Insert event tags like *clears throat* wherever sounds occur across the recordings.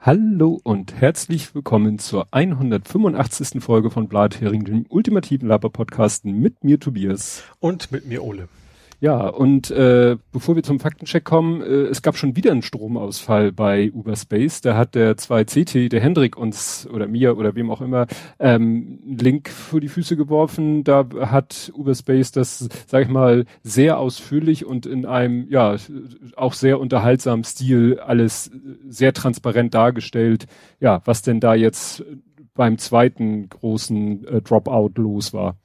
Hallo und herzlich willkommen zur 185. Folge von Blathering, dem ultimativen Laber-Podcast mit mir Tobias. Und mit mir Ole. Ja, und äh, bevor wir zum Faktencheck kommen, äh, es gab schon wieder einen Stromausfall bei Uberspace. Da hat der 2CT, der Hendrik uns oder mir oder wem auch immer, ähm, einen Link für die Füße geworfen. Da hat Uberspace das, sag ich mal, sehr ausführlich und in einem, ja, auch sehr unterhaltsamen Stil alles sehr transparent dargestellt, ja, was denn da jetzt beim zweiten großen äh, Dropout los war.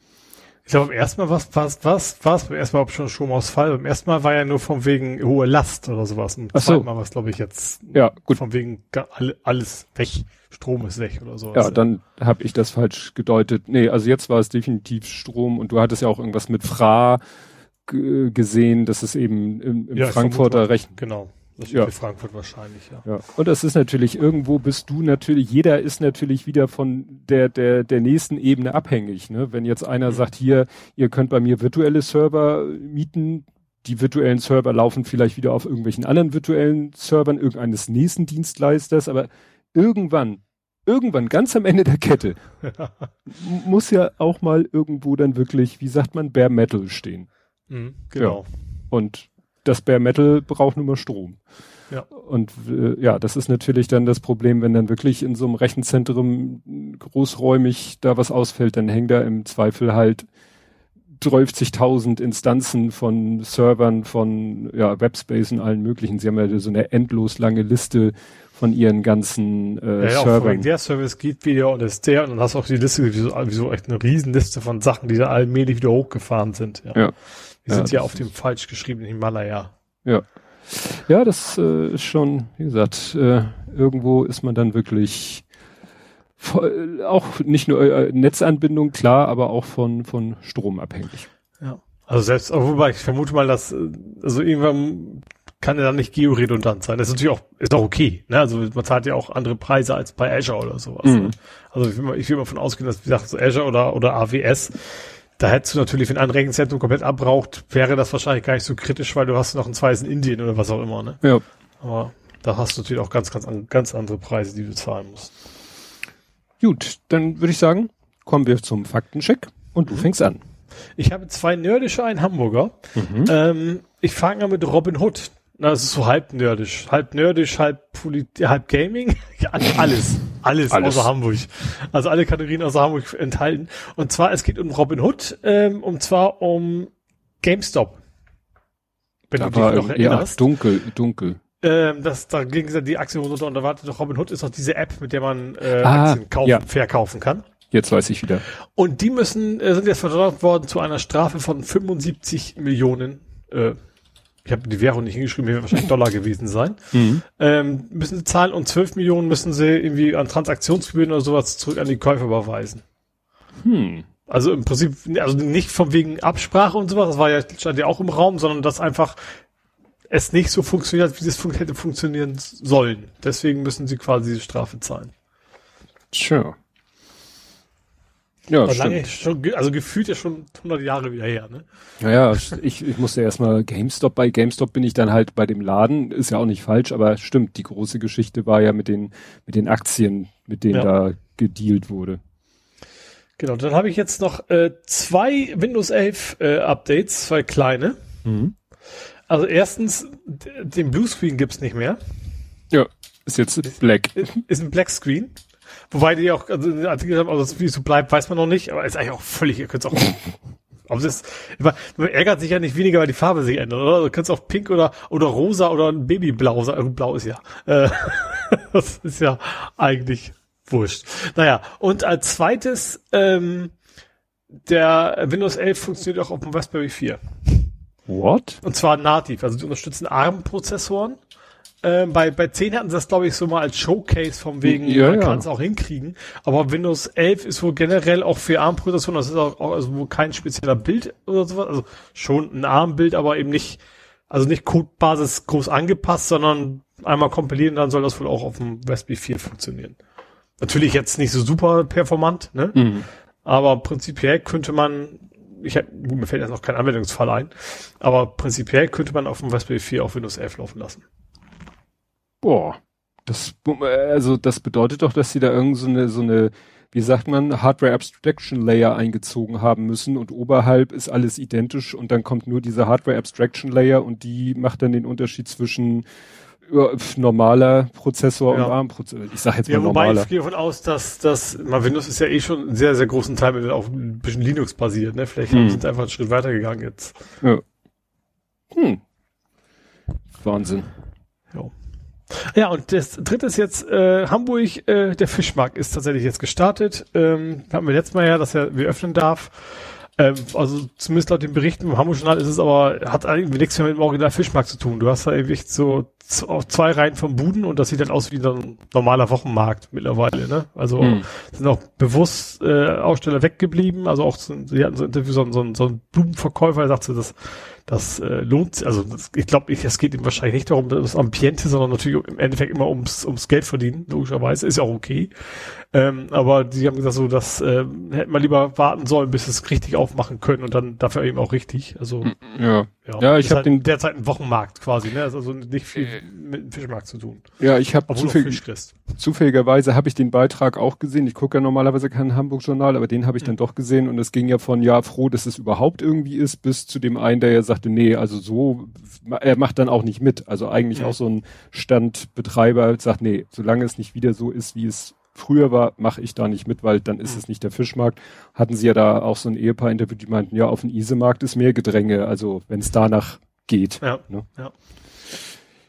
Ich glaube, beim ersten Mal war es, was, was, was, beim ersten Mal schon Stromausfall. Beim ersten Mal war ja nur von wegen hohe Last oder sowas. Und beim zweiten Mal war es, glaube ich, jetzt ja, gut. von wegen alles weg. Strom ist weg oder sowas. Ja, dann habe ich das falsch gedeutet. Nee, also jetzt war es definitiv Strom und du hattest ja auch irgendwas mit Fra gesehen, dass es eben im, im ja, Frankfurter Recht. Genau. Ja. Frankfurt wahrscheinlich, ja. ja. Und das ist natürlich, irgendwo bist du natürlich, jeder ist natürlich wieder von der, der, der nächsten Ebene abhängig. Ne? Wenn jetzt einer mhm. sagt, hier, ihr könnt bei mir virtuelle Server mieten, die virtuellen Server laufen vielleicht wieder auf irgendwelchen anderen virtuellen Servern irgendeines nächsten Dienstleisters, aber irgendwann, irgendwann ganz am Ende der Kette *laughs* muss ja auch mal irgendwo dann wirklich, wie sagt man, Bare Metal stehen. Mhm, genau. Ja. Und das Bare Metal braucht nur mal Strom. Ja. Und äh, ja, das ist natürlich dann das Problem, wenn dann wirklich in so einem Rechenzentrum großräumig da was ausfällt, dann hängen da im Zweifel halt 30.000 Instanzen von Servern, von ja, Webspace und allen möglichen. Sie haben ja so eine endlos lange Liste von ihren ganzen äh, ja, ja, Servern. der Service geht wieder und ist der und dann hast du auch die Liste, wie so, wie so echt eine Riesenliste von Sachen, die da allmählich wieder hochgefahren sind. Ja. ja. Die sind ja auf dem falsch geschriebenen Himalaya. Ja. Ja, das äh, ist schon, wie gesagt, äh, irgendwo ist man dann wirklich voll, auch nicht nur äh, Netzanbindung, klar, aber auch von, von Strom abhängig. Ja. Also selbst, wobei ich vermute mal, dass, äh, also irgendwann kann er dann nicht georedundant sein. Das ist natürlich auch, ist auch okay. Ne? Also man zahlt ja auch andere Preise als bei Azure oder sowas. Mhm. Ne? Also ich will, mal, ich will mal von ausgehen, dass, wie gesagt, so Azure oder, oder AWS, da hättest du natürlich, wenn ein Rechenzentrum komplett abbraucht, wäre das wahrscheinlich gar nicht so kritisch, weil du hast noch einen Zweiten in Indien oder was auch immer, ne? Ja. Aber da hast du natürlich auch ganz, ganz, ganz andere Preise, die du zahlen musst. Gut, dann würde ich sagen, kommen wir zum Faktencheck und du mhm. fängst an. Ich habe zwei nerdische, ein Hamburger. Mhm. Ähm, ich fange an mit Robin Hood. Na, das ist so halb nerdisch. Halb nerdisch, halb, Polit halb Gaming. *laughs* alles. Alles, alles außer Hamburg. Also alle Kategorien außer Hamburg enthalten. Und zwar, es geht um Robin Hood, ähm, und zwar um GameStop. Wenn da du dich noch erinnerst. Ja, dunkel, dunkel. Ähm, das, da ging die Aktie runter und da wartet doch Robin Hood ist doch diese App, mit der man äh, ah, Aktien kaufen, ja. verkaufen kann. Jetzt weiß ich wieder. Und die müssen, äh, sind jetzt verdammt worden zu einer Strafe von 75 Millionen äh, ich habe die Währung nicht hingeschrieben, wird wahrscheinlich Dollar gewesen sein, mhm. ähm, müssen sie zahlen und 12 Millionen müssen sie irgendwie an Transaktionsgebühren oder sowas zurück an die Käufer überweisen. Hm. Also im Prinzip, also nicht von wegen Absprache und sowas, das war ja, stand ja auch im Raum, sondern dass einfach es nicht so funktioniert, wie es hätte funktionieren sollen. Deswegen müssen sie quasi diese Strafe zahlen. Sure. Ja, lange, schon, also gefühlt ja schon 100 Jahre wieder her, ne? Naja, ich, ich musste erstmal GameStop, bei GameStop bin ich dann halt bei dem Laden, ist ja auch nicht falsch, aber stimmt, die große Geschichte war ja mit den, mit den Aktien, mit denen ja. da gedealt wurde. Genau, dann habe ich jetzt noch äh, zwei Windows 11 äh, Updates, zwei kleine. Mhm. Also erstens, den Bluescreen gibt's nicht mehr. Ja, ist jetzt Black. Ist, ist ein Black Screen. Wobei die auch, also den Artikel haben, also wie es so bleibt, weiß man noch nicht, aber ist eigentlich auch völlig, ihr könnt es auch. *laughs* aber es ist, man ärgert sich ja nicht weniger, weil die Farbe sich ändert, oder? Du kannst auch pink oder, oder rosa oder ein Babyblau sein. Blau ist ja. Äh, *laughs* das ist ja eigentlich wurscht. Naja, und als zweites, ähm, der Windows 11 funktioniert auch auf dem Raspberry 4. What? Und zwar nativ, also die unterstützen ARM-Prozessoren ähm, bei, bei 10 hatten sie das, glaube ich, so mal als Showcase vom wegen, ja, man ja. kann es auch hinkriegen. Aber Windows 11 ist wohl generell auch für ARM-Prozessoren, das ist auch, auch also wohl kein spezieller Bild oder sowas. Also schon ein ARM-Bild, aber eben nicht, also nicht Codebasis groß angepasst, sondern einmal kompilieren, dann soll das wohl auch auf dem Raspberry 4 funktionieren. Natürlich jetzt nicht so super performant, ne? Mhm. Aber prinzipiell könnte man, ich hab, mir fällt jetzt noch kein Anwendungsfall ein, aber prinzipiell könnte man auf dem Raspberry 4 auch Windows 11 laufen lassen. Boah. Das, also das bedeutet doch, dass sie da irgend so eine, so eine, wie sagt man, Hardware Abstraction Layer eingezogen haben müssen und oberhalb ist alles identisch und dann kommt nur diese Hardware Abstraction Layer und die macht dann den Unterschied zwischen ja, normaler Prozessor ja. und ARM-Prozessor. Ich sage jetzt ja, mal wobei normaler. ich gehe davon aus, dass dass mal Windows ist ja eh schon einen sehr sehr großen Teil auf ein bisschen Linux basiert, ne? Vielleicht hm. sind einfach einen Schritt weitergegangen jetzt. Ja. Hm. Wahnsinn. Ja. Ja, und das dritte ist jetzt äh, Hamburg, äh, der Fischmarkt ist tatsächlich jetzt gestartet. Ähm, haben wir letztes Mal ja, dass er wir öffnen darf. Ähm, also zumindest laut den Berichten im Hamburg Journal ist es aber, hat irgendwie nichts mehr mit dem Original Fischmarkt zu tun. Du hast da irgendwie so zwei Reihen von Buden und das sieht dann aus wie ein normaler Wochenmarkt mittlerweile. Ne? Also hm. sind auch bewusst äh, Aussteller weggeblieben. Also auch, sie hatten so ein Interview, so, so, so ein Blumenverkäufer, der sagte, das das äh, lohnt sich, also das, ich glaube, es geht ihm wahrscheinlich nicht darum, das Ambiente, sondern natürlich im Endeffekt immer ums, ums Geld verdienen, logischerweise, ist ja auch okay. Ähm, aber die haben gesagt, so, das äh, hätten wir lieber warten sollen, bis es richtig aufmachen können und dann dafür eben auch richtig. Also ja, ja, ja ich habe halt den derzeit ein Wochenmarkt quasi, ne? Also nicht viel äh, mit dem Fischmarkt zu tun. Ja, ich habe zufällig, zufälligerweise habe ich den Beitrag auch gesehen. Ich gucke ja normalerweise keinen Hamburg-Journal, aber den habe ich mhm. dann doch gesehen und es ging ja von ja froh, dass es überhaupt irgendwie ist, bis zu dem einen, der ja sagte, nee, also so, er macht dann auch nicht mit. Also eigentlich mhm. auch so ein Standbetreiber sagt, nee, solange es nicht wieder so ist, wie es früher war, mache ich da nicht mit, weil dann ist es nicht der Fischmarkt. Hatten sie ja da auch so ein Ehepaar interviewt, die meinten, ja, auf dem Isemarkt ist mehr Gedränge, also wenn es danach geht. Ja, ne? ja.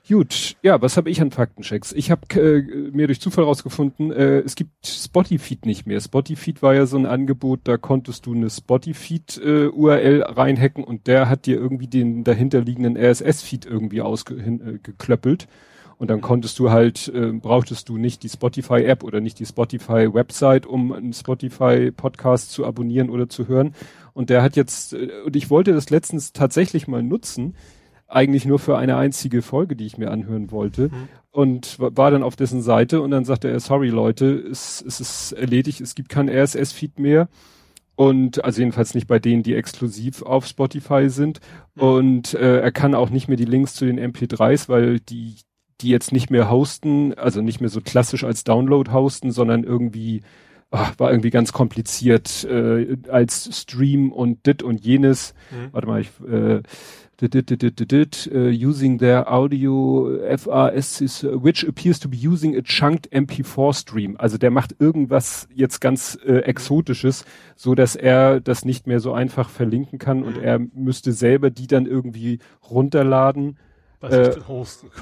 Gut, ja, was habe ich an Faktenchecks? Ich habe äh, mir durch Zufall rausgefunden, äh, es gibt Spotify nicht mehr. Spotify war ja so ein Angebot, da konntest du eine Spotify-URL äh, reinhacken und der hat dir irgendwie den dahinterliegenden RSS-Feed irgendwie ausgeklöppelt. Äh, und dann konntest du halt, äh, brauchtest du nicht die Spotify-App oder nicht die Spotify-Website, um einen Spotify-Podcast zu abonnieren oder zu hören. Und der hat jetzt, äh, und ich wollte das letztens tatsächlich mal nutzen, eigentlich nur für eine einzige Folge, die ich mir anhören wollte. Mhm. Und war dann auf dessen Seite und dann sagte er, sorry Leute, es, es ist erledigt, es gibt kein RSS-Feed mehr. Und also jedenfalls nicht bei denen, die exklusiv auf Spotify sind. Mhm. Und äh, er kann auch nicht mehr die Links zu den MP3s, weil die die jetzt nicht mehr hosten, also nicht mehr so klassisch als Download hosten, sondern irgendwie ach, war irgendwie ganz kompliziert äh, als Stream und dit und jenes. Mhm. Warte mal, ich äh, dit, dit, dit, dit, dit, uh, using their audio FAS which appears to be using a chunked MP4 stream. Also der macht irgendwas jetzt ganz äh, exotisches, so dass er das nicht mehr so einfach verlinken kann mhm. und er müsste selber die dann irgendwie runterladen äh,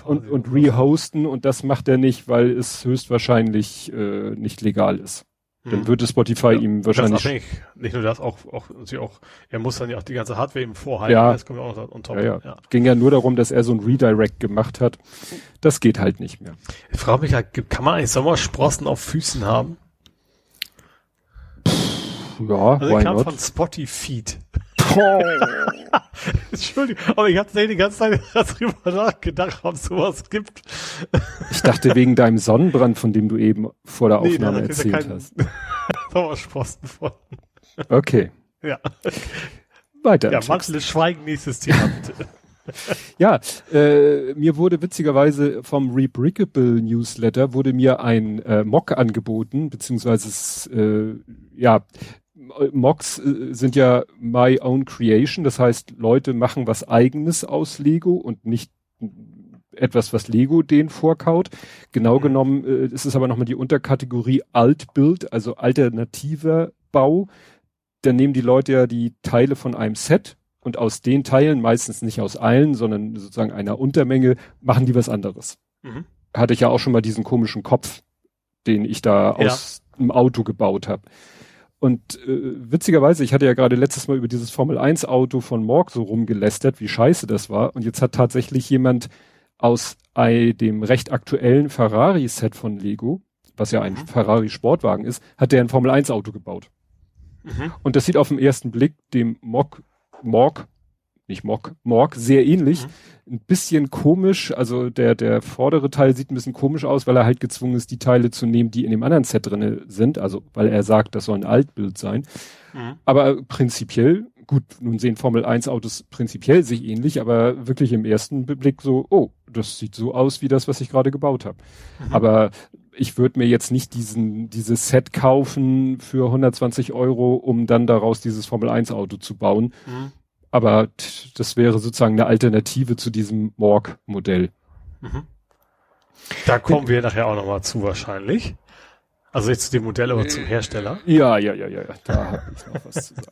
und, und rehosten und das macht er nicht, weil es höchstwahrscheinlich äh, nicht legal ist. Dann würde Spotify ja, ihm wahrscheinlich. Nicht nur das, auch, auch, auch, er muss dann ja auch die ganze Hardware ihm vorhalten. Ja, das kommt ja auch noch on top. Ja, ja. ja. Ging ja nur darum, dass er so ein Redirect gemacht hat. Das geht halt nicht mehr. Ich frage mich halt, kann man eigentlich Sommersprossen auf Füßen haben? Ja, also why kam not? von Spotify. Oh. *laughs* *laughs* *laughs* Entschuldigung, aber ich hatte die ganze Zeit *laughs* darüber nachgedacht, ob es sowas gibt. ich dachte wegen deinem Sonnenbrand, von dem du eben vor der Aufnahme nee, erzählt ja hast. *laughs* Sauersprossen von. Okay. Ja. Weiter. Ja, Mantel Schweigen, nächstes Thema bitte. ja, äh, mir wurde witzigerweise vom Rebrickable Newsletter wurde mir ein äh, Mock angeboten, beziehungsweise äh, ja, Mocks äh, sind ja my own creation, das heißt, Leute machen was eigenes aus Lego und nicht etwas, was Lego denen vorkaut. Genau mhm. genommen äh, ist es aber nochmal die Unterkategorie Altbild, also alternativer Bau. Da nehmen die Leute ja die Teile von einem Set und aus den Teilen, meistens nicht aus allen, sondern sozusagen einer Untermenge, machen die was anderes. Mhm. Hatte ich ja auch schon mal diesen komischen Kopf, den ich da ja. aus dem Auto gebaut habe. Und äh, witzigerweise, ich hatte ja gerade letztes Mal über dieses Formel 1 Auto von Morg so rumgelästert, wie scheiße das war. Und jetzt hat tatsächlich jemand aus äh, dem recht aktuellen Ferrari-Set von Lego, was ja ein mhm. Ferrari Sportwagen ist, hat der ein Formel 1 Auto gebaut. Mhm. Und das sieht auf den ersten Blick dem Morg, Morg nicht Mock, Morg, sehr ähnlich. Mhm. Ein bisschen komisch, also der, der vordere Teil sieht ein bisschen komisch aus, weil er halt gezwungen ist, die Teile zu nehmen, die in dem anderen Set drinne sind, also weil er sagt, das soll ein Altbild sein. Mhm. Aber prinzipiell, gut, nun sehen Formel 1 Autos prinzipiell sich ähnlich, aber wirklich im ersten Blick so, oh, das sieht so aus wie das, was ich gerade gebaut habe. Mhm. Aber ich würde mir jetzt nicht diesen, dieses Set kaufen für 120 Euro, um dann daraus dieses Formel 1 Auto zu bauen. Mhm. Aber das wäre sozusagen eine Alternative zu diesem Morg-Modell. Mhm. Da kommen wir nachher auch nochmal zu wahrscheinlich. Also jetzt zu dem Modell, aber zum Hersteller. Ja, ja, ja, ja, ja. da habe ich noch was zu sagen.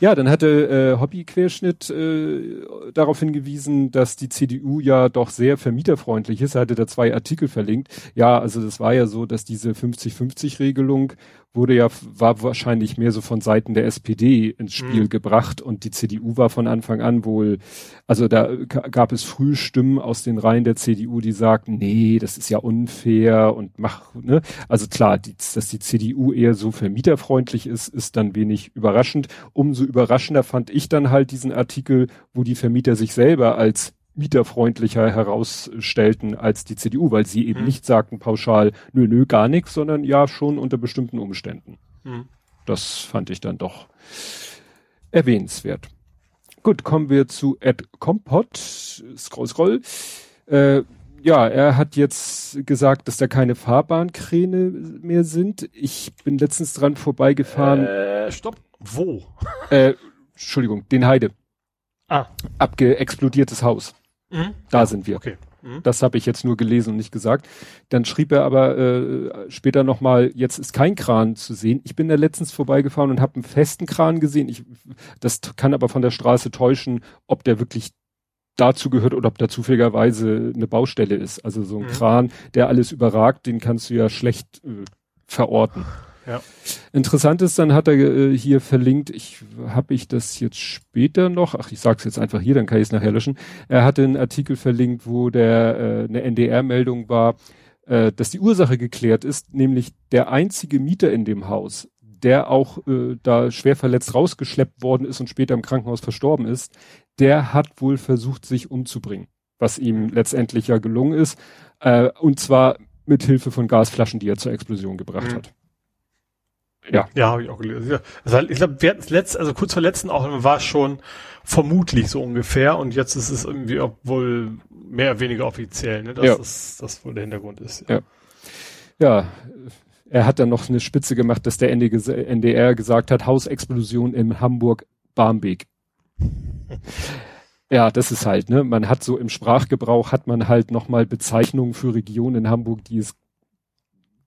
Ja, dann hatte äh, Hobby-Querschnitt äh, darauf hingewiesen, dass die CDU ja doch sehr vermieterfreundlich ist. Er hatte da zwei Artikel verlinkt. Ja, also das war ja so, dass diese 50-50-Regelung wurde ja, war wahrscheinlich mehr so von Seiten der SPD ins Spiel mhm. gebracht und die CDU war von Anfang an wohl, also da gab es früh Stimmen aus den Reihen der CDU, die sagten, nee, das ist ja unfair und mach, ne? Also klar, die, dass die CDU eher so vermieterfreundlich ist, ist dann wenig überraschend. Umso überraschender fand ich dann halt diesen Artikel, wo die Vermieter sich selber als mieterfreundlicher herausstellten als die CDU, weil sie eben mhm. nicht sagten pauschal, nö, nö, gar nichts, sondern ja schon unter bestimmten Umständen. Mhm. Das fand ich dann doch erwähnenswert. Gut, kommen wir zu Ed Kompott. Scroll, scroll. Äh, ja, er hat jetzt gesagt, dass da keine Fahrbahnkräne mehr sind. Ich bin letztens dran vorbeigefahren. Äh, stopp. Wo? Äh, Entschuldigung, den Heide. Ah. Abgeexplodiertes Haus. Mhm. Da ja, sind wir. Okay. Mhm. Das habe ich jetzt nur gelesen und nicht gesagt. Dann schrieb er aber äh, später nochmal, jetzt ist kein Kran zu sehen. Ich bin da letztens vorbeigefahren und habe einen festen Kran gesehen. Ich, das kann aber von der Straße täuschen, ob der wirklich dazu gehört oder ob da zufälligerweise eine Baustelle ist. Also so ein mhm. Kran, der alles überragt, den kannst du ja schlecht äh, verorten. Ja. Interessant ist, dann hat er äh, hier verlinkt, ich habe ich das jetzt später noch, ach ich sag's jetzt einfach hier, dann kann ich es nachher löschen. Er hatte einen Artikel verlinkt, wo der äh, eine NDR-Meldung war, äh, dass die Ursache geklärt ist, nämlich der einzige Mieter in dem Haus, der auch äh, da schwer verletzt rausgeschleppt worden ist und später im Krankenhaus verstorben ist, der hat wohl versucht, sich umzubringen, was ihm letztendlich ja gelungen ist, äh, und zwar mit Hilfe von Gasflaschen, die er zur Explosion gebracht mhm. hat. Ja. Ja, habe ich auch gelesen. Also ich glaube, wir hatten es letzt, also kurz vor letzten auch war es schon vermutlich so ungefähr und jetzt ist es irgendwie wohl mehr oder weniger offiziell, ne, dass ja. das, das wohl der Hintergrund ist. Ja. ja. ja. Er hat dann noch eine Spitze gemacht, dass der NDR gesagt hat, Hausexplosion in Hamburg-Barmbek. *laughs* Ja, das ist halt, ne? Man hat so im Sprachgebrauch hat man halt nochmal Bezeichnungen für Regionen in Hamburg, die es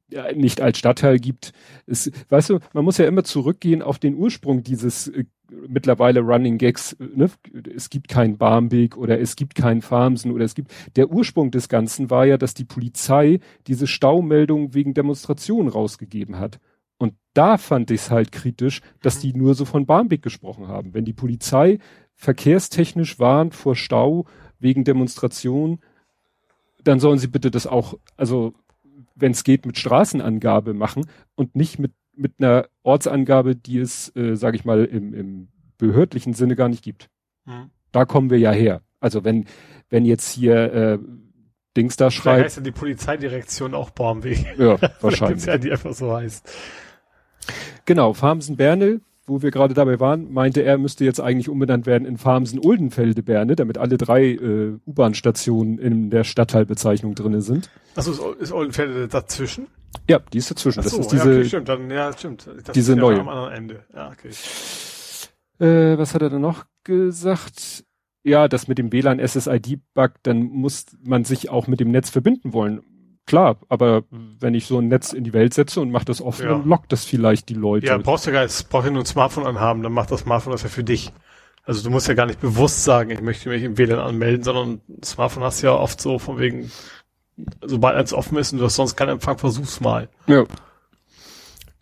ja, nicht als Stadtteil gibt. Es, weißt du, man muss ja immer zurückgehen auf den Ursprung dieses äh, mittlerweile Running Gags. Äh, ne? Es gibt kein Barmbek oder es gibt kein Farmsen oder es gibt. Der Ursprung des Ganzen war ja, dass die Polizei diese Staumeldung wegen Demonstrationen rausgegeben hat. Und da fand ich es halt kritisch, dass die nur so von Barmbek gesprochen haben. Wenn die Polizei verkehrstechnisch warnt vor Stau wegen Demonstrationen, dann sollen sie bitte das auch, also wenn es geht, mit Straßenangabe machen und nicht mit, mit einer Ortsangabe, die es, äh, sage ich mal, im, im behördlichen Sinne gar nicht gibt. Mhm. Da kommen wir ja her. Also wenn, wenn jetzt hier äh, Dings da schreibt. heißt ja die Polizeidirektion auch Baumweg. Ja, *laughs* wahrscheinlich. ja, die einfach so heißt. Genau, Farmsen-Bernel wo wir gerade dabei waren, meinte er, müsste jetzt eigentlich umbenannt werden in Farmsen-Uldenfelde-Berne, damit alle drei äh, U-Bahn-Stationen in der Stadtteilbezeichnung drinne sind. Achso, ist, ist Oldenfelde dazwischen? Ja, die ist dazwischen. Ach so, das ist diese, ja, okay, stimmt, dann, ja, stimmt. Das diese ist ja neue. Am anderen Ende. Ja, okay. Äh, was hat er dann noch gesagt? Ja, das mit dem WLAN SSID-Bug, dann muss man sich auch mit dem Netz verbinden wollen klar, aber wenn ich so ein Netz in die Welt setze und mache das offen, ja. dann lockt das vielleicht die Leute. Ja, brauchst du gar nicht, brauchst ja nur ein Smartphone anhaben, dann macht das Smartphone das ja für dich. Also du musst ja gar nicht bewusst sagen, ich möchte mich im WLAN anmelden, sondern ein Smartphone hast du ja oft so von wegen, sobald eins offen ist und du hast sonst keinen Empfang, versuch's mal. Ja.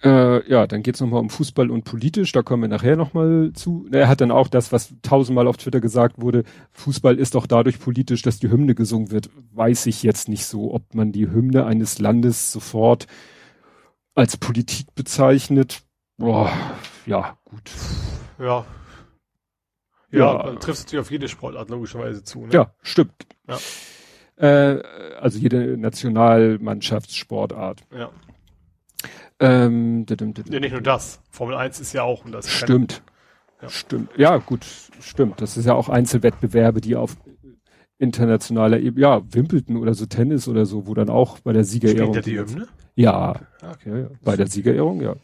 Äh, ja, dann geht's nochmal um Fußball und politisch, da kommen wir nachher nochmal zu. Er hat dann auch das, was tausendmal auf Twitter gesagt wurde, Fußball ist doch dadurch politisch, dass die Hymne gesungen wird. Weiß ich jetzt nicht so, ob man die Hymne eines Landes sofort als Politik bezeichnet. Boah, ja, gut. Ja. Ja, ja. trifft natürlich auf jede Sportart logischerweise zu. Ne? Ja, stimmt. Ja. Äh, also jede Nationalmannschaftssportart. Ja. Ähm, ja, nicht nur das. Formel 1 ist ja auch. Und das stimmt. Ja. Stimmt. Ja, gut, stimmt. Das ist ja auch Einzelwettbewerbe, die auf internationaler Ebene, ja, Wimbledon oder so Tennis oder so, wo dann auch bei der Siegerehrung. die Hymne? Ja, okay. ja, ja, bei der Siegerehrung, ja.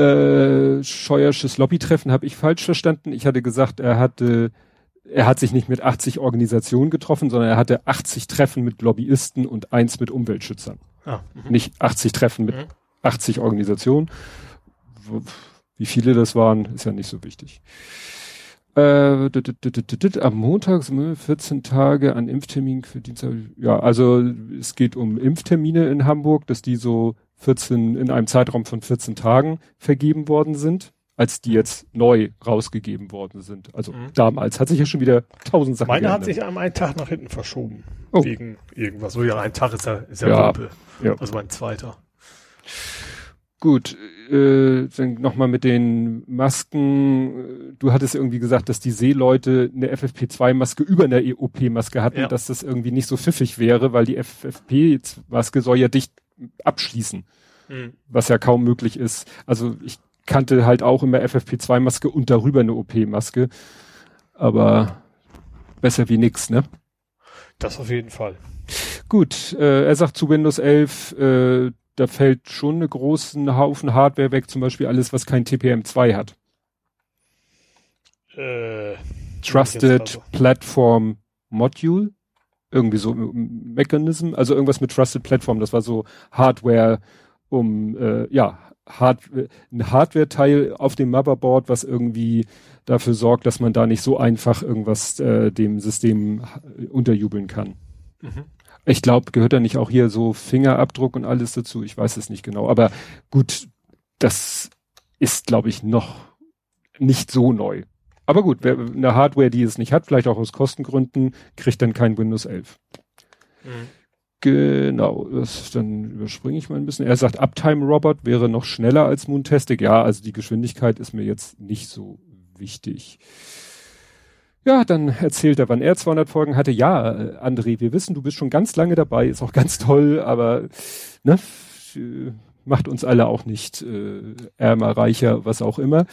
Äh, Scheuersches Lobbytreffen habe ich falsch verstanden. Ich hatte gesagt, er hatte, er hat sich nicht mit 80 Organisationen getroffen, sondern er hatte 80 Treffen mit Lobbyisten und eins mit Umweltschützern. Ah, mhm. nicht 80 Treffen mit mhm. 80 Organisationen. Wie viele das waren, ist ja nicht so wichtig. Äh, am Montag 14 Tage an Impftermin für Dienstag. Ja, also es geht um Impftermine in Hamburg, dass die so 14 in einem Zeitraum von 14 Tagen vergeben worden sind, als die jetzt neu rausgegeben worden sind. Also mhm. damals hat sich ja schon wieder tausend Sachen Meine geändert. hat sich am einen Tag nach hinten verschoben. Oh. Wegen irgendwas. So ja, ein Tag ist ja, ist ja, ja, ja. Also mein zweiter. Gut, äh, dann nochmal mit den Masken. Du hattest irgendwie gesagt, dass die Seeleute eine FFP2-Maske über einer EOP-Maske hatten, ja. dass das irgendwie nicht so pfiffig wäre, weil die FFP-Maske soll ja dicht abschließen, mhm. was ja kaum möglich ist. Also ich kannte halt auch immer FFP2-Maske und darüber eine OP-Maske, aber besser wie nix, ne? Das auf jeden Fall. Gut, äh, er sagt zu Windows 11, äh, da fällt schon eine großen Haufen Hardware weg, zum Beispiel alles, was kein TPM2 hat. Äh, Trusted also. Platform Module, irgendwie so Mechanism, also irgendwas mit Trusted Platform, das war so Hardware, um äh, ja Hard ein Hardware-Teil auf dem Motherboard, was irgendwie dafür sorgt, dass man da nicht so einfach irgendwas äh, dem System unterjubeln kann. Mhm. Ich glaube, gehört da nicht auch hier so Fingerabdruck und alles dazu? Ich weiß es nicht genau. Aber gut, das ist, glaube ich, noch nicht so neu. Aber gut, wer eine Hardware, die es nicht hat, vielleicht auch aus Kostengründen, kriegt dann kein Windows 11. Mhm. Genau, das, dann überspringe ich mal ein bisschen. Er sagt, Uptime Robot wäre noch schneller als Moontastic. Ja, also die Geschwindigkeit ist mir jetzt nicht so wichtig. Ja, dann erzählt er, wann er 200 Folgen hatte. Ja, äh, André, wir wissen, du bist schon ganz lange dabei, ist auch ganz toll, aber ne, macht uns alle auch nicht äh, ärmer, reicher, was auch immer.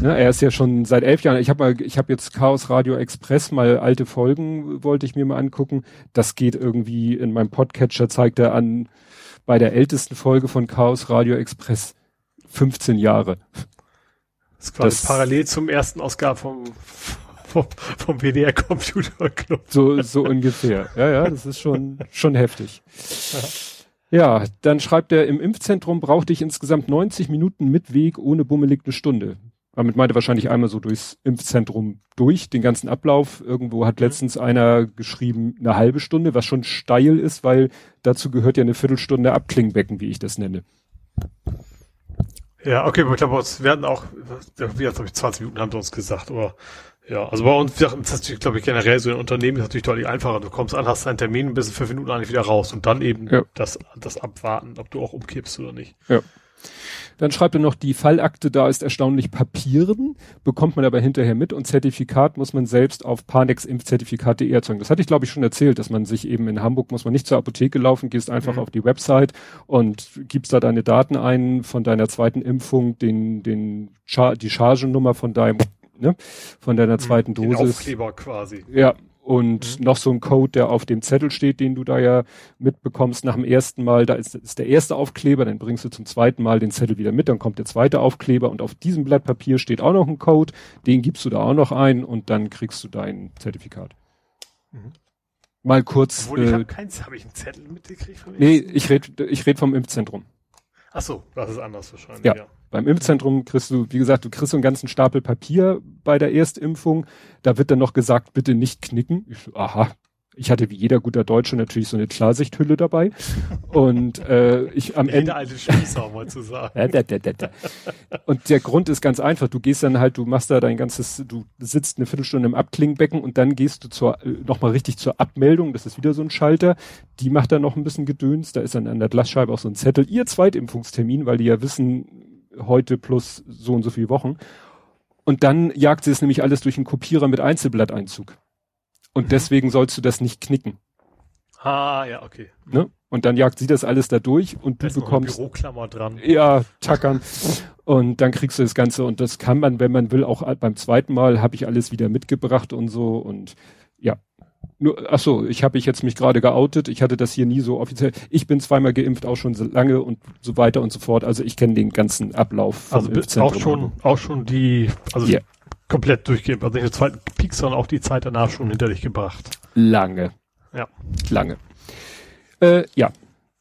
Ne, er ist ja schon seit elf Jahren. Ich habe mal, ich habe jetzt Chaos Radio Express mal alte Folgen wollte ich mir mal angucken. Das geht irgendwie in meinem Podcatcher zeigt er an bei der ältesten Folge von Chaos Radio Express 15 Jahre. Das ist quasi das, parallel zum ersten Ausgabe vom vom, vom WDR Computer Club. So, so ungefähr. Ja, ja, das ist schon, schon heftig. Ja. ja, dann schreibt er, im Impfzentrum brauchte ich insgesamt 90 Minuten mit Weg ohne bummelig eine Stunde. Damit meinte wahrscheinlich einmal so durchs Impfzentrum durch, den ganzen Ablauf. Irgendwo hat mhm. letztens einer geschrieben, eine halbe Stunde, was schon steil ist, weil dazu gehört ja eine Viertelstunde Abklingbecken, wie ich das nenne. Ja, okay, aber ich glaube, wir hatten auch, wie jetzt habe ich 20 Minuten haben sie uns gesagt, aber ja, also bei uns, das ist natürlich, glaube ich, generell so ein Unternehmen ist natürlich deutlich einfacher. Du kommst an, hast deinen Termin, bist in fünf Minuten eigentlich wieder raus und dann eben ja. das, das abwarten, ob du auch umkippst oder nicht. Ja. Dann schreibt er noch, die Fallakte da ist erstaunlich papieren, bekommt man aber hinterher mit und Zertifikat muss man selbst auf paneximpfzertifikat.de erzeugen. Das hatte ich, glaube ich, schon erzählt, dass man sich eben in Hamburg muss man nicht zur Apotheke laufen, gehst einfach mhm. auf die Website und gibst da deine Daten ein von deiner zweiten Impfung, den, den, Char die Chargennummer von deinem ne? Von deiner mhm. zweiten Dosis. Den Aufkleber quasi. Ja. Und mhm. noch so ein Code, der auf dem Zettel steht, den du da ja mitbekommst nach dem ersten Mal. Da ist, ist der erste Aufkleber, dann bringst du zum zweiten Mal den Zettel wieder mit, dann kommt der zweite Aufkleber und auf diesem Blatt Papier steht auch noch ein Code, den gibst du da auch noch ein und dann kriegst du dein Zertifikat. Mhm. Mal kurz. Obwohl, ich äh, habe keins, habe ich einen Zettel mitgekriegt von Nee, ich rede ich red vom Impfzentrum. Ach so, das ist anders wahrscheinlich. Ja. ja. Beim Impfzentrum kriegst du, wie gesagt, du kriegst so einen ganzen Stapel Papier bei der Erstimpfung. Da wird dann noch gesagt, bitte nicht knicken. Ich, aha, ich hatte wie jeder guter Deutsche natürlich so eine Klarsichthülle dabei. Und äh, ich am Ende. alte Spießer, mal zu sagen. und der Grund ist ganz einfach. Du gehst dann halt, du machst da dein ganzes, du sitzt eine Viertelstunde im Abklingbecken und dann gehst du zur äh, nochmal richtig zur Abmeldung. Das ist wieder so ein Schalter. Die macht dann noch ein bisschen Gedöns. Da ist dann an der Glasscheibe auch so ein Zettel. Ihr Zweitimpfungstermin, weil die ja wissen, heute plus so und so viele Wochen. Und dann jagt sie es nämlich alles durch einen Kopierer mit Einzelblatteinzug. Und deswegen sollst du das nicht knicken. Ah, ja, okay. Ne? Und dann jagt sie das alles da durch und da du bekommst. Büroklammer dran. Ja, tackern. und dann kriegst du das Ganze und das kann man, wenn man will, auch beim zweiten Mal habe ich alles wieder mitgebracht und so und Nur, ach so, ich habe ich jetzt mich gerade geoutet. Ich hatte das hier nie so offiziell. Ich bin zweimal geimpft, auch schon so lange und so weiter und so fort. Also ich kenne den ganzen Ablauf vom also auch schon, auch schon die, also yeah. komplett durchgeimpft. Also nicht den zweiten Peak, sondern auch die Zeit danach schon hinter dich gebracht. Lange. Ja. Lange. Äh, ja,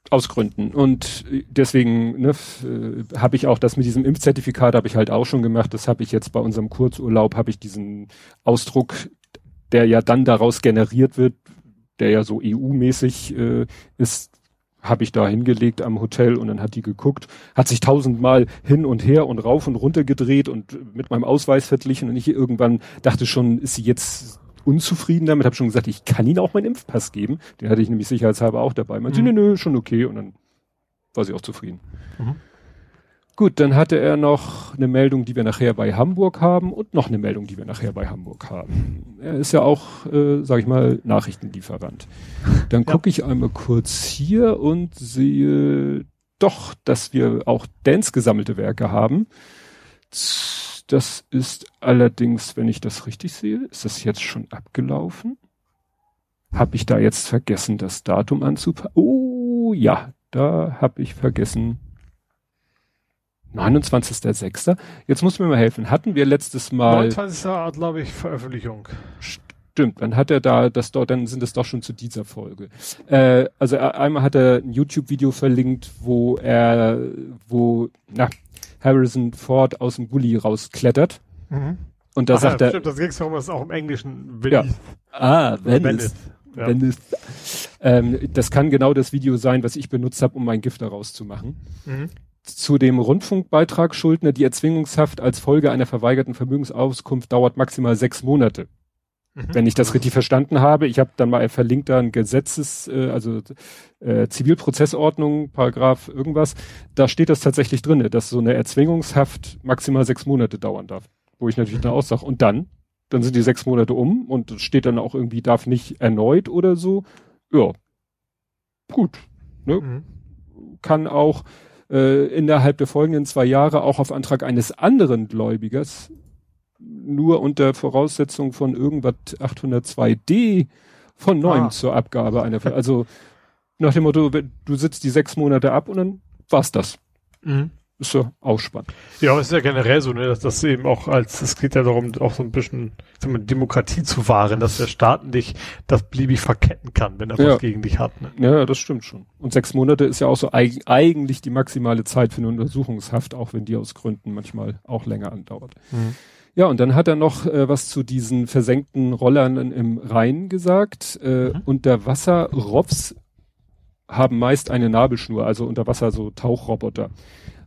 aus Gründen. Und deswegen ne, äh, habe ich auch das mit diesem Impfzertifikat habe ich halt auch schon gemacht. Das habe ich jetzt bei unserem Kurzurlaub, habe ich diesen Ausdruck, der ja dann daraus generiert wird, der ja so EU-mäßig äh, ist, habe ich da hingelegt am Hotel und dann hat die geguckt, hat sich tausendmal hin und her und rauf und runter gedreht und mit meinem Ausweis verglichen und ich irgendwann dachte schon, ist sie jetzt unzufrieden damit, habe schon gesagt, ich kann Ihnen auch meinen Impfpass geben. Den hatte ich nämlich sicherheitshalber auch dabei. Man mhm. nö, nö, schon okay. Und dann war sie auch zufrieden. Mhm. Gut, dann hatte er noch eine Meldung, die wir nachher bei Hamburg haben und noch eine Meldung, die wir nachher bei Hamburg haben. Er ist ja auch, äh, sag ich mal, Nachrichtenlieferant. Dann ja. gucke ich einmal kurz hier und sehe doch, dass wir auch Dance gesammelte Werke haben. Das ist allerdings, wenn ich das richtig sehe, ist das jetzt schon abgelaufen? Habe ich da jetzt vergessen, das Datum anzupassen? Oh ja, da habe ich vergessen. 29.06. Jetzt muss mir mal helfen. Hatten wir letztes Mal. 29. glaube ich, Veröffentlichung. Stimmt, dann hat er da das dort, dann sind es doch schon zu dieser Folge. Äh, also einmal hat er ein YouTube-Video verlinkt, wo er, wo, na, Harrison Ford aus dem Gully rausklettert. Mhm. Und da Ach sagt ja, er. Stimmt, das ging es auch im Englischen. Ja. Ah, Venice. Ja. Venice. Ähm, das kann genau das Video sein, was ich benutzt habe, um mein Gift daraus zu machen. Mhm. Zu dem Rundfunkbeitrag Schuldner, die Erzwingungshaft als Folge einer verweigerten Vermögensauskunft dauert maximal sechs Monate. Mhm. Wenn ich das richtig verstanden habe, ich habe dann mal verlinkt da ein Gesetzes, äh, also äh, Zivilprozessordnung, Paragraph irgendwas, da steht das tatsächlich drinne, dass so eine Erzwingungshaft maximal sechs Monate dauern darf. Wo ich natürlich mhm. dann auch sage, und dann? Dann sind die sechs Monate um und steht dann auch irgendwie, darf nicht erneut oder so. Ja, gut. Ne? Mhm. Kann auch äh, innerhalb der folgenden zwei Jahre auch auf Antrag eines anderen Gläubigers nur unter Voraussetzung von irgendwas 802d von neuem ah. zur Abgabe einer, also nach dem Motto, du sitzt die sechs Monate ab und dann war's das. Mhm. Ist ja auch spannend. Ja, aber es ist ja generell so, ne, dass das eben auch als, es geht ja darum, auch so ein bisschen mal, Demokratie zu wahren, dass der Staat nicht das beliebig verketten kann, wenn er ja. was gegen dich hat. Ne? Ja, das stimmt schon. Und sechs Monate ist ja auch so eig eigentlich die maximale Zeit für eine Untersuchungshaft, auch wenn die aus Gründen manchmal auch länger andauert. Mhm. Ja, und dann hat er noch äh, was zu diesen versenkten Rollern im Rhein gesagt. Äh, mhm. Unterwasser-Robs haben meist eine Nabelschnur, also unter Wasser so Tauchroboter,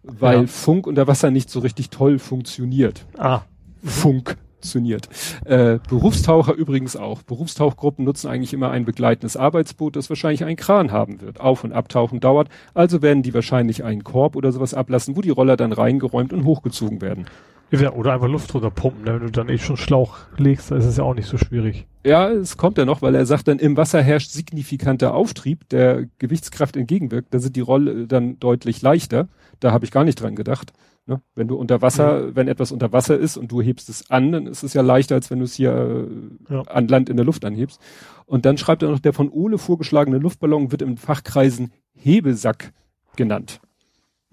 weil ja. Funk unter Wasser nicht so richtig toll funktioniert. Ah. Funk funktioniert. Äh, Berufstaucher übrigens auch. Berufstauchgruppen nutzen eigentlich immer ein begleitendes Arbeitsboot, das wahrscheinlich einen Kran haben wird. Auf- und Abtauchen dauert, also werden die wahrscheinlich einen Korb oder sowas ablassen, wo die Roller dann reingeräumt und hochgezogen werden. Ja, oder einfach Luft drunter pumpen, ne? wenn du dann eh schon Schlauch legst, dann ist es ja auch nicht so schwierig. Ja, es kommt ja noch, weil er sagt dann, im Wasser herrscht signifikanter Auftrieb, der Gewichtskraft entgegenwirkt, da sind die Rolle dann deutlich leichter. Da habe ich gar nicht dran gedacht. Ne? Wenn du unter Wasser, mhm. wenn etwas unter Wasser ist und du hebst es an, dann ist es ja leichter, als wenn du es hier äh, ja. an Land in der Luft anhebst. Und dann schreibt er noch, der von Ole vorgeschlagene Luftballon wird in Fachkreisen Hebesack genannt.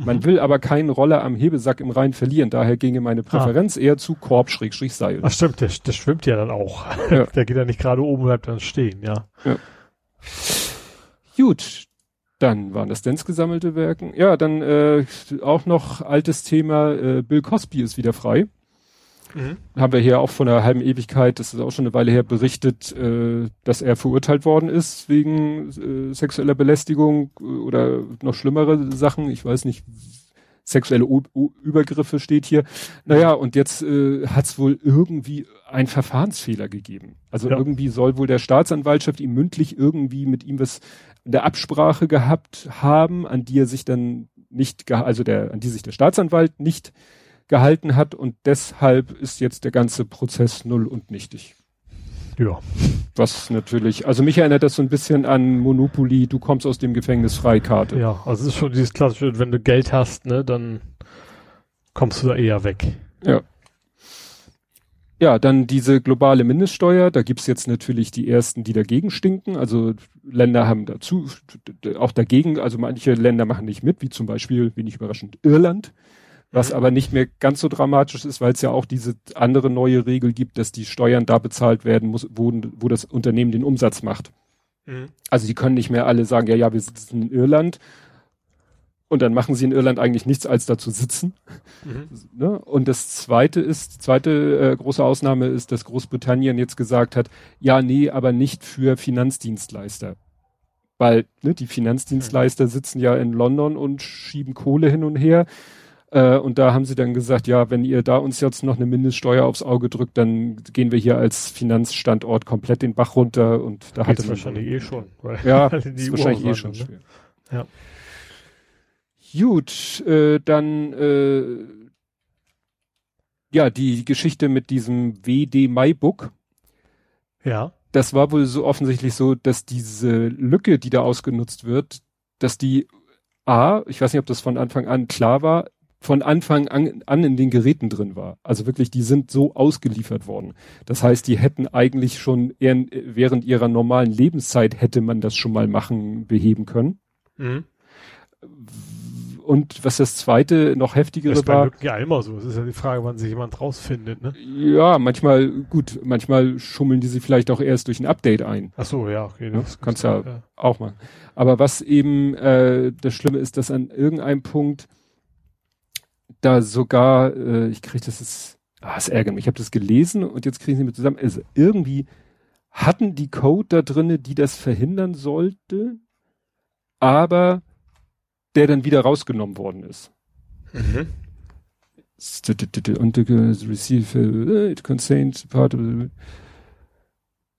Man mhm. will aber keinen Roller am Hebesack im Rhein verlieren, daher ginge meine ah. Präferenz ah. eher zu Korb-Seil. Ach stimmt, der, der schwimmt ja dann auch. Ja. *laughs* der geht ja nicht gerade oben, bleibt dann stehen, ja. ja. Gut, dann waren das Dance gesammelte Werken. Ja, dann äh, auch noch altes Thema, äh, Bill Cosby ist wieder frei. Mhm. Haben wir hier auch von einer halben Ewigkeit, das ist auch schon eine Weile her, berichtet, äh, dass er verurteilt worden ist wegen äh, sexueller Belästigung äh, oder noch schlimmere Sachen. Ich weiß nicht, sexuelle U U Übergriffe steht hier. Naja, und jetzt äh, hat es wohl irgendwie einen Verfahrensfehler gegeben. Also ja. irgendwie soll wohl der Staatsanwaltschaft ihm mündlich irgendwie mit ihm was in der Absprache gehabt haben, an die er sich dann nicht, also der, an die sich der Staatsanwalt nicht gehalten hat und deshalb ist jetzt der ganze Prozess null und nichtig. Ja. Was natürlich, also mich erinnert das so ein bisschen an Monopoly, du kommst aus dem Gefängnis Freikarte. Ja, also es ist schon dieses klassische, wenn du Geld hast, ne, dann kommst du da eher weg. Ja. Ja, dann diese globale Mindeststeuer, da gibt's jetzt natürlich die ersten, die dagegen stinken. Also Länder haben dazu auch dagegen, also manche Länder machen nicht mit, wie zum Beispiel, wenig überraschend, Irland, was mhm. aber nicht mehr ganz so dramatisch ist, weil es ja auch diese andere neue Regel gibt, dass die Steuern da bezahlt werden muss, wo, wo das Unternehmen den Umsatz macht. Mhm. Also die können nicht mehr alle sagen, ja, ja, wir sitzen in Irland und dann machen sie in Irland eigentlich nichts als dazu sitzen. Mhm. Ne? Und das zweite ist, die zweite äh, große Ausnahme ist, dass Großbritannien jetzt gesagt hat, ja, nee, aber nicht für Finanzdienstleister. Weil ne, die Finanzdienstleister sitzen ja in London und schieben Kohle hin und her. Äh, und da haben sie dann gesagt, ja, wenn ihr da uns jetzt noch eine Mindeststeuer aufs Auge drückt, dann gehen wir hier als Finanzstandort komplett den Bach runter und da hat es wahrscheinlich eh schon. ja, *laughs* ist wahrscheinlich eh schon ne? schwer. Ja. Gut, äh, dann äh, ja, die Geschichte mit diesem WD MyBook. Ja. Das war wohl so offensichtlich so, dass diese Lücke, die da ausgenutzt wird, dass die A, ich weiß nicht, ob das von Anfang an klar war, von Anfang an, an in den Geräten drin war. Also wirklich, die sind so ausgeliefert worden. Das heißt, die hätten eigentlich schon eher, während ihrer normalen Lebenszeit hätte man das schon mal machen, beheben können. Mhm und was das zweite noch heftigere das war. Ja, immer so. Es ist ja die Frage, wann sich jemand rausfindet, ne? Ja, manchmal, gut, manchmal schummeln die sich vielleicht auch erst durch ein Update ein. Ach so, ja, okay. Das, das kannst ja, ja auch machen. Aber was eben äh, das Schlimme ist, dass an irgendeinem Punkt da sogar, äh, ich kriege das ist, ah, es ärgert mich, ich habe das gelesen und jetzt kriegen sie mir zusammen, also irgendwie hatten die Code da drinne, die das verhindern sollte, aber der dann wieder rausgenommen worden ist. Mhm. Und receive äh, it contains part of the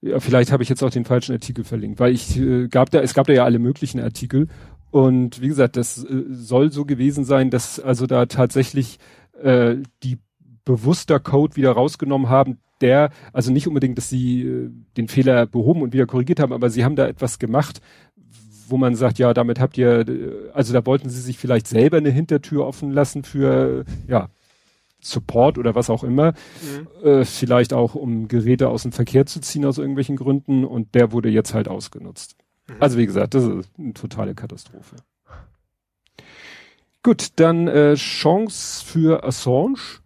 ja, vielleicht habe ich jetzt auch den falschen Artikel verlinkt, weil ich äh, gab da, es gab da ja alle möglichen Artikel und wie gesagt, das äh, soll so gewesen sein, dass also da tatsächlich äh, die bewusster Code wieder rausgenommen haben, der, also nicht unbedingt, dass sie äh, den Fehler behoben und wieder korrigiert haben, aber sie haben da etwas gemacht, wo man sagt, ja, damit habt ihr, also da wollten sie sich vielleicht selber eine Hintertür offen lassen für, ja, Support oder was auch immer, mhm. äh, vielleicht auch um Geräte aus dem Verkehr zu ziehen aus irgendwelchen Gründen und der wurde jetzt halt ausgenutzt. Mhm. Also wie gesagt, das ist eine totale Katastrophe. Gut, dann äh, Chance für Assange.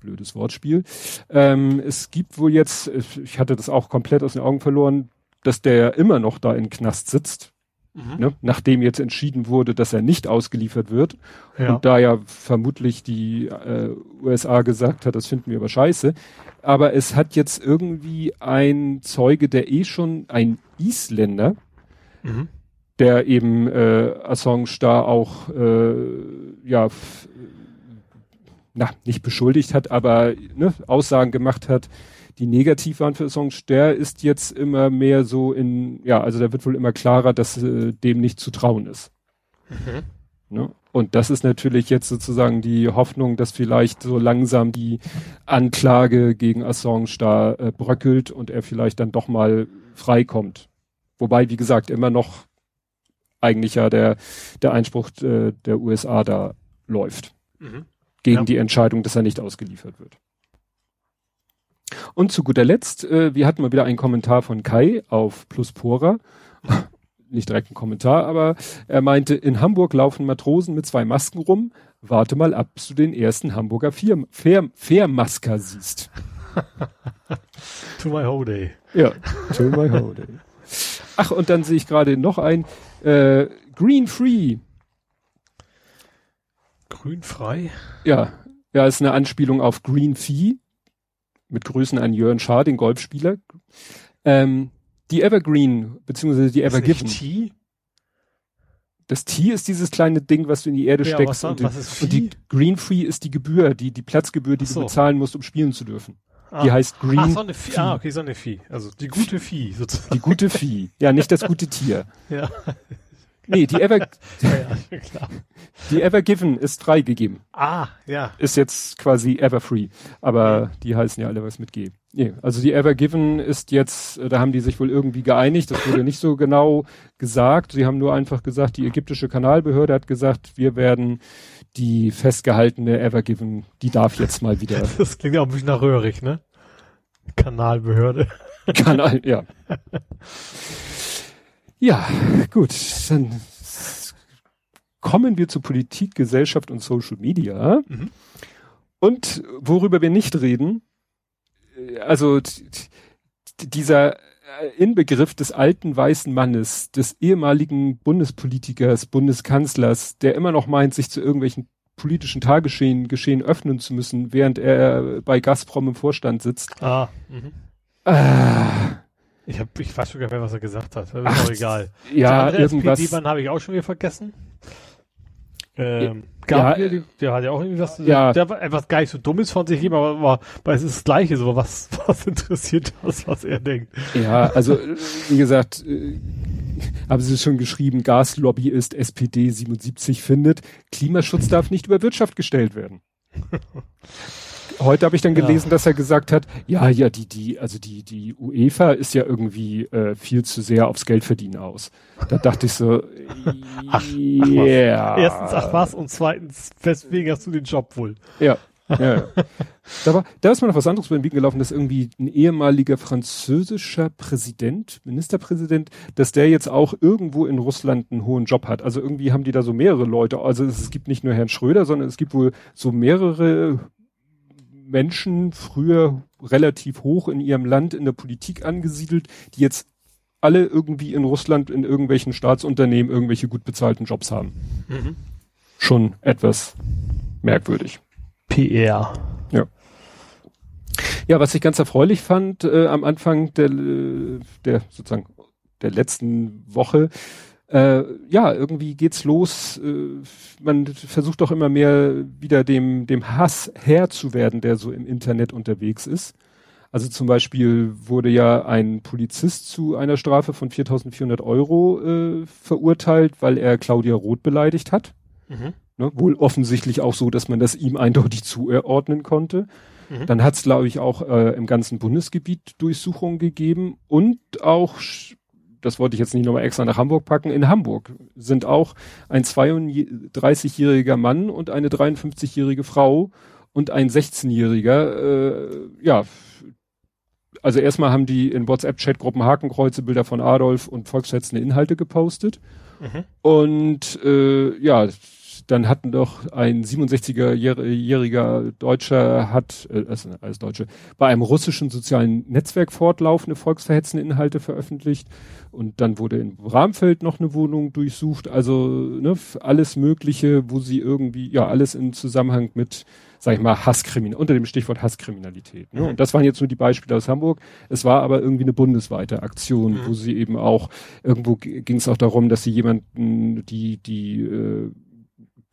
Blödes Wortspiel. Ähm, es gibt wohl jetzt, ich hatte das auch komplett aus den Augen verloren, dass der immer noch da in Knast sitzt. Mhm. Ne, nachdem jetzt entschieden wurde, dass er nicht ausgeliefert wird. Ja. Und da ja vermutlich die äh, USA gesagt hat, das finden wir aber scheiße. Aber es hat jetzt irgendwie ein Zeuge, der eh schon ein Isländer, mhm. der eben äh, Assange da auch äh, ja na, nicht beschuldigt hat, aber ne, Aussagen gemacht hat, die negativ waren für Assange, der ist jetzt immer mehr so in, ja, also da wird wohl immer klarer, dass äh, dem nicht zu trauen ist. Mhm. Ne? Und das ist natürlich jetzt sozusagen die Hoffnung, dass vielleicht so langsam die Anklage gegen Assange da äh, bröckelt und er vielleicht dann doch mal freikommt. Wobei, wie gesagt, immer noch eigentlich ja der, der Einspruch äh, der USA da läuft. Mhm. Gegen ja. die Entscheidung, dass er nicht ausgeliefert wird. Und zu guter Letzt, äh, wir hatten mal wieder einen Kommentar von Kai auf Pluspora. *laughs* Nicht direkt ein Kommentar, aber er meinte, in Hamburg laufen Matrosen mit zwei Masken rum. Warte mal ab, bis du den ersten Hamburger Fairmasker siehst. *laughs* to my whole day. Ja, to my whole day. Ach, und dann sehe ich gerade noch ein äh, Green Free. Grün frei? Ja, ja, ist eine Anspielung auf Green Fee mit Grüßen an Jörn Schaar, den Golfspieler. Ähm, die Evergreen, beziehungsweise die Evergiven. T? Das T ist dieses kleine Ding, was du in die Erde ja, steckst. und, was ist und die Green Free ist die Gebühr, die, die Platzgebühr, die so. du bezahlen musst, um spielen zu dürfen. Ah. Die heißt Green. Ah, so eine Vieh. Ah, okay, so eine Vieh. Also die gute Vieh sozusagen. Die gute Vieh. Ja, nicht das gute Tier. ja. Nee, die Ever, *laughs* ja, ja, klar. die Evergiven ist freigegeben. Ah, ja. Ist jetzt quasi Everfree. Aber ja. die heißen ja alle was mit G. Nee, also die Evergiven ist jetzt, äh, da haben die sich wohl irgendwie geeinigt. Das wurde nicht so genau gesagt. Sie haben nur einfach gesagt, die ägyptische Kanalbehörde hat gesagt, wir werden die festgehaltene Evergiven, die darf jetzt mal wieder. *laughs* Das klingt ja auch ein bisschen nach röhrig, ne? Kanalbehörde. *laughs* Kanal, ja. ja, gut. Dann kommen wir zu Politik, Gesellschaft und Social Media. Mhm. Und worüber wir nicht reden, äh, also dieser Inbegriff des alten weißen Mannes, des ehemaligen Bundespolitikers, Bundeskanzlers, der immer noch meint, sich zu irgendwelchen politischen Tagesgeschehen Geschehen öffnen zu müssen, während er bei Gazprom im Vorstand sitzt. Ah. Mhm. Ah. Ich, hab, ich weiß sogar mehr, was er gesagt hat. Das ist Ach, auch egal. Ja, irgendwas. SPD-Mann habe ich auch schon wieder vergessen. Ähm, Gabriel, ja, der hat ja auch irgendwie was, ja. der war etwas gar nicht so dummes von sich gegeben, aber, war, aber es ist das Gleiche, so was, *laughs* was interessiert das, was er denkt. Ja, also, wie gesagt, äh, haben Sie schon geschrieben, Gaslobbyist SPD 77 findet, Klimaschutz darf nicht über Wirtschaft gestellt werden. *laughs* Heute habe ich dann gelesen, ja. dass er gesagt hat, ja, ja, die, die, also die, die UEFA ist ja irgendwie äh, viel zu sehr aufs Geldverdienen aus. Da dachte ich so, *laughs* ach, yeah. ach Erstens, ach was, und zweitens, weswegen hast du den Job wohl? Ja. *laughs* ja, ja. Da, war, da ist mir noch was anderes über den Weg gelaufen, dass irgendwie ein ehemaliger französischer Präsident, Ministerpräsident, dass der jetzt auch irgendwo in Russland einen hohen Job hat. Also irgendwie haben die da so mehrere Leute. Also es gibt nicht nur Herrn Schröder, sondern es gibt wohl so mehrere Menschen früher relativ hoch in ihrem Land in der Politik angesiedelt, die jetzt alle irgendwie in Russland in irgendwelchen Staatsunternehmen irgendwelche gut bezahlten Jobs haben. Mhm. Schon etwas merkwürdig. PR. Ja. Ja, was ich ganz erfreulich fand äh, am Anfang der, der sozusagen der letzten Woche, äh, ja, irgendwie geht's los. Äh, man versucht doch immer mehr wieder dem, dem Hass Herr zu werden, der so im Internet unterwegs ist. Also zum Beispiel wurde ja ein Polizist zu einer Strafe von 4.400 Euro äh, verurteilt, weil er Claudia Roth beleidigt hat. Mhm. Ne, wohl offensichtlich auch so, dass man das ihm eindeutig zuordnen konnte. Mhm. Dann hat es, glaube ich, auch äh, im ganzen Bundesgebiet Durchsuchungen gegeben und auch das wollte ich jetzt nicht nochmal extra nach Hamburg packen, in Hamburg sind auch ein 32-jähriger Mann und eine 53-jährige Frau und ein 16-jähriger, äh, ja, also erstmal haben die in WhatsApp-Chatgruppen Hakenkreuze, Bilder von Adolf und volksschätzende Inhalte gepostet. Mhm. Und äh, ja, dann hatten doch ein 67er-jähriger Deutscher hat, äh, also als Deutsche, bei einem russischen sozialen Netzwerk fortlaufende volksverhetzende Inhalte veröffentlicht und dann wurde in Rahmfeld noch eine Wohnung durchsucht, also ne, alles Mögliche, wo sie irgendwie, ja, alles im Zusammenhang mit, sag ich mal, Hasskriminalität, unter dem Stichwort Hasskriminalität. Ne? Mhm. Und das waren jetzt nur die Beispiele aus Hamburg. Es war aber irgendwie eine bundesweite Aktion, mhm. wo sie eben auch, irgendwo ging es auch darum, dass sie jemanden, die, die äh,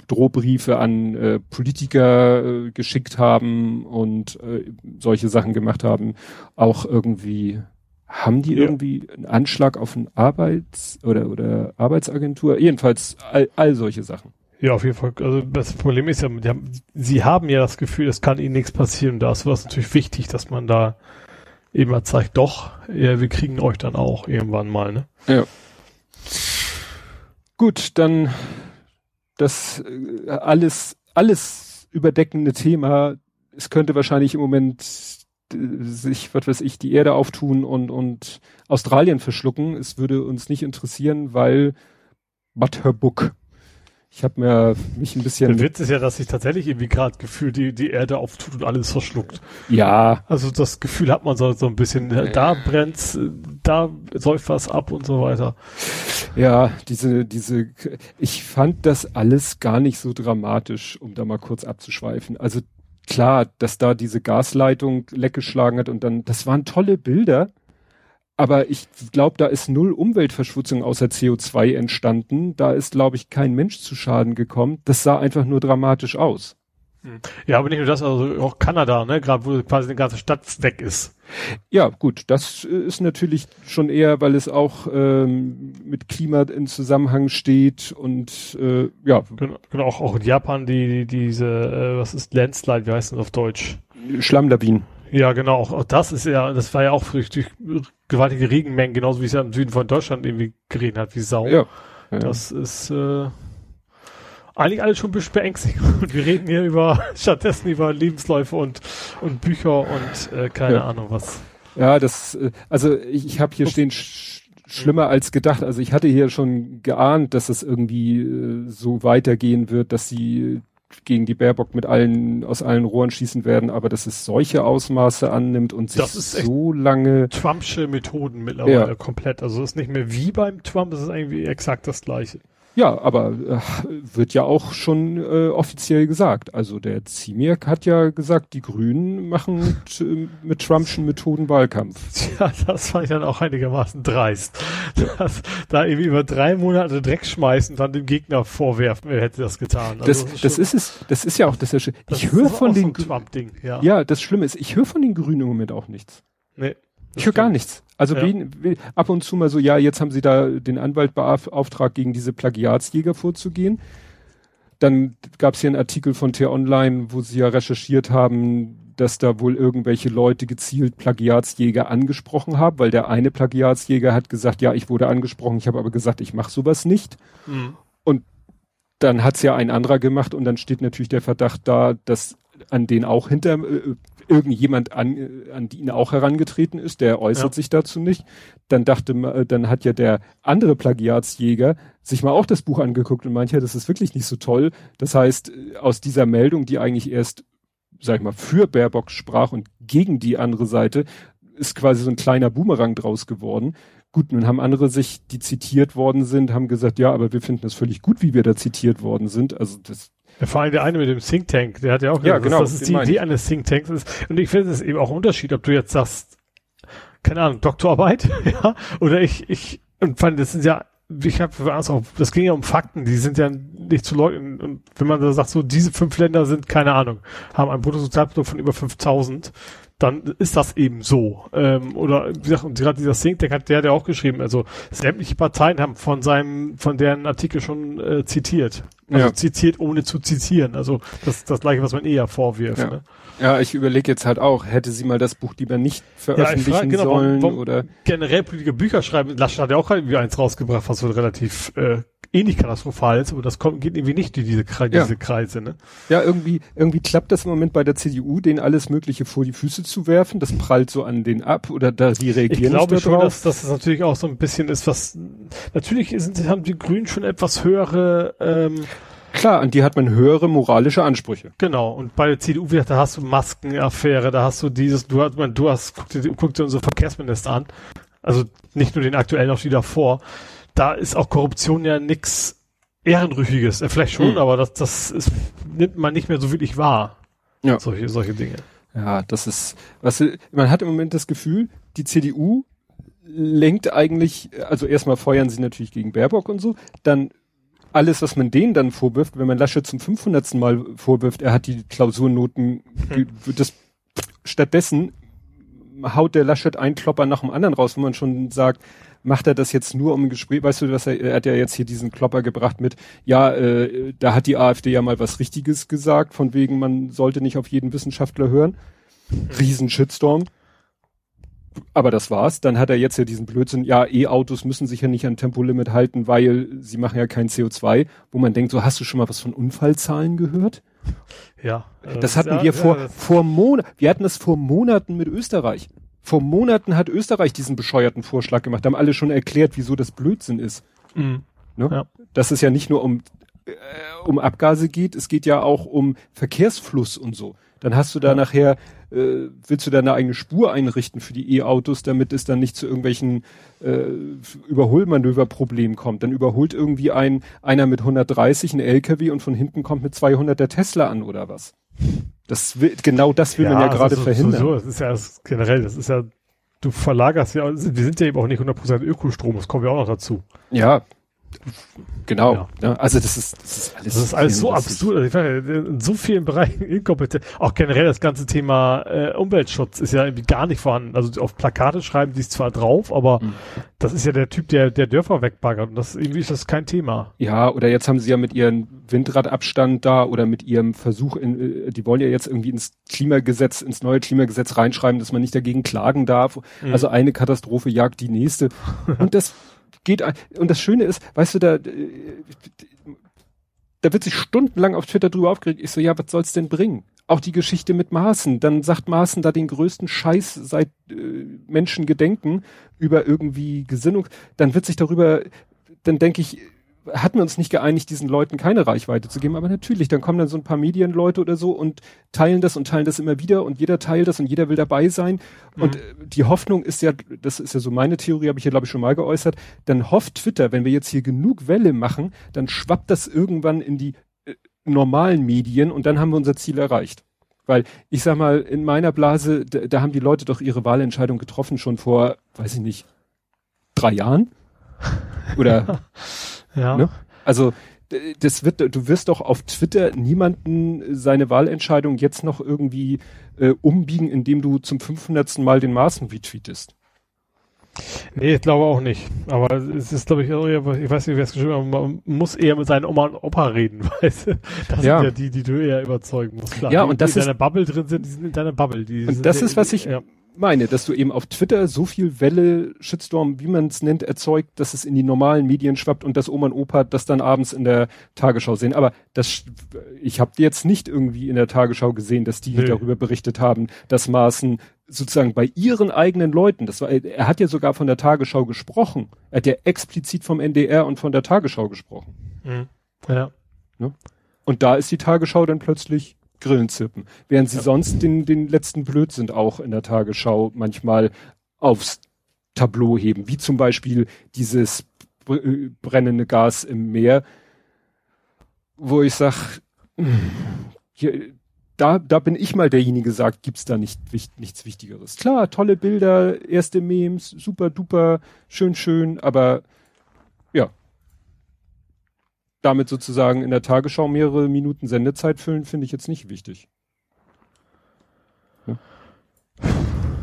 Drohbriefe an äh, Politiker äh, geschickt haben und äh, solche Sachen gemacht haben, auch irgendwie haben die ja. irgendwie einen Anschlag auf ein Arbeits- oder, oder Arbeitsagentur? Jedenfalls all, all solche Sachen. Ja, auf jeden Fall. Also das Problem ist ja, haben, sie haben ja das Gefühl, es kann ihnen nichts passieren. Da ist es natürlich wichtig, dass man da eben mal zeigt, doch, ja, wir kriegen euch dann auch irgendwann mal, ne? Ja. Gut, dann das äh, alles, alles überdeckende Thema. Es könnte wahrscheinlich im Moment sich, was weiß ich, die Erde auftun und, und Australien verschlucken. Es würde uns nicht interessieren, weil but her book. Ich habe mir mich ein bisschen. Der Witz ist ja, dass sich tatsächlich irgendwie gerade gefühlt die, die Erde auftut und alles verschluckt. Ja. Also das Gefühl hat man so, so ein bisschen, da brennt's, da säuft was ab und so weiter. Ja, diese, diese, ich fand das alles gar nicht so dramatisch, um da mal kurz abzuschweifen. Also klar, dass da diese Gasleitung leckgeschlagen hat und dann, das waren tolle Bilder aber ich glaube, da ist null Umweltverschmutzung außer CO2 entstanden. Da ist, glaube ich, kein Mensch zu Schaden gekommen. Das sah einfach nur dramatisch aus. Hm. Ja, aber nicht nur das, also auch Kanada, ne, gerade wo quasi eine ganze Stadt weg ist. Ja, gut, das ist natürlich schon eher, weil es auch ähm, mit Klima in Zusammenhang steht und äh, ja. Genau, genau auch, auch in Japan die, die diese, äh, was ist Landslide, wie heißt das auf Deutsch? Schlammlawinen. Ja, genau. Auch das ist ja, das war ja auch durch, durch gewaltige Regenmengen, genauso wie es ja im Süden von Deutschland irgendwie geregnet hat, wie Sau. Ja. ja. Das ist, äh, eigentlich alles schon ein bisschen beängstigend. Und *laughs* wir reden hier über *laughs* stattdessen über Lebensläufe und, und Bücher und äh, keine ja. Ahnung was. Ja, das, äh, also ich, ich habe hier stehen sch schlimmer als gedacht. Also ich hatte hier schon geahnt, dass es irgendwie äh, so weitergehen wird, dass sie gegen die Baerbock mit allen aus allen Rohren schießen werden, aber dass es solche Ausmaße annimmt und sich so lange Trumpsche Methoden mittlerweile ja. komplett. Also es ist nicht mehr wie beim Trump, es ist irgendwie exakt das gleiche. Ja, aber äh, wird ja auch schon äh, offiziell gesagt. Also der Ziemiak hat ja gesagt, die Grünen machen mit, äh, mit Trumpschen Methoden Wahlkampf. *laughs* Ja, das war ich dann auch einigermaßen dreist. Das, da irgendwie über drei Monate Dreck schmeißen, dann dem Gegner vorwerfen, er hätte das getan. Also das, das, das ist es. Das ist ja auch das. Ist, ich höre von den so Trump-Ding. Ja. ja, das Schlimme ist, ich höre von den Grünen im Moment auch nichts. Nee. Ich höre gar nichts. Also ja. wen, wen, ab und zu mal so, ja, jetzt haben sie da den Anwalt beauftragt, gegen diese Plagiatsjäger vorzugehen. Dann gab es hier einen Artikel von T-Online, wo sie ja recherchiert haben, dass da wohl irgendwelche Leute gezielt Plagiatsjäger angesprochen haben, weil der eine Plagiatsjäger hat gesagt, ja, ich wurde angesprochen, ich habe aber gesagt, ich mache sowas nicht. Mhm. Und dann hat's ja ein anderer gemacht und dann steht natürlich der Verdacht da, dass an den auch hinter äh, irgendjemand an, äh, an die ihn auch herangetreten ist, der äußert ja. sich dazu nicht. Dann dachte man, äh, dann hat ja der andere Plagiatsjäger sich mal auch das Buch angeguckt und meinte, ja, das ist wirklich nicht so toll. Das heißt, äh, aus dieser Meldung, die eigentlich erst, sag ich mal, für Baerbock sprach und gegen die andere Seite, ist quasi so ein kleiner Boomerang draus geworden. Gut, nun haben andere sich, die zitiert worden sind, haben gesagt, ja, aber wir finden das völlig gut, wie wir da zitiert worden sind. Also das ja, vor allem der eine mit dem Think Tank, der hat ja auch gesagt, ja, genau, das ist die Idee eines Think Tanks. Und ich finde, es ist eben auch ein Unterschied, ob du jetzt sagst, keine Ahnung, Doktorarbeit, *laughs* ja, oder ich, ich, und fand, das sind ja, ich habe auch, das ging ja um Fakten, die sind ja nicht zu leugnen. Und wenn man da sagt, so, diese fünf Länder sind, keine Ahnung, haben ein Bruttosozialprodukt von über 5000, dann ist das eben so. Ähm, oder wie gesagt, und gerade dieser Think Tank hat der hat ja auch geschrieben, also sämtliche Parteien haben von seinem, von deren Artikel schon äh, zitiert. Also ja. zitiert, ohne zu zitieren. Also das das gleiche, was man eher vorwirft. Ja, ne? ja ich überlege jetzt halt auch, hätte sie mal das Buch lieber nicht veröffentlichen ja, frage, genau, sollen warum, warum oder generell politische Bücher schreiben. Laschet hat ja auch irgendwie eins rausgebracht, was so relativ äh, ähnlich katastrophal ist, aber das kommt, geht irgendwie nicht in diese, Kre ja. diese Kreise, ne? Ja, irgendwie, irgendwie klappt das im Moment bei der CDU, denen alles Mögliche vor die Füße zu werfen. Das prallt so an den ab oder da, die reagieren Ich glaube schon, dass, dass das natürlich auch so ein bisschen ist, was, natürlich sind, haben die Grünen schon etwas höhere, ähm, Klar, an die hat man höhere moralische Ansprüche. Genau. Und bei der CDU, da hast du Maskenaffäre, da hast du dieses, du hast, man, du hast, guck dir, guck dir unsere Verkehrsminister an. Also nicht nur den aktuellen, auch die davor da ist auch Korruption ja nix Ehrenrüchiges. Äh, vielleicht schon, hm. aber das, das ist, nimmt man nicht mehr so wirklich wahr. Ja. Solche, solche Dinge. Ja, das ist, was, man hat im Moment das Gefühl, die CDU lenkt eigentlich, also erstmal feuern sie natürlich gegen Baerbock und so, dann alles, was man denen dann vorwirft, wenn man Laschet zum 500. Mal vorwirft, er hat die Klausurnoten, hm. das, stattdessen haut der Laschet einen Klopper nach dem anderen raus, wo man schon sagt, macht er das jetzt nur um ein Gespräch, weißt du, was er, er hat ja jetzt hier diesen Klopper gebracht mit, ja, äh, da hat die AfD ja mal was Richtiges gesagt, von wegen, man sollte nicht auf jeden Wissenschaftler hören. Riesen Shitstorm. Aber das war's. Dann hat er jetzt ja diesen Blödsinn, ja, E-Autos müssen sich ja nicht an Tempolimit halten, weil sie machen ja kein CO2, wo man denkt, so hast du schon mal was von Unfallzahlen gehört? Ja. Das hatten ja, wir vor, ja, vor Monaten, wir hatten das vor Monaten mit Österreich. Vor Monaten hat Österreich diesen bescheuerten Vorschlag gemacht, haben alle schon erklärt, wieso das Blödsinn ist. Mhm. Ne? Ja. Dass es ja nicht nur um, äh, um Abgase geht, es geht ja auch um Verkehrsfluss und so. Dann hast du da ja. nachher, äh, willst du da eine eigene Spur einrichten für die E-Autos, damit es dann nicht zu irgendwelchen äh, Überholmanöverproblemen kommt. Dann überholt irgendwie ein einer mit 130 ein LKW und von hinten kommt mit 200 der Tesla an oder was. Das will, genau das will ja, man ja gerade so, verhindern. So, das ist ja das, generell, das ist ja, du verlagerst ja, wir sind ja eben auch nicht 100% Ökostrom, das kommen wir auch noch dazu. Ja, Genau. Ja. ja. also das ist, das ist alles, das ist alles so absurd. Also in so vielen Bereichen inkompetent. Auch generell das ganze Thema äh, Umweltschutz ist ja irgendwie gar nicht vorhanden. Also auf Plakate schreiben die es zwar drauf, aber mhm. das ist ja der Typ, der der Dörfer wegbaggert. Und das irgendwie ist das kein Thema. Ja, oder jetzt haben sie ja mit ihrem Windradabstand da oder mit ihrem Versuch, in, äh, die wollen ja jetzt irgendwie ins Klimagesetz, ins neue Klimagesetz reinschreiben, dass man nicht dagegen klagen darf. Mhm. Also eine Katastrophe jagt die nächste. Und das geht, und das Schöne ist, weißt du, da, da wird sich stundenlang auf Twitter drüber aufgeregt. Ich so, ja, was soll's denn bringen? Auch die Geschichte mit Maaßen. Dann sagt Maaßen da den größten Scheiß seit äh, Menschen gedenken über irgendwie Gesinnung. Dann wird sich darüber, dann denke ich, hatten wir uns nicht geeinigt, diesen Leuten keine Reichweite zu geben, aber natürlich, dann kommen dann so ein paar Medienleute oder so und teilen das und teilen das immer wieder und jeder teilt das und jeder will dabei sein. Mhm. Und äh, die Hoffnung ist ja, das ist ja so meine Theorie, habe ich hier glaube ich schon mal geäußert, dann hofft Twitter, wenn wir jetzt hier genug Welle machen, dann schwappt das irgendwann in die äh, normalen Medien und dann haben wir unser Ziel erreicht. Weil ich sag mal, in meiner Blase, da, da haben die Leute doch ihre Wahlentscheidung getroffen schon vor, weiß ich nicht, drei Jahren. Oder *laughs* ja. Ne? Also das wird, du wirst doch auf Twitter niemanden seine Wahlentscheidung jetzt noch irgendwie äh, umbiegen, indem du zum 500. Mal den Maßen retweetest. Nee, ich glaube auch nicht. Aber es ist, glaube ich, ich weiß nicht, wer es geschrieben hat, man muss eher mit seinen Oma und Opa reden, *laughs* weißt du? Das ja. sind ja die, die du eher überzeugen musst. Klar, ja, die, und das die ist, in deiner Bubble drin sind, die sind in deiner Bubble. Die und das ist, was ich, ja meine, dass du eben auf Twitter so viel Welle, Shitstorm, wie man es nennt, erzeugt, dass es in die normalen Medien schwappt und dass Oma und Opa das dann abends in der Tagesschau sehen. Aber das, ich habe jetzt nicht irgendwie in der Tagesschau gesehen, dass die Nö. darüber berichtet haben, dass Maaßen sozusagen bei ihren eigenen Leuten, das war, er hat ja sogar von der Tagesschau gesprochen. Er hat ja explizit vom NDR und von der Tagesschau gesprochen. Mhm. Ja. Ne? Und da ist die Tagesschau dann plötzlich Grillen zirpen. Während sie ja. sonst den, den letzten Blödsinn auch in der Tagesschau manchmal aufs Tableau heben, wie zum Beispiel dieses äh, brennende Gas im Meer, wo ich sag, hier, da, da bin ich mal derjenige, sagt, gibt's da nicht, nichts Wichtigeres. Klar, tolle Bilder, erste Memes, super duper, schön, schön, aber damit sozusagen in der Tagesschau mehrere Minuten Sendezeit füllen, finde ich jetzt nicht wichtig. Ja,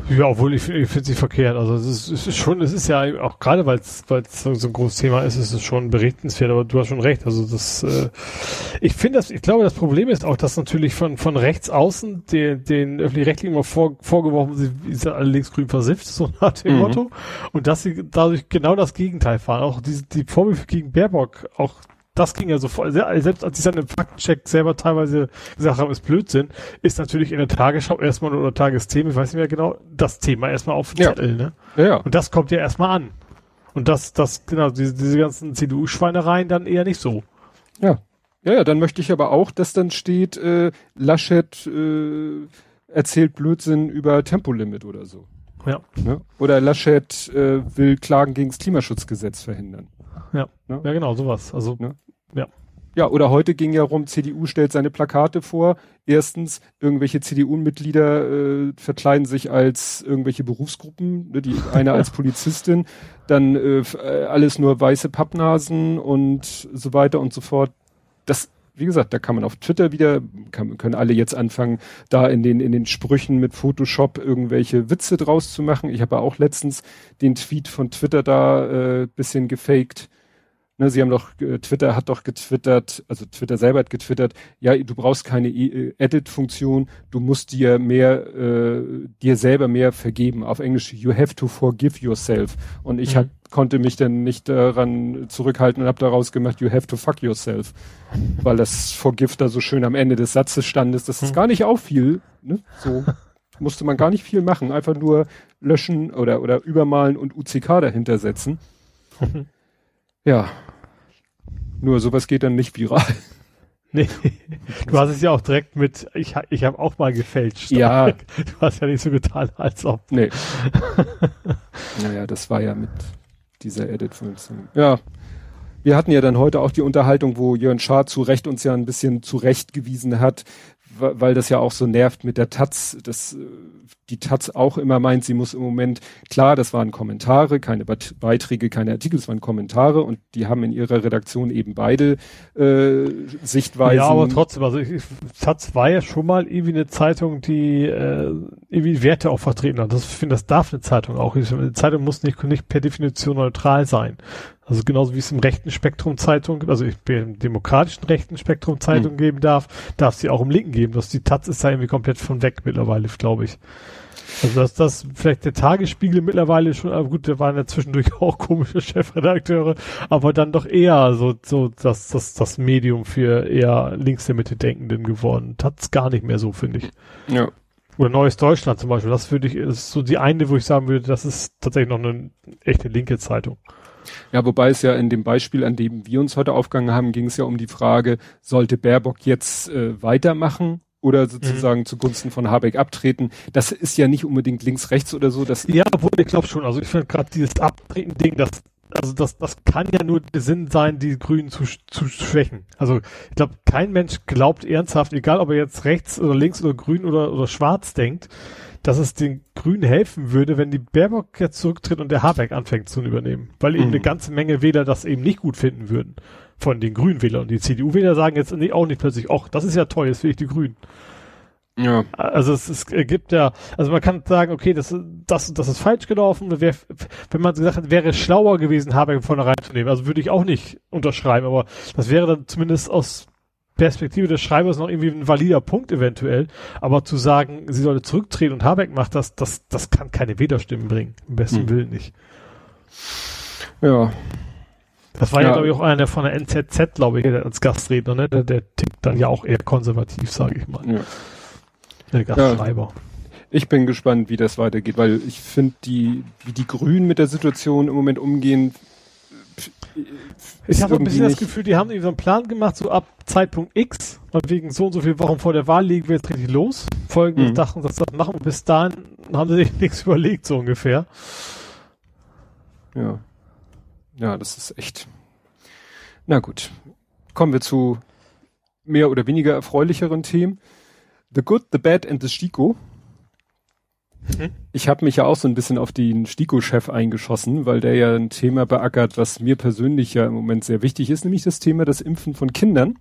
ja obwohl ich, ich finde sie verkehrt. Also es ist, es ist schon, es ist ja auch gerade, weil es so, so ein großes Thema ist, ist es schon berichtenswert, aber du hast schon recht. Also das, äh, ich finde das, ich glaube, das Problem ist auch, dass natürlich von, von rechts außen den, den öffentlich-rechtlichen immer vor, vorgeworfen, sie sind alle linksgrün versifft, so nach dem mhm. Motto. Und dass sie dadurch genau das Gegenteil fahren. Auch die, die Vorwürfe gegen Baerbock, auch das ging ja so voll. Selbst als ich dann im Faktencheck selber teilweise gesagt habe, ist Blödsinn, ist natürlich in der Tagesschau erstmal oder Tagesthemen, ich weiß nicht mehr genau, das Thema erstmal auf dem ja. Zettel, ne? Ja, Und das kommt ja erstmal an. Und das, das, genau, diese, diese ganzen CDU-Schweinereien dann eher nicht so. Ja. Ja, ja, dann möchte ich aber auch, dass dann steht, äh, Laschet äh, erzählt Blödsinn über Tempolimit oder so. Ja. Ne? Oder Laschet äh, will Klagen gegen das Klimaschutzgesetz verhindern. Ja. Ne? Ja, genau, sowas. Also ne? Ja. Ja, oder heute ging ja rum, CDU stellt seine Plakate vor. Erstens, irgendwelche CDU-Mitglieder äh, verkleiden sich als irgendwelche Berufsgruppen, ne, die *laughs* eine als Polizistin, dann äh, äh, alles nur weiße Pappnasen und so weiter und so fort. Das, wie gesagt, da kann man auf Twitter wieder, kann, können alle jetzt anfangen, da in den, in den Sprüchen mit Photoshop irgendwelche Witze draus zu machen. Ich habe ja auch letztens den Tweet von Twitter da äh, bisschen gefaked Ne, sie haben doch, äh, Twitter hat doch getwittert, also Twitter selber hat getwittert, ja, du brauchst keine e Edit-Funktion, du musst dir mehr, äh, dir selber mehr vergeben. Auf Englisch, you have to forgive yourself. Und ich mhm. hat, konnte mich dann nicht daran zurückhalten und habe daraus gemacht, you have to fuck yourself. Weil das Forgive da so schön am Ende des Satzes stand, ist, das ist mhm. gar nicht auch viel, ne? So musste man gar nicht viel machen, einfach nur löschen oder, oder übermalen und UCK dahinter setzen. *laughs* Ja. Nur sowas geht dann nicht viral. *laughs* Nee, du hast es ja auch direkt mit, ich, ich habe auch mal gefälscht. Ja. *laughs* Du hast ja nicht so getan, als ob. Nee. *laughs* naja, das war ja mit dieser Edit-Funktion. Ja. Wir hatten ja dann heute auch die Unterhaltung, wo Jörn Schaar zu Recht uns ja ein bisschen zurechtgewiesen hat, weil das ja auch so nervt mit der Taz, dass äh, die Taz auch immer meint, sie muss im Moment, klar, das waren Kommentare, keine Beiträge, keine Artikel, es waren Kommentare und die haben in ihrer Redaktion eben beide äh, Sichtweisen. Ja, aber trotzdem, also ich, Taz war ja schon mal irgendwie eine Zeitung, die äh, irgendwie Werte auch vertreten hat. Das finde, das darf eine Zeitung auch. Eine Zeitung muss nicht, nicht per Definition neutral sein. Also genauso wie es im rechten Spektrum Zeitung, also ich bin im demokratischen rechten Spektrum Zeitung mhm. geben darf, darf sie auch im linken gegeben. Das, die Taz ist da irgendwie komplett von weg mittlerweile, glaube ich. Also dass das vielleicht der Tagesspiegel mittlerweile schon, aber gut, da waren ja zwischendurch *laughs* auch komische Chefredakteure, aber dann doch eher so, so das, das, das Medium für eher links der Mitte Denkenden geworden. Taz gar nicht mehr so, finde ich. Ja. Oder Neues Deutschland zum Beispiel. Das würde ich, ist so die eine, wo ich sagen würde, das ist tatsächlich noch eine echte linke Zeitung. Ja, wobei es ja in dem Beispiel, an dem wir uns heute aufgegangen haben, ging es ja um die Frage, sollte Baerbock jetzt äh, weitermachen oder sozusagen mhm. zugunsten von Habeck abtreten. Das ist ja nicht unbedingt links, rechts oder so. Das ja, obwohl ich glaube schon. Also ich finde gerade dieses Abtreten-Ding, das also das, das kann ja nur der Sinn sein, die Grünen zu, zu schwächen. Also ich glaube, kein Mensch glaubt ernsthaft, egal ob er jetzt rechts oder links oder grün oder, oder schwarz denkt, dass es den Grünen helfen würde, wenn die Baerbock jetzt zurücktritt und der Habeck anfängt zu übernehmen. Weil eben mhm. eine ganze Menge Wähler das eben nicht gut finden würden. Von den Grünwählern. Und die CDU-Wähler sagen jetzt auch nicht plötzlich, ach, das ist ja toll, jetzt will ich die Grünen. Ja. Also es, es gibt ja, also man kann sagen, okay, das, das, das ist falsch gelaufen. Wär, wenn man gesagt hat, wäre es schlauer gewesen, Habeck vorne reinzunehmen. Also würde ich auch nicht unterschreiben, aber das wäre dann zumindest aus Perspektive des Schreibers noch irgendwie ein valider Punkt eventuell. Aber zu sagen, sie sollte zurücktreten und Habeck macht das, das, das kann keine Wählerstimmen bringen. Im besten hm. Willen nicht. Ja. Das war ja, ja glaube ich, auch einer von der NZZ, glaube ich, als Gastredner, ne? Der, der tickt dann ja auch eher konservativ, sage ich mal. Ja. Der Gastschreiber. Ja. Ich bin gespannt, wie das weitergeht, weil ich finde, die, wie die Grünen mit der Situation im Moment umgehen. Ich habe ein bisschen das Gefühl, die haben irgendwie so einen Plan gemacht, so ab Zeitpunkt X, und wegen so und so viel Wochen vor der Wahl legen wir jetzt richtig los. Folgendes mhm. dachten, das machen und bis dahin haben sie sich *laughs* nichts überlegt, so ungefähr. Ja. Ja, das ist echt. Na gut. Kommen wir zu mehr oder weniger erfreulicheren Themen. The Good, The Bad and The Stiko. Mhm. Ich habe mich ja auch so ein bisschen auf den Stiko-Chef eingeschossen, weil der ja ein Thema beackert, was mir persönlich ja im Moment sehr wichtig ist, nämlich das Thema das Impfen von Kindern.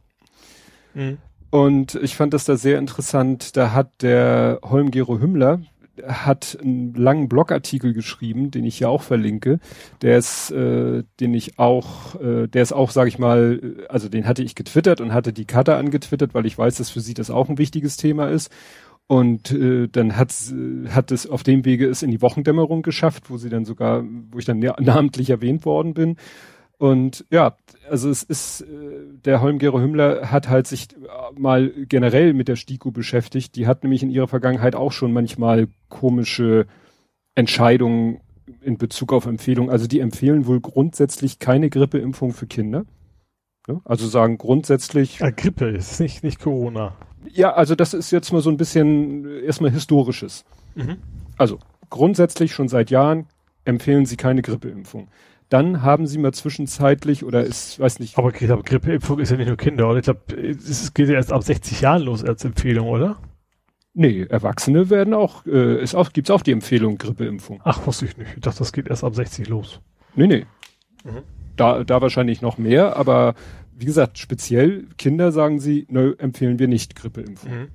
Mhm. Und ich fand das da sehr interessant. Da hat der Holm-Gero Hümmler, hat einen langen Blogartikel geschrieben, den ich ja auch verlinke. Der ist, äh, den ich auch, äh, der ist auch, sage ich mal, also den hatte ich getwittert und hatte die Karte angetwittert, weil ich weiß, dass für sie das auch ein wichtiges Thema ist. Und äh, dann hat hat es auf dem Wege es in die Wochendämmerung geschafft, wo sie dann sogar, wo ich dann namentlich erwähnt worden bin. Und ja, also es ist, äh, der Holmgero Hümmler hat halt sich mal generell mit der STIKO beschäftigt. Die hat nämlich in ihrer Vergangenheit auch schon manchmal komische Entscheidungen in Bezug auf Empfehlungen. Also die empfehlen wohl grundsätzlich keine Grippeimpfung für Kinder. Ja, also sagen grundsätzlich. Ja, Grippe ist nicht, nicht Corona. Ja, also das ist jetzt mal so ein bisschen erstmal historisches. Mhm. Also grundsätzlich schon seit Jahren empfehlen sie keine Grippeimpfung. Dann haben sie mal zwischenzeitlich oder ist, weiß nicht. Aber, aber Grippeimpfung ist ja nicht nur Kinder, oder? Ich glaube, es geht ja erst ab 60 Jahren los als Empfehlung, oder? Nee, Erwachsene werden auch, äh, ist auch, gibt's auch die Empfehlung Grippeimpfung. Ach, wusste ich nicht. Ich dachte, das geht erst ab 60 los. Nee, nee. Mhm. Da, da wahrscheinlich noch mehr, aber wie gesagt, speziell Kinder sagen sie, nö, empfehlen wir nicht Grippeimpfung. Mhm.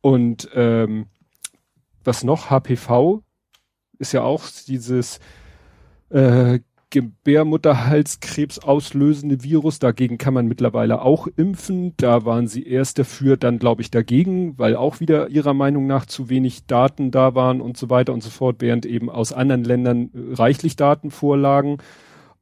Und ähm, was noch? HPV ist ja auch dieses äh, Gebärmutterhalskrebs auslösende Virus. Dagegen kann man mittlerweile auch impfen. Da waren sie erst dafür, dann glaube ich dagegen, weil auch wieder ihrer Meinung nach zu wenig Daten da waren und so weiter und so fort, während eben aus anderen Ländern reichlich Daten vorlagen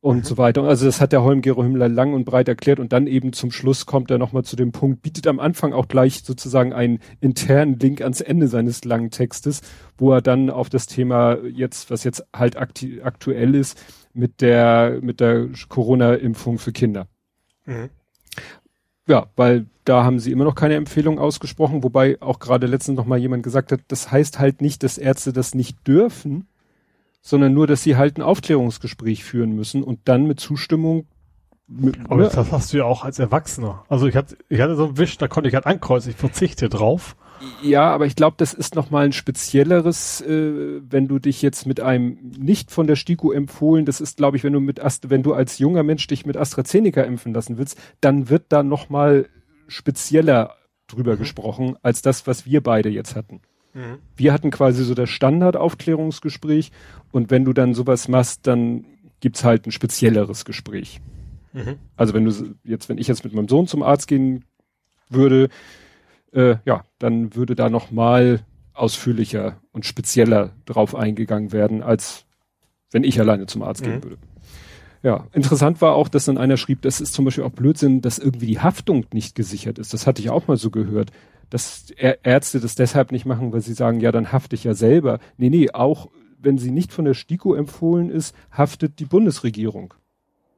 und mhm. so weiter. Also das hat der Holm-Gero Himmler lang und breit erklärt und dann eben zum Schluss kommt er nochmal zu dem Punkt, bietet am Anfang auch gleich sozusagen einen internen Link ans Ende seines langen Textes, wo er dann auf das Thema jetzt, was jetzt halt aktuell ist, mit der, mit der Corona-Impfung für Kinder. Mhm. Ja, weil da haben sie immer noch keine Empfehlung ausgesprochen, wobei auch gerade letztens noch mal jemand gesagt hat, das heißt halt nicht, dass Ärzte das nicht dürfen, sondern nur, dass sie halt ein Aufklärungsgespräch führen müssen und dann mit Zustimmung mit, Aber ne? das hast du ja auch als Erwachsener. Also ich hatte, ich hatte so einen Wisch, da konnte ich halt ankreuzen, ich verzichte drauf. Ja, aber ich glaube, das ist nochmal ein spezielleres, äh, wenn du dich jetzt mit einem nicht von der STIKO empfohlen, das ist, glaube ich, wenn du mit Ast wenn du als junger Mensch dich mit AstraZeneca impfen lassen willst, dann wird da nochmal spezieller drüber mhm. gesprochen, als das, was wir beide jetzt hatten. Mhm. Wir hatten quasi so das Standardaufklärungsgespräch und wenn du dann sowas machst, dann gibt's halt ein spezielleres Gespräch. Mhm. Also wenn du jetzt, wenn ich jetzt mit meinem Sohn zum Arzt gehen würde, äh, ja, dann würde da noch mal ausführlicher und spezieller drauf eingegangen werden, als wenn ich alleine zum Arzt mhm. gehen würde. Ja, interessant war auch, dass dann einer schrieb, das ist zum Beispiel auch Blödsinn, dass irgendwie die Haftung nicht gesichert ist. Das hatte ich auch mal so gehört, dass Ärzte das deshalb nicht machen, weil sie sagen, ja, dann hafte ich ja selber. Nee, nee, auch wenn sie nicht von der STIKO empfohlen ist, haftet die Bundesregierung.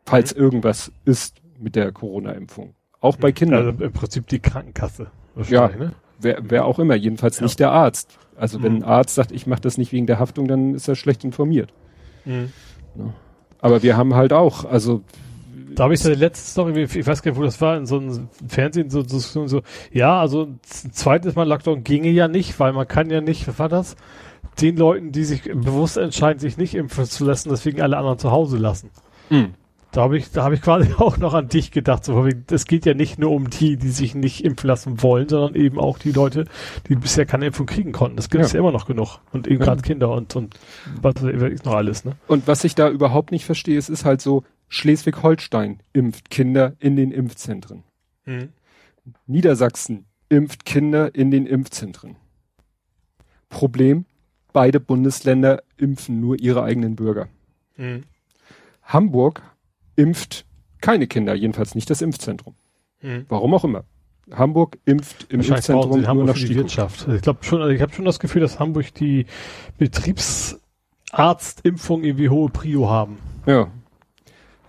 Falls mhm. irgendwas ist mit der Corona-Impfung. Auch bei. Kindern. Also im Prinzip die Krankenkasse. Ja, ne? wer, wer auch immer, jedenfalls ja. nicht der Arzt. Also wenn mhm. ein Arzt sagt, ich mache das nicht wegen der Haftung, dann ist er schlecht informiert. Mhm. Ja. Aber wir haben halt auch, also da habe ich die letzte Story, ich weiß gar nicht, wo das war, in so einem Fernsehen, so, so, so, ja, also ein zweites Mal Lockdown ginge ja nicht, weil man kann ja nicht, was war das? Den Leuten, die sich bewusst entscheiden, sich nicht impfen zu lassen, deswegen alle anderen zu Hause lassen. Mhm. Da habe ich, da habe ich quasi *laughs* auch noch an dich gedacht. So, es geht ja nicht nur um die, die sich nicht impfen lassen wollen, sondern eben auch die Leute, die bisher keine Impfung kriegen konnten. Das gibt es ja. ja. immer noch genug. Und eben ja. gerade Kinder und, und was ist noch alles, ne? Und was ich da überhaupt nicht verstehe, es ist halt so, Schleswig-Holstein impft Kinder in den Impfzentren. Mhm. Niedersachsen impft Kinder in den Impfzentren. Problem, beide Bundesländer impfen nur ihre eigenen Bürger. Mhm. Hamburg impft keine Kinder, jedenfalls nicht das Impfzentrum. Mhm. Warum auch immer. Hamburg impft im Impfzentrum nur nach die Wirtschaft. Ich glaube schon, also ich habe schon das Gefühl, dass Hamburg die Betriebsarztimpfung irgendwie hohe Prio haben. Ja.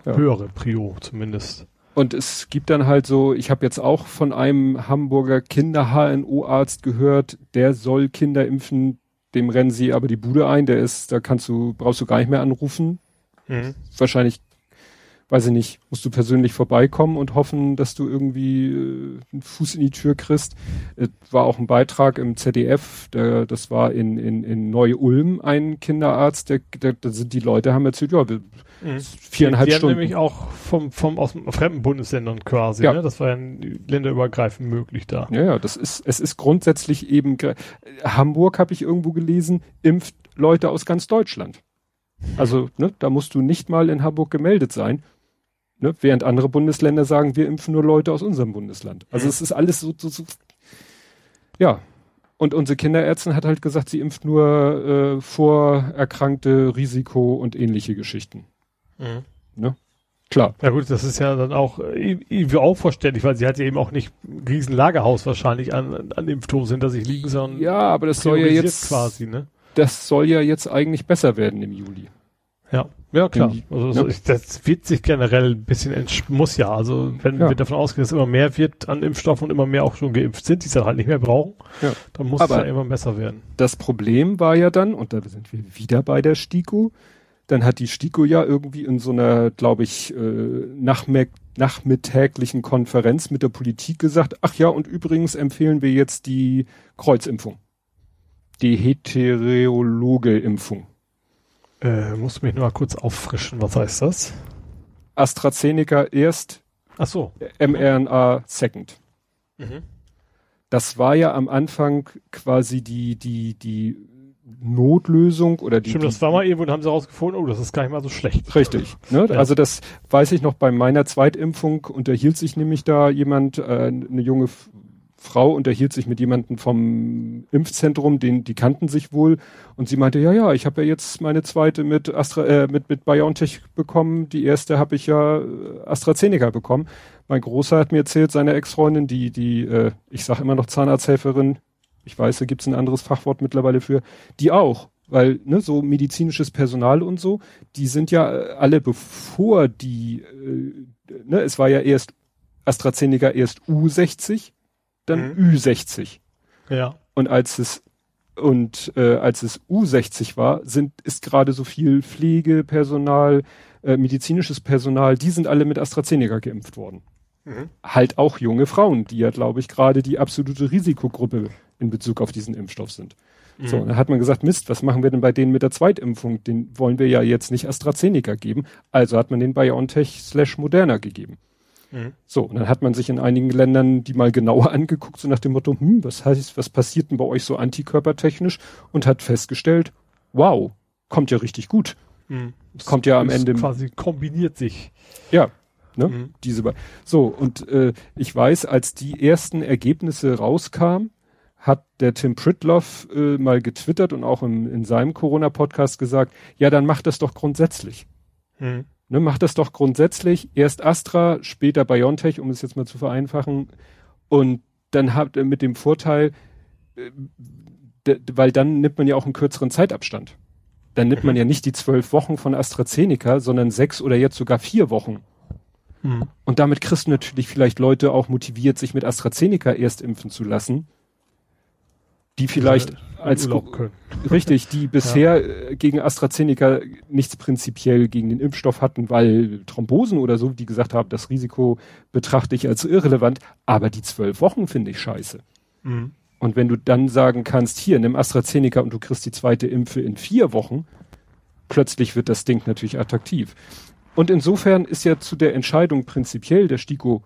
Ja. Höhere Prio zumindest. Und es gibt dann halt so, ich habe jetzt auch von einem Hamburger Kinder-HNO-Arzt gehört, der soll Kinder impfen, dem rennen sie aber die Bude ein, der ist, da kannst du, brauchst du gar nicht mehr anrufen. Mhm. Wahrscheinlich weiß ich nicht, musst du persönlich vorbeikommen und hoffen, dass du irgendwie äh, einen Fuß in die Tür kriegst. Es war auch ein Beitrag im ZDF, der, das war in, in, in Neu-Ulm ein Kinderarzt, der, der, da sind die Leute haben erzählt, ja, wir, mhm. viereinhalb die, die Stunden. nämlich auch vom, vom, aus fremden Bundesländern quasi, ja. ne? das war ja länderübergreifend möglich da. Ja, ja, das ist, es ist grundsätzlich eben, Hamburg habe ich irgendwo gelesen, impft Leute aus ganz Deutschland. Also, ne, da musst du nicht mal in Hamburg gemeldet sein. Ne? Während andere Bundesländer sagen, wir impfen nur Leute aus unserem Bundesland. Also mhm. es ist alles so, so, so ja. Und unsere Kinderärztin hat halt gesagt, sie impft nur äh, vorerkrankte Risiko und ähnliche Geschichten. Mhm. Ne? Klar. Ja gut, das ist ja dann auch äh, irgendwie auch verständlich, weil sie hat ja eben auch nicht ein riesen Lagerhaus wahrscheinlich an, an Impfdosen hinter sich liegen, sondern ja, aber das soll ja jetzt quasi, ne? Das soll ja jetzt eigentlich besser werden im Juli. Ja, ja klar. Also ja. das wird sich generell ein bisschen muss ja. Also wenn ja. wir davon ausgehen, dass immer mehr wird an Impfstoffen und immer mehr auch schon geimpft sind, die es dann halt nicht mehr brauchen, ja. dann muss Aber es ja immer besser werden. Das Problem war ja dann, und da sind wir wieder bei der STIKO, dann hat die STIKO ja irgendwie in so einer, glaube ich, äh, nachmitt nachmittäglichen Konferenz mit der Politik gesagt, ach ja, und übrigens empfehlen wir jetzt die Kreuzimpfung. Die Heterologe-Impfung. Äh, muss mich nur mal kurz auffrischen. Was heißt das? AstraZeneca erst. Ach so. mRNA second. Mhm. Das war ja am Anfang quasi die, die, die Notlösung oder die. Stimmt, das war mal irgendwo und haben sie rausgefunden, oh, das ist gar nicht mal so schlecht. Richtig. Ne? Ja. Also das weiß ich noch bei meiner Zweitimpfung unterhielt sich nämlich da jemand, äh, eine junge Frau unterhielt sich mit jemandem vom Impfzentrum, den die kannten sich wohl. Und sie meinte, ja, ja, ich habe ja jetzt meine zweite mit Astra äh, mit mit BioNTech bekommen, die erste habe ich ja äh, AstraZeneca bekommen. Mein Großer hat mir erzählt, seine Ex-Freundin, die die äh, ich sage immer noch Zahnarzthelferin, ich weiß, da gibt's ein anderes Fachwort mittlerweile für, die auch, weil ne, so medizinisches Personal und so, die sind ja äh, alle bevor die äh, ne, es war ja erst AstraZeneca erst U60 dann mhm. Ü60. Ja. Und als es und äh, als es U60 war, sind ist gerade so viel Pflegepersonal, äh, medizinisches Personal, die sind alle mit AstraZeneca geimpft worden. Mhm. Halt auch junge Frauen, die ja, glaube ich, gerade die absolute Risikogruppe in Bezug auf diesen Impfstoff sind. Mhm. So, dann hat man gesagt, Mist, was machen wir denn bei denen mit der Zweitimpfung? Den wollen wir ja jetzt nicht AstraZeneca geben. Also hat man den BioNTech slash Moderna gegeben. Mhm. So, und dann hat man sich in einigen Ländern die mal genauer angeguckt, so nach dem Motto, hm, was heißt, was passiert denn bei euch so antikörpertechnisch? Und hat festgestellt, wow, kommt ja richtig gut. Mhm. Kommt ja am Ende. Quasi kombiniert sich. Ja. Ne? Mhm. Diese so, und äh, ich weiß, als die ersten Ergebnisse rauskamen, hat der Tim Pritloff äh, mal getwittert und auch im, in seinem Corona-Podcast gesagt, ja, dann macht das doch grundsätzlich. Mhm. Ne, macht das doch grundsätzlich. Erst Astra, später BioNTech, um es jetzt mal zu vereinfachen. Und dann habt ihr mit dem Vorteil, äh, weil dann nimmt man ja auch einen kürzeren Zeitabstand. Dann nimmt man ja nicht die zwölf Wochen von AstraZeneca, sondern sechs oder jetzt sogar vier Wochen. Mhm. Und damit kriegst du natürlich vielleicht Leute auch motiviert, sich mit AstraZeneca erst impfen zu lassen, die vielleicht ja, als *laughs* richtig, die bisher ja. Äh, gegen AstraZeneca nichts prinzipiell gegen den Impfstoff hatten, weil Thrombosen oder so, die gesagt haben, das Risiko betrachte ich als irrelevant, aber die zwölf Wochen finde ich scheiße. Mhm. Und wenn du dann sagen kannst, hier, nimm AstraZeneca und du kriegst die zweite Impfe in vier Wochen, plötzlich wird das Ding natürlich attraktiv. Und insofern ist ja zu der Entscheidung prinzipiell der STIKO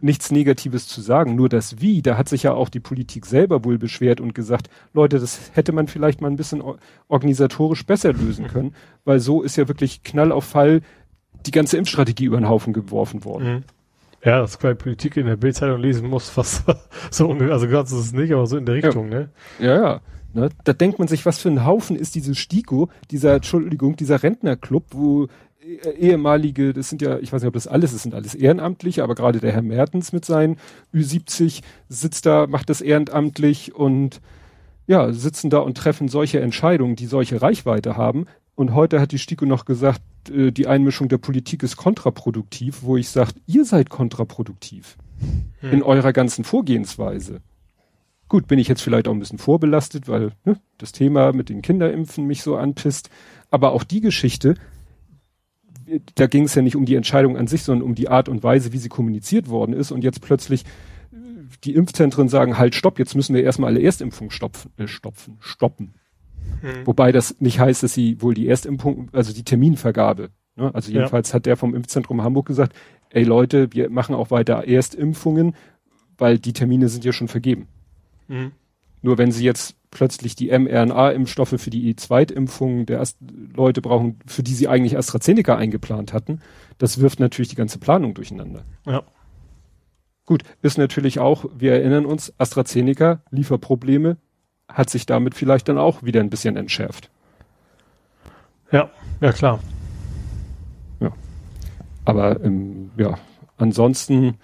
nichts Negatives zu sagen, nur das Wie, da hat sich ja auch die Politik selber wohl beschwert und gesagt, Leute, das hätte man vielleicht mal ein bisschen organisatorisch besser lösen können, weil so ist ja wirklich Knall auf Fall die ganze Impfstrategie über den Haufen geworfen worden. Mhm. Ja, das bei Politik in der Bildzeitung lesen muss, was *laughs* so, also ganz ist es nicht, aber so in der Richtung, ja. ne? Ja, ja. Ne? Da denkt man sich, was für ein Haufen ist diese STIKO, dieser, Entschuldigung, dieser Rentnerclub, wo ehemalige, das sind ja, ich weiß nicht, ob das alles ist, sind alles Ehrenamtliche, aber gerade der Herr Mertens mit seinen Ü70 sitzt da, macht das ehrenamtlich und ja, sitzen da und treffen solche Entscheidungen, die solche Reichweite haben. Und heute hat die STIKO noch gesagt, äh, die Einmischung der Politik ist kontraproduktiv, wo ich sage, ihr seid kontraproduktiv hm. in eurer ganzen Vorgehensweise. Gut, bin ich jetzt vielleicht auch ein bisschen vorbelastet, weil ne, das Thema mit den Kinderimpfen mich so anpisst. Aber auch die Geschichte, da ging es ja nicht um die Entscheidung an sich, sondern um die Art und Weise, wie sie kommuniziert worden ist. Und jetzt plötzlich äh, die Impfzentren sagen, halt, stopp, jetzt müssen wir erstmal alle Erstimpfungen stopfen, äh, stopfen, stoppen. Hm. Wobei das nicht heißt, dass sie wohl die Erstimpfung, also die Terminvergabe, ne? also jedenfalls ja. hat der vom Impfzentrum Hamburg gesagt, ey Leute, wir machen auch weiter Erstimpfungen, weil die Termine sind ja schon vergeben. Hm. Nur wenn sie jetzt plötzlich die mRNA-Impfstoffe für die Zweitimpfung der Ast Leute brauchen, für die sie eigentlich AstraZeneca eingeplant hatten, das wirft natürlich die ganze Planung durcheinander. Ja. Gut, ist natürlich auch, wir erinnern uns, AstraZeneca, Lieferprobleme, hat sich damit vielleicht dann auch wieder ein bisschen entschärft. Ja, ja klar. Ja. Aber ähm, ja, ansonsten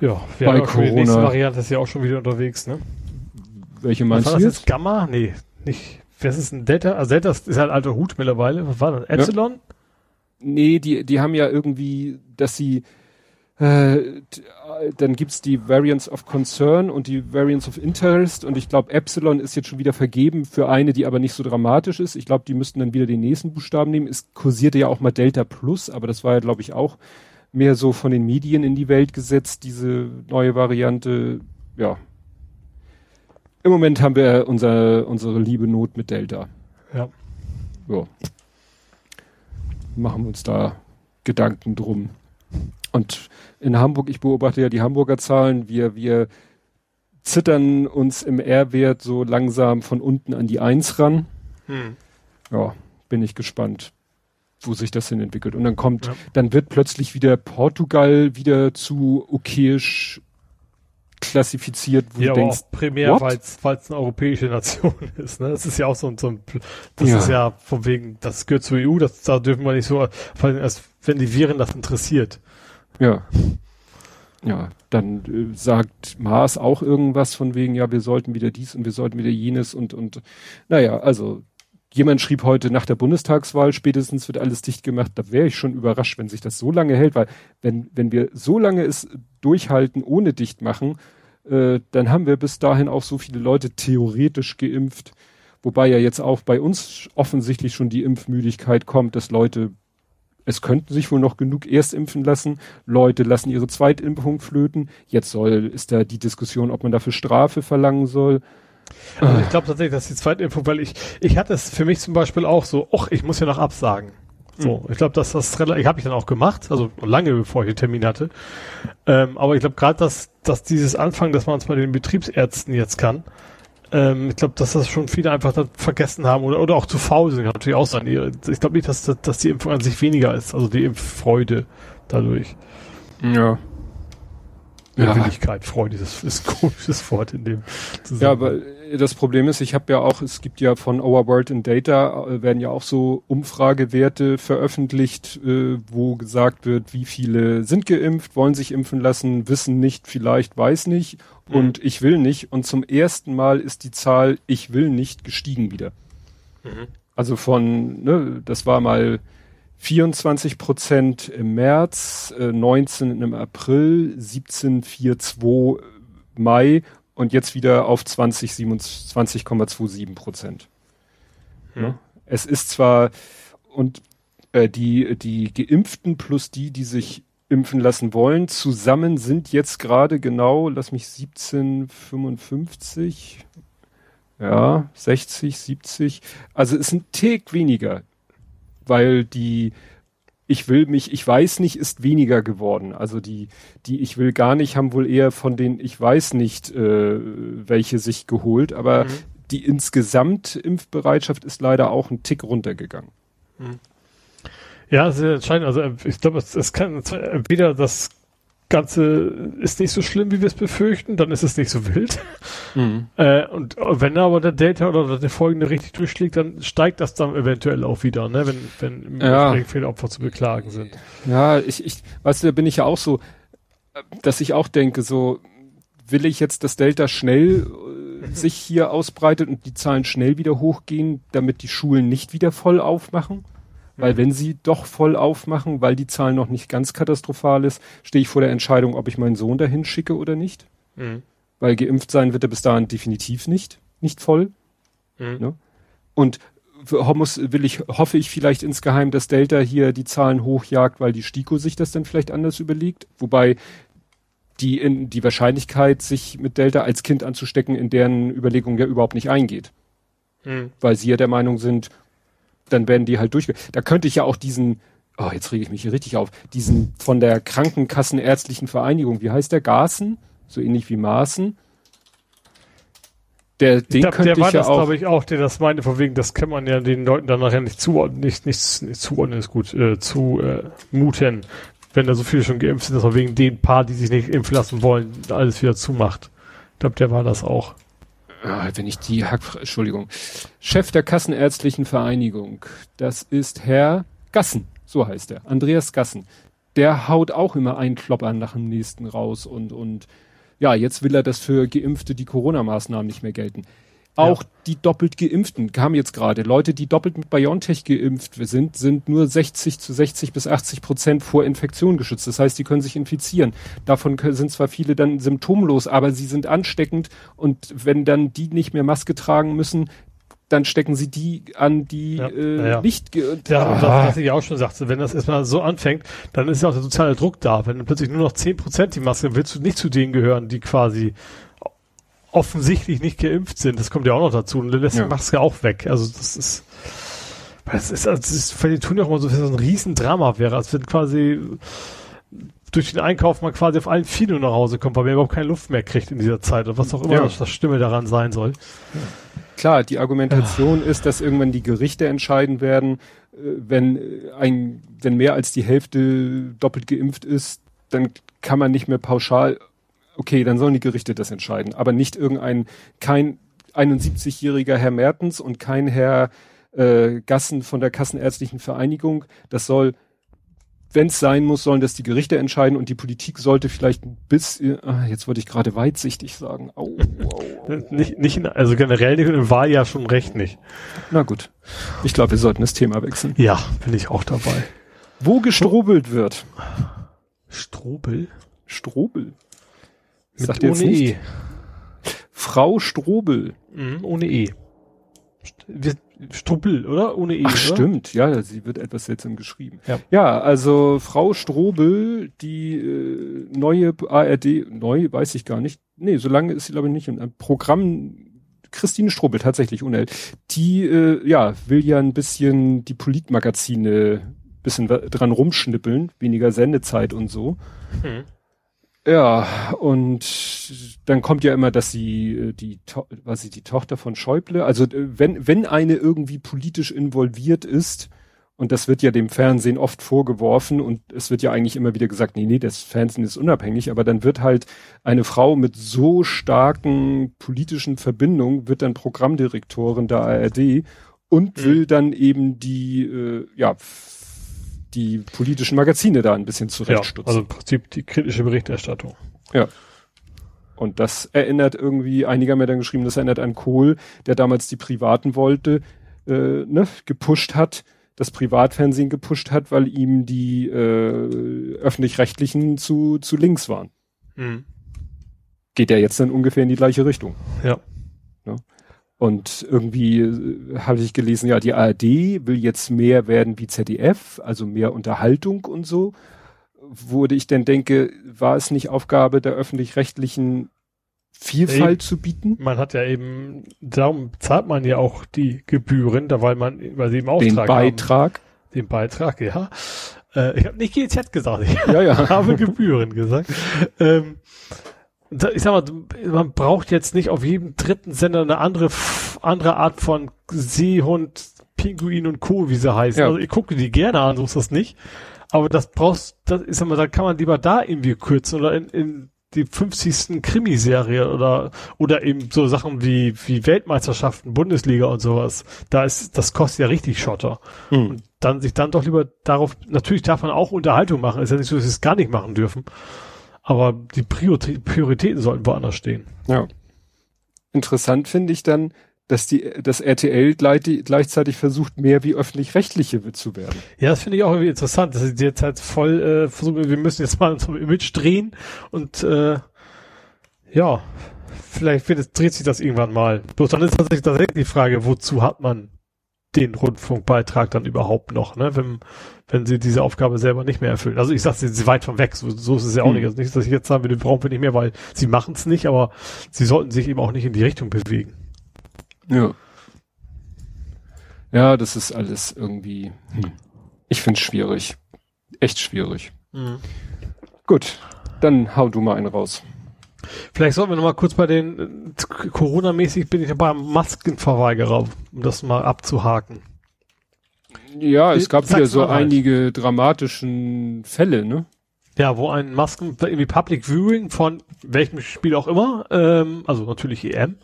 ja, wir bei Corona. Die nächste Variante ist ja auch schon wieder unterwegs, ne? Welche meinst du? War das jetzt Gamma? Nee, nicht. Was ist ein Delta? Also Delta ist halt alter Hut mittlerweile. Was war das? Epsilon? Ja. Nee, die, die haben ja irgendwie, dass sie, äh, dann gibt's die Variance of Concern und die Variance of Interest und ich glaube Epsilon ist jetzt schon wieder vergeben für eine, die aber nicht so dramatisch ist. Ich glaube, die müssten dann wieder den nächsten Buchstaben nehmen. Es kursierte ja auch mal Delta Plus, aber das war ja glaube ich auch mehr so von den Medien in die Welt gesetzt, diese neue Variante. Ja, im Moment haben wir unser, unsere liebe Not mit Delta. Ja. Ja. Machen wir uns da Gedanken drum. Und in Hamburg, ich beobachte ja die Hamburger Zahlen, wir, wir zittern uns im R-Wert so langsam von unten an die Eins ran. Hm. Ja, bin ich gespannt, wo sich das hin entwickelt. Und dann kommt, ja. dann wird plötzlich wieder Portugal wieder zu okayisch klassifiziert, wo ja, du denkst, primär, weil es eine europäische *laughs* Nation ist. Ne? Das ist ja auch so, so ein, das ja. ist ja von wegen, das gehört zur EU, das, da dürfen wir nicht so, vor allem erst, wenn die Viren das interessiert. Ja. Ja, dann äh, sagt Maas auch irgendwas von wegen, ja, wir sollten wieder dies und wir sollten wieder jenes und, und, naja, also, jemand schrieb heute nach der Bundestagswahl, spätestens wird alles dicht gemacht, da wäre ich schon überrascht, wenn sich das so lange hält, weil wenn, wenn wir so lange es durchhalten ohne dicht machen, äh, dann haben wir bis dahin auch so viele Leute theoretisch geimpft, wobei ja jetzt auch bei uns offensichtlich schon die Impfmüdigkeit kommt, dass Leute, es könnten sich wohl noch genug erst impfen lassen, Leute lassen ihre Zweitimpfung flöten, jetzt soll, ist da die Diskussion, ob man dafür Strafe verlangen soll. Also ich glaube tatsächlich, dass die Zweitimpfung, weil ich, ich hatte es für mich zum Beispiel auch so, ach, ich muss ja noch absagen. So, mhm. ich glaube, dass das relativ, habe ich dann auch gemacht, also lange bevor ich den Termin hatte. Ähm, aber ich glaube gerade, dass, dass dieses Anfangen, dass man es bei den Betriebsärzten jetzt kann, Ähm, ich glaube, dass das schon viele einfach dann vergessen haben oder, oder auch zu faul sind, kann natürlich auch sein. Ich glaube nicht, dass, dass die Impfung an sich weniger ist, also die Impffreude dadurch. Ja. Ja. Willigkeit, Freude, das ist ein komisches Wort in dem Zusammenhang. Ja, aber das Problem ist, ich habe ja auch, es gibt ja von Our World in Data, äh, werden ja auch so Umfragewerte veröffentlicht, äh, wo gesagt wird, wie viele sind geimpft, wollen sich impfen lassen, wissen nicht, vielleicht, weiß nicht mhm. und ich will nicht. Und zum ersten Mal ist die Zahl ich will nicht gestiegen wieder. Mhm. Also von, ne, das war mal 24 Prozent im März, äh, 19 im April, 17, 4, 2 Mai und jetzt wieder auf 20, 20,27 Prozent. Hm. Ja? Es ist zwar, und äh, die, die Geimpften plus die, die sich impfen lassen wollen, zusammen sind jetzt gerade genau, lass mich 17,55, ja, 60, 70, also ist ein Tick weniger weil die ich will mich, ich weiß nicht, ist weniger geworden. Also die, die ich will gar nicht, haben wohl eher von den, ich weiß nicht, äh, welche sich geholt, aber mhm. die insgesamt Impfbereitschaft ist leider auch ein Tick runtergegangen. Mhm. Ja, sehr entscheidend. Also ich glaube, es, es kann entweder das Ganze ist nicht so schlimm, wie wir es befürchten, dann ist es nicht so wild. Mhm. *laughs* Äh, und wenn aber der Delta oder der folgende richtig durchschlägt, dann steigt das dann eventuell auch wieder, ne? wenn, wenn ja. viele Opfer zu beklagen sind. Ja, ich, ich, weißt du, da bin ich ja auch so, dass ich auch denke, so will ich jetzt, dass Delta schnell äh, sich hier ausbreitet und die Zahlen schnell wieder hochgehen, damit die Schulen nicht wieder voll aufmachen? Weil mhm. wenn sie doch voll aufmachen, weil die Zahl noch nicht ganz katastrophal ist, stehe ich vor der Entscheidung, ob ich meinen Sohn dahin schicke oder nicht. Mhm. Weil geimpft sein wird er bis dahin definitiv nicht, nicht voll. Mhm. Ne? Und muss, will ich, hoffe ich vielleicht insgeheim, dass Delta hier die Zahlen hochjagt, weil die STIKO sich das dann vielleicht anders überlegt. Wobei die in die Wahrscheinlichkeit, sich mit Delta als Kind anzustecken, in deren Überlegung ja überhaupt nicht eingeht. Mhm. Weil sie ja der Meinung sind, dann werden die halt durchge... Da könnte ich ja auch diesen, oh, jetzt rege ich mich hier richtig auf, diesen von der Krankenkassenärztlichen Vereinigung, wie heißt der? Gasen? So ähnlich wie Maßen. Der, den ich glaub, der war das, glaube ich, auch, der das meinte, von wegen, das kann man ja den Leuten dann nachher nicht zuordnen, nicht, nicht, nicht zuordnen ist gut, äh, zu äh, muten, wenn da so viele schon geimpft sind, dass man wegen den paar, die sich nicht impfen lassen wollen, alles wieder zumacht. Ich glaube, der war das auch ah, wenn ich die Hack, Entschuldigung, Chef der Kassenärztlichen Vereinigung, das ist Herr Gassen, so heißt er, Andreas Gassen. Der haut auch immer einen Kloppern nach dem nächsten raus und, und ja, jetzt will er, dass für Geimpfte die Corona-Maßnahmen nicht mehr gelten. Auch ja. die doppelt geimpften kam jetzt gerade. Leute, die doppelt mit BioNTech geimpft sind, sind nur 60 zu 60 bis 80 Prozent vor Infektion geschützt. Das heißt, die können sich infizieren. Davon sind zwar viele dann symptomlos, aber sie sind ansteckend und wenn dann die nicht mehr Maske tragen müssen, dann stecken sie die an, die ja, äh, ja. nicht. Ja, und das, was ich auch schon sagte, wenn das erstmal so anfängt, dann ist ja auch der soziale Druck da. Wenn plötzlich nur noch 10 Prozent die Maske, willst du nicht zu denen gehören, die quasi offensichtlich nicht geimpft sind. Das kommt ja auch noch dazu. Und dann lässt ja. die Maske auch weg. Also das ist, das ist, also das ist, die tun ja auch immer so, dass das ein Riesendrama wäre, als wenn quasi durch den Einkauf man quasi auf allen nur nach Hause kommt, weil man überhaupt keine Luft mehr kriegt in dieser Zeit oder was auch immer ja. das, Stimme daran sein soll. Ja. Klar, die Argumentation ja. ist, dass irgendwann die Gerichte entscheiden werden, äh, wenn ein, wenn mehr als die Hälfte doppelt geimpft ist, dann kann man nicht mehr pauschal okay, dann sollen die Gerichte das entscheiden, aber nicht irgendein, kein 71-jähriger Herr Mertens und kein Herr äh, Gassen von der Kassenärztlichen Vereinigung. Das soll, wenn es sein muss, sollen das die Gerichte entscheiden und die Politik sollte vielleicht bis, äh, jetzt wollte ich gerade weitsichtig sagen. Au, au, au. *laughs* nicht, nicht in, also generell im Wahljahr schon recht nicht. Na gut. Ich glaube, wir sollten das Thema wechseln. Ja, bin ich auch dabei. Wo gestrobelt wird. Strobel? Strobel. Mit Sagt ohne E. Frau Strobel. Mhm, ohne E. Struppel, oder? Ohne E. Ach, oder? stimmt, ja, sie wird etwas seltsam geschrieben. Ja, ja also Frau Strobel, die äh, neue ARD, neu weiß ich gar nicht. Nee, so lange ist sie, glaube ich, nicht. Ein Programm, Christine Strobel, tatsächlich ohne Die, äh, ja, will ja ein bisschen die Politmagazine bisschen dran rumschnippeln, weniger Sendezeit und so. Hm. Ja, und dann kommt ja immer, dass sie äh, die, was sie die Tochter von Schäuble, also äh, wenn wenn eine irgendwie politisch involviert ist, und das wird ja dem Fernsehen oft vorgeworfen und es wird ja eigentlich immer wieder gesagt, nee, nee, das Fernsehen ist unabhängig, aber dann wird halt eine Frau mit so starken politischen Verbindungen, wird dann Programmdirektorin der ARD und mhm. will dann eben die, äh, ja, die politischen Magazine da ein bisschen zurechtstutzen. Ja, also im Prinzip die kritische Berichterstattung. Ja. Und das erinnert irgendwie, einige haben ja dann geschrieben, das erinnert an Kohl, der damals die Privaten wollte, äh, ne, gepusht hat, das Privatfernsehen gepusht hat, weil ihm die äh, öffentlich-rechtlichen zu, zu links waren. Mhm. Geht ja jetzt dann ungefähr in die gleiche Richtung. Ja. ja. Und irgendwie äh, habe ich gelesen, ja, die ARD will jetzt mehr werden wie ZDF, also mehr Unterhaltung und so. Wurde ich denn denke, war es nicht Aufgabe der öffentlich-rechtlichen Vielfalt eben, zu bieten? Man hat ja eben, darum zahlt man ja auch die Gebühren, da weil man, weil sie im Auftrag Den Beitrag? Haben. Den Beitrag, ja. Äh, ich habe nicht GZ gesagt, ich ja, ja. *laughs* habe Gebühren gesagt. Ähm, ich sag mal, man braucht jetzt nicht auf jedem dritten Sender eine andere, andere Art von Seehund, Pinguin und Co., wie sie heißen. Ja. Also ich gucke die gerne an, so ist das nicht. Aber das brauchst, das, ich sag mal, da kann man lieber da irgendwie kürzen oder in, in die 50. Krimiserie oder, oder eben so Sachen wie, wie Weltmeisterschaften, Bundesliga und sowas. Da ist, das kostet ja richtig Schotter. Hm. Und dann sich dann doch lieber darauf, natürlich darf man auch Unterhaltung machen. Ist ja nicht so, dass sie es gar nicht machen dürfen. Aber die Prioritäten sollten woanders stehen. Ja. Interessant finde ich dann, dass die, das RTL gleich, gleichzeitig versucht, mehr wie öffentlich-rechtliche zu werden. Ja, das finde ich auch irgendwie interessant, dass sie jetzt halt voll äh, versuchen, wir müssen jetzt mal unser Image drehen und äh, ja, vielleicht wird es, dreht sich das irgendwann mal. Bloß dann ist tatsächlich, tatsächlich die Frage, wozu hat man den Rundfunkbeitrag dann überhaupt noch, ne? Wenn, wenn sie diese Aufgabe selber nicht mehr erfüllen. Also ich sage, sie sind weit von weg, so, so ist es ja auch hm. nicht. Also nicht, dass ich jetzt sagen würde, brauchen wir nicht mehr, weil sie machen es nicht, aber sie sollten sich eben auch nicht in die Richtung bewegen. Ja. Ja, das ist alles irgendwie, hm. ich finde es schwierig. Echt schwierig. Mhm. Gut, dann hau du mal einen raus. Vielleicht sollten wir noch mal kurz bei den äh, Corona-mäßig bin ich beim Maskenverweigerer, um das mal abzuhaken. Ja, es gab wieder so einige dramatischen Fälle, ne? Ja, wo ein Masken, irgendwie Public Viewing von welchem Spiel auch immer, ähm, also natürlich EM,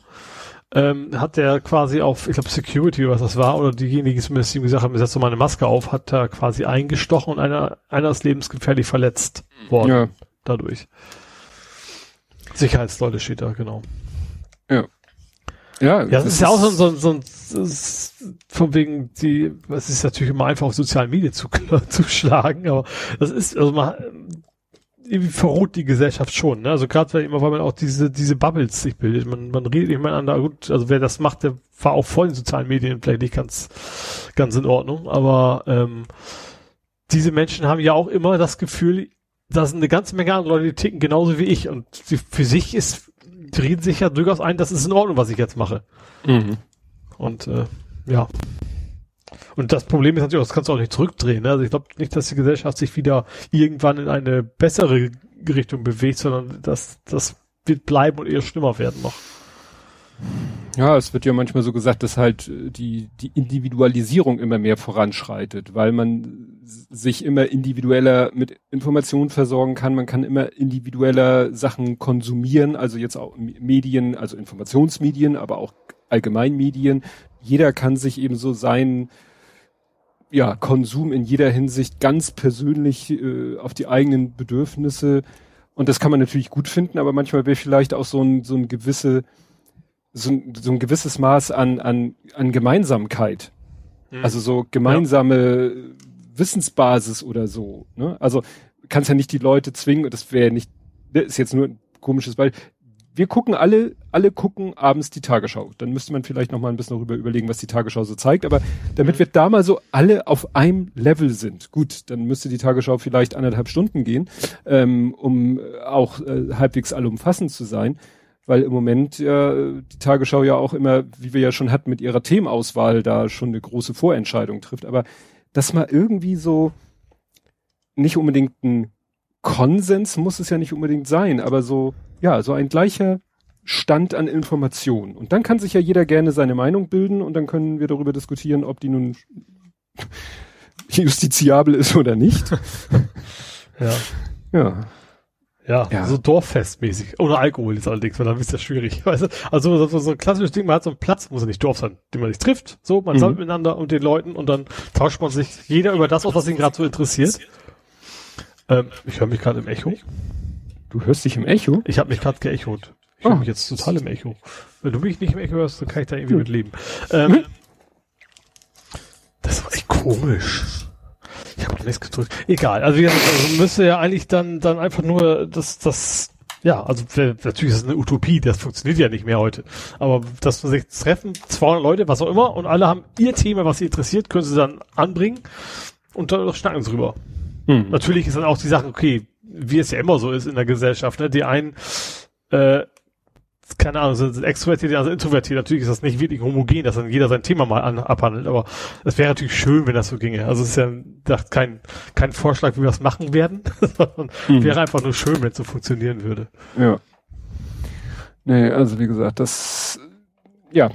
ähm, hat der quasi auf, ich glaube Security, was das war, oder diejenigen, die zumindest ihm gesagt haben, setzt doch mal eine Maske auf, hat er quasi eingestochen und einer, einer ist lebensgefährlich verletzt worden. Ja. Dadurch. Sicherheitsleute steht da, genau. Ja. Ja, ja das, das ist ja auch so, so, so, so von wegen die, es ist natürlich immer einfach auf sozialen Medien zu, *laughs* zu schlagen, aber das ist, also man, irgendwie verroht die Gesellschaft schon. Ne? Also gerade weil immer, weil man auch diese diese Bubbles sich bildet. Man man redet nicht miteinander. Gut, also wer das macht, der war auch voll in sozialen Medien vielleicht nicht ganz ganz in Ordnung. Aber ähm, diese Menschen haben ja auch immer das Gefühl, da sind eine ganze Menge andere Leute, die ticken genauso wie ich. Und die, für sich ist, die reden sich ja durchaus ein, das ist in Ordnung, was ich jetzt mache. Mhm. Und äh, ja. Und das Problem ist natürlich das kannst du auch nicht zurückdrehen. Ne? Also ich glaube nicht, dass die Gesellschaft sich wieder irgendwann in eine bessere Richtung bewegt, sondern das, das wird bleiben und eher schlimmer werden noch. Ja, es wird ja manchmal so gesagt, dass halt äh, die, die Individualisierung immer mehr voranschreitet, weil man sich immer individueller mit Informationen versorgen kann. Man kann immer individueller Sachen konsumieren, also jetzt auch Medien, also Informationsmedien, aber auch Allgemeinmedien. Jeder kann sich eben so sein, ja, Konsum in jeder Hinsicht ganz persönlich äh, auf die eigenen Bedürfnisse. Und das kann man natürlich gut finden, aber manchmal wäre vielleicht auch so ein, so ein gewisse, so ein, so ein gewisses Maß an, an, an Gemeinsamkeit. Mhm. Also so gemeinsame ja. Wissensbasis oder so. Ne? Also kannst ja nicht die Leute zwingen, das wäre nicht, das ist jetzt nur ein komisches Beispiel, wir gucken alle, alle gucken abends die Tagesschau. Dann müsste man vielleicht noch mal ein bisschen darüber überlegen, was die Tagesschau so zeigt. Aber damit mhm. wir da mal so alle auf einem Level sind, gut, dann müsste die Tagesschau vielleicht anderthalb Stunden gehen, ähm, um auch äh, halbwegs allumfassend zu sein. Weil im Moment ja die Tagesschau ja auch immer, wie wir ja schon hatten, mit ihrer Themenauswahl da schon eine große Vorentscheidung trifft. Aber dass mal irgendwie so nicht unbedingt ein Konsens muss es ja nicht unbedingt sein, aber so, ja, so ein gleicher Stand an Informationen. Und dann kann sich ja jeder gerne seine Meinung bilden und dann können wir darüber diskutieren, ob die nun *laughs* justiziabel ist oder nicht. *laughs* ja. Ja. Ja, ja, so Dorffestmäßig. Ohne Alkohol ist allerdings, weil dann ist das schwierig. *laughs* Weißt du? Also so, so ein klassisches Ding, man hat so einen Platz, muss ja nicht Dorf sein, den man sich trifft. So, man mhm. sammelt miteinander und den Leuten und dann tauscht man sich jeder über das aus, was ihn gerade so interessiert. Ähm, ich höre mich gerade im Echo. Du hörst dich im Echo? Ich habe mich gerade geechot. Ich höre oh. mich jetzt total im Echo. Wenn du mich nicht im Echo hörst, dann kann ich da irgendwie hm. mit leben. Ähm, das war echt komisch. Ich habe nichts gedrückt. Egal. Also, wie gesagt, also müsste ja eigentlich dann, dann einfach nur das, das, ja, also natürlich ist es eine Utopie, das funktioniert ja nicht mehr heute. Aber dass wir sich treffen, 200 Leute, was auch immer, und alle haben ihr Thema, was sie interessiert, können sie dann anbringen und dann schnacken sie drüber. Hm. Natürlich ist dann auch die Sache, okay, wie es ja immer so ist in der Gesellschaft, ne? Die einen äh, keine Ahnung, sind extrovertiert, also introvertiert. Natürlich ist das nicht wirklich homogen, dass dann jeder sein Thema mal an, abhandelt, aber es wäre natürlich schön, wenn das so ginge. Also es ist ja kein, kein Vorschlag, wie wir das machen werden, *laughs* sondern mhm. wäre einfach nur schön, wenn es so funktionieren würde. Ja. Nee, also wie gesagt, das, ja.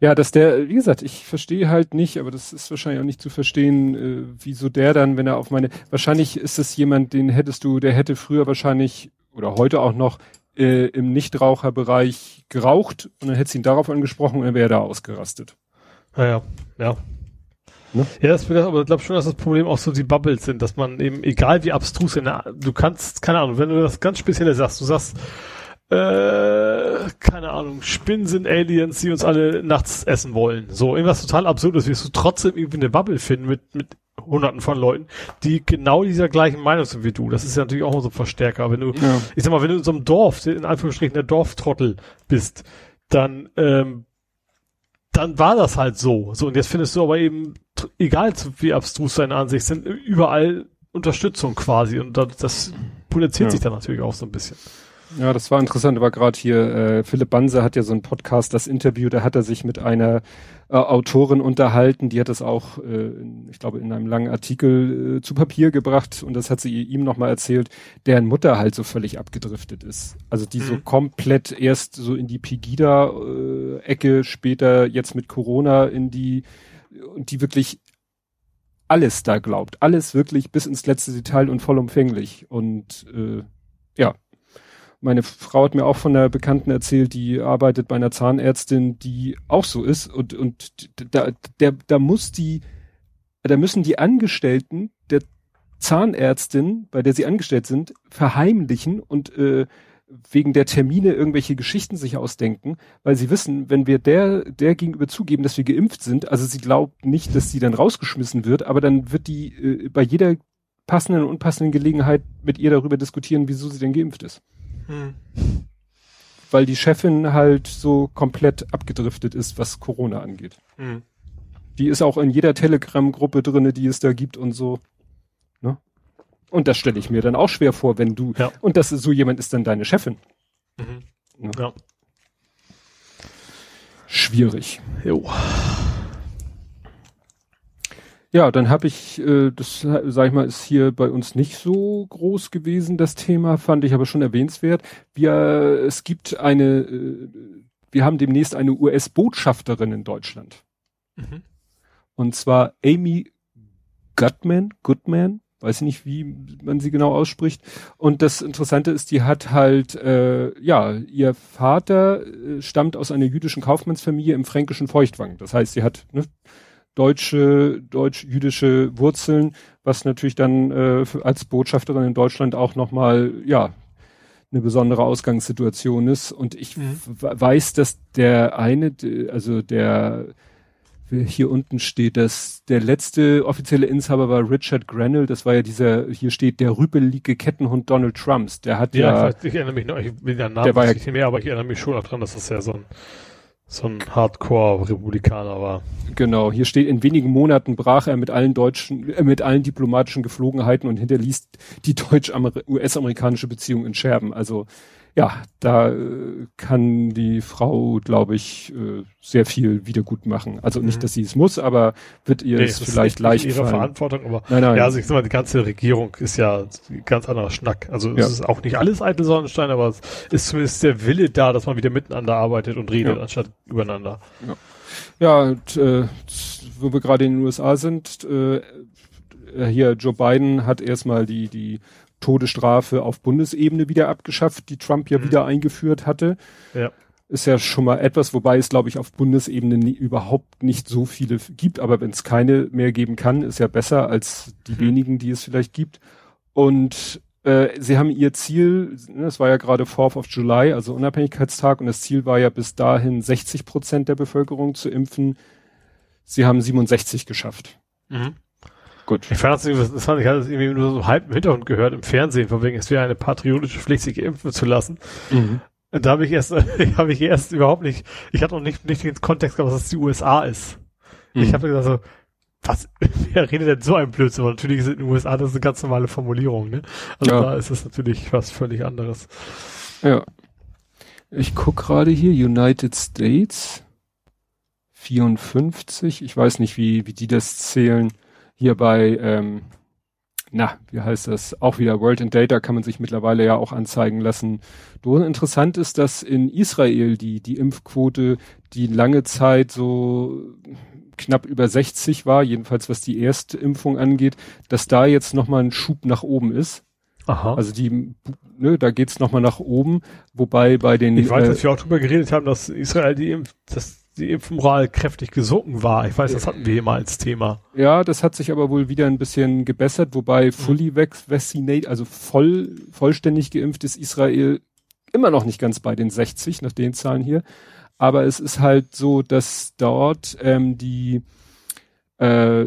Ja, dass der, wie gesagt, ich verstehe halt nicht, aber das ist wahrscheinlich auch nicht zu verstehen, äh, wieso der dann, wenn er auf meine, wahrscheinlich ist es jemand, den hättest du, der hätte früher wahrscheinlich oder heute auch noch äh, im Nichtraucherbereich geraucht und dann hätte sie ihn darauf angesprochen und dann wäre er da ausgerastet. Naja, ja. Ne? Ja, das aber ich glaube schon, dass das Problem auch so die Bubbles sind, dass man eben, egal wie abstrus, der, du kannst, keine Ahnung, wenn du das ganz Spezielle sagst, du sagst, äh, keine Ahnung, Spinnen sind Aliens, die uns alle nachts essen wollen. So, irgendwas total absurdes, wirst du trotzdem irgendwie eine Bubble finden mit, mit hunderten von Leuten, die genau dieser gleichen Meinung sind wie du. Das ist ja natürlich auch so ein Verstärker. Wenn du, ja. ich sag mal, wenn du in so einem Dorf, in Anführungsstrichen der Dorftrottel bist, dann, ähm, dann war das halt so. So, und jetzt findest du aber eben, egal wie abstrus deine Ansicht sind, überall Unterstützung quasi. Und das, das potenziert ja. sich dann natürlich auch so ein bisschen. Ja, das war interessant, aber gerade hier, äh, Philipp Banse hat ja so einen Podcast, das Interview, da hat er sich mit einer äh, Autorin unterhalten, die hat das auch, äh, in, ich glaube, in einem langen Artikel äh, zu Papier gebracht und das hat sie ihm nochmal erzählt, deren Mutter halt so völlig abgedriftet ist. Also die mhm. so komplett erst so in die Pegida-Ecke, später jetzt mit Corona in die, und die wirklich alles da glaubt, alles wirklich bis ins letzte Detail und vollumfänglich und äh, ja, meine Frau hat mir auch von einer Bekannten erzählt, die arbeitet bei einer Zahnärztin, die auch so ist und, und da, der, da muss die, da müssen die Angestellten der Zahnärztin, bei der sie angestellt sind, verheimlichen und äh, wegen der Termine irgendwelche Geschichten sich ausdenken, weil sie wissen, wenn wir der, der gegenüber zugeben, dass wir geimpft sind, also sie glaubt nicht, dass sie dann rausgeschmissen wird, aber dann wird die äh, bei jeder passenden und unpassenden Gelegenheit mit ihr darüber diskutieren, wieso sie denn geimpft ist. Hm. Weil die Chefin halt so komplett abgedriftet ist, was Corona angeht. Hm. Die ist auch in jeder Telegram-Gruppe drinne, die es da gibt und so. Ne? Und das stelle ich mir dann auch schwer vor, wenn du, ja. und das ist so jemand ist dann deine Chefin. Mhm. Ne? Ja. Schwierig. Jo. Ja, dann habe ich, äh, das sag ich mal, ist hier bei uns nicht so groß gewesen, das Thema, fand ich aber schon erwähnenswert. Wir, es gibt eine, äh, wir haben demnächst eine US-Botschafterin in Deutschland. Mhm. Und zwar Amy Gutman, Goodman, weiß nicht, wie man sie genau ausspricht. Und das Interessante ist, die hat halt, äh, ja, ihr Vater äh, stammt aus einer jüdischen Kaufmannsfamilie im fränkischen Feuchtwang. Das heißt, sie hat ne, deutsche, deutsch-jüdische Wurzeln, was natürlich dann äh, als Botschafterin in Deutschland auch nochmal, ja, eine besondere Ausgangssituation ist. Und ich mhm. weiß, dass der eine, also der hier unten steht, dass der letzte offizielle Inhaber war Richard Grenell, das war ja dieser, hier steht der rübelige Kettenhund Donald Trumps. Der hat ja. ja ich erinnere mich noch, ich Namen der war ja, nicht mehr, aber ich erinnere mich schon daran, dass das ja so ein so ein Hardcore-Republikaner war. Genau, hier steht, in wenigen Monaten brach er mit allen deutschen, äh, mit allen diplomatischen Geflogenheiten und hinterließ die deutsch-US-amerikanische Beziehung in Scherben. Also ja, da äh, kann die Frau, glaube ich, äh, sehr viel wieder gut machen. Also nicht, mhm. dass sie es muss, aber wird ihr nee, es vielleicht leicht ihre fallen. Verantwortung, aber nein, nein. ja, also ich sag mal, die ganze Regierung ist ja ein ganz anderer Schnack. Also ja. es ist auch nicht alles eitel Sonnenstein, aber es ist zumindest der Wille da, dass man wieder miteinander arbeitet und redet, ja. anstatt übereinander. Ja, ja und, äh, wo wir gerade in den USA sind, äh, hier Joe Biden hat erstmal die, die Todesstrafe auf Bundesebene wieder abgeschafft, die Trump ja mhm. wieder eingeführt hatte. Ja. Ist ja schon mal etwas, wobei es, glaube ich, auf Bundesebene nie, überhaupt nicht so viele gibt. Aber wenn es keine mehr geben kann, ist ja besser als die mhm. wenigen, die es vielleicht gibt. Und äh, sie haben ihr Ziel, das war ja gerade 4th of July, also Unabhängigkeitstag, und das Ziel war ja bis dahin 60 Prozent der Bevölkerung zu impfen. Sie haben 67 geschafft. Mhm. Gut. Ich fand das, fand ich hatte das irgendwie nur so halb im Hintergrund gehört im Fernsehen, von wegen, es wäre eine patriotische Pflicht, sich impfen zu lassen. Mhm. Und da habe ich erst, *laughs* habe ich erst überhaupt nicht, ich hatte noch nicht, nicht den Kontext gehabt, was das die USA ist. Mhm. Ich habe gesagt so, was, *laughs* wer redet denn so ein Blödsinn? Aber natürlich ist in den USA das eine ganz normale Formulierung, ne? Also ja. da ist es natürlich was völlig anderes. Ja. Ich guck gerade hier, United States 54, ich weiß nicht, wie, wie die das zählen hier bei, ähm, na, wie heißt das? Auch wieder World in Data kann man sich mittlerweile ja auch anzeigen lassen. So interessant ist, dass in Israel die, die Impfquote, die lange Zeit so knapp über 60 war, jedenfalls was die erste Impfung angeht, dass da jetzt nochmal ein Schub nach oben ist. Aha. Also die, ne, da geht's nochmal nach oben, wobei bei den. Ich weiß, äh, dass wir auch drüber geredet haben, dass Israel die Impf, das die Impfmoral kräftig gesunken war. Ich weiß, das hatten wir hier mal als Thema. Ja, das hat sich aber wohl wieder ein bisschen gebessert, wobei mhm. fully vaccinated, also voll, vollständig geimpft ist Israel immer noch nicht ganz bei den 60, nach den Zahlen hier. Aber es ist halt so, dass dort ähm, die äh,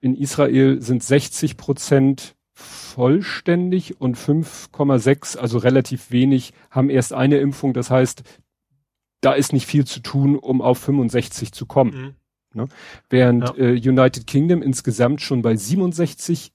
in Israel sind 60 Prozent vollständig und 5,6, also relativ wenig, haben erst eine Impfung. Das heißt, da ist nicht viel zu tun, um auf 65 zu kommen. Mhm. Ne? Während ja. äh, United Kingdom insgesamt schon bei 67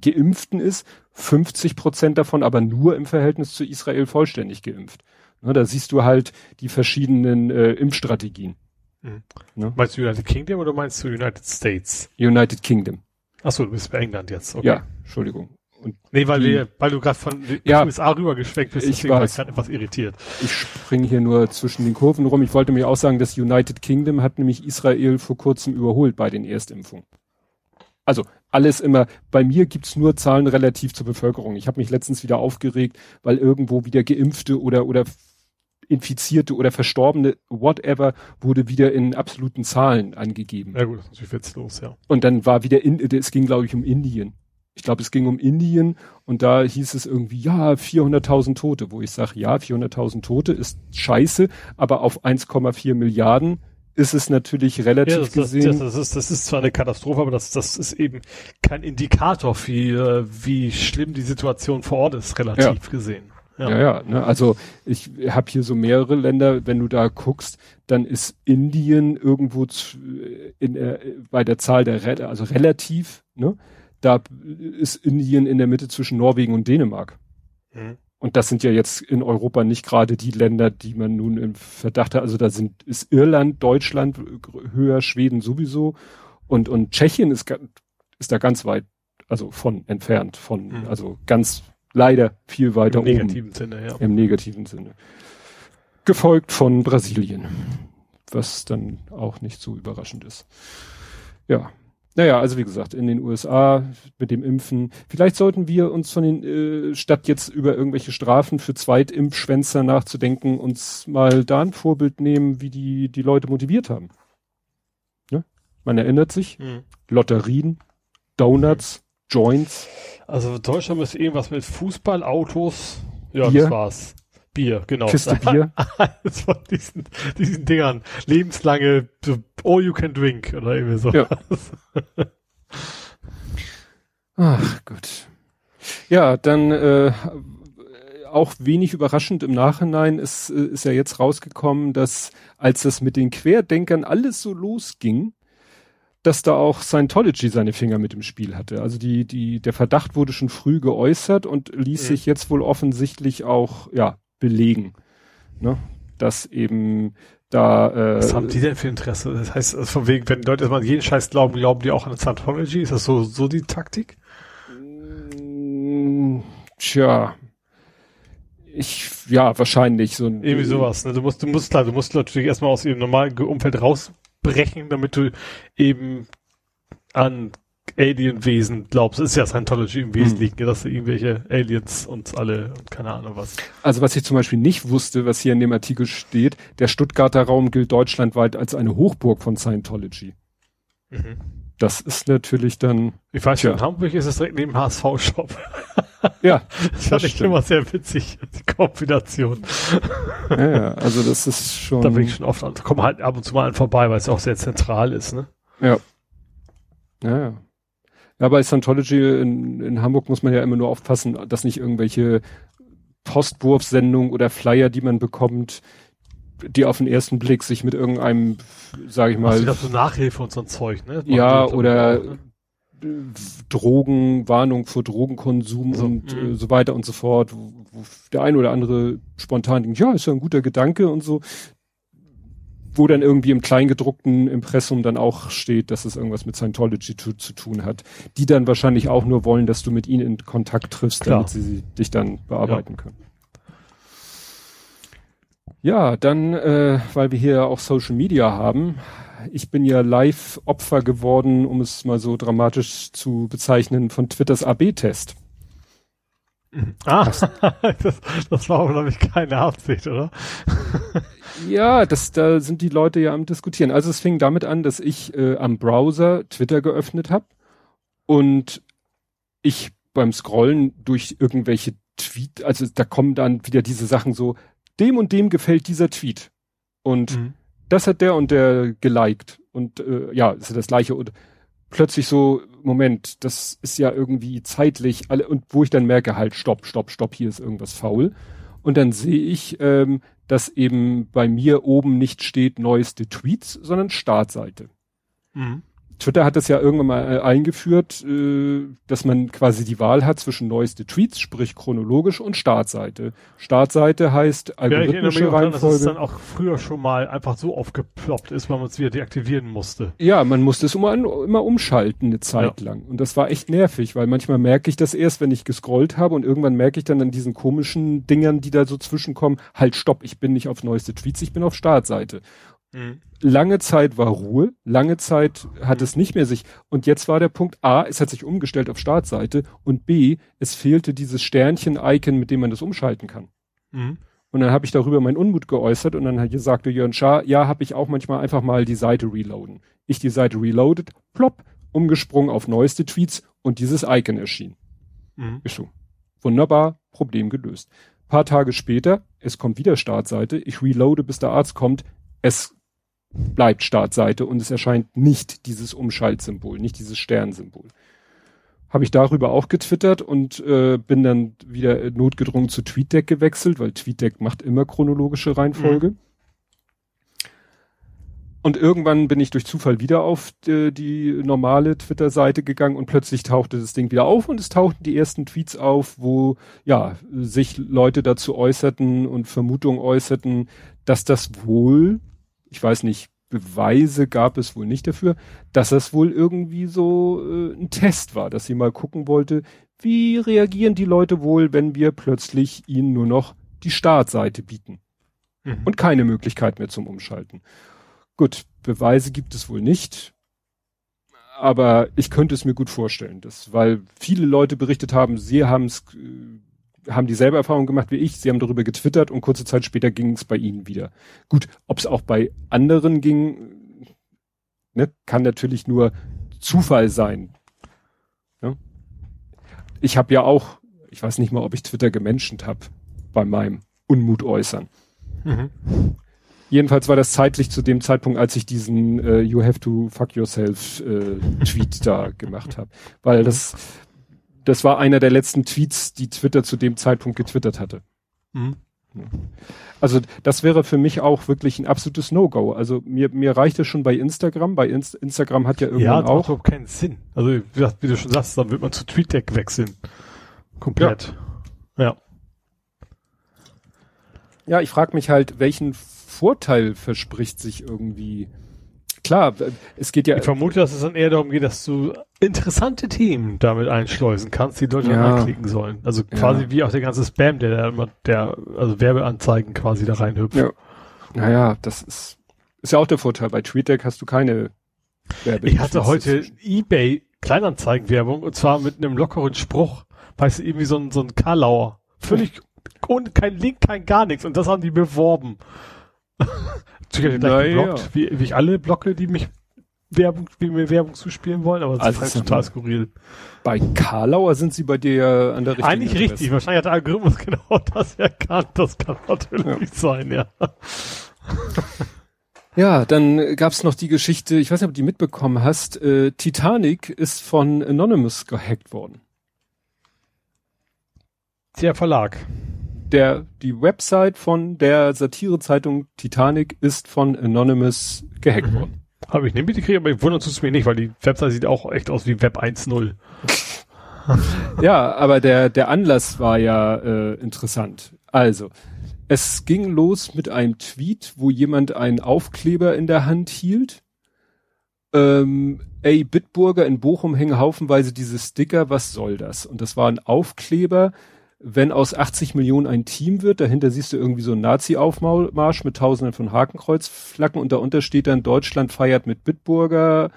Geimpften ist, 50 Prozent davon aber nur im Verhältnis zu Israel vollständig geimpft. Ne, da siehst du halt die verschiedenen äh, Impfstrategien. Mhm. Ne? Meinst du United Kingdom oder meinst du United States? United Kingdom. Achso, du bist bei England jetzt, okay. Ja, Entschuldigung. Und nee, weil, die, wir, weil du gerade von ja, USA rübergeschwenkt bist, ich war gerade etwas irritiert. Ich springe hier nur zwischen den Kurven rum. Ich wollte mir auch sagen, das United Kingdom hat nämlich Israel vor kurzem überholt bei den Erstimpfungen. Also alles immer, bei mir gibt's nur Zahlen relativ zur Bevölkerung. Ich habe mich letztens wieder aufgeregt, weil irgendwo wieder Geimpfte oder, oder Infizierte oder Verstorbene, whatever, wurde wieder in absoluten Zahlen angegeben. Ja gut, das ist natürlich witzlos, ja. Und dann war wieder, in, es ging glaube ich um Indien ich glaube, es ging um Indien und da hieß es irgendwie, ja, 400.000 Tote, wo ich sage, ja, 400.000 Tote ist scheiße, aber auf 1,4 Milliarden ist es natürlich relativ ja, das, gesehen. Das, das, ist, das ist zwar eine Katastrophe, aber das, das ist eben kein Indikator, wie, äh, wie schlimm die Situation vor Ort ist, relativ ja. gesehen. Ja, ja, ja ne? also ich habe hier so mehrere Länder, wenn du da guckst, dann ist Indien irgendwo zu, in, äh, bei der Zahl der, also relativ, ne? Da ist Indien in der Mitte zwischen Norwegen und Dänemark. Mhm. Und das sind ja jetzt in Europa nicht gerade die Länder, die man nun im Verdacht hat. Also da sind, ist Irland, Deutschland höher, Schweden sowieso. Und, und Tschechien ist, ist da ganz weit, also von entfernt, von, mhm. also ganz leider viel weiter Im oben. Im negativen Sinne, ja. Im negativen Sinne. Gefolgt von Brasilien. Was dann auch nicht so überraschend ist. Ja. Naja, also wie gesagt, in den USA mit dem Impfen. Vielleicht sollten wir uns von den, äh, statt jetzt über irgendwelche Strafen für Zweitimpfschwänzer nachzudenken, uns mal da ein Vorbild nehmen, wie die, die Leute motiviert haben. Ne? Man erinnert sich, hm. Lotterien, Donuts, Joints. Also Deutschland ist irgendwas mit Fußball, Autos. Ja, Bier. das war's. Bier, genau. Kiste Bier. *laughs* Eines von diesen, diesen Dingern. Lebenslange All You Can Drink oder irgendwie so. Ja. Ach gut. Ja, dann äh, auch wenig überraschend im Nachhinein ist, äh, ist ja jetzt rausgekommen, dass als das mit den Querdenkern alles so losging, dass da auch Scientology seine Finger mit im Spiel hatte. Also die, die, der Verdacht wurde schon früh geäußert und ließ mhm. sich jetzt wohl offensichtlich auch, ja, belegen. Ne? Dass eben da, äh, Was haben die denn für Interesse? Das heißt, also von wegen, wenn Leute erstmal jeden Scheiß glauben, glauben die auch an Scientology? Ist das so, so die Taktik? Mm, tja. Ich, ja, wahrscheinlich so ein. Irgendwie sowas, ne? Du musst, du musst klar, du musst natürlich erstmal aus ihrem normalen Umfeld rausbrechen, damit du eben an Alienwesen glaubst, ist ja Scientology im Wesentlichen, hm. dass da irgendwelche Aliens uns alle und keine Ahnung was. Also was ich zum Beispiel nicht wusste, was hier in dem Artikel steht, der Stuttgarter Raum gilt deutschlandweit als eine Hochburg von Scientology. Mhm. Das ist natürlich dann. Ich weiß ja, in Hamburg ist es direkt neben HSV-Shop. *laughs* Ja. Das fand ich immer sehr witzig, die Kombination. Ja, ja, also das ist schon. Da bin ich schon oft an, komm halt ab und zu mal an vorbei, weil es auch sehr zentral ist, ne? Ja. Ja, ja. Ja, bei Scientology in, in Hamburg muss man ja immer nur aufpassen, dass nicht irgendwelche Postwurfsendungen oder Flyer, die man bekommt, die auf den ersten Blick sich mit irgendeinem, sage ich mal, also so Nachhilfe und so ein Zeug, ne? Ja, oder auch, ne? Drogen, Warnung vor Drogenkonsum so, und äh, so weiter und so fort, wo, wo der eine oder andere spontan denkt, ja, ist ja ein guter Gedanke und so wo dann irgendwie im kleingedruckten Impressum dann auch steht, dass es irgendwas mit Scientology zu, zu tun hat, die dann wahrscheinlich auch nur wollen, dass du mit ihnen in Kontakt triffst, Klar. damit sie, sie dich dann bearbeiten ja. können. Ja, dann, äh, weil wir hier auch Social Media haben, ich bin ja live Opfer geworden, um es mal so dramatisch zu bezeichnen, von Twitters AB-Test. Ah, *laughs* das, das war glaube ich, keine Absicht, oder? *laughs* ja, das, da sind die Leute ja am diskutieren. Also es fing damit an, dass ich äh, am Browser Twitter geöffnet habe und ich beim Scrollen durch irgendwelche Tweet, also da kommen dann wieder diese Sachen so, dem und dem gefällt dieser Tweet. Und mhm. das hat der und der geliked. Und äh, ja, ist ja das gleiche. Und plötzlich so, Moment, das ist ja irgendwie zeitlich, alle, und wo ich dann merke, halt, stopp, stopp, stopp, hier ist irgendwas faul. Und dann sehe ich, ähm, dass eben bei mir oben nicht steht neueste Tweets, sondern Startseite. Mhm. Twitter hat das ja irgendwann mal äh, eingeführt, äh, dass man quasi die Wahl hat zwischen neueste Tweets, sprich chronologisch und Startseite. Startseite heißt algorithmische ja, ich Reihenfolge. Daran, dass es dann auch früher schon mal einfach so aufgeploppt ist, weil man es wieder deaktivieren musste. Ja, man musste es immer, immer umschalten eine Zeit ja. lang. Und das war echt nervig, weil manchmal merke ich das erst, wenn ich gescrollt habe und irgendwann merke ich dann an diesen komischen Dingern, die da so zwischenkommen, halt stopp, ich bin nicht auf neueste Tweets, ich bin auf Startseite. Mhm. Lange Zeit war Ruhe, lange Zeit hat mhm. es nicht mehr sich. Und jetzt war der Punkt A, es hat sich umgestellt auf Startseite und B, es fehlte dieses Sternchen-Icon, mit dem man das umschalten kann. Mhm. Und dann habe ich darüber meinen Unmut geäußert und dann sagte Jörn Schaar, ja, habe ich auch manchmal einfach mal die Seite reloaden. Ich die Seite reloaded, plopp, umgesprungen auf neueste Tweets und dieses Icon erschien. Mhm. Ist so. Wunderbar, Problem gelöst. Paar Tage später, es kommt wieder Startseite, ich reloade, bis der Arzt kommt, es bleibt Startseite und es erscheint nicht dieses Umschaltsymbol, nicht dieses Sternsymbol. Habe ich darüber auch getwittert und äh, bin dann wieder notgedrungen zu TweetDeck gewechselt, weil TweetDeck macht immer chronologische Reihenfolge. Mhm. Und irgendwann bin ich durch Zufall wieder auf die, äh, die normale Twitter-Seite gegangen und plötzlich tauchte das Ding wieder auf und es tauchten die ersten Tweets auf, wo ja sich Leute dazu äußerten und Vermutungen äußerten, dass das wohl ich weiß nicht, Beweise gab es wohl nicht dafür, dass das wohl irgendwie so äh, ein Test war, dass sie mal gucken wollte, wie reagieren die Leute wohl, wenn wir plötzlich ihnen nur noch die Startseite bieten mhm. und keine Möglichkeit mehr zum Umschalten. Gut, Beweise gibt es wohl nicht, aber ich könnte es mir gut vorstellen, dass, weil viele Leute berichtet haben, sie haben es äh, haben dieselbe Erfahrung gemacht wie ich. Sie haben darüber getwittert und kurze Zeit später ging es bei ihnen wieder. Gut, ob es auch bei anderen ging, ne, kann natürlich nur Zufall sein. Ne? Ich habe ja auch, ich weiß nicht mal, ob ich Twitter gemenschent habe bei meinem Unmut äußern. Mhm. Jedenfalls war das zeitlich zu dem Zeitpunkt, als ich diesen äh, You have to fuck yourself äh, Tweet da gemacht habe. Weil das das war einer der letzten Tweets, die Twitter zu dem Zeitpunkt getwittert hatte. Mhm. Also das wäre für mich auch wirklich ein absolutes No-Go. Also mir, mir reicht es schon bei Instagram. Bei Inst Instagram hat ja irgendwann ja, auch... Ja, keinen Sinn. Also wie, wie, du schon sagst, dann wird man zu TweetDeck wechseln. Komplett. Ja. Ja, ja ich frage mich halt, welchen Vorteil verspricht sich irgendwie klar, es geht ja. Ich vermute, dass es dann eher darum geht, dass du interessante Themen damit einschleusen kannst, die Leute ja. anklicken sollen. Also quasi ja. wie auch der ganze Spam, der da immer, der, also Werbeanzeigen quasi da reinhüpft. Ja. Naja, das ist, ist ja auch der Vorteil. Bei TweetDeck hast du keine Werbe. Ich hatte heute eBay Kleinanzeigenwerbung und zwar mit einem lockeren Spruch. Weißt du, irgendwie so ein, so ein Karlauer. Völlig ohne kein Link, kein gar nichts. Und das haben die beworben. Sicherlich gleich geblockt, wie, wie ich alle blocke, die mich Werbung, wie mir Werbung zuspielen wollen, aber das also ist halt total skurril. Bei Karlauer sind sie bei dir an der richtigen Eigentlich Adresse. richtig. Wahrscheinlich hat der Algorithmus *laughs* genau das erkannt. Das kann natürlich ja. sein, ja. Ja, dann gab's noch die Geschichte, ich weiß nicht, ob du die mitbekommen hast, äh, Titanic ist von Anonymous gehackt worden. Der Verlag der, die Website von der Satirezeitung Titanic ist von Anonymous gehackt mhm. worden. Habe ich nicht mitgekriegt, aber ich wundert es mir nicht, weil die Website sieht auch echt aus wie Web 1.0. *laughs* ja, aber der, der Anlass war ja äh, interessant. Also, es ging los mit einem Tweet, wo jemand einen Aufkleber in der Hand hielt. Ähm, ey, Bitburger in Bochum hängen haufenweise diese Sticker, was soll das? Und das war ein Aufkleber, wenn aus 80 Millionen ein Team wird, dahinter siehst du irgendwie so einen Nazi-Aufmarsch mit tausenden von Hakenkreuzflaggen und darunter steht dann Deutschland feiert mit Bitburger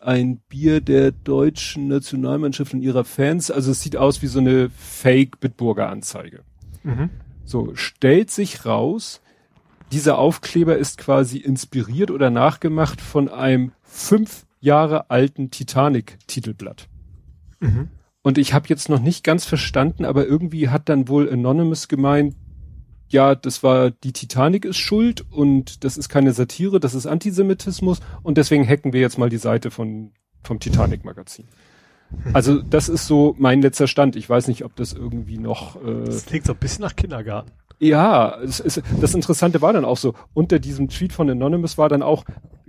ein Bier der deutschen Nationalmannschaft und ihrer Fans. Also es sieht aus wie so eine Fake-Bitburger-Anzeige. Mhm. So, stellt sich raus, dieser Aufkleber ist quasi inspiriert oder nachgemacht von einem fünf Jahre alten Titanic-Titelblatt. Mhm. Und ich habe jetzt noch nicht ganz verstanden, aber irgendwie hat dann wohl Anonymous gemeint, ja, das war die Titanic ist schuld und das ist keine Satire, das ist Antisemitismus und deswegen hacken wir jetzt mal die Seite von vom Titanic Magazin. Also das ist so mein letzter Stand. Ich weiß nicht, ob das irgendwie noch. Äh, das klingt so ein bisschen nach Kindergarten. Ja, es ist, das Interessante war dann auch so, unter diesem Tweet von Anonymous war dann auch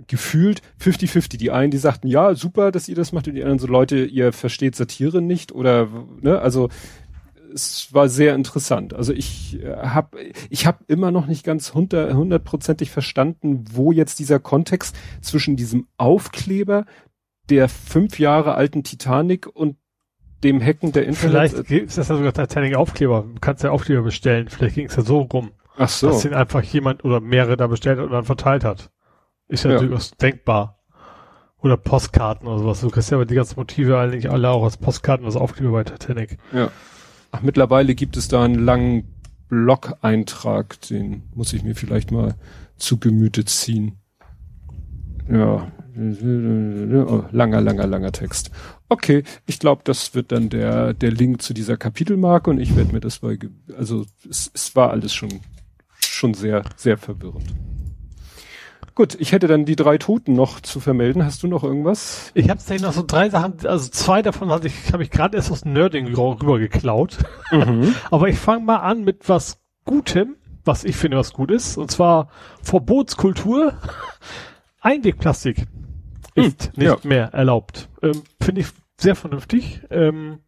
gefühlt 50-50. Die einen, die sagten, ja, super, dass ihr das macht, und die anderen so, Leute, ihr versteht Satire nicht oder, ne, also es war sehr interessant. Also ich äh, habe ich hab immer noch nicht ganz hundertprozentig verstanden, wo jetzt dieser Kontext zwischen diesem Aufkleber der fünf Jahre alten Titanic und dem Hacken der Internet. Vielleicht ist das ja sogar Titanic Aufkleber. Du kannst ja Aufkleber bestellen. Vielleicht ging es ja so rum. Ach so. Dass den einfach jemand oder mehrere da bestellt hat und dann verteilt hat. Ist ja, ja. durchaus denkbar. Oder Postkarten oder sowas. Du kriegst ja aber die ganzen Motive eigentlich alle auch als Postkarten, als Aufkleber bei Titanic. Ja. Ach, mittlerweile gibt es da einen langen Blog-Eintrag, den muss ich mir vielleicht mal zu Gemüte ziehen. Ja, Oh, langer, langer, langer Text. Okay, ich glaube, das wird dann der, der Link zu dieser Kapitelmarke und ich werde mir das bei, also es, es war alles schon, schon sehr, sehr verwirrend. Gut, ich hätte dann die drei Toten noch zu vermelden. Hast du noch irgendwas? Ich habe tatsächlich noch so drei Sachen, also zwei davon habe ich, hab ich gerade erst aus Nerding rüber geklaut. Mhm. *laughs* Aber ich fange mal an mit was Gutem, was ich finde, was gut ist. Und zwar Verbotskultur. *laughs* Einwegplastik ist hm, nicht ja. mehr erlaubt. Ähm, Finde ich sehr vernünftig. Ähm,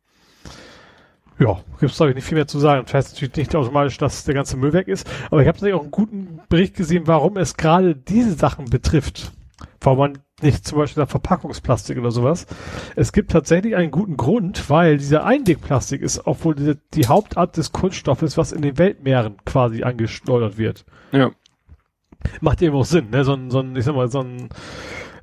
ja, gibt es glaube ich nicht viel mehr zu sagen. Das heißt natürlich nicht automatisch, dass der ganze Müll weg ist, aber ich habe natürlich auch einen guten Bericht gesehen, warum es gerade diese Sachen betrifft. Warum man nicht zum Beispiel Verpackungsplastik oder sowas. Es gibt tatsächlich einen guten Grund, weil dieser Einwegplastik ist, obwohl die, die Hauptart des Kunststoffes, was in den Weltmeeren quasi angeschleudert wird. Ja. Macht eben auch Sinn, ne? So ein, so ein, ich sag mal, so ein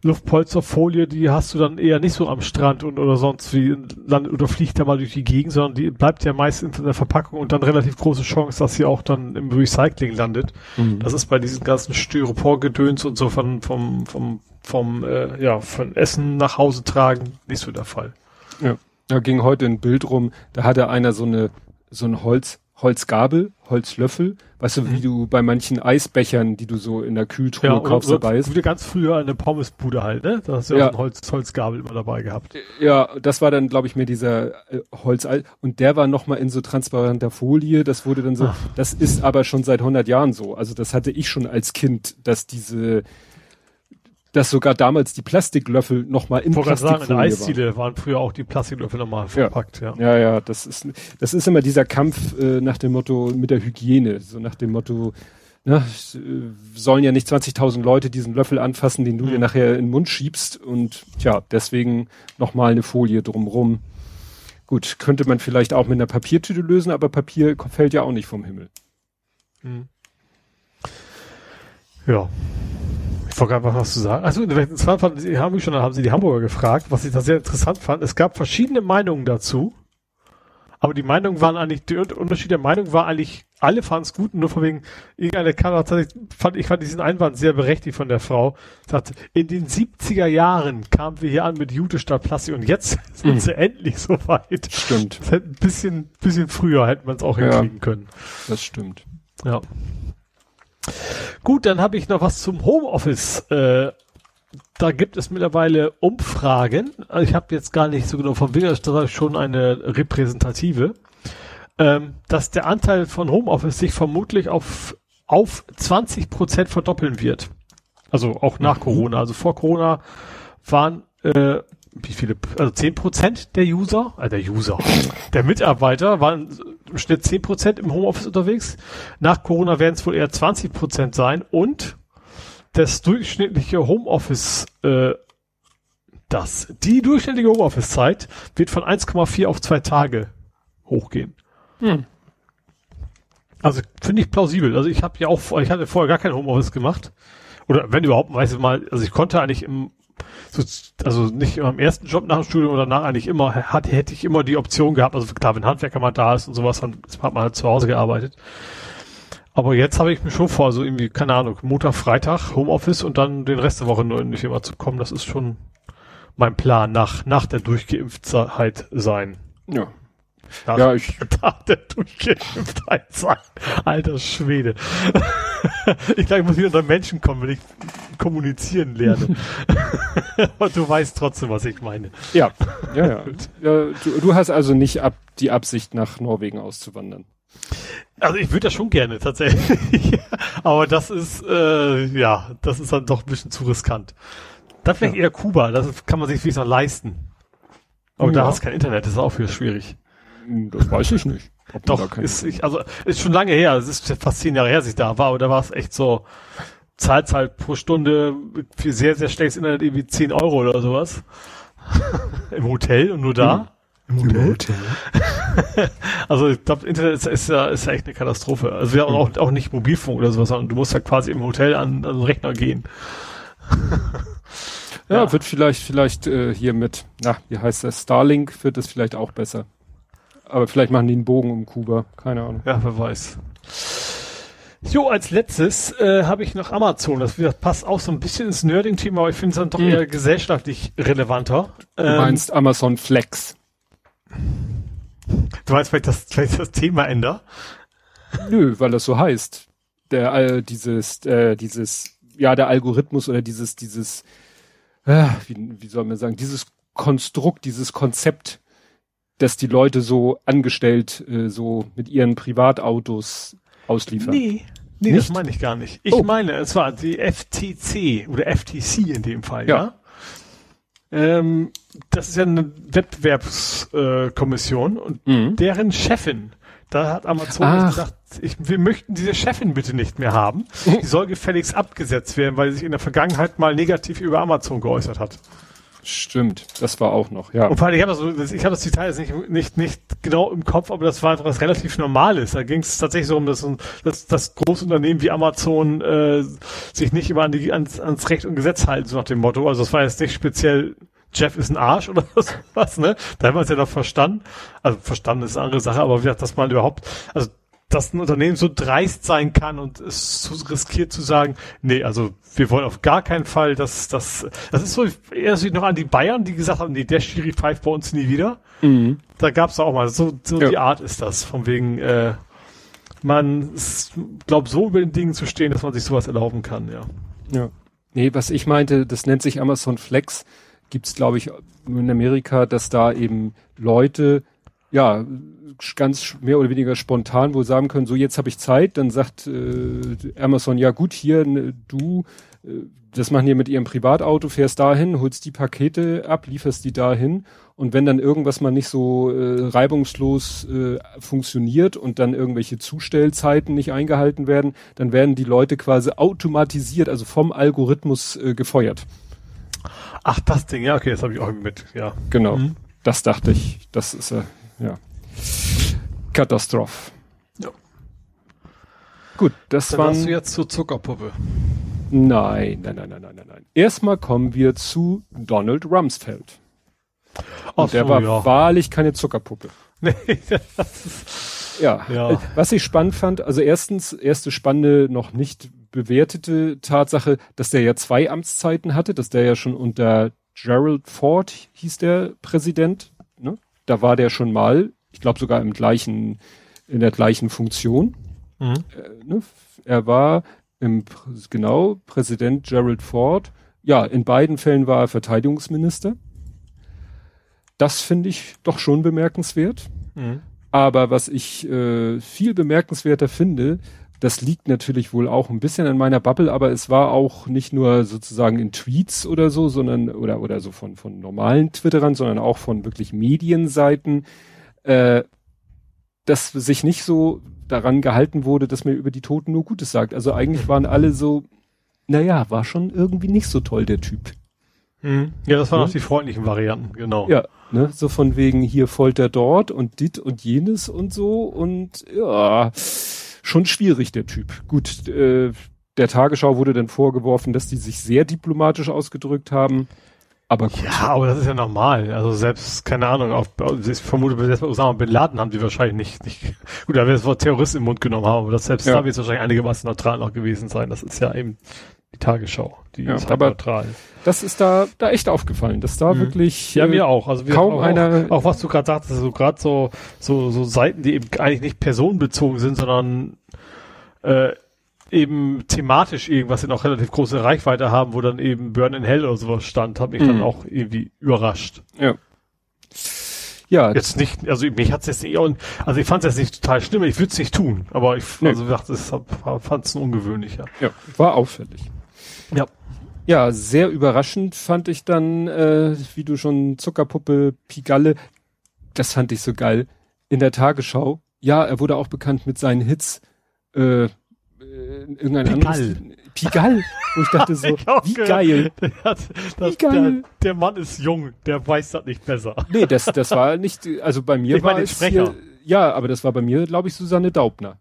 Luftpolsterfolie, die hast du dann eher nicht so am Strand und oder sonst wie land oder fliegt da mal durch die Gegend, sondern die bleibt ja meistens in der Verpackung und dann relativ große Chance, dass sie auch dann im Recycling landet. Mhm. Das ist bei diesen ganzen Styropor-Gedöns und so von vom vom vom äh, ja von Essen nach Hause tragen nicht so der Fall. Ja, da ging heute ein Bild rum, da hatte einer so eine so ein Holz Holzgabel, Holzlöffel, weißt du, mhm. wie du bei manchen Eisbechern, die du so in der Kühltruhe ja, kaufst, oder, dabei ist. Wie ganz früher eine Pommesbude halt, ne? Da hast du ja, auch ein Holz, Holzgabel immer dabei gehabt. Ja, das war dann, glaube ich, mir dieser äh, Holzeis und der war nochmal in so transparenter Folie, das wurde dann so, Ach. das ist aber schon seit 100 Jahren so. Also das hatte ich schon als Kind, dass diese dass sogar damals die Plastiklöffel nochmal in Plastikfolie sagen, in der Eisziele waren. früher auch die Plastiklöffel nochmal verpackt, ja. Ja, ja, das ist, das ist immer dieser Kampf äh, nach dem Motto mit der Hygiene, so nach dem Motto, ne, sollen ja nicht 20.000 Leute diesen Löffel anfassen, den du mhm. dir nachher in den Mund schiebst und tja, deswegen nochmal eine Folie drumrum. Gut, könnte man vielleicht auch mit einer Papiertüte lösen, aber Papier fällt ja auch nicht vom Himmel. Mhm. Ja. Ich wollte gerade was zu sagen. Also, interessant fand, Sie haben mich schon, haben Sie die Hamburger gefragt, was ich da sehr interessant fand. Es gab verschiedene Meinungen dazu. Aber die Meinungen waren eigentlich, der Unterschied der Meinung war eigentlich, alle fanden es gut, nur von wegen, irgendeine Kamera, fand, ich fand diesen Einwand sehr berechtigt von der Frau, sagt, in den 70er Jahren kamen wir hier an mit Jute statt Plastik und jetzt *laughs* sind mhm. sie endlich so weit. Stimmt. Ein bisschen, bisschen früher hätte man es auch hinkriegen ja, können. Das stimmt. Ja. Gut, dann habe ich noch was zum Homeoffice. Äh, da gibt es mittlerweile Umfragen. Also ich habe jetzt gar nicht so genau von wem, schon eine repräsentative, ähm, dass der Anteil von Homeoffice sich vermutlich auf, auf 20 Prozent verdoppeln wird. Also auch nach mhm. Corona. Also vor Corona waren äh, wie viele, also 10 Prozent der User, äh, der User, der Mitarbeiter waren im Schnitt 10 Prozent im Homeoffice unterwegs. Nach Corona werden es wohl eher 20 Prozent sein und das durchschnittliche Homeoffice, äh, das, die durchschnittliche Homeoffice-Zeit wird von 1,4 auf zwei Tage hochgehen. Hm. Also finde ich plausibel. Also ich habe ja auch, ich hatte vorher gar kein Homeoffice gemacht. Oder wenn überhaupt, weiß ich mal, also ich konnte eigentlich im so, also nicht im ersten Job nach dem Studium oder danach eigentlich immer, hat, hätte ich immer die Option gehabt, also klar, wenn Handwerker mal da ist und sowas, dann hat man halt zu Hause gearbeitet. Aber jetzt habe ich mir schon vor, so irgendwie, keine Ahnung, Montag, Freitag, Homeoffice und dann den Rest der Woche nur in die zu kommen, das ist schon mein Plan nach, nach der Durchgeimpftheit sein. Ja. Nach, ja, ich. Nach der Durchgeimpftheit sein. Alter Schwede. *laughs* ich glaube, ich muss wieder unter Menschen kommen, wenn ich kommunizieren lerne. *laughs* Und du weißt trotzdem, was ich meine. Ja, ja, ja. *laughs* ja du, du, hast also nicht ab, die Absicht, nach Norwegen auszuwandern. Also ich würde das schon gerne tatsächlich. Aber das ist, äh, ja, das ist dann doch ein bisschen zu riskant. Dann vielleicht ja. eher Kuba, das kann man sich wenigstens noch leisten. Aber ja. da hast du kein Internet, das ist auch wieder schwierig. Das weiß ich nicht. Doch, ist, ich, also ist schon lange her, es ist fast zehn Jahre her, dass ich da war, aber da war es echt so, zahlt halt pro Stunde für sehr, sehr schlechtes Internet irgendwie 10 Euro oder sowas. *laughs* Im Hotel und nur da. Im, Im Hotel? Hotel. *laughs* also ich glaube, Internet ist, ist, ja, ist ja echt eine Katastrophe. Also wir haben auch, auch nicht Mobilfunk oder sowas, sondern du musst ja quasi im Hotel an, an den Rechner gehen. *laughs* ja, ja, wird vielleicht, vielleicht äh, hier mit, na, wie heißt das, Starlink wird das vielleicht auch besser. Aber vielleicht machen die einen Bogen um Kuba. Keine Ahnung. Ja, wer weiß. Jo, als letztes äh, habe ich noch Amazon. Das, das passt auch so ein bisschen ins Nerding-Thema, aber ich finde es dann doch hm. eher gesellschaftlich relevanter. Du ähm, meinst Amazon Flex. Du meinst vielleicht das, vielleicht das Thema ändern? Nö, weil das so heißt. Der, äh, dieses, äh, dieses, ja, der Algorithmus oder dieses, dieses, äh, wie, wie soll man sagen, dieses Konstrukt, dieses Konzept dass die Leute so angestellt äh, so mit ihren Privatautos ausliefern. Nee, nee, nicht? das meine ich gar nicht. Ich oh. meine, es war die FTC oder FTC in dem Fall, ja. ja? Ähm, das ist ja eine Wettbewerbskommission äh, und mhm. deren Chefin, da hat Amazon Ach. gesagt, ich, wir möchten diese Chefin bitte nicht mehr haben. *laughs* Die soll gefälligst abgesetzt werden, weil sie sich in der Vergangenheit mal negativ über Amazon geäußert hat. Stimmt, das war auch noch, ja. Und vor allem, ich habe das, ich hab das Detail jetzt nicht, nicht, nicht genau im Kopf, aber das war einfach was relativ Normales. Da ging es tatsächlich so um, dass, dass das Großunternehmen wie Amazon äh, sich nicht immer an die, ans, ans Recht und Gesetz halten, so nach dem Motto. Also das war jetzt nicht speziell Jeff ist ein Arsch oder *laughs* was, ne? Da haben wir es ja noch verstanden. Also verstanden ist eine andere Sache, aber wie gesagt, dass man überhaupt, also dass ein Unternehmen so dreist sein kann und es so riskiert zu sagen, nee, also wir wollen auf gar keinen Fall, dass das, das ist so eher so noch an die Bayern, die gesagt haben, nee, der Schiri pfeift bei uns nie wieder. Mhm. Da gab's auch mal, so, so ja. die Art ist das, von wegen, äh, man glaubt so über den Dingen zu stehen, dass man sich sowas erlauben kann, ja. Ja. Nee, was ich meinte, das nennt sich Amazon Flex, gibt's glaube ich in Amerika, dass da eben Leute ja ganz mehr oder weniger spontan wo sagen können, so jetzt habe ich Zeit, dann sagt äh, Amazon, ja gut, hier ne, du, äh, das machen die mit ihrem Privatauto, fährst dahin, holst die Pakete ab, lieferst die dahin und wenn dann irgendwas mal nicht so äh, reibungslos äh, funktioniert und dann irgendwelche Zustellzeiten nicht eingehalten werden, dann werden die Leute quasi automatisiert, also vom Algorithmus äh, gefeuert. Ach, das Ding, ja, okay, das habe ich auch mit, ja. Genau, mhm. das dachte ich, das ist äh, ja Katastrophe. Ja. Gut, das Dann waren... du jetzt zur Zuckerpuppe. Nein, nein, nein, nein, nein, nein. Erstmal kommen wir zu Donald Rumsfeld. Und so, der war ja. wahrlich keine Zuckerpuppe. *laughs* Nee, das ist, ja. ja. Was ich spannend fand, also erstens, erste spannende, noch nicht bewertete Tatsache, dass der ja zwei Amtszeiten hatte, dass der ja schon unter Gerald Ford hieß der Präsident, ne? Da war der schon mal, ich glaube sogar im gleichen, in der gleichen Funktion. Mhm. Äh, ne? Er war im, genau, Präsident Gerald Ford. Ja, in beiden Fällen war er Verteidigungsminister. Das finde ich doch schon bemerkenswert. Mhm. Aber was ich äh, viel bemerkenswerter finde, das liegt natürlich wohl auch ein bisschen an meiner Bubble, aber es war auch nicht nur sozusagen in Tweets oder so, sondern oder oder so von von normalen Twitterern, sondern auch von wirklich Medienseiten, äh, dass sich nicht so daran gehalten wurde, dass man über die Toten nur Gutes sagt. Also eigentlich waren alle so, naja, war schon irgendwie nicht so toll der Typ. Mhm. Ja, das waren ja? auch die freundlichen Varianten, genau. Ja, ne, so von wegen hier Folter dort und dit und jenes und so und ja, schon schwierig der Typ. Gut, äh, der Tagesschau wurde dann vorgeworfen, dass die sich sehr diplomatisch ausgedrückt haben. Aber gut. Ja, aber das ist ja normal. Also selbst, keine Ahnung, auf, ich vermute, selbst bei Osama Bin Laden haben die wahrscheinlich nicht, nicht gut, da wir das Wort Terrorist im Mund genommen haben, aber das selbst ja. da wird es wahrscheinlich einigermaßen neutral noch gewesen sein. Das ist ja eben die Tagesschau, die ja, ist halt aber neutral. Das ist da, da echt aufgefallen, dass da mhm. wirklich. Ja, mir auch. Also wir kaum auch, einer. Auch, auch was du gerade sagst, so gerade so, so, so Seiten, die eben eigentlich nicht personenbezogen sind, sondern äh, eben thematisch irgendwas in auch relativ große Reichweite haben, wo dann eben Burn in Hell oder sowas stand, hat mich mhm. dann auch irgendwie überrascht. Ja. Ja. Jetzt nicht, also mich hat's jetzt nicht, also ich fand es jetzt nicht total schlimm, ich würde es nicht tun, aber ich nee. also dachte, es fand es ungewöhnlicher. Ja, war auffällig. Ja. Ja, sehr überraschend fand ich dann, äh, wie du schon Zuckerpuppe Pigalle, das fand ich so geil. In der Tagesschau, ja, er wurde auch bekannt mit seinen Hits, äh, irgendein Pigal. anderes. Pigal. Und ich dachte *laughs* so, wie geil. *laughs* Der, hat, das, wie geil. Der, der, Mann ist jung, der weiß das nicht besser. Nee, das, das war nicht, also bei mir ich war es Sprecher. Hier, ja, aber das war bei mir, glaube ich, Susanne Daubner.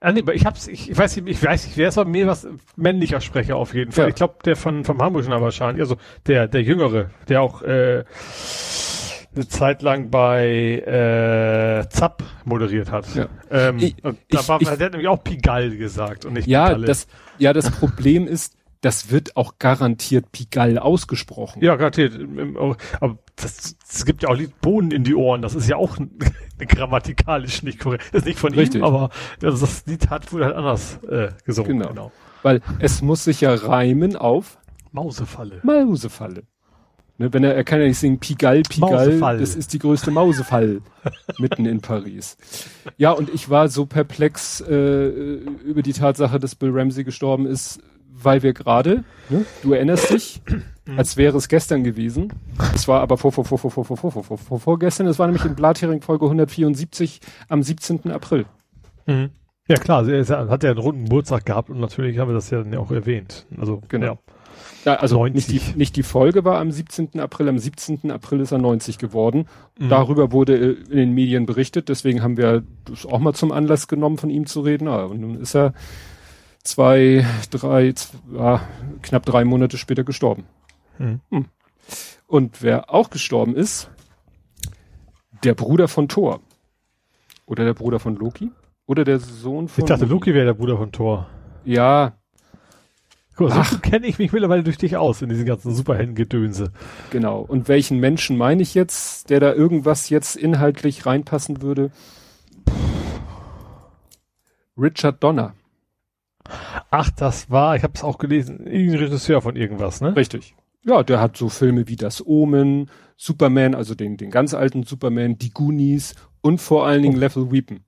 Ah, nee, ich hab's, ich, ich weiß nicht, ich weiß nicht, wer ist bei mir was männlicher Sprecher auf jeden Fall. Ja. Ich glaube, der von vom Hamburgischen aber wahrscheinlich, also der der Jüngere, der auch äh, eine Zeit lang bei äh, Zapp moderiert hat. Ja. Ähm, ich, und da ich, war, ich, der hat nämlich auch Pigalle gesagt und nicht ja, Pigalle. Das, ja, das Problem ist, das wird auch garantiert Pigalle ausgesprochen. Ja, garantiert. Aber es gibt ja auch Bohnen in die Ohren. Das ist ja auch *laughs* grammatikalisch nicht korrekt. Das ist nicht von Richtig. ihm, aber das Lied hat wohl halt anders äh, gesungen. Genau. genau. Weil es muss sich ja reimen auf Mausefalle. Mausefalle. Ne, wenn er, er kann ja nicht singen Pigalle, Pigalle, das ist die größte Mausefall *laughs* mitten in Paris. Ja, und ich war so perplex äh, über die Tatsache, dass Bill Ramsey gestorben ist, weil wir gerade, ne, du erinnerst dich, *clears throat* als wäre es gestern gewesen. Es war aber vor, vor, vor, vor, vor, vor, vor, vor, vor, vor, vor gestern. Es war nämlich in Blathering Folge 174 am 17. April. Mhm. Ja klar, er hat ja einen runden Geburtstag gehabt und natürlich haben wir das ja dann auch erwähnt. Also genau. Ja. Ja, also nicht die, nicht die Folge war am 17. April, am 17. April ist er 90 geworden. Mhm. Darüber wurde äh, in den Medien berichtet, deswegen haben wir das auch mal zum Anlass genommen, von ihm zu reden. Ah, und nun ist er zwei, drei, zwei, knapp drei Monate später gestorben. Mhm. Hm. Und wer auch gestorben ist, der Bruder von Thor. Oder der Bruder von Loki. Oder der Sohn von. Ich dachte, Loki, Loki wäre der Bruder von Thor. Ja, Guck mal, so *laughs* kenne ich mich mittlerweile durch dich aus in diesen ganzen Superhelden-Gedönse. Genau. Und welchen Menschen meine ich jetzt, der da irgendwas jetzt inhaltlich reinpassen würde? Richard Donner. Ach, das war, ich habe es auch gelesen, irgendein Regisseur von irgendwas, ne? Richtig. Ja, der hat so Filme wie Das Omen, Superman, also den, den ganz alten Superman, die Goonies und vor allen Dingen oh. Lethal Weapon.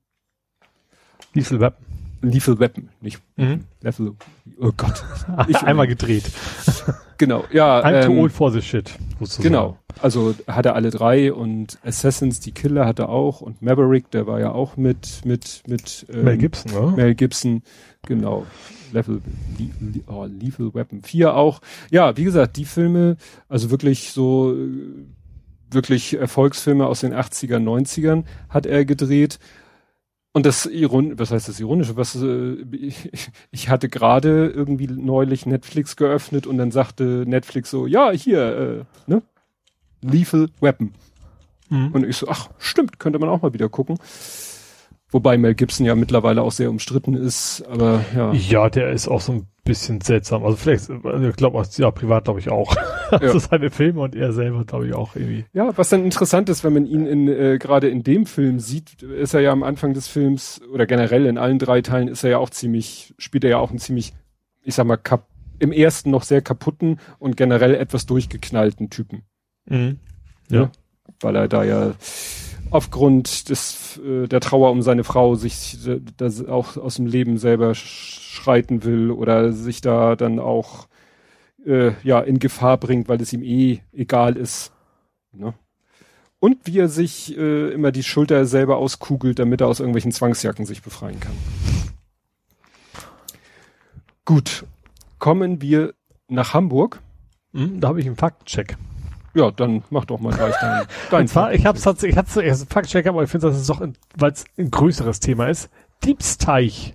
Lethal Weapon. Lethal Weapon, nicht mhm. Lethal, oh Gott. *laughs* Ich, Einmal gedreht. *laughs* Genau, ja. I'm ähm, too old for this shit. Sozusagen. Genau. Also hat er alle drei und Assassins, die Killer hat er auch und Maverick, der war ja auch mit, mit, mit, ähm, Mel Gibson, ne? Mel Gibson, genau. Level, oh, Lethal Weapon 4 auch. Ja, wie gesagt, die Filme, also wirklich so, wirklich Erfolgsfilme aus den 80er, 90ern hat er gedreht. Und das Iron, was heißt das Ironische? Was äh, ich, *laughs* ich hatte gerade irgendwie neulich Netflix geöffnet und dann sagte Netflix so, ja, hier, äh, ne? Lethal Weapon. Mhm. Und ich so, ach, stimmt, könnte man auch mal wieder gucken. Wobei Mel Gibson ja mittlerweile auch sehr umstritten ist, aber ja. Ja, der ist auch so ein bisschen seltsam. Also vielleicht, ich glaube, ja, privat glaube ich auch. *laughs* Ja. Also seine Filme und er selber glaube ich auch irgendwie. Ja, was dann interessant ist, wenn man ihn in, äh, gerade in dem Film sieht, ist er ja am Anfang des Films oder generell in allen drei Teilen ist er ja auch ziemlich, spielt er ja auch einen ziemlich, ich sag mal, kap im ersten noch sehr kaputten und generell etwas durchgeknallten Typen. Mhm. Ja. ja. Weil er da ja aufgrund des äh, der Trauer um seine Frau sich äh, das auch aus dem Leben selber schreiten will oder sich da dann auch äh, ja in Gefahr bringt, weil es ihm eh egal ist. Ne? Und wie er sich äh, immer die Schulter selber auskugelt, damit er aus irgendwelchen Zwangsjacken sich befreien kann. Gut, kommen wir nach Hamburg. Hm, da habe ich einen Faktcheck. Ja, dann mach doch mal gleich dein, dein Und zwar, ich hab's tatsächlich, ich hatte zuerst einen Faktcheck, aber ich finde, dass es doch, weil es ein größeres Thema ist. Diebsteich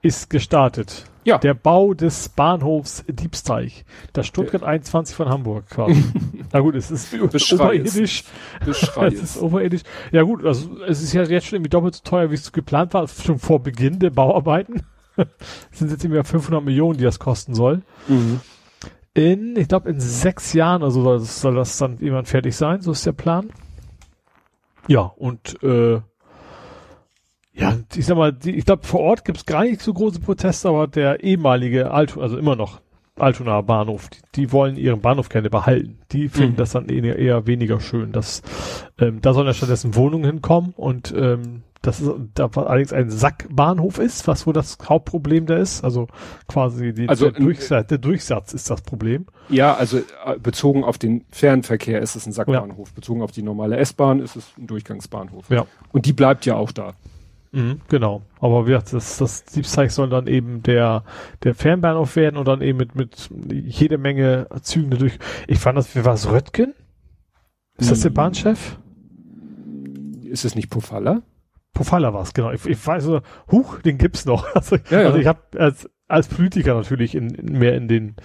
ist gestartet. Ja. Der Bau des Bahnhofs Diebsteich. Das Stuttgart 21 von Hamburg quasi. *laughs* Na gut, es ist oberirdisch. Beschrei *laughs* es ist oberirdisch. Ja gut, also es ist ja jetzt schon irgendwie doppelt so teuer, wie es geplant war, schon vor Beginn der Bauarbeiten. *laughs* es sind jetzt irgendwie 500 Millionen, die das kosten soll. Mhm in, ich glaube, in sechs Jahren oder so soll das, soll das dann irgendwann fertig sein. So ist der Plan. Ja, und äh, ja, ich sag mal, die, ich glaube, vor Ort gibt's gar nicht so große Proteste, aber der ehemalige Altona, also immer noch Altona Bahnhof, die, die wollen ihren Bahnhof gerne behalten. Die finden mhm. das dann eher, eher weniger schön. Dass, ähm, da sollen ja stattdessen Wohnungen hinkommen und ähm, das ist da allerdings ein Sackbahnhof ist, was wohl das Hauptproblem da ist. Also quasi die, also der, Durchsatz, der Durchsatz ist das Problem. Ja, also äh, bezogen auf den Fernverkehr ist es ein Sackbahnhof. Ja. Bezogen auf die normale S-Bahn ist es ein Durchgangsbahnhof. Ja. Und die bleibt ja auch da. Mhm, genau. Aber wie gesagt, das, das Diebsteig soll dann eben der, der Fernbahnhof werden und dann eben mit, mit jede Menge Zügen durch. Ich fand das, wie war es, Röttgen? Ist das der hm. Bahnchef? Ist es nicht Pofalla? Pofalla war es, genau. Ich, ich weiß so, huch, den gibt's noch. *laughs* Also, ja, ja. also ich habe als, als Politiker natürlich in, in, mehr in den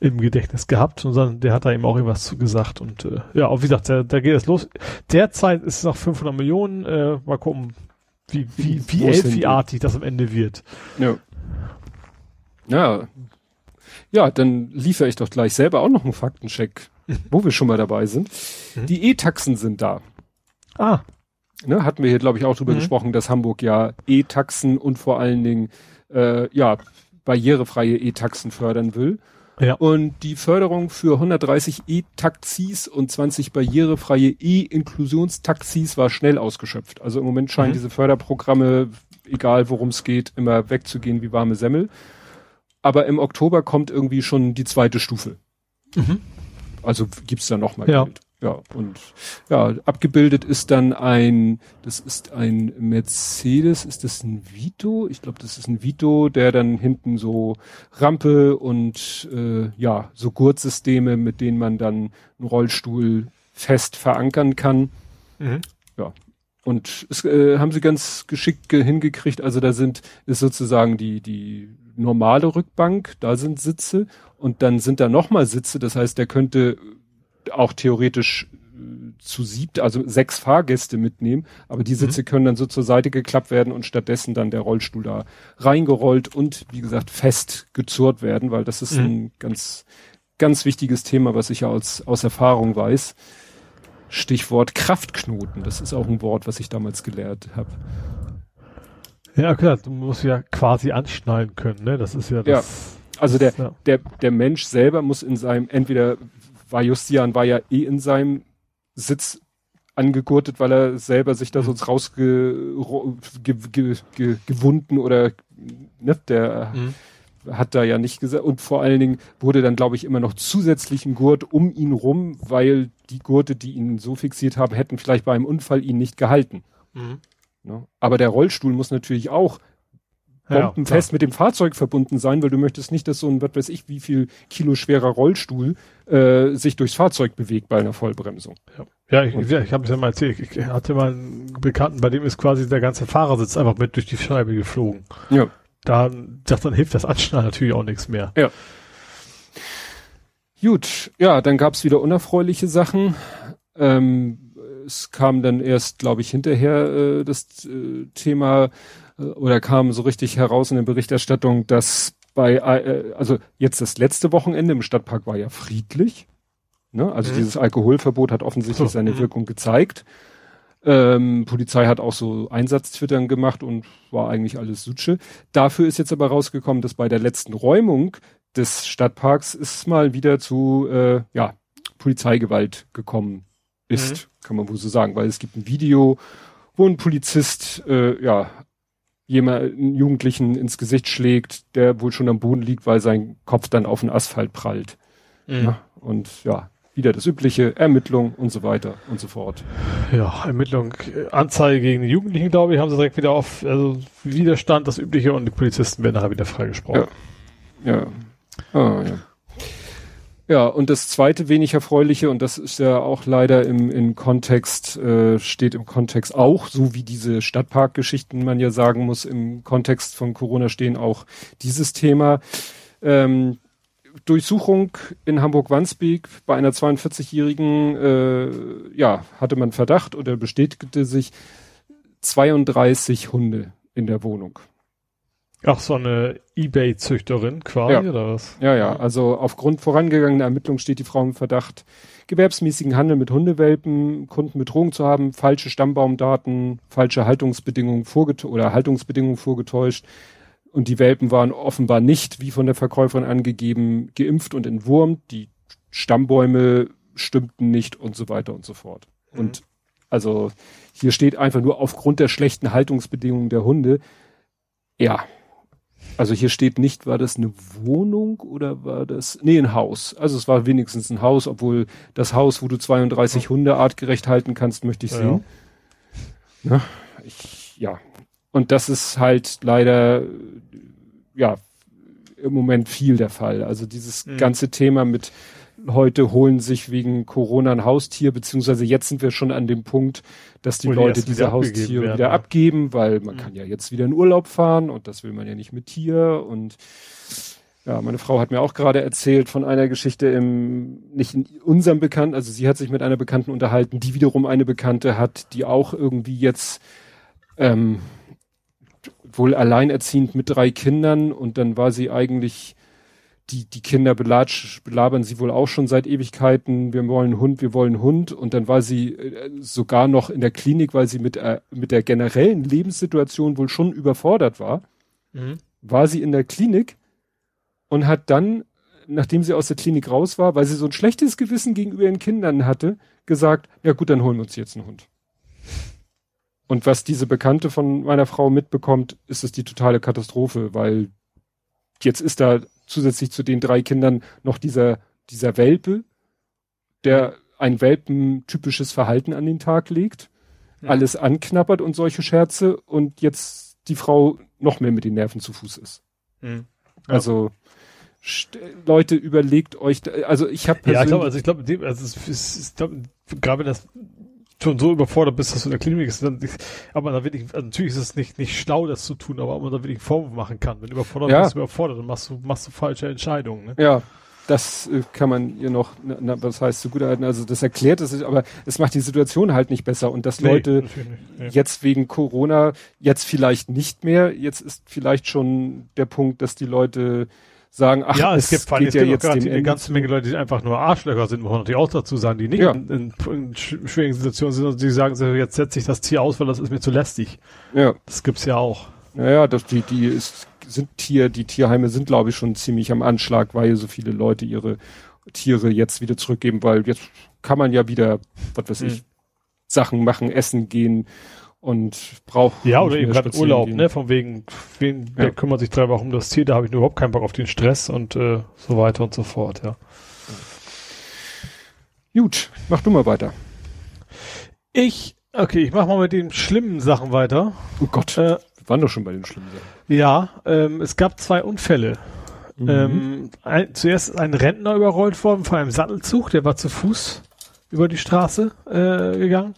im Gedächtnis gehabt und dann, der hat da eben auch irgendwas zu gesagt und äh, ja, auch wie gesagt, da, da geht es los. Derzeit ist es noch 500 Millionen, äh, mal gucken, wie, wie, wie Elfi-artig das am Ende wird. Ja. Ja. Ja, dann liefere ich doch gleich selber auch noch einen Faktencheck, wo wir schon mal dabei sind. Mhm. Die E-Taxen sind da. Ah ne, hatten wir hier, glaube ich, auch drüber mhm. gesprochen, dass Hamburg ja E-Taxen und vor allen Dingen äh, ja barrierefreie E-Taxen fördern will. Ja. Und die Förderung für 130 E-Taxis und 20 barrierefreie E-Inklusionstaxis war schnell ausgeschöpft. Also im Moment scheinen mhm. diese Förderprogramme, egal worum es geht, immer wegzugehen wie warme Semmel. Aber im Oktober kommt irgendwie schon die zweite Stufe. Mhm. Also gibt's da nochmal ja. Geld. Ja, und ja, abgebildet ist dann ein, das ist ein Mercedes, ist das ein Vito? Ich glaube, das ist ein Vito, der dann hinten so Rampe und äh, ja, so Gurtsysteme, mit denen man dann einen Rollstuhl fest verankern kann. Mhm. Ja. Und es äh, haben sie ganz geschickt hingekriegt. Also da sind, ist sozusagen die, die normale Rückbank, da sind Sitze und dann sind da nochmal Sitze. Das heißt, der könnte auch theoretisch äh, zu siebt, also sechs Fahrgäste mitnehmen, aber die Sitze mhm. können dann so zur Seite geklappt werden und stattdessen dann der Rollstuhl da reingerollt und wie gesagt fest gezurrt werden, weil das ist mhm. ein ganz, ganz wichtiges Thema, was ich ja aus, aus Erfahrung weiß. Stichwort Kraftknoten, das ist auch ein Wort, was ich damals gelehrt habe. Ja, klar, du musst ja quasi anschnallen können, ne? Das ist ja das. Ja. Also der, ja. der, der Mensch selber muss in seinem, entweder war Justian war ja eh in seinem Sitz angegurtet, weil er selber sich da mhm. sonst rausgewunden ge, ge, oder ne, der mhm. hat da ja nicht gesagt und vor allen Dingen wurde dann glaube ich immer noch zusätzlich ein Gurt um ihn rum, weil die Gurte, die ihn so fixiert haben, hätten vielleicht bei einem Unfall ihn nicht gehalten. Mhm. Ne? Aber der Rollstuhl muss natürlich auch bombenfest ja, mit dem Fahrzeug verbunden sein, weil du möchtest nicht, dass so ein, was weiß ich, wie viel Kilo schwerer Rollstuhl äh, sich durchs Fahrzeug bewegt bei einer Vollbremsung. Ja, ja ich, ich, ich habe es ja mal erzählt, ich hatte mal einen Bekannten, bei dem ist quasi der ganze Fahrersitz einfach mit durch die Scheibe geflogen. Ja. Da, das, dann hilft das Anschnallen natürlich auch nichts mehr. Ja. Gut, ja, dann gab's wieder unerfreuliche Sachen. Ähm, es kam dann erst, glaube ich, hinterher äh, das äh, Thema oder kam so richtig heraus in der Berichterstattung, dass bei, äh, also jetzt das letzte Wochenende im Stadtpark war ja friedlich. Ne? Also mhm. dieses Alkoholverbot hat offensichtlich so, seine mhm. Wirkung gezeigt. Ähm, Polizei hat auch so Einsatz-Twittern gemacht und war eigentlich alles Sutsche. Dafür ist jetzt aber rausgekommen, dass bei der letzten Räumung des Stadtparks ist mal wieder zu äh, ja, Polizeigewalt gekommen ist, mhm. kann man wohl so sagen, weil es gibt ein Video, wo ein Polizist äh, ja jemanden Jugendlichen ins Gesicht schlägt, der wohl schon am Boden liegt, weil sein Kopf dann auf den Asphalt prallt. Mhm. Ja, und ja, wieder das übliche, Ermittlung und so weiter und so fort. Ja, Ermittlung, Anzeige gegen die Jugendlichen, glaube ich, haben sie direkt wieder auf, also Widerstand, das übliche und die Polizisten werden nachher wieder freigesprochen. Ja. Ja. Ah, ja. Ja, und das zweite wenig erfreuliche, und das ist ja auch leider im, im Kontext, äh, steht im Kontext auch, so wie diese Stadtparkgeschichten man ja sagen muss, im Kontext von Corona stehen auch dieses Thema. Ähm, Durchsuchung in Hamburg-Wandsbek bei einer 42-Jährigen, äh, ja, hatte man Verdacht oder bestätigte sich 32 Hunde in der Wohnung. Ach, so eine Ebay-Züchterin quasi, ja. oder was? Ja, ja. Also aufgrund vorangegangener Ermittlungen steht die Frau im Verdacht, gewerbsmäßigen Handel mit Hundewelpen, Kunden betrogen zu haben, falsche Stammbaumdaten, falsche Haltungsbedingungen vorgetäuscht oder Haltungsbedingungen vorgetäuscht. Und die Welpen waren offenbar nicht, wie von der Verkäuferin angegeben, geimpft und entwurmt. Die Stammbäume stimmten nicht und so weiter und so fort. Mhm. Und also hier steht einfach nur aufgrund der schlechten Haltungsbedingungen der Hunde. Ja, also hier steht nicht, war das eine Wohnung oder war das, nee, ein Haus. Also es war wenigstens ein Haus, obwohl das Haus, wo du 32 Hunde artgerecht halten kannst, möchte ich sehen. Ja. ja, ich, ja. Und das ist halt leider, ja, im Moment viel der Fall. Also dieses mhm. ganze Thema mit heute holen sich wegen Corona ein Haustier, beziehungsweise jetzt sind wir schon an dem Punkt, dass die Wo Leute die diese Haustiere werden, wieder ja. abgeben, weil man mhm. kann ja jetzt wieder in Urlaub fahren und das will man ja nicht mit Tier und ja, meine Frau hat mir auch gerade erzählt von einer Geschichte im, nicht in unserem Bekannten, also sie hat sich mit einer Bekannten unterhalten, die wiederum eine Bekannte hat, die auch irgendwie jetzt ähm, wohl alleinerziehend mit drei Kindern und dann war sie eigentlich die, die Kinder belatsch, belabern sie wohl auch schon seit Ewigkeiten, wir wollen Hund, wir wollen Hund. Und dann war sie äh, sogar noch in der Klinik, weil sie mit, äh, mit der generellen Lebenssituation wohl schon überfordert war. Mhm. War sie in der Klinik und hat dann, nachdem sie aus der Klinik raus war, weil sie so ein schlechtes Gewissen gegenüber ihren Kindern hatte, gesagt, ja gut, dann holen wir uns jetzt einen Hund. Und was diese Bekannte von meiner Frau mitbekommt, ist es die totale Katastrophe, weil jetzt ist da zusätzlich zu den drei Kindern noch dieser, dieser Welpe, der ein welpentypisches Verhalten an den Tag legt, ja. alles anknappert und solche Scherze und jetzt die Frau noch mehr mit den Nerven zu Fuß ist. Mhm. Ja. Also Leute, überlegt euch, also ich habe Ja, ich glaube, also ich glaube, also es ist, gerade das schon so überfordert bist, dass du in der Klinik bist, dann, aber da wirklich, also natürlich ist es nicht, nicht schlau, das zu tun, aber ob man da wirklich einen Vorwurf machen kann. Wenn du überfordert ja. bist, überfordert, dann machst du, machst du falsche Entscheidungen. Ne? Ja, das äh, kann man ihr noch, na, was heißt so gut halten, also das erklärt es, aber es macht die Situation halt nicht besser und dass nee, Leute nee. jetzt wegen Corona, jetzt vielleicht nicht mehr, jetzt ist vielleicht schon der Punkt, dass die Leute sagen, ach, ja, es, es gibt, geht es ja gibt jetzt eine ganze Menge Leute, die einfach nur Arschlöcher sind, muss man natürlich auch dazu sagen, die nicht ja. in, in, in, schwierigen Situationen sind und die sagen, jetzt setze ich das Tier aus, weil das ist mir zu lästig. Ja. Das gibt's ja auch. Naja, das, die, die ist, sind Tier, die Tierheime sind, glaube ich, schon ziemlich am Anschlag, weil so viele Leute ihre Tiere jetzt wieder zurückgeben, weil jetzt kann man ja wieder, was weiß ich, mhm. Sachen machen, essen gehen und braucht. Ja, oder eben gerade Urlaub, gehen. ne? Von wegen, wen, ja. der kümmert sich drei Wochen um das Tier, da habe ich überhaupt keinen Bock auf den Stress und äh, so weiter und so fort, ja. Gut, mach du mal weiter. Ich, okay, ich mach mal mit den schlimmen Sachen weiter. Oh Gott, äh, wir waren doch schon bei den schlimmen Sachen. Ja, ähm, es gab zwei Unfälle. Mhm. Ähm, ein, zuerst ist ein Rentner überrollt worden von einem Sattelzug, der war zu Fuß über die Straße äh, gegangen.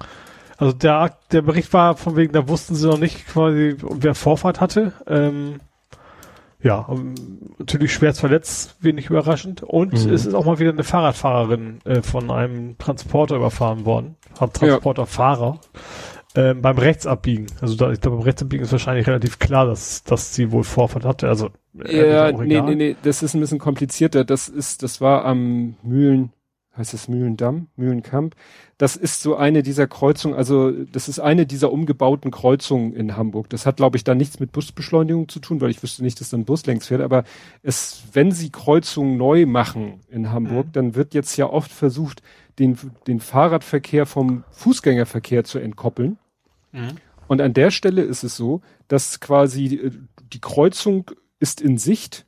Also der, der Bericht war von wegen, da wussten sie noch nicht quasi, wer Vorfahrt hatte. Ähm, ja, natürlich schwer verletzt, wenig überraschend. Und mhm. es ist auch mal wieder eine Fahrradfahrerin äh, von einem Transporter überfahren worden. Transporterfahrer. Ja. Ähm, beim Rechtsabbiegen. Also da, ich glaube, beim Rechtsabbiegen ist wahrscheinlich relativ klar, dass, dass sie wohl Vorfahrt hatte. Also äh, ja, nee, nee, nee, das ist ein bisschen komplizierter. Das ist, das war am Mühlen, heißt es Mühlendamm, Mühlenkamp. Das ist so eine dieser Kreuzungen, also das ist eine dieser umgebauten Kreuzungen in Hamburg. Das hat, glaube ich, da nichts mit Busbeschleunigung zu tun, weil ich wüsste nicht, dass dann Bus längs fährt. Aber es, wenn sie Kreuzungen neu machen in Hamburg, mhm. dann wird jetzt ja oft versucht, den, den Fahrradverkehr vom Fußgängerverkehr zu entkoppeln. Mhm. Und an der Stelle ist es so, dass quasi die, die Kreuzung ist in Sicht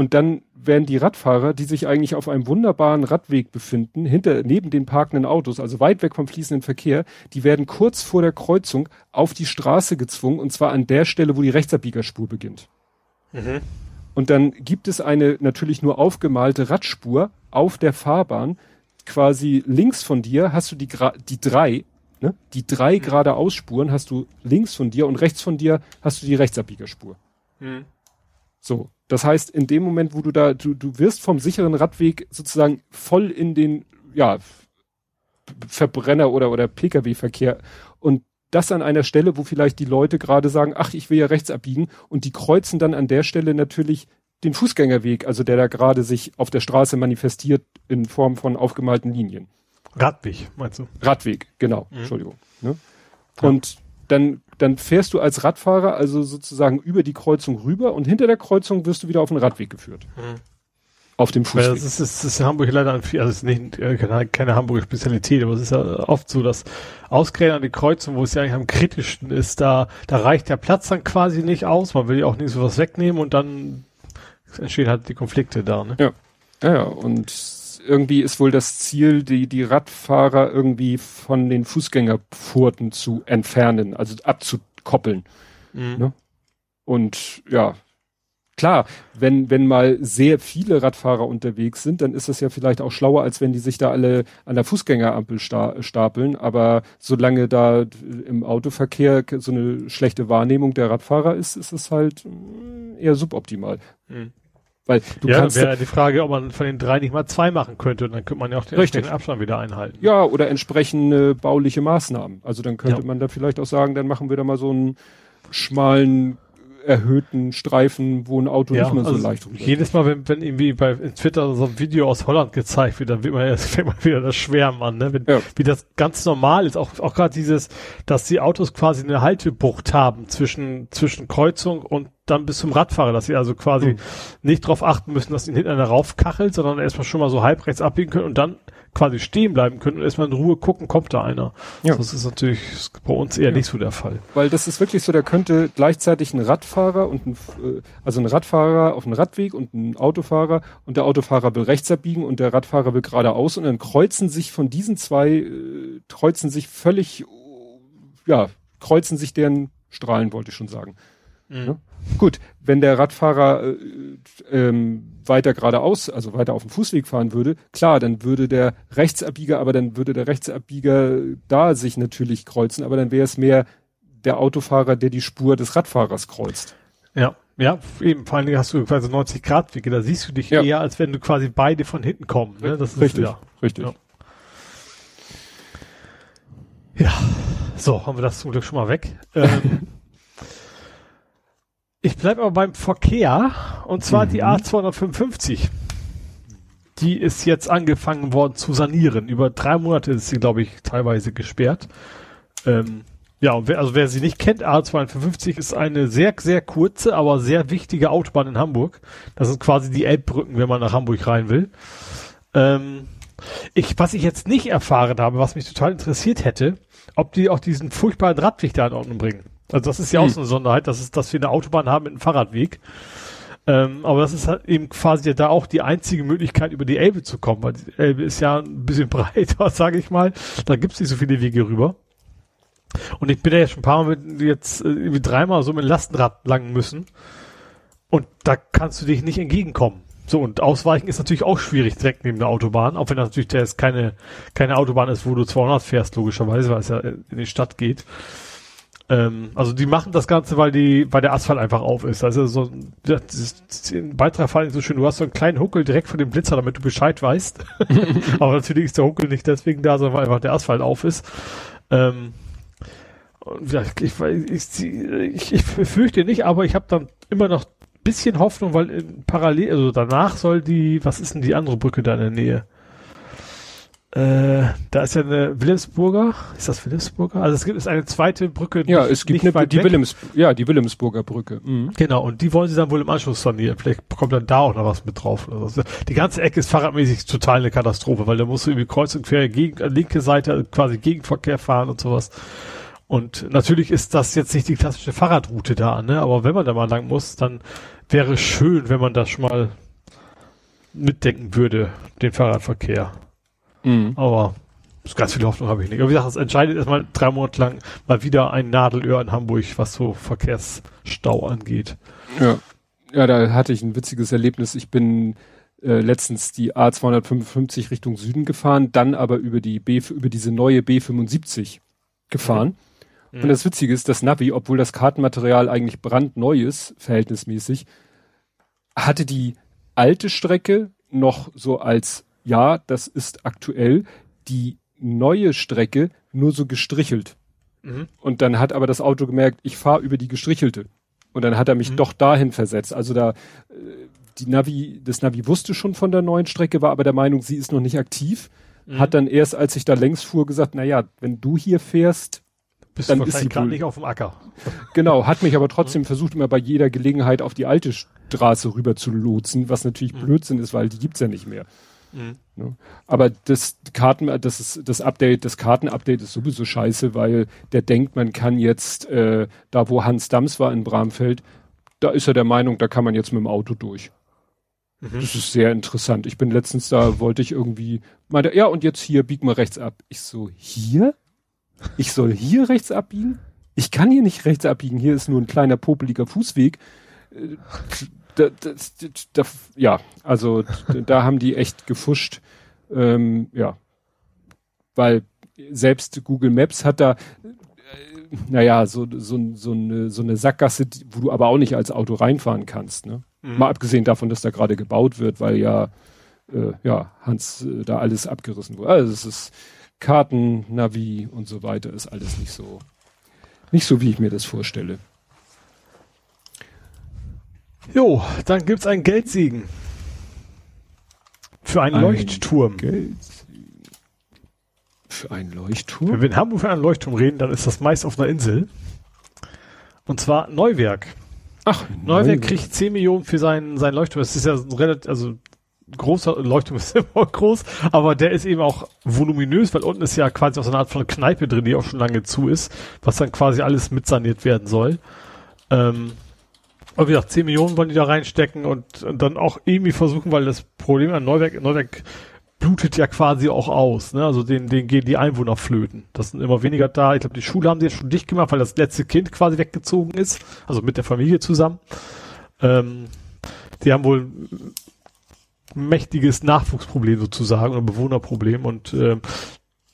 und dann werden die Radfahrer, die sich eigentlich auf einem wunderbaren Radweg befinden, hinter, neben den parkenden Autos, also weit weg vom fließenden Verkehr, die werden kurz vor der Kreuzung auf die Straße gezwungen und zwar an der Stelle, wo die Rechtsabbiegerspur beginnt. Mhm. Und dann gibt es eine natürlich nur aufgemalte Radspur auf der Fahrbahn. Quasi links von dir hast du die, die drei, ne? Die drei mhm. geradeausspuren hast du links von dir und rechts von dir hast du die Rechtsabbiegerspur. Mhm. So. Das heißt, in dem Moment, wo du da, du, du wirst vom sicheren Radweg sozusagen voll in den, ja, Verbrenner oder, oder Pkw-Verkehr und das an einer Stelle, wo vielleicht die Leute gerade sagen, ach, ich will ja rechts abbiegen und die kreuzen dann an der Stelle natürlich den Fußgängerweg, also der da gerade sich auf der Straße manifestiert in Form von aufgemalten Linien. Radweg, meinst du? Radweg, genau, mhm. Entschuldigung. Ne? Ja. Und dann dann fährst du als Radfahrer also sozusagen über die Kreuzung rüber und hinter der Kreuzung wirst du wieder auf den Radweg geführt. Mhm. Auf dem Fußweg. Das ist, das ist in Hamburg leider ein, also es ist nicht, äh, keine, keine Hamburger Spezialität, aber es ist ja oft so, dass ausgerechnet an die Kreuzung, wo es ja eigentlich am kritischsten ist, da, da reicht der Platz dann quasi nicht aus. Man will ja auch nicht so was wegnehmen und dann entstehen halt die Konflikte da, ne? Ja. Ja, ja. Und irgendwie ist wohl das Ziel, die, die Radfahrer irgendwie von den Fußgängerpforten zu entfernen, also abzukoppeln. Mhm. Ne? Und ja, klar, wenn, wenn mal sehr viele Radfahrer unterwegs sind, dann ist das ja vielleicht auch schlauer, als wenn die sich da alle an der Fußgängerampel sta stapeln. Aber solange da im Autoverkehr so eine schlechte Wahrnehmung der Radfahrer ist, ist es halt mm, eher suboptimal. Mhm. Weil du ja, kannst. wäre die Frage, ob man von den drei nicht mal zwei machen könnte und dann könnte man ja auch den richtig. Abstand wieder einhalten. Ja, oder entsprechende bauliche Maßnahmen. Also dann könnte ja. man da vielleicht auch sagen, dann machen wir da mal so einen schmalen erhöhten Streifen, wo ein Auto ja, nicht mehr so also leicht rumgeht. Jedes Mal, wenn, wenn irgendwie bei Twitter so ein Video aus Holland gezeigt wird, dann wird man ja, *laughs* fängt man wieder das Schwärmen an, ne? Wenn, ja. Wie das ganz normal ist, auch, auch gerade dieses, dass die Autos quasi eine Haltebucht haben zwischen, zwischen Kreuzung und dann bis zum Radfahrer, dass sie also quasi mhm. nicht darauf achten müssen, dass ihnen hinten einer raufkachelt, sondern erstmal schon mal so halb rechts abbiegen können und dann quasi stehen bleiben können und erstmal in Ruhe gucken, kommt da einer. Ja. Das ist natürlich bei uns eher ja. nicht so der Fall. Weil das ist wirklich so, da könnte gleichzeitig ein Radfahrer und ein, äh, also ein Radfahrer auf einem Radweg und ein Autofahrer und der Autofahrer will rechts abbiegen und der Radfahrer will geradeaus und dann kreuzen sich von diesen zwei, äh, kreuzen sich völlig, ja, kreuzen sich deren Strahlen, wollte ich schon sagen. Mhm. Ja? Gut, wenn der Radfahrer äh, ähm, weiter geradeaus, also weiter auf dem Fußweg fahren würde, klar, dann würde der Rechtsabbieger, aber dann würde der Rechtsabbieger da sich natürlich kreuzen, aber dann wäre es mehr der Autofahrer, der die Spur des Radfahrers kreuzt. Ja, ja, eben, vor allen Dingen hast du quasi 90 Grad Wege, da siehst du dich ja. eher, als wenn du quasi beide von hinten kommen. Ne? Das ist richtig, ja. richtig. Ja. ja. so, haben wir das zum Glück schon mal weg. Ähm, *laughs* Ich bleibe aber beim Verkehr und zwar mhm. die A255. Die ist jetzt angefangen worden zu sanieren. Über drei Monate ist sie, glaube ich, teilweise gesperrt. Ähm, Ja, und wer, also wer sie nicht kennt, A255 ist eine sehr, sehr kurze, aber sehr wichtige Autobahn in Hamburg. Das sind quasi die Elbbrücken, wenn man nach Hamburg rein will. Ähm, ich, was ich jetzt nicht erfahren habe, was mich total interessiert hätte, ob die auch diesen furchtbaren Radweg da in Ordnung bringen. Also das ist ja hm. auch so eine Sonderheit, dass, es, dass wir eine Autobahn haben mit einem Fahrradweg. Ähm, aber das ist halt eben quasi da auch die einzige Möglichkeit, über die Elbe zu kommen, weil die Elbe ist ja ein bisschen *laughs* breiter, sage ich mal. Da gibt's nicht so viele Wege rüber. Und ich bin ja jetzt schon ein paar Mal mit, jetzt äh, irgendwie dreimal so mit Lastenrad lang müssen. Und da kannst du dich nicht entgegenkommen. So, und ausweichen ist natürlich auch schwierig direkt neben der Autobahn, auch wenn das natürlich der ist keine, keine Autobahn ist, wo du 200 fährst, logischerweise, weil es ja in die Stadt geht. Ähm, also die machen das Ganze, weil die, weil der Asphalt einfach auf ist. Also so, das ist, in Beitrag fand so schön, du hast so einen kleinen Huckel direkt vor dem Blitzer, damit du Bescheid weißt. *laughs* *laughs* Aber natürlich ist der Huckel nicht deswegen da, sondern weil einfach der Asphalt auf ist. Ähm, und ja, ich, ich, ich, ich fürchte nicht, aber ich habe dann immer noch bisschen Hoffnung, weil parallel, also danach soll die, was ist denn die andere Brücke da in der Nähe? Äh, da ist ja eine Wilhelmsburger. Ist das Wilhelmsburger? Also es gibt es eine zweite Brücke. Ja, es gibt eine, die Willems, ja, die Wilhelmsburger Brücke. Mhm. Genau. Und die wollen sie dann wohl im Anschluss sanieren. Vielleicht kommt dann da auch noch was mit drauf. Also die ganze Ecke ist fahrradmäßig total eine Katastrophe, weil da musst du irgendwie kreuz und quer gegen, linke Seite quasi Gegenverkehr fahren und sowas. Und natürlich ist das jetzt nicht die klassische Fahrradroute da, ne? Aber wenn man da mal lang muss, dann wäre schön, wenn man das schon mal mitdenken würde, den Fahrradverkehr. Mhm. Aber ganz viel Hoffnung habe ich nicht. Aber wie gesagt, es entscheidet erstmal drei Monate lang mal wieder ein Nadelöhr in Hamburg, was so Verkehrsstau angeht. Ja. Ja, da hatte ich ein witziges Erlebnis. Ich bin äh, letztens die A255 Richtung Süden gefahren, dann aber über die B, über diese neue B75 gefahren. Mhm. Und das Witzige ist, das Navi, obwohl das Kartenmaterial eigentlich brandneu ist, verhältnismäßig, hatte die alte Strecke noch so als ja, das ist aktuell, die neue Strecke nur so gestrichelt. Mhm. Und dann hat aber das Auto gemerkt, ich fahre über die gestrichelte. Und dann hat er mich mhm. doch dahin versetzt. Also da, äh, die Navi, das Navi wusste schon von der neuen Strecke, war aber der Meinung, sie ist noch nicht aktiv. Mhm. Hat dann erst, als ich da längs fuhr, gesagt, na ja, wenn du hier fährst, bist dann ist sie gerade nicht auf dem Acker. Genau, hat mich aber trotzdem mhm. versucht, immer bei jeder Gelegenheit auf die alte Straße rüber zu lotsen, was natürlich mhm. Blödsinn ist, weil die gibt's ja nicht mehr. Mhm. Aber das Karten, das ist das Update, das Kartenupdate ist sowieso scheiße, weil der denkt, man kann jetzt äh, da, wo Hans Dams war in Bramfeld, da ist er der Meinung, da kann man jetzt mit dem Auto durch. Mhm. Das ist sehr interessant. Ich bin letztens da, wollte ich irgendwie, meinte, ja, und jetzt hier, bieg mal rechts ab. Ich so, hier? Ich soll hier rechts abbiegen? Ich kann hier nicht rechts abbiegen. Hier ist nur ein kleiner popeliger Fußweg. Da, das, da, ja, also da haben die echt gefuscht. Ähm, ja, weil selbst Google Maps hat da, äh, naja, so, so, so, eine, so eine Sackgasse, wo du aber auch nicht als Auto reinfahren kannst. Ne? Mhm. Mal abgesehen davon, dass da gerade gebaut wird, weil ja, äh, ja, Hans äh, da alles abgerissen wurde. Also es ist Karten, Navi und so weiter, ist alles nicht so, nicht so, wie ich mir das vorstelle. Jo, dann gibt's einen Geldsegen. Für einen ein Leuchtturm. Geldsegen. Für einen Leuchtturm? Wenn wir in Hamburg für einen Leuchtturm reden, dann ist das meist auf einer Insel. Und zwar Neuwerk. Ach, Neuwerk, Neuwerk kriegt 10 Millionen für seinen, seinen Leuchtturm. Das ist ja ein relativ, also großer Leuchtturm *laughs* ist immer groß, aber der ist eben auch voluminös, weil unten ist ja quasi auch so eine Art von Kneipe drin, die auch schon lange zu ist, was dann quasi alles mitsaniert werden soll. Ähm, aber wie gesagt, 10 Millionen wollen die da reinstecken und, und dann auch irgendwie versuchen, weil das Problem an Neuwerk, Neuwerk blutet ja quasi auch aus, ne? Also den, den gehen die Einwohner flöten. Das sind immer weniger da. Ich glaube, die Schule haben sie jetzt schon dicht gemacht, weil das letzte Kind quasi weggezogen ist, also mit der Familie zusammen. Ähm, die haben wohl mächtiges Nachwuchsproblem sozusagen oder Bewohnerproblem und äh,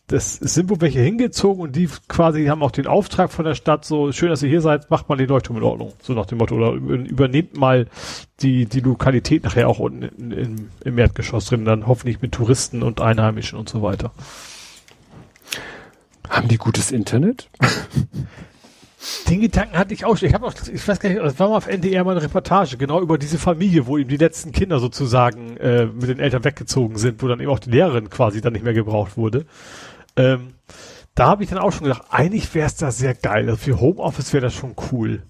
das sind wohl welche hingezogen und die quasi haben auch den Auftrag von der Stadt, so schön, dass ihr hier seid, macht mal den Leuchtturm in Ordnung. So nach dem Motto, oder übernehmt mal die, die Lokalität nachher auch unten in, in, im Erdgeschoss drin, dann hoffentlich mit Touristen und Einheimischen und so weiter. Haben die gutes Internet? *laughs* Den Gedanken hatte ich auch schon. Ich habe auch, ich weiß gar nicht, das war mal auf NDR mal eine Reportage, genau über diese Familie, wo eben die letzten Kinder sozusagen äh, mit den Eltern weggezogen sind, wo dann eben auch die Lehrerin quasi dann nicht mehr gebraucht wurde. Ähm, da habe ich dann auch schon gedacht, eigentlich wäre es da sehr geil. Also für Homeoffice wäre das schon cool.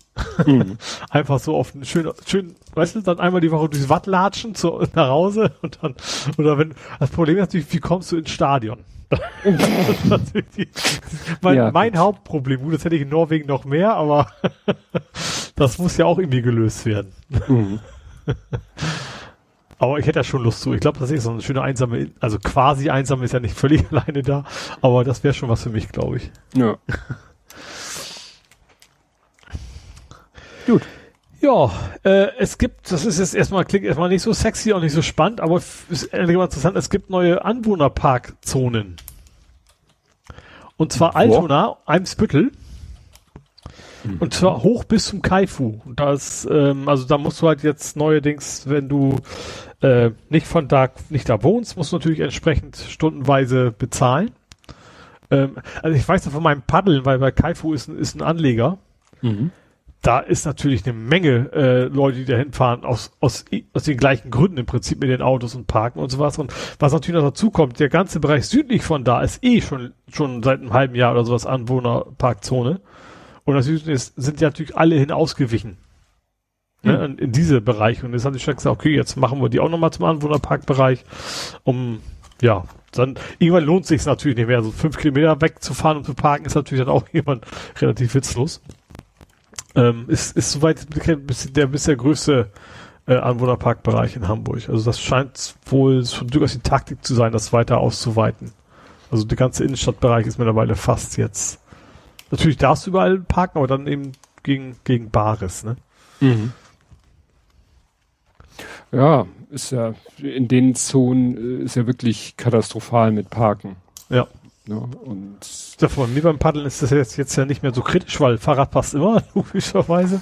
Mhm. *laughs* Einfach so auf schön, schön, weißt du, dann einmal die Woche durchs Watt latschen zu, nach Hause und dann, oder wenn, das Problem ist natürlich, wie kommst du ins Stadion? die, *laughs* mein, ja. mein Hauptproblem, gut, das hätte ich in Norwegen noch mehr, aber *laughs* das muss ja auch irgendwie gelöst werden. Mhm. Aber ich hätte ja schon Lust zu. Ich glaube, das ist so eine schöne einsame, also quasi einsame ist ja nicht völlig *laughs* alleine da, aber das wäre schon was für mich, glaube ich. Ja. Gut. Ja, äh, es gibt, das ist jetzt erstmal, klingt erstmal nicht so sexy, auch nicht so spannend, aber ist ehrlich interessant, es gibt neue Anwohnerparkzonen. Und zwar Altona, Eimsbüttel. Mhm. *laughs* Und zwar hoch bis zum Kaifu. Und das, ähm, also da musst du halt jetzt neuerdings, wenn du äh, nicht von da, nicht da wohnst, musst du natürlich entsprechend stundenweise bezahlen. Ähm, also ich weiß noch von meinem Paddeln, weil bei Kaifu ist, ist ein Anleger. Mhm. Da ist natürlich eine Menge äh, Leute, die da hinfahren, aus, aus, aus den gleichen Gründen im Prinzip mit den Autos und Parken und sowas. Und was natürlich noch dazu kommt, der ganze Bereich südlich von da ist eh schon, schon seit einem halben Jahr oder sowas Anwohnerparkzone. Und das ist, sind ja natürlich alle hin ausgewichen. Ne, in, in diese Bereiche. Und jetzt hat die Stadt gesagt, okay, jetzt machen wir die auch nochmal zum Anwohnerparkbereich, um, ja, dann, irgendwann lohnt sich natürlich nicht mehr. So fünf Kilometer wegzufahren und zu parken ist natürlich dann auch *laughs* jemand relativ witzlos. Ähm, ist, ist soweit der bisher größte äh, Anwohnerparkbereich in Hamburg. Also das scheint wohl so durchaus die Taktik zu sein, das weiter auszuweiten. Also der ganze Innenstadtbereich ist mittlerweile fast jetzt Natürlich darfst du überall parken, aber dann eben gegen, gegen Bares, ne? Mhm. Ja, ist ja, in den Zonen äh, ist ja wirklich katastrophal mit Parken. Ja. ja und ja, von mir beim Paddeln ist das jetzt, jetzt ja nicht mehr so kritisch, weil Fahrrad passt immer, *laughs* logischerweise.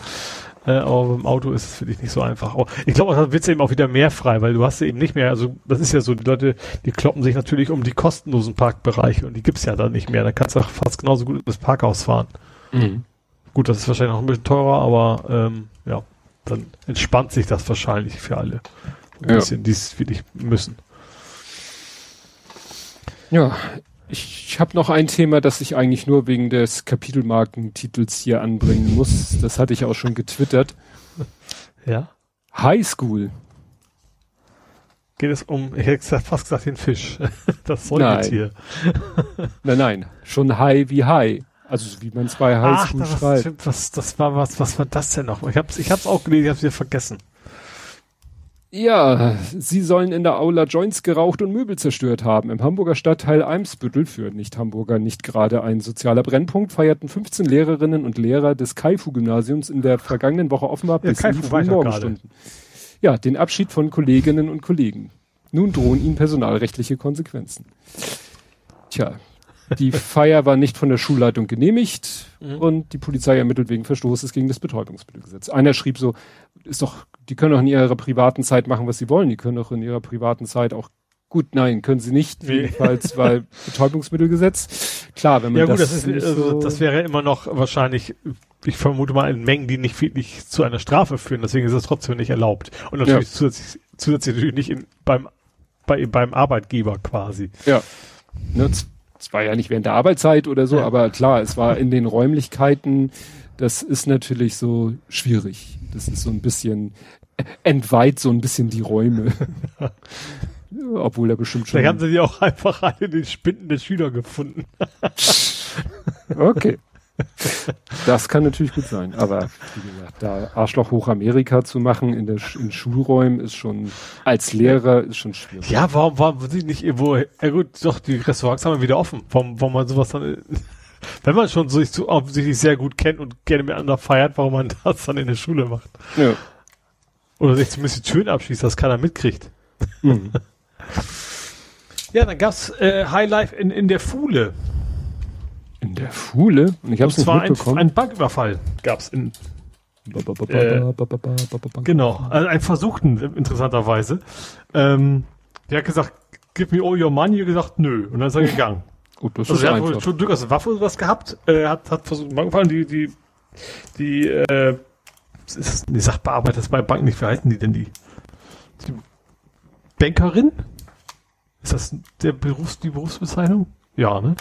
Äh, aber beim Auto ist es für dich nicht so einfach. Auch, ich glaube, da wird es eben auch wieder mehr frei, weil du hast eben nicht mehr, also das ist ja so, die Leute, die kloppen sich natürlich um die kostenlosen Parkbereiche und die gibt's ja dann nicht mehr. Da kannst du auch fast genauso gut ins Parkhaus fahren. Mhm. Gut, das ist wahrscheinlich noch ein bisschen teurer, aber ähm, ja, dann entspannt sich das wahrscheinlich für alle. Ein ja. bisschen, die es wirklich müssen. Ja, ich habe noch ein Thema, das ich eigentlich nur wegen des Kapitelmarkentitels hier anbringen muss. Das hatte ich auch schon getwittert. Ja. High School. Geht es um, ich hätte fast gesagt, den Fisch. *laughs* Das Säugetier. Nein. nein, nein. Schon High wie High. Also wie man es bei High School Ach, schreibt. Stimmt, was, das war was, was war das denn noch? Ich hab's, ich hab's auch gelesen, ich hab's wieder vergessen. Ja, sie sollen in der Aula Joints geraucht und Möbel zerstört haben. Im Hamburger Stadtteil Eimsbüttel, für Nicht-Hamburger nicht gerade ein sozialer Brennpunkt, feierten 15 Lehrerinnen und Lehrer des Kaifu-Gymnasiums in der vergangenen Woche offenbar ja, bis in die Morgenstunden. Ja, den Abschied von Kolleginnen und Kollegen. Nun drohen ihnen personalrechtliche Konsequenzen. Tja, die *laughs* Feier war nicht von der Schulleitung genehmigt mhm. und die Polizei ermittelt wegen Verstoßes gegen das Betäubungsmittelgesetz. Einer schrieb so, ist doch, die können doch in ihrer privaten Zeit machen, was sie wollen. Die können doch in ihrer privaten Zeit auch Gut, nein, können sie nicht, jedenfalls, weil *laughs* Betäubungsmittelgesetz. Klar, wenn man ja, gut, das, das ist, also, das wäre immer noch wahrscheinlich, ich vermute mal in Mengen, die nicht wirklich zu einer Strafe führen. Deswegen ist es trotzdem nicht erlaubt. Und natürlich ja. zusätzlich, zusätzlich natürlich nicht in, beim, bei, beim Arbeitgeber quasi. Ja. Ne, es war ja nicht während der Arbeitszeit oder so, ja. aber klar, es war in den Räumlichkeiten, das ist natürlich so schwierig. Das ist so ein bisschen, entweiht so ein bisschen die Räume. *laughs* Obwohl er bestimmt schon. Da haben sie die auch einfach alle in den Spinden der Schüler gefunden. okay. Das kann natürlich gut sein, aber wie gesagt, da Arschloch hoch Amerika zu machen in der in Schulräumen ist schon als Lehrer ist schon schwierig. Ja, warum warum sie nicht irgendwo ja gut, doch die Restaurants haben wieder offen. Warum warum man sowas dann wenn man schon sich so offensichtlich sehr gut kennt und gerne miteinander feiert, warum man das dann in der Schule macht. Ja. Oder sich zumindest die Türen abschließt, dass keiner mitkriegt. Mhm. *laughs* ja, dann gab's äh, Highlife in, in der Fuhle. In der Fuhle? Und ich hab's nicht mitbekommen. Ein, ein Banküberfall gab's in äh, genau, also einen versuchten, interessanterweise. Ähm, der hat gesagt, give me all your money, er gesagt, nö. Und dann ist er gegangen. Gut, das also ist er hat wohl schon durchaus eine Waffe oder was gehabt, äh, hat, hat versucht, Banküberfall, die, die, die, äh, ist die Sachbearbeiter ist bei Banken nicht, wie heißen die denn die? die Bankerin? Ist das der Berufs-, die Berufsbezeichnung? Ja, ne?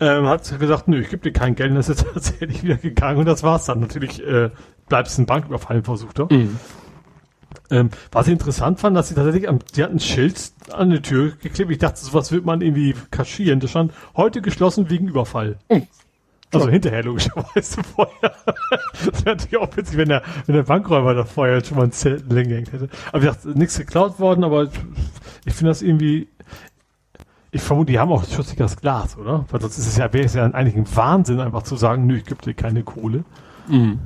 Ähm, hat gesagt, nö, ich gebe dir kein Geld, und das ist *laughs* tatsächlich wieder gegangen und das war's dann. Natürlich äh, bleibt es ein Banküberfall, versucht er. Mhm. Ähm, was ich interessant fand, dass sie tatsächlich, am, die hatten ein Schild an die Tür geklebt. Ich dachte, sowas wird man irgendwie kaschieren. Da stand, heute geschlossen wegen Überfall. Mhm. Also hinterher logischerweise *laughs* vorher. das wäre natürlich auch witzig, wenn der, wenn der Bankräuber da vorher schon mal ein Zelt gehängt hätte. Aber ich dachte, nichts geklaut worden, aber ich finde das irgendwie, ich vermute, die haben auch schutziges Glas, oder? Weil sonst ist es ja, wäre es ja eigentlich ein Wahnsinn, einfach zu sagen, nö, ich gebe dir keine Kohle. Mhm.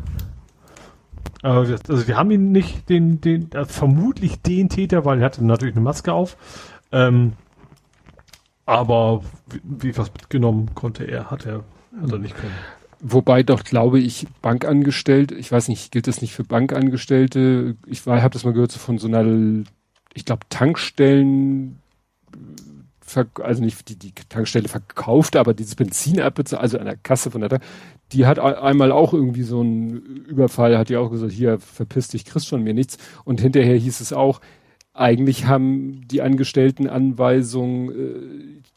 Wir, also wir haben ihn nicht, den, den, vermutlich den Täter, weil er hatte natürlich eine Maske auf. Ähm, aber wie, wie was mitgenommen konnte er, hat er, hat er nicht können. Wobei doch, glaube ich, Bankangestellte, ich weiß nicht, gilt das nicht für Bankangestellte? Ich habe das mal gehört so von so einer, ich glaube, Tankstellen, also nicht die, die Tankstelle verkauft, aber dieses Benzin abbezahlt, also an der Kasse von der Tank, die hat einmal auch irgendwie so einen Überfall, hat die auch gesagt, hier, verpiss dich, kriegst von mir nichts. Und hinterher hieß es auch, eigentlich haben die Angestellten Anweisung, äh,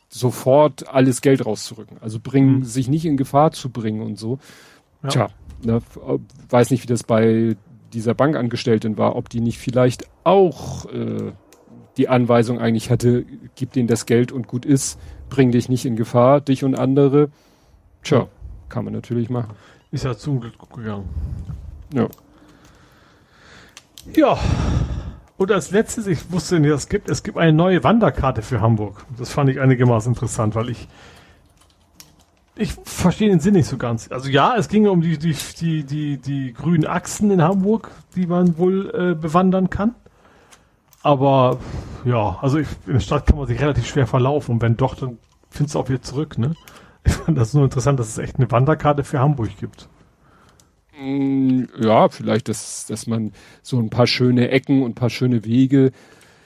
sofort alles Geld rauszurücken. Also bringen, mhm. sich nicht in Gefahr zu bringen und so. Ja. Tja, ne, weiß nicht, wie das bei dieser Bankangestellten war, ob die nicht vielleicht auch äh, die Anweisung eigentlich hatte, gib denen das Geld und gut ist, bring dich nicht in Gefahr, dich und andere. Tja, kann man natürlich machen. Ist ja zum Glück gegangen. Ja. Ja. Und als letztes, ich wusste nicht, es gibt, es gibt eine neue Wanderkarte für Hamburg. Das fand ich einigermaßen interessant, weil ich, ich verstehe den Sinn nicht so ganz. Also ja, es ging um die, die, die, die, die grünen Achsen in Hamburg, die man wohl äh, bewandern kann. Aber ja, also ich, in der Stadt kann man sich relativ schwer verlaufen und wenn doch, dann findest du auch wieder zurück, ne? Ich fand das nur interessant, dass es echt eine Wanderkarte für Hamburg gibt. Mm, ja, vielleicht, dass, dass man so ein paar schöne Ecken und ein paar schöne Wege.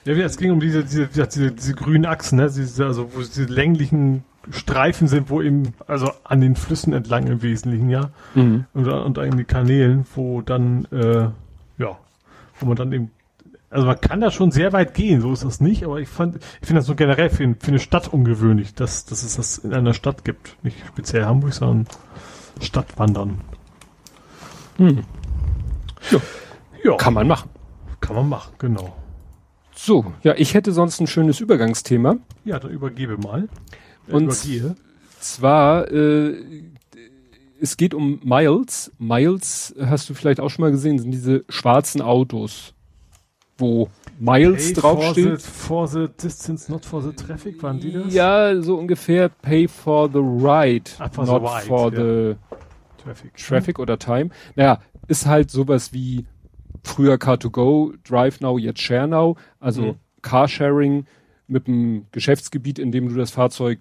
Ja, es ging um diese, diese, diese, diese grünen Achsen, ne? Diese, also wo diese länglichen Streifen sind, wo eben, also an den Flüssen entlang im Wesentlichen, ja. Mhm. Und, und an den Kanälen, wo dann, äh, ja, wo man dann eben also man kann da schon sehr weit gehen, so ist das nicht, aber ich fand, ich finde das so generell für, für, eine Stadt ungewöhnlich, dass, dass es das in einer Stadt gibt. Nicht speziell Hamburg, sondern Stadtwandern. Hm. Ja. ja. Kann man machen. Kann man machen, genau. So, ja, ich hätte sonst ein schönes Übergangsthema. Ja, dann übergebe mal. Äh, Und übergehe. zwar, äh, es geht um Miles. Miles, hast du vielleicht auch schon mal gesehen, sind diese schwarzen Autos wo Miles pay draufsteht. For the, for the distance, not for the traffic, waren die das? Ja, so ungefähr pay for the ride, Ach, for not the ride, for ja. the traffic. traffic oder time. Naja, ist halt sowas wie früher Car2Go, Drive Now, jetzt Share Now, also mhm. Carsharing mit einem Geschäftsgebiet, in dem du das Fahrzeug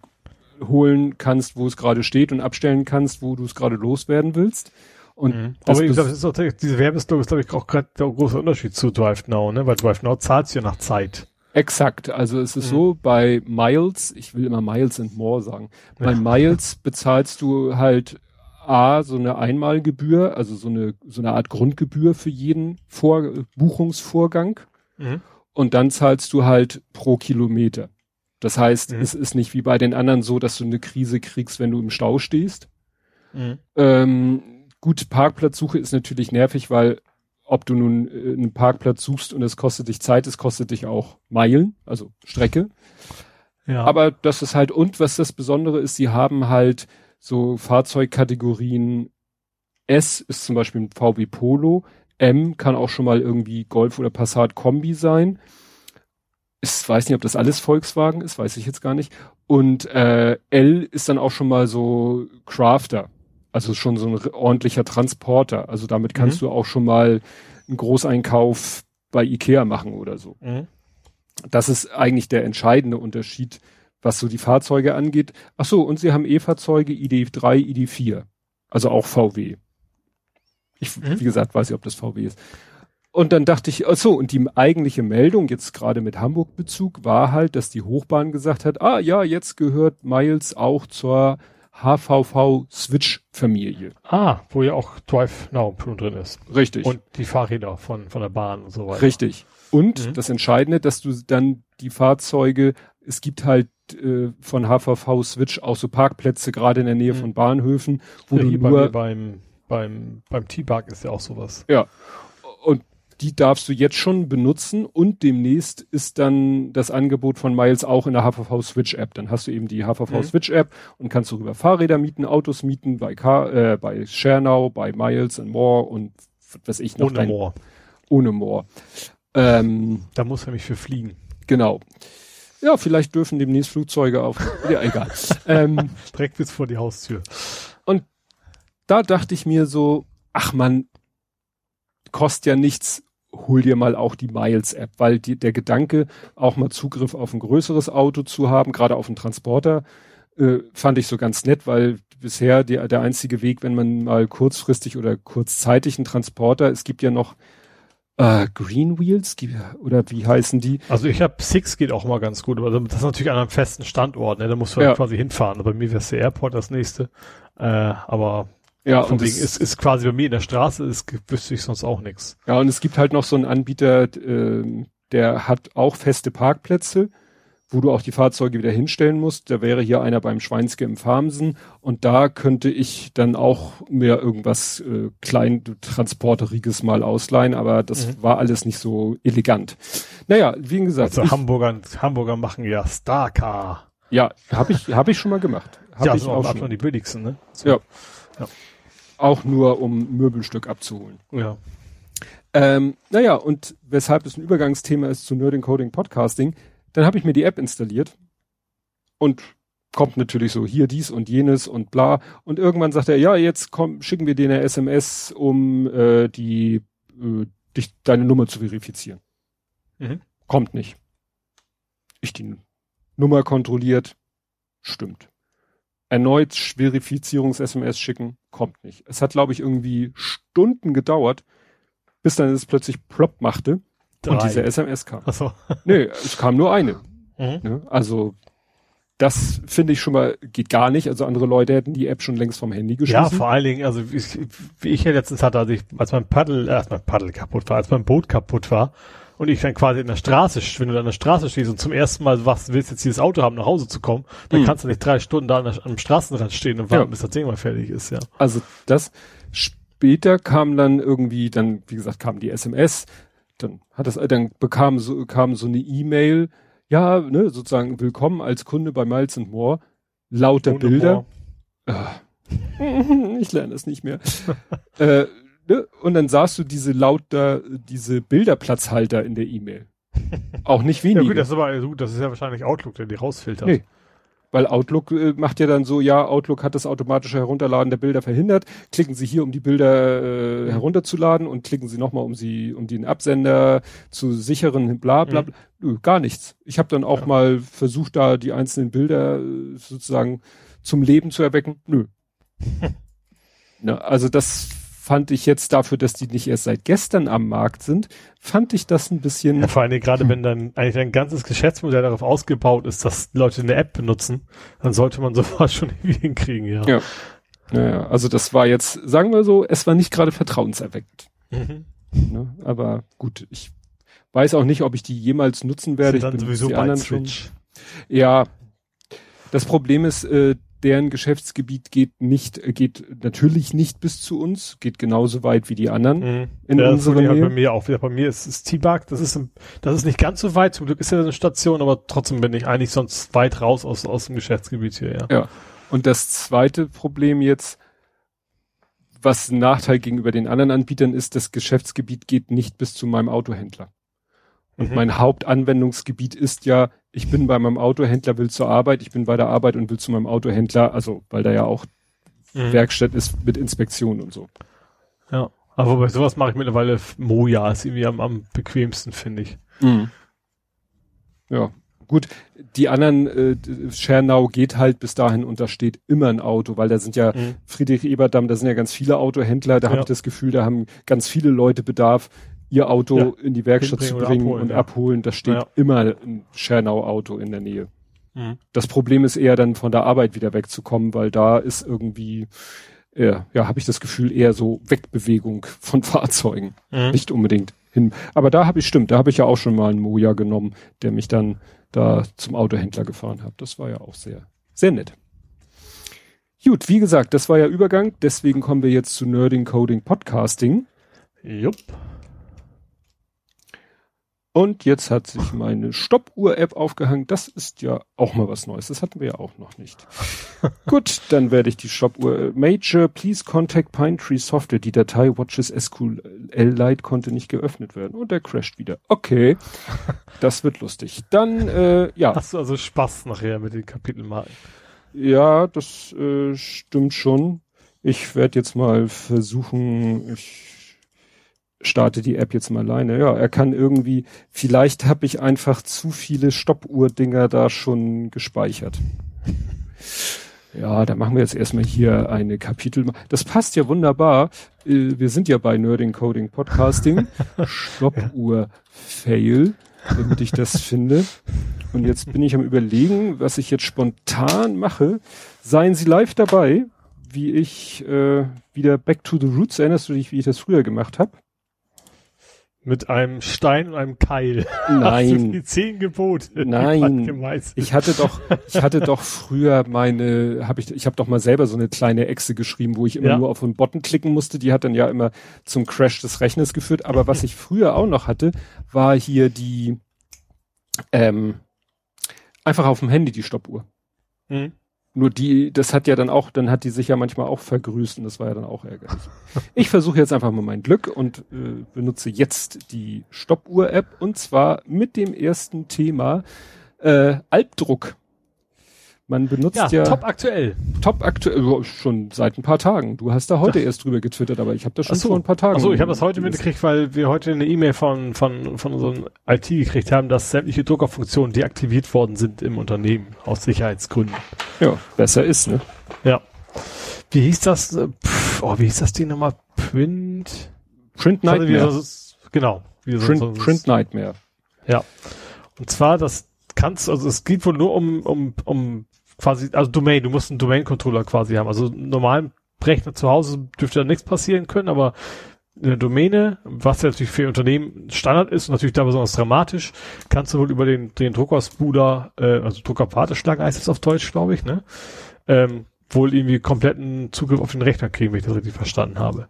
holen kannst, wo es gerade steht und abstellen kannst, wo du es gerade loswerden willst. Und mhm. Aber ich glaube, ist auch, diese Werbeslogan ist, glaube ich, auch gerade der große Unterschied zu Drive Now, ne? Weil Drive Now zahlt ja nach Zeit. Exakt. Also es ist mhm. so, bei Miles, ich will immer Miles and More sagen, bei ja. Miles *laughs* bezahlst du halt A, so eine Einmalgebühr, also so eine, so eine Art Grundgebühr für jeden Vor Buchungsvorgang. Mhm. Und dann zahlst du halt pro Kilometer. Das heißt, mhm. es ist nicht wie bei den anderen so, dass du eine Krise kriegst, wenn du im Stau stehst. Mhm. Ähm, Gut, Parkplatzsuche ist natürlich nervig, weil ob du nun äh, einen Parkplatz suchst und es kostet dich Zeit, es kostet dich auch Meilen, also Strecke. Ja. Aber das ist halt, und was das Besondere ist, sie haben halt so Fahrzeugkategorien S ist zum Beispiel ein VW Polo, M kann auch schon mal irgendwie Golf oder Passat Kombi sein. Ich weiß nicht, ob das alles Volkswagen ist, weiß ich jetzt gar nicht. Und äh, L ist dann auch schon mal so Crafter. Also schon so ein ordentlicher Transporter. Also damit kannst mhm. du auch schon mal einen Großeinkauf bei Ikea machen oder so. Mhm. Das ist eigentlich der entscheidende Unterschied, was so die Fahrzeuge angeht. Ach so, und sie haben E-Fahrzeuge ID3, ID4. Also auch VW. Ich, mhm. wie gesagt, weiß ich, ob das VW ist. Und dann dachte ich, ach so, und die eigentliche Meldung, jetzt gerade mit Hamburg-Bezug, war halt, dass die Hochbahn gesagt hat, ah ja, jetzt gehört Miles auch zur HVV Switch Familie. Ah, wo ja auch Drive Now drin ist. Richtig. Und die Fahrräder von, von der Bahn und so weiter. Richtig. Und mhm. das Entscheidende, dass du dann die Fahrzeuge, es gibt halt äh, von HVV Switch auch so Parkplätze, gerade in der Nähe mhm. von Bahnhöfen, wo ja, du nur... beim, beim, beim T-Park ist ja auch sowas. Ja. Und die darfst du jetzt schon benutzen und demnächst ist dann das Angebot von Miles auch in der HVV Switch App. Dann hast du eben die HVV mhm. Switch App und kannst darüber Fahrräder mieten, Autos mieten bei Car, äh, bei ShareNow, bei Miles and More und was ich noch. Ohne More. Ohne More. Ähm, da muss er mich für fliegen. Genau. Ja, vielleicht dürfen demnächst Flugzeuge auf. ja, egal. *laughs* ähm, Direkt bis vor die Haustür. Und da dachte ich mir so, ach man, kostet ja nichts, hol dir mal auch die Miles-App, weil die, der Gedanke, auch mal Zugriff auf ein größeres Auto zu haben, gerade auf einen Transporter, äh, fand ich so ganz nett, weil bisher die, der einzige Weg, wenn man mal kurzfristig oder kurzzeitig einen Transporter, es gibt ja noch äh, Green Wheels oder wie heißen die? Also ich habe Six geht auch mal ganz gut, aber das ist natürlich an einem festen Standort, ne? da musst du ja. quasi hinfahren. Bei mir wäre es der Airport das nächste, äh, aber ja, und wegen, ist, ist quasi bei mir in der Straße, ist, wüsste ich sonst auch nichts. Ja, und es gibt halt noch so einen Anbieter, äh, der hat auch feste Parkplätze, wo du auch die Fahrzeuge wieder hinstellen musst. Da wäre hier einer beim Schweinske im Farmsen und da könnte ich dann auch mir irgendwas äh, klein transporteriges mal ausleihen, aber das mhm. war alles nicht so elegant. Naja, wie gesagt. Also Hamburger, Hamburger machen ja Starcar. Ja, habe ich, hab ich schon mal gemacht. Hab ja, ich so auch schon die billigsten, ne? So. Ja. Ja. Auch nur, um Möbelstück abzuholen. Ja. Ähm, naja, und weshalb es ein Übergangsthema ist zu Nerding Coding Podcasting, dann habe ich mir die App installiert und kommt natürlich so hier dies und jenes und bla. Und irgendwann sagt er, ja, jetzt komm, schicken wir dir eine SMS, um äh, die äh, dich deine Nummer zu verifizieren. Mhm. Kommt nicht. Ich die Nummer kontrolliert, stimmt erneut Verifizierungs-SMS schicken, kommt nicht. Es hat, glaube ich, irgendwie Stunden gedauert, bis dann es plötzlich plopp machte Drei. und diese SMS kam. Ach so. *laughs* nee, es kam nur eine. Mhm. Ne? Also das finde ich schon mal, geht gar nicht. Also andere Leute hätten die App schon längst vom Handy geschossen. Ja, vor allen Dingen, also ich, wie ich ja letztens hatte, als ich, als mein Paddel, äh, als mein Paddel kaputt war, als mein Boot kaputt war, und ich dann quasi in der Straße, wenn du an der Straße stehst und zum ersten Mal was willst jetzt dieses Auto haben, nach Hause zu kommen, dann mhm. kannst du nicht drei Stunden da der, am Straßenrand stehen und warten, ja. bis das Ding mal fertig ist, ja. Also das später kam dann irgendwie, dann, wie gesagt, kam die SMS, dann hat das, dann bekam so, kam so eine E-Mail, ja, ne, sozusagen willkommen als Kunde bei Miles More, lauter Ohne Bilder. Ah. *laughs* ich lerne es nicht mehr. äh, Ne? Und dann sahst du diese lauter, diese Bilderplatzhalter in der E-Mail. Auch nicht weniger. *laughs* Ja gut, das ist aber gut, das ist ja wahrscheinlich Outlook, der die rausfiltert. Nee. Weil Outlook äh, macht ja dann so, ja, Outlook hat das automatische Herunterladen der Bilder verhindert. Klicken Sie hier, um die Bilder äh, herunterzuladen und klicken Sie nochmal, um sie, um den Absender zu sicheren, bla bla. bla. Mhm. Nö, gar nichts. Ich habe dann auch ja. mal versucht, da die einzelnen Bilder äh, sozusagen zum Leben zu erwecken. Nö. *laughs* Na, also das fand ich jetzt dafür, dass die nicht erst seit gestern am Markt sind, fand ich das ein bisschen. Ja, vor allem gerade wenn dann eigentlich ein ganzes Geschäftsmodell darauf ausgebaut ist, dass Leute eine App benutzen, dann sollte man sowas *laughs* schon irgendwie hinkriegen, ja. Ja. Naja, also das war jetzt, sagen wir so, es war nicht gerade vertrauenserweckend. Mhm. Ne, aber gut, ich weiß auch nicht, ob ich die jemals nutzen werde. Sie dann sowieso bei Switch. Schon. Ja, das Problem ist, äh, deren Geschäftsgebiet geht nicht, geht natürlich nicht bis zu uns, geht genauso weit wie die anderen mhm. in ja, unserer Nähe. Bei mir auch wieder. Bei mir ist es T-Bug, das ist, das ist nicht ganz so weit, zum Glück ist ja eine Station, aber trotzdem bin ich eigentlich sonst weit raus aus, aus dem Geschäftsgebiet hier, ja. Ja. Und das zweite Problem jetzt, was ein Nachteil gegenüber den anderen Anbietern ist, das Geschäftsgebiet geht nicht bis zu meinem Autohändler. Und mhm. mein Hauptanwendungsgebiet ist ja, ich bin bei meinem Autohändler, will zur Arbeit, ich bin bei der Arbeit und will zu meinem Autohändler, also weil da ja auch mhm. Werkstatt ist mit Inspektion und so. Ja, aber bei sowas mache ich mittlerweile Moja, ist irgendwie am, am bequemsten, finde ich. Mhm. Ja, gut, die anderen, äh, Schernau geht halt bis dahin und da steht immer ein Auto, weil da sind ja mhm. Friedrich Eberdamm, da sind ja ganz viele Autohändler, da ja. habe ich das Gefühl, da haben ganz viele Leute Bedarf ihr Auto ja. in die Werkstatt zu bringen abholen, und ja. abholen. Da steht ja. immer ein Schernau-Auto in der Nähe. Mhm. Das Problem ist eher dann von der Arbeit wieder wegzukommen, weil da ist irgendwie, äh, ja, habe ich das Gefühl, eher so Wegbewegung von *laughs* Fahrzeugen. Mhm. Nicht unbedingt hin. Aber da habe ich stimmt, da habe ich ja auch schon mal einen Moja genommen, der mich dann da zum Autohändler gefahren hat. Das war ja auch sehr, sehr nett. Gut, wie gesagt, das war ja Übergang, deswegen kommen wir jetzt zu Nerding Coding Podcasting. Jupp. Und jetzt hat sich meine Stoppuhr-App aufgehangen. Das ist ja auch mal was Neues. Das hatten wir ja auch noch nicht. *laughs* Gut, dann werde ich die Stoppuhr. Major, please contact Pine Tree Software. Die Datei Watches SQL Lite konnte nicht geöffnet werden. Und er crasht wieder. Okay, *laughs* das wird lustig. Dann, äh, ja. Hast du also Spaß nachher mit den Kapitelmarken? Ja, das äh, stimmt schon. Ich werde jetzt mal versuchen, ich starte die App jetzt mal alleine. Ja, er kann irgendwie, vielleicht habe ich einfach zu viele Stoppuhr-Dinger da schon gespeichert. Ja, da machen wir jetzt erstmal hier eine Kapitel. Das passt ja wunderbar. Äh, wir sind ja bei Nerding Coding Podcasting. *laughs* Stoppuhr-Fail, damit ich das finde. Und jetzt bin ich am überlegen, was ich jetzt spontan mache. Seien Sie live dabei, wie ich äh, wieder Back to the Roots, erinnerst du dich, wie ich das früher gemacht habe? Mit einem Stein und einem Keil. Nein. die zehn Gebote. Nein. Ich hatte doch, ich hatte doch früher meine, habe ich, ich habe doch mal selber so eine kleine Echse geschrieben, wo ich immer ja. nur auf einen Button klicken musste. Die hat dann ja immer zum Crash des Rechners geführt. Aber was ich früher auch noch hatte, war hier die, ähm, einfach auf dem Handy die Stoppuhr. Mhm. Nur die, das hat ja dann auch, dann hat die sich ja manchmal auch vergrüßt und das war ja dann auch ärgerlich. ich versuche jetzt einfach mal mein Glück und äh, benutze jetzt die Stoppuhr-App und zwar mit dem ersten Thema äh, Albdruck. Man benutzt ja, ja top aktuell. Top aktuell schon seit ein paar Tagen. Du hast da heute Ach. erst drüber getwittert, aber ich habe das schon so. vor ein paar Tagen. Achso, ich habe das heute mitgekriegt, weil wir heute eine E-Mail von von von unserem IT gekriegt haben, dass sämtliche Druckerfunktionen deaktiviert worden sind im Unternehmen aus Sicherheitsgründen. Ja, besser ist, ne? Ja. Wie hieß das? Pff, oh, wie hieß das Ding nochmal? Print Print Nightmare. Also, genau. Print, so, Print Nightmare. Ja. Und zwar das kannst, also es geht wohl nur um, um, um quasi, also Domain, du musst einen Domain-Controller quasi haben. Also normalen Rechner zu Hause dürfte da nichts passieren können, aber eine Domäne, was ja natürlich für Unternehmen Standard ist und natürlich da besonders dramatisch, kannst du wohl über den, den Druckerspuder, äh, also Druckerpateschlag heißt es auf Deutsch, glaube ich, ne? Ähm, wohl irgendwie kompletten Zugriff auf den Rechner kriegen, wenn ich das richtig verstanden habe.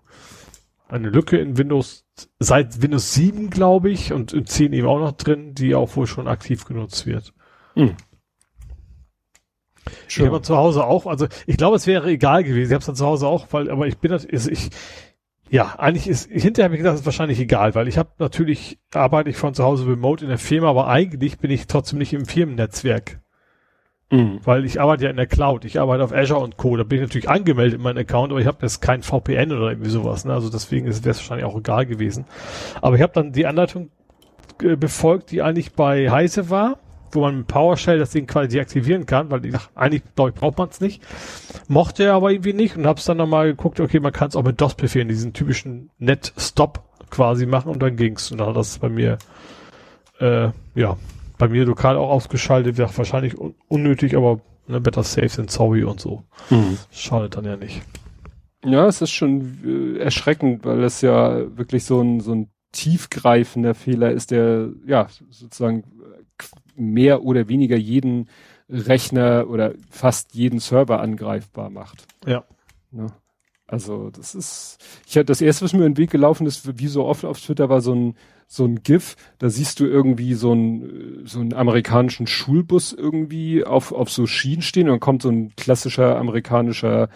Eine Lücke in Windows, seit Windows 7, glaube ich, und in 10 eben auch noch drin, die auch wohl schon aktiv genutzt wird. Hm. Sure. Ich habe zu Hause auch, also ich glaube, es wäre egal gewesen. Ich habe es dann zu Hause auch, weil, aber ich bin das, ich, ja, eigentlich ist, hinterher habe ich gedacht, es ist wahrscheinlich egal, weil ich habe natürlich, arbeite ich von zu Hause remote in der Firma, aber eigentlich bin ich trotzdem nicht im Firmennetzwerk. Mhm. Weil ich arbeite ja in der Cloud, ich arbeite auf Azure und Co. Da bin ich natürlich angemeldet in meinem Account, aber ich habe jetzt kein VPN oder irgendwie sowas. Ne? Also deswegen wäre es wahrscheinlich auch egal gewesen. Aber ich habe dann die Anleitung äh, befolgt, die eigentlich bei Heise war wo man mit PowerShell das Ding quasi deaktivieren kann, weil ich dachte, eigentlich glaube ich, braucht man es nicht. Mochte er aber irgendwie nicht und hab's dann nochmal geguckt, okay, man kann es auch mit DOS-Befehlen, diesen typischen Net-Stop quasi machen und dann ging's. Und dann hat das bei mir, äh, ja, bei mir lokal auch ausgeschaltet, wäre wahrscheinlich un unnötig, aber ne, better safe than sorry und so. Mhm. Schadet dann ja nicht. Ja, es ist schon äh, erschreckend, weil es ja wirklich so ein, so ein tiefgreifender Fehler ist, der ja sozusagen mehr oder weniger jeden Rechner oder fast jeden Server angreifbar macht. Ja. Ne? Also das ist, ich hatte das erste, was mir in den Weg gelaufen ist, wie so oft auf Twitter war so ein so ein GIF, da siehst du irgendwie so ein so einen amerikanischen Schulbus irgendwie auf auf so Schienen stehen und dann kommt so ein klassischer amerikanischer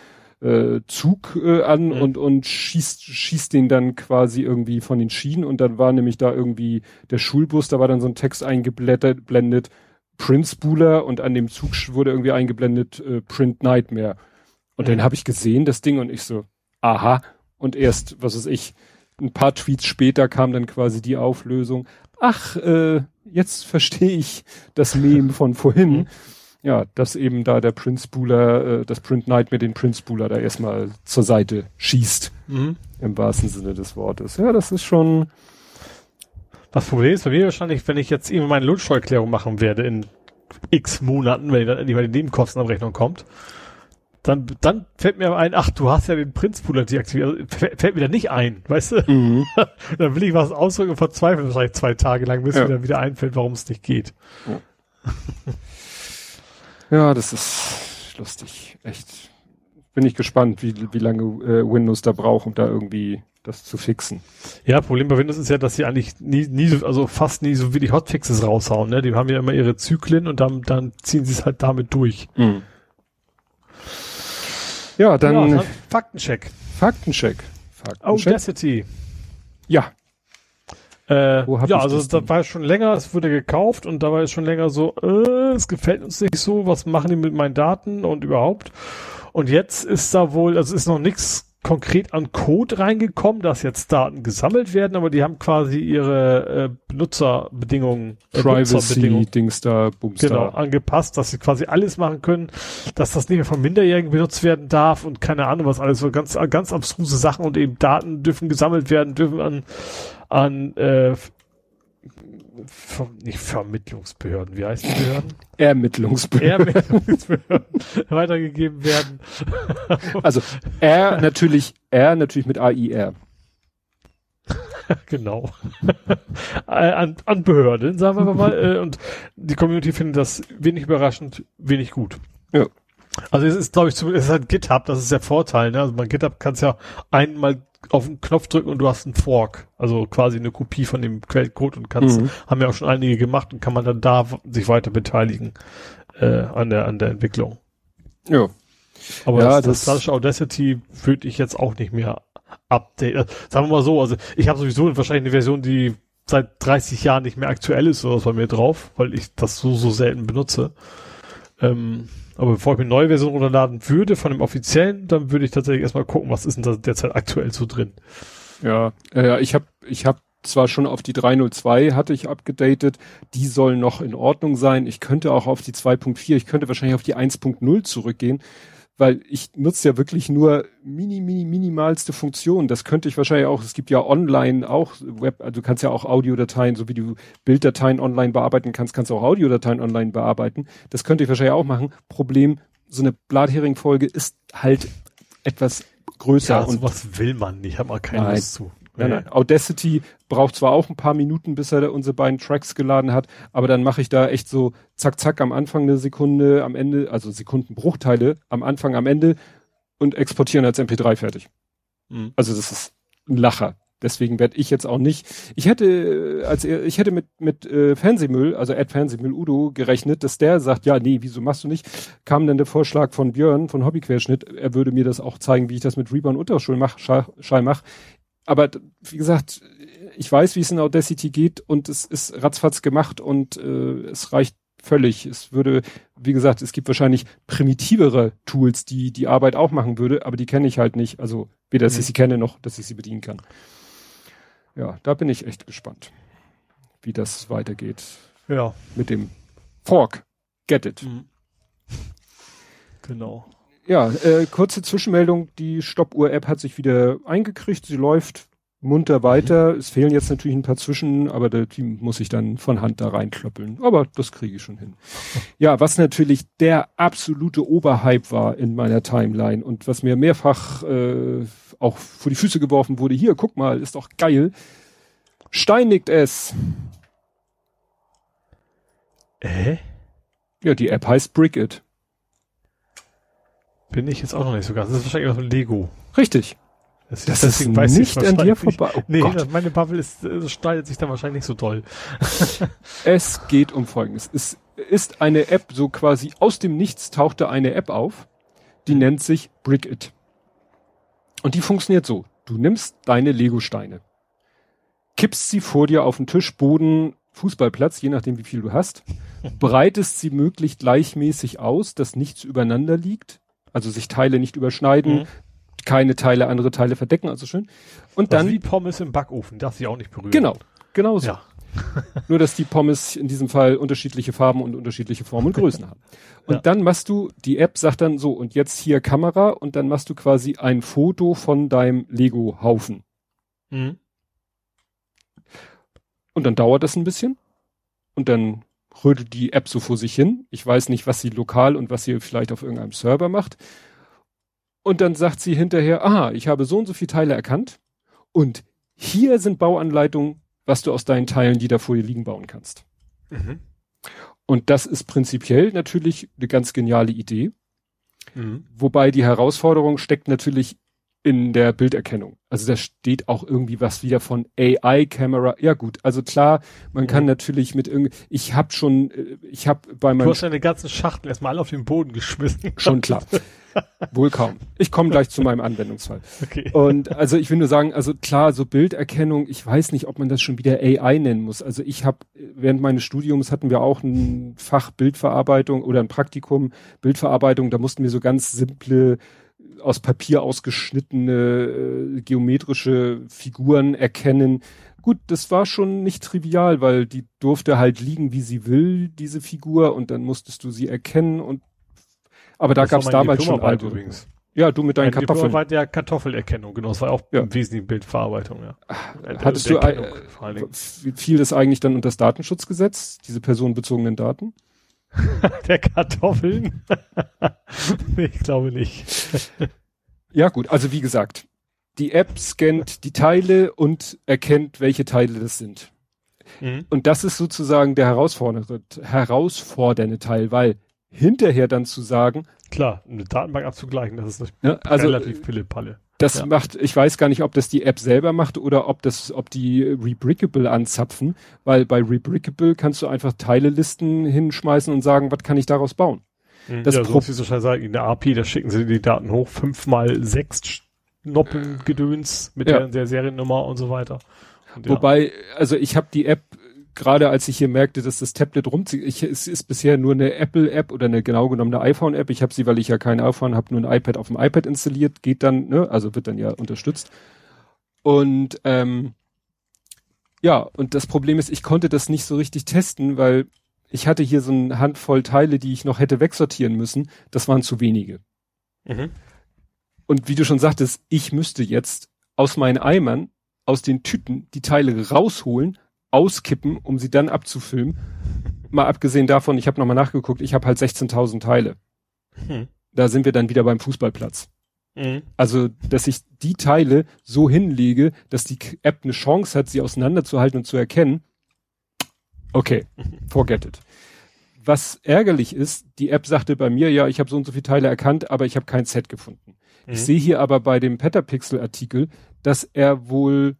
äh, Zug äh, an mhm. und und schießt schießt den dann quasi irgendwie von den Schienen und dann war nämlich da irgendwie der Schulbus, da war dann so ein Text eingeblendet, blendet Print Spooler und an dem Zug wurde irgendwie eingeblendet äh, Print Nightmare. Und mhm. den habe ich gesehen, das Ding, und ich so, aha. Und erst, was weiß ich, ein paar Tweets später kam dann quasi die Auflösung. Ach, äh, jetzt verstehe ich das Meme von vorhin. Ja, dass eben da der Prince Spooler, äh, das Print Nightmare den Prince Spooler da erstmal zur Seite schießt. Mhm. Im wahrsten Sinne des Wortes. Ja, das ist schon. Das Problem ist bei mir wahrscheinlich, wenn ich jetzt eben meine Lohnsteuererklärung machen werde in x Monaten, wenn dann endlich mal die Nebenkostenabrechnung kommt, dann, dann fällt mir ein, ach, du hast ja den Prinzpooler deaktiviert. Also, fällt mir da nicht ein, weißt du? Mhm. *laughs* dann will ich was ausdrücken und verzweifle wahrscheinlich zwei Tage lang, bis ja. mir dann wieder einfällt, warum es nicht geht. Ja. *laughs* ja, das ist lustig. Echt. Bin ich gespannt, wie, wie lange äh, Windows da braucht, um da irgendwie das zu fixen. Ja, Problem bei Windows ist ja, dass sie eigentlich nie, nie so, also fast nie so wie die Hotfixes raushauen, ne? Die haben ja immer ihre Zyklen und dann, dann ziehen sie es halt damit durch. Mhm. Ja, dann, ja, Faktencheck. Faktencheck. Faktencheck. Audacity. Ja. Äh, ja, also da war es schon länger, es wurde gekauft und da war es schon länger so, äh, es gefällt uns nicht so, was machen die mit meinen Daten und überhaupt. Und jetzt ist da wohl, also ist noch nichts konkret an Code reingekommen, dass jetzt Daten gesammelt werden, aber die haben quasi ihre äh, Benutzerbedingungen, äh, Privacy-Dings da, Bums genau, angepasst, dass sie quasi alles machen können, dass das nicht mehr von Minderjährigen benutzt werden darf und keine Ahnung was alles, so ganz, ganz abstruse Sachen und eben Daten dürfen gesammelt werden, dürfen an, an äh, Ver nicht Vermittlungsbehörden, wie heißt die Behörden? Ermittlungsbehörden. Ermittlungsbehörden *laughs* weitergegeben werden. *laughs* also R natürlich, R natürlich mit AIR. *laughs* genau. Äh, an, an Behörden, sagen wir mal. Äh, und die Community findet das wenig überraschend, wenig gut. Ja. Also es ist, glaube ich, es ist halt GitHub, das ist der Vorteil. Ne? Also bei GitHub kannst ja einmal auf den Knopf drücken und du hast einen Fork, also quasi eine Kopie von dem Quellcode und kannst, mhm. haben ja auch schon einige gemacht und kann man dann da sich weiter beteiligen äh, an der an der Entwicklung. Ja. Aber ja, das, das klassische Audacity würde ich jetzt auch nicht mehr updaten. Also, sagen wir mal so, also ich habe sowieso wahrscheinlich eine Version, die seit 30 Jahren nicht mehr aktuell ist oder was bei mir drauf, weil ich das so so selten benutze. Ähm, aber bevor ich mir eine neue Version runterladen würde von dem offiziellen, dann würde ich tatsächlich erstmal gucken, was ist denn da derzeit aktuell so drin. Ja, äh, ich habe ich hab zwar schon auf die 302 hatte ich abgedatet, die soll noch in Ordnung sein. Ich könnte auch auf die 2.4, ich könnte wahrscheinlich auf die 1.0 zurückgehen, weil ich nutze ja wirklich nur mini, mini, minimalste Funktionen. Das könnte ich wahrscheinlich auch, es gibt ja online auch Web, also du kannst ja auch Audiodateien, so wie du Bilddateien online bearbeiten kannst, kannst du auch Audiodateien online bearbeiten. Das könnte ich wahrscheinlich auch machen. Problem, so eine Blathering-Folge ist halt etwas größer. Ja, und was will man nicht, hat man keine Lust zu. Nein, nein. Audacity braucht zwar auch ein paar Minuten, bis er unsere beiden Tracks geladen hat, aber dann mache ich da echt so zack, zack am Anfang eine Sekunde, am Ende, also Sekundenbruchteile am Anfang, am Ende und exportieren als MP3 fertig. Mhm. Also das ist ein Lacher. Deswegen werde ich jetzt auch nicht. Ich hätte, äh, als er, ich hätte mit mit äh, Fernsehmüll, also Ed Fernsehmüll Udo gerechnet, dass der sagt, ja, nee, wieso machst du nicht? Kam dann der Vorschlag von Björn von Hobbyquerschnitt, er würde mir das auch zeigen, wie ich das mit Rebound Unterschul mach, Schall mach aber wie gesagt, ich weiß, wie es in Audacity geht und es ist ratzfatz gemacht und äh, es reicht völlig. Es würde, wie gesagt, es gibt wahrscheinlich primitivere Tools, die die Arbeit auch machen würde, aber die kenne ich halt nicht. Also weder, dass mhm. ich sie kenne, noch, dass ich sie bedienen kann. Ja, da bin ich echt gespannt, wie das weitergeht. Ja. Mit dem Fork. Get it. Mhm. Genau. Ja, äh, kurze Zwischenmeldung. Die Stoppuhr-App hat sich wieder eingekriegt. Sie läuft munter weiter. Mhm. Es fehlen jetzt natürlich ein paar Zwischen, aber der Team muss sich dann von Hand da reinklöppeln. Aber das kriege ich schon hin. Ja, was natürlich der absolute Oberhype war in meiner Timeline und was mir mehrfach äh, auch vor die Füße geworfen wurde. Hier, guck mal, ist doch geil. Steinigt es. Äh? Ja, die App heißt Brick It. Bin ich jetzt auch noch nicht so ganz. Das ist wahrscheinlich auch ein Lego. Richtig. Das, das ist nicht an dir vorbei. Oh nee, Gott. meine Bubble ist, äh, schneidet sich da wahrscheinlich nicht so toll. *laughs* es geht um Folgendes. Es ist eine App, so quasi aus dem Nichts tauchte eine App auf, die nennt sich Brick It. Und die funktioniert so. Du nimmst deine Lego-Steine, kippst sie vor dir auf den Tisch, Boden, Fußballplatz, je nachdem wie viel du hast, *laughs* breitest sie möglichst gleichmäßig aus, dass nichts übereinander liegt, also sich Teile nicht überschneiden, mhm. keine Teile andere Teile verdecken, also schön. Und Was dann wie Pommes im Backofen, darf sie auch nicht berühren. Genau, genau so. Ja. *laughs* Nur, dass die Pommes in diesem Fall unterschiedliche Farben und unterschiedliche Formen und Größen haben. *laughs* Und ja. dann machst du, die App sagt dann so, und jetzt hier Kamera und dann machst du quasi ein Foto von deinem Lego-Haufen. Mhm. Und dann dauert das ein bisschen. Und dann rödelt die App so vor sich hin. Ich weiß nicht, was sie lokal und was sie vielleicht auf irgendeinem Server macht. Und dann sagt sie hinterher, aha, ich habe so und so viele Teile erkannt und hier sind Bauanleitungen, was du aus deinen Teilen, die da vor dir liegen, bauen kannst. Mhm. Und das ist prinzipiell natürlich eine ganz geniale Idee. Mhm. Wobei die Herausforderung steckt natürlich in der Bilderkennung. Also da steht auch irgendwie was wieder von AI-Kamera. Ja gut, also klar, man mhm. kann natürlich mit irgendwie, ich habe schon, äh, ich habe bei meinem... Du hast deine ganzen Schachteln erstmal auf den Boden geschmissen. Schon klar. *laughs* Wohl kaum. Ich komme gleich zu meinem Anwendungsfall. Okay. Und also ich will nur sagen, also klar, so Bilderkennung, ich weiß nicht, ob man das schon wieder AI nennen muss. Also ich habe während meines Studiums hatten wir auch ein Fach Bildverarbeitung oder ein Praktikum Bildverarbeitung, da mussten wir so ganz simple aus Papier ausgeschnittene äh, geometrische Figuren erkennen. Gut, das war schon nicht trivial, weil die durfte halt liegen, wie sie will, diese Figur, und dann musstest du sie erkennen und aber da gab es damals schon übrigens. Ja, du mit deinen Meine Kartoffeln. war der Kartoffelerkennung, genau. Das war auch ja. im Wesentlichen Bildverarbeitung, ja. Hattest du äh, fiel das eigentlich dann unter das Datenschutzgesetz, diese personenbezogenen Daten? *laughs* der Kartoffeln? *laughs* nee, ich glaube nicht. ja, gut, also wie gesagt, die App scannt die Teile und erkennt, welche Teile das sind. Mhm. Und das ist sozusagen der herausfordernde, herausfordernde Teil, weil hinterher dann zu sagen. Klar, eine Datenbank abzugleichen, das ist ja, also, relativ Pille-Palle. Das ja. macht, ich weiß gar nicht, ob das die App selber macht oder ob das, ob die Rebrickable anzapfen, weil bei Rebrickable kannst du einfach Teilelisten hinschmeißen und sagen, was kann ich daraus bauen? Mhm. Das ja, so wie so schnell sagen, in der API, da schicken sie die Daten hoch, fünfmal sechs Noppengedöns mit ja. der, der Seriennummer und so weiter. Und Wobei, also ich habe die App gerade als ich hier merkte, dass das Tablet rumzieht, ich, es ist bisher nur eine Apple-App oder eine genau genommene iPhone-App. Ich habe sie, weil ich ja kein iPhone habe, nur ein iPad auf dem iPad installiert, geht dann, ne, also wird dann ja unterstützt. Und ähm, ja, und das Problem ist, ich konnte das nicht so richtig testen, weil ich hatte hier so eine Handvoll Teile, die ich noch hätte wegsortieren müssen. Das waren zu wenige. Mhm. Und wie du schon sagtest, ich müsste jetzt aus meinen Eimern, aus den Tüten die Teile rausholen, auskippen, um sie dann abzufilmen. Mal abgesehen davon, ich habe nochmal nachgeguckt, ich habe halt 16.000 Teile. Hm. Da sind wir dann wieder beim Fußballplatz. Mhm. Also, dass ich die Teile so hinlege, dass die App eine Chance hat, sie auseinanderzuhalten und zu erkennen. Okay, forget it. Was ärgerlich ist, die App sagte bei mir, ja, ich habe so und so viele Teile erkannt, aber ich habe kein Set gefunden. Mhm. Ich sehe hier aber bei dem Petapixel-Artikel, dass er wohl,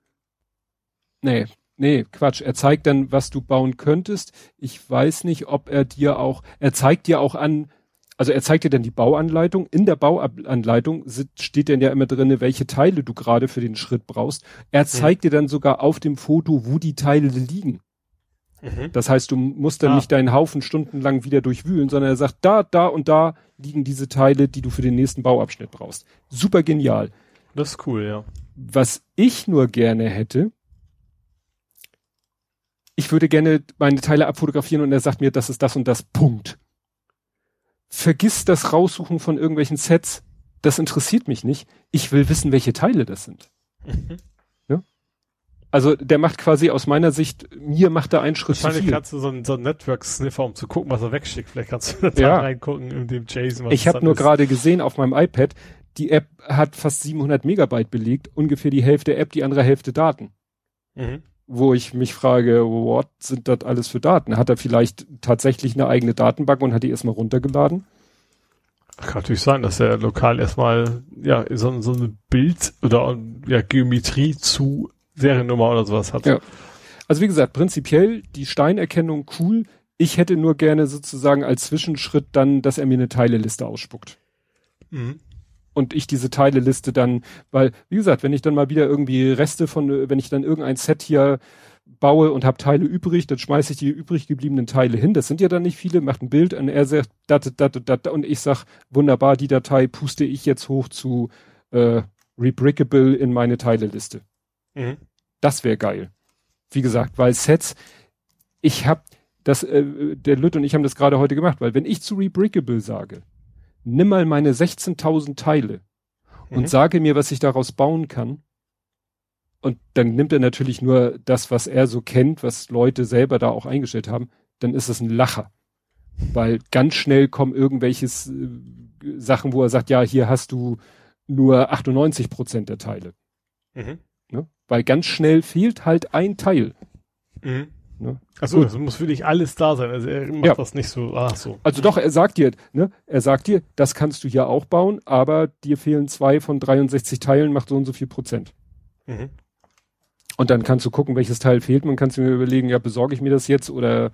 nee, Nee, Quatsch. Er zeigt dann, was du bauen könntest. Ich weiß nicht, ob er dir auch, er zeigt dir auch an, also er zeigt dir dann die Bauanleitung. In der Bauanleitung steht dann ja immer drinne, welche Teile du gerade für den Schritt brauchst. Er mhm. zeigt mhm. dir dann sogar auf dem Foto, wo die Teile liegen. Mhm. Das heißt, du musst dann ah. nicht deinen Haufen stundenlang wieder durchwühlen, sondern er sagt, da, da und da liegen diese Teile, die du für den nächsten Bauabschnitt brauchst. Super genial. Das ist cool, ja. Was ich nur gerne hätte, ich würde gerne meine Teile abfotografieren und er sagt mir, das ist das und das, Punkt. Vergiss das Raussuchen von irgendwelchen Sets, das interessiert mich nicht. Ich will wissen, welche Teile das sind. Mhm. Ja? Also der macht quasi aus meiner Sicht, mir macht er einen Schritt zu viel. kannst du so einen, so einen Network-Sniffer, um zu gucken, was er wegschickt. Vielleicht kannst du *laughs* da ja. reingucken in dem Jason. ich habe nur gerade gesehen auf meinem iPad, die App hat fast 700 Megabyte belegt, ungefähr die Hälfte App, die andere Hälfte Daten. Mhm wo ich mich frage, what sind das alles für Daten? Hat er vielleicht tatsächlich eine eigene Datenbank und hat die erstmal runtergeladen? Kann natürlich sein, dass er lokal erstmal ja so, so eine Bild oder ja, Geometrie zu Seriennummer oder sowas hat. Ja. Also wie gesagt, prinzipiell die Steinerkennung cool. Ich hätte nur gerne sozusagen als Zwischenschritt dann, dass er mir eine Teileliste ausspuckt. Mhm und ich diese Teileliste dann, weil, wie gesagt, wenn ich dann mal wieder irgendwie Reste von, wenn ich dann irgendein Set hier baue und habe Teile übrig, dann schmeiße ich die übrig gebliebenen Teile hin. Das sind ja dann nicht viele, macht ein Bild und er sagt, dat, dat, dat, und ich sag, wunderbar, die Datei puste ich jetzt hoch zu äh, Rebrickable in meine Teileliste. Mhm. Das wäre geil. Wie gesagt, weil Sets, ich hab das, äh, der Lütt und ich haben das gerade heute gemacht, weil wenn ich zu Rebrickable sage, nimm mal meine 16.000 Teile mhm. und sage mir, was ich daraus bauen kann. Und dann nimmt er natürlich nur das, was er so kennt, was Leute selber da auch eingestellt haben. Dann ist es ein Lacher. Weil ganz schnell kommen irgendwelches äh, Sachen, wo er sagt, ja, hier hast du nur 98 Prozent der Teile. Mhm. Ne? Weil ganz schnell fehlt halt ein Teil. Mhm. Ne? Achso, das muss wirklich alles da sein. Also er macht ja. das nicht so. Ach so. Also doch, er sagt dir, ne, er sagt dir, das kannst du hier auch bauen, aber dir fehlen zwei von 63 Teilen, macht so und so viel Prozent. Mhm. Und dann kannst du gucken, welches Teil fehlt. Man kann sich mir überlegen, ja, besorge ich mir das jetzt oder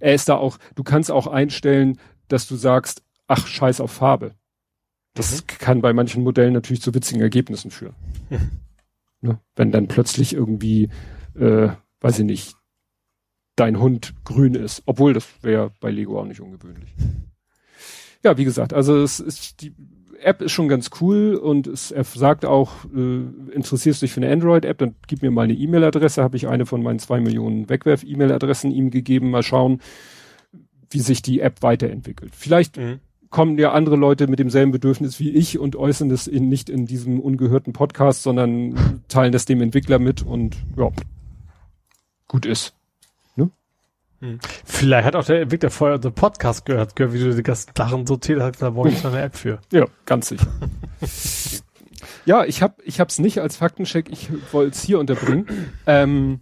er ist da auch, du kannst auch einstellen, dass du sagst, ach, scheiß auf Farbe. Das mhm. kann bei manchen Modellen natürlich zu witzigen Ergebnissen führen. Mhm. Ne? Wenn dann plötzlich irgendwie, äh, weiß ich nicht, dein Hund grün ist. Obwohl, das wäre bei Lego auch nicht ungewöhnlich. Ja, wie gesagt, also es ist die App ist schon ganz cool und es, er sagt auch, äh, interessierst du dich für eine Android-App, dann gib mir mal eine E-Mail-Adresse, habe ich eine von meinen zwei Millionen Wegwerf-E-Mail-Adressen ihm gegeben, mal schauen, wie sich die App weiterentwickelt. Vielleicht mhm. kommen ja andere Leute mit demselben Bedürfnis wie ich und äußern das in, nicht in diesem ungehörten Podcast, sondern teilen das dem Entwickler mit und ja, gut ist. Hm. Vielleicht hat auch der Entwickler vorher unseren Podcast gehört, gehört, wie du die ganzen Sachen sortiert hast, da brauche ich eine App für. *laughs* Ja, ganz sicher. *laughs* ja, ich habe ich hab's nicht als Faktencheck, ich wollte es hier unterbringen. Ähm,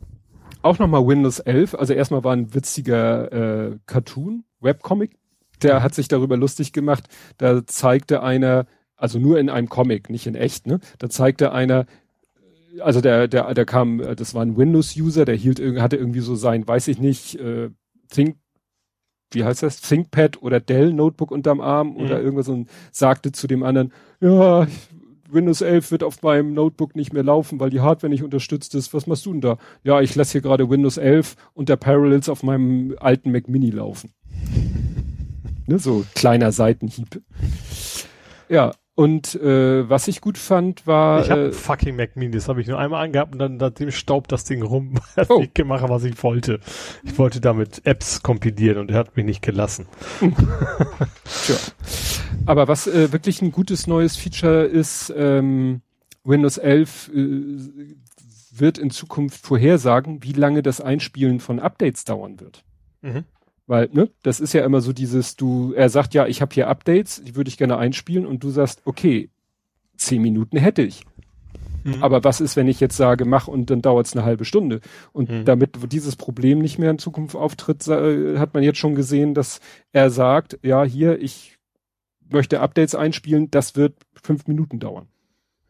auch nochmal Windows 11, also erstmal war ein witziger äh, Cartoon, Webcomic, der hat sich darüber lustig gemacht, da zeigte einer, also nur in einem Comic, nicht in echt, ne? Da zeigte einer, also der, der, der kam, äh, das war ein Windows-User, der hielt, hatte irgendwie so sein, weiß ich nicht, äh, Think, wie heißt das, ThinkPad oder Dell Notebook unterm Arm mhm. oder irgendwas und sagte zu dem anderen, ja, Windows 11 wird auf meinem Notebook nicht mehr laufen, weil die Hardware nicht unterstützt ist. Was machst du denn da? Ja, ich lasse hier gerade Windows 11 und der Parallels auf meinem alten Mac Mini laufen. *laughs* ne, so kleiner Seitenhieb. Ja, und äh, was ich gut fand, war. Ich habe äh, fucking Mac Mini, das habe ich nur einmal angehabt und dann seitdem staubt das Ding rum, *laughs* dass oh. ich gemacht was ich wollte. Ich wollte damit Apps kompilieren und er hat mich nicht gelassen. *laughs* Tja. Aber was äh, wirklich ein gutes neues Feature ist, ähm, Windows 11 äh, wird in Zukunft vorhersagen, wie lange das Einspielen von Updates dauern wird. Mhm. Weil, ne, das ist ja immer so dieses, du, er sagt ja, ich habe hier Updates, die würde ich gerne einspielen und du sagst, okay, zehn Minuten hätte ich. Mhm. Aber was ist, wenn ich jetzt sage, mach und dann dauert es eine halbe Stunde? Und mhm. damit dieses Problem nicht mehr in Zukunft auftritt, hat man jetzt schon gesehen, dass er sagt, ja, hier, ich möchte Updates einspielen, das wird fünf Minuten dauern.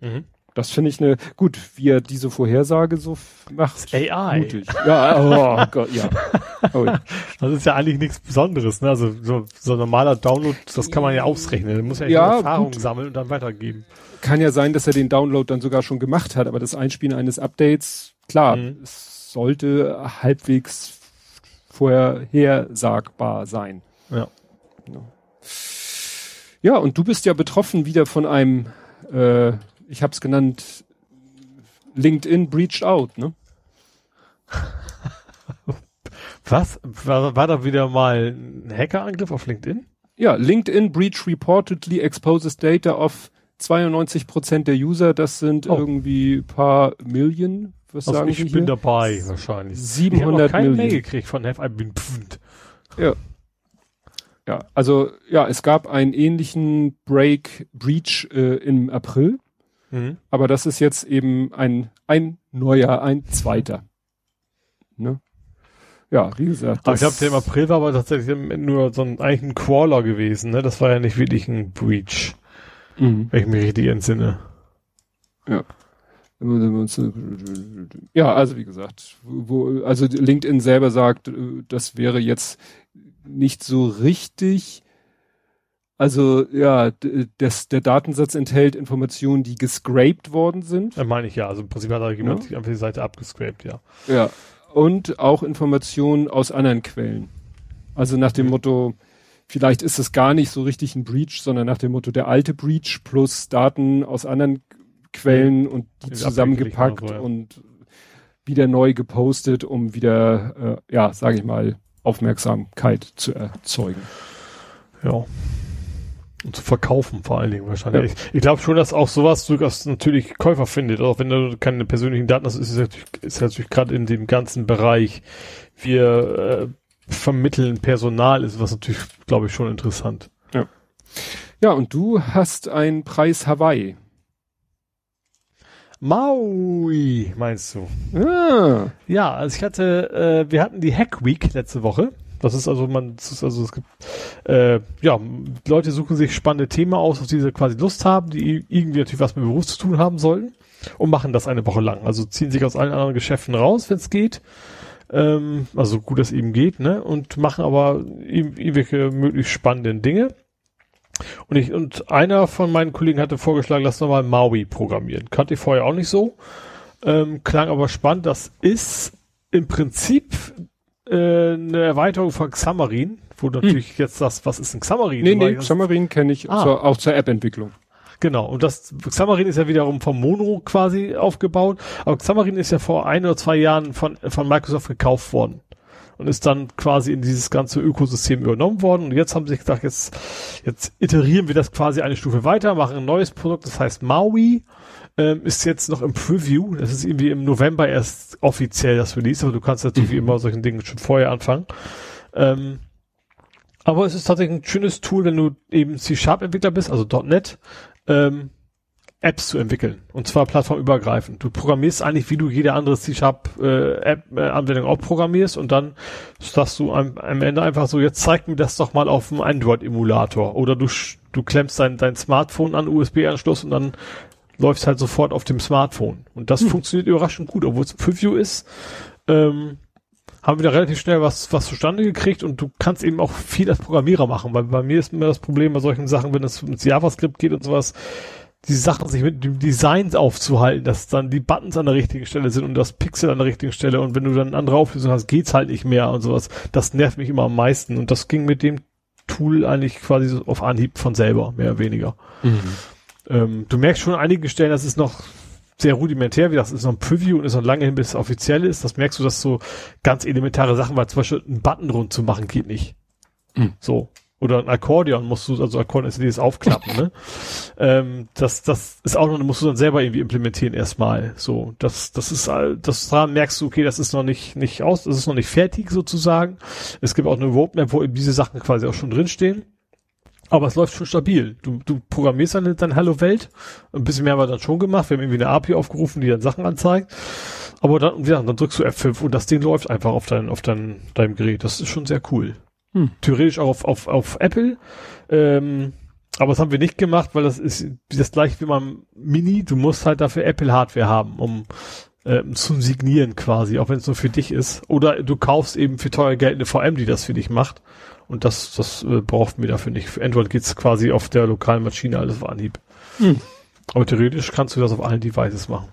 Mhm. Das finde ich eine, gut, wie er diese Vorhersage so macht. AI. Mutig. Ja, oh *laughs* Gott, ja. Oh, Das ist ja eigentlich nichts Besonderes, ne? Also so, so normaler Download, das kann man ja ausrechnen. Da muss ja, ja Erfahrung gut. sammeln und dann weitergeben. Kann ja sein, dass er den Download dann sogar schon gemacht hat, aber das Einspielen eines Updates, klar, mhm. es sollte halbwegs vorhersagbar sein. Ja. Ja, und du bist ja betroffen wieder von einem äh, ich habe es genannt, LinkedIn breached out, ne? *laughs* Was? War, war da wieder mal ein Hackerangriff auf LinkedIn? Ja, LinkedIn breach reportedly exposes data of 92 Prozent der User. Das sind oh. irgendwie paar Millionen. Was also sagen ich bin hier? dabei wahrscheinlich. 700 ich Millionen. Mail gekriegt von Have I been pfund. Ja. Ja, also ja, es gab einen ähnlichen Break Breach äh, im April. Mhm. Aber das ist jetzt eben ein, ein neuer, ein zweiter. Ne? Ja, wie gesagt. Aber ich glaube, der im April war aber tatsächlich nur so ein, eigentlich ein Crawler gewesen, ne? Das war ja nicht wirklich ein Breach. Mhm. Wenn ich mich richtig entsinne. Ja. Ja, also wie gesagt, wo, also LinkedIn selber sagt, das wäre jetzt nicht so richtig also ja, das, der Datensatz enthält Informationen, die gescraped worden sind. Ja, meine ich ja. Also im Prinzip hat da jemand ja. einfach die Seite abgescraped, ja. Ja. Und auch Informationen aus anderen Quellen. Also nach dem mhm. Motto, vielleicht ist es gar nicht so richtig ein Breach, sondern nach dem Motto der alte Breach plus Daten aus anderen Quellen mhm. und die, die zusammengepackt so, ja. und wieder neu gepostet, um wieder, äh, ja, sage ich mal, Aufmerksamkeit zu erzeugen. Ja. Und zu verkaufen vor allen Dingen wahrscheinlich. Ja. Ich, ich glaube schon, dass auch sowas durchaus natürlich Käufer findet. Auch wenn du keine persönlichen Daten hast, ist es natürlich, ist natürlich gerade in dem ganzen Bereich, wir äh, vermitteln Personal, ist was natürlich, glaube ich, schon interessant. Ja. Ja, und du hast einen Preis Hawaii. Maui, meinst du? Ah. Ja, also ich hatte, äh, wir hatten die Hack Week letzte Woche. Das ist also, man, ist also es gibt, äh, ja, Leute suchen sich spannende Themen aus, auf die sie quasi Lust haben, die irgendwie natürlich was mit Beruf zu tun haben sollten und machen das eine Woche lang. Also ziehen sich aus allen anderen Geschäften raus, wenn es geht. Ähm, also gut, dass eben geht, ne? Und machen aber irgendwelche möglichst spannenden Dinge. Und ich, und einer von meinen Kollegen hatte vorgeschlagen, lass doch mal Maui programmieren. Kannte ich vorher auch nicht so. Ähm, klang aber spannend. Das ist im Prinzip äh, eine Erweiterung von Xamarin, wo du hm. natürlich jetzt sagst, was ist ein Xamarin? Nee, nee, Xamarin kenne ich ah. zur, auch zur App-Entwicklung. Genau, und das Xamarin ist ja wiederum vom Mono quasi aufgebaut, aber Xamarin ist ja vor ein oder zwei Jahren von, von Microsoft gekauft worden und ist dann quasi in dieses ganze Ökosystem übernommen worden. Und jetzt haben sie gesagt, jetzt, jetzt iterieren wir das quasi eine Stufe weiter, machen ein neues Produkt, das heißt Maui, ähm, ist jetzt noch im Preview. Das ist irgendwie im November erst offiziell das Release, aber du kannst natürlich mhm. wie immer solchen Dingen schon vorher anfangen. Ähm, aber es ist tatsächlich ein schönes Tool, wenn du eben C-Sharp-Entwickler bist, also .NET, ähm, Apps zu entwickeln. Und zwar plattformübergreifend. Du programmierst eigentlich, wie du jede andere C-Sharp-App-Anwendung äh, auch programmierst und dann sagst du am, am, Ende einfach so, jetzt zeig mir das doch mal auf dem Android-Emulator. Oder du, du klemmst dein, dein Smartphone an USB-Anschluss und dann läuft halt sofort auf dem Smartphone. Und das hm. funktioniert überraschend gut, obwohl es Preview ist. Ähm, haben wir da relativ schnell was, was zustande gekriegt und du kannst eben auch viel als Programmierer machen, weil bei mir ist immer das Problem bei solchen Sachen, wenn es ins JavaScript geht und sowas, die Sachen sich mit dem Design aufzuhalten, dass dann die Buttons an der richtigen Stelle sind und das Pixel an der richtigen Stelle und wenn du dann eine andere Auflösung hast, geht's halt nicht mehr und sowas. Das nervt mich immer am meisten und das ging mit dem Tool eigentlich quasi auf Anhieb von selber, mehr oder weniger. Mhm. Ähm, du merkst schon an einigen Stellen, das ist noch sehr rudimentär, wie das ist noch ein Preview und ist noch lange hin, bis es offiziell ist. Das merkst du, dass so ganz elementare Sachen, weil zum Beispiel einen Button rund zu machen geht nicht. Mhm. So. Oder ein Akkordeon musst du, also Akkordeon ist dieses Aufklappen, ne? *laughs* ähm, das, das ist auch noch, musst du dann selber irgendwie implementieren erstmal. So, das, das ist, das daran merkst du, okay, das ist noch nicht, nicht aus, das ist noch nicht fertig sozusagen. Es gibt auch eine Roadmap, wo eben diese Sachen quasi auch schon drinstehen. Aber es läuft schon stabil. Du, du programmierst dann, dann Hello Welt. Ein bisschen mehr haben wir dann schon gemacht. Wir haben irgendwie eine API aufgerufen, die dann Sachen anzeigt. Aber dann, ja, dann drückst du F5 und das Ding läuft einfach auf dein, auf dein, deinem Gerät. Das ist schon sehr cool. Hm. Theoretisch auch auf, auf, auf Apple. Ähm, aber das haben wir nicht gemacht, weil das ist das gleiche wie beim Mini. Du musst halt dafür Apple Hardware haben, um äh, zu signieren quasi, auch wenn es nur für dich ist. Oder du kaufst eben für teuer Geld eine VM, die das für dich macht. Und das, das äh, brauchten wir dafür nicht. Für Android geht's quasi auf der lokalen Maschine alles auf Anhieb. Hm. Aber theoretisch kannst du das auf allen Devices machen.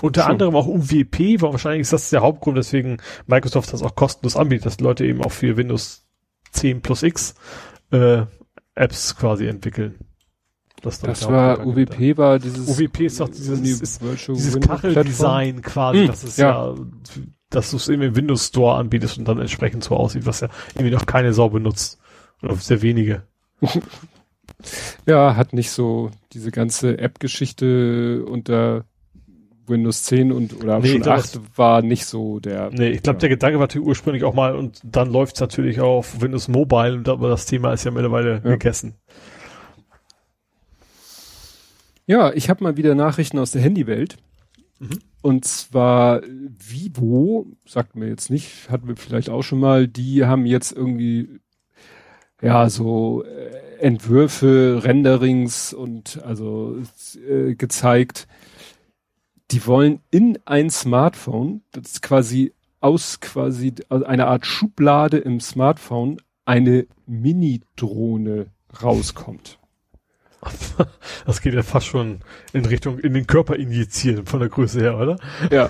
Unter Schon. anderem auch UWP, weil wahrscheinlich ist das der Hauptgrund, weswegen Microsoft das auch kostenlos anbietet, dass Leute eben auch für Windows 10 plus X äh, Apps quasi entwickeln. Das, das war UWP war dieses UWP ist doch dieses, ist, dieses Kacheldesign quasi, hm, das ist ja, ja dass du es eben im Windows Store anbietest und dann entsprechend so aussieht, was ja irgendwie noch keine Sau benutzt. Oder sehr wenige. *laughs* ja, hat nicht so diese ganze App-Geschichte unter Windows 10 und oder nee, schon glaub, 8 war nicht so der. Nee, ich glaube, ja. der Gedanke war ursprünglich auch mal und dann läuft es natürlich auf Windows Mobile und aber das Thema ist ja mittlerweile ja. gegessen. Ja, ich habe mal wieder Nachrichten aus der Handywelt. Mhm. Und zwar Vivo, sagt mir jetzt nicht, hatten wir vielleicht auch schon mal, die haben jetzt irgendwie ja so äh, Entwürfe, Renderings und also äh, gezeigt, die wollen in ein Smartphone, das ist quasi aus quasi also eine Art Schublade im Smartphone eine Mini-Drohne rauskommt. *laughs* Das geht ja fast schon in Richtung in den Körper injizieren von der Größe her, oder? Ja.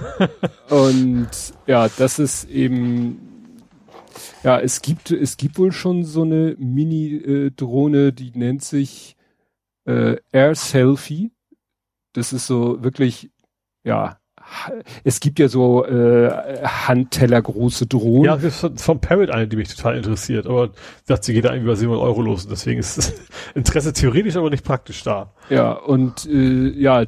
*laughs* Und ja, das ist eben ja, es gibt es gibt wohl schon so eine Mini-Drohne, die nennt sich äh, Air Selfie. Das ist so wirklich ja, es gibt ja so äh, handtellergroße Drohnen. Ja, das ist von Parrot eine, die mich total interessiert, aber sagt, sie geht da irgendwie bei 700 Euro los und deswegen ist das *laughs* Interesse theoretisch, aber nicht praktisch da. Ja, und äh, ja,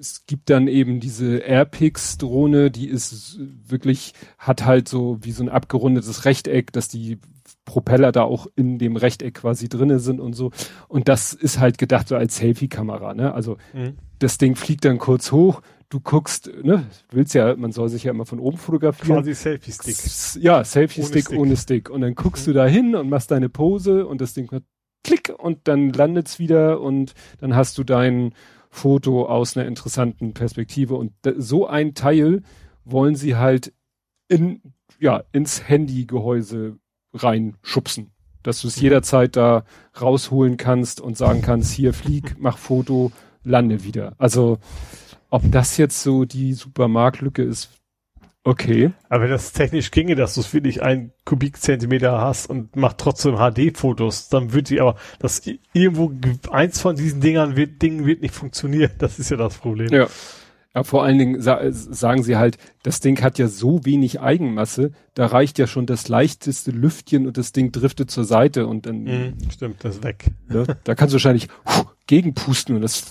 es gibt dann eben diese Airpix-Drohne, die ist wirklich, hat halt so wie so ein abgerundetes Rechteck, dass die Propeller da auch in dem Rechteck quasi drinnen sind und so. Und das ist halt gedacht so als Selfie-Kamera, ne? Also mhm. das Ding fliegt dann kurz hoch, du guckst, ne, willst ja, man soll sich ja immer von oben fotografieren. Quasi Selfie-Stick. Ja, Selfie-Stick ohne, ohne, Stick. Und dann guckst mhm. du da hin und machst deine Pose und das Ding macht klick und dann landet's wieder und dann hast du dein Foto aus einer interessanten Perspektive. Und so ein Teil wollen sie halt in, ja, ins Handygehäuse reinschubsen. Dass du es mhm. jederzeit da rausholen kannst und sagen kannst, hier flieg, mach Foto, lande wieder. Also, ob das jetzt so die Supermarktlücke ist, okay. Aber wenn das technisch ginge, dass du es wirklich ein Kubikzentimeter hast und macht trotzdem HD-Fotos, dann wird die aber, das irgendwo eins von diesen Dingern wird, Dingen wird nicht funktionieren. *laughs* Das ist ja das Problem. Ja. Ja, vor allen Dingen sa sagen sie halt, das Ding hat ja so wenig Eigenmasse, da reicht ja schon das leichteste Lüftchen und das Ding driftet zur Seite und dann. Mm, stimmt, das ist weg. Ne, da kannst du wahrscheinlich huh, gegenpusten und das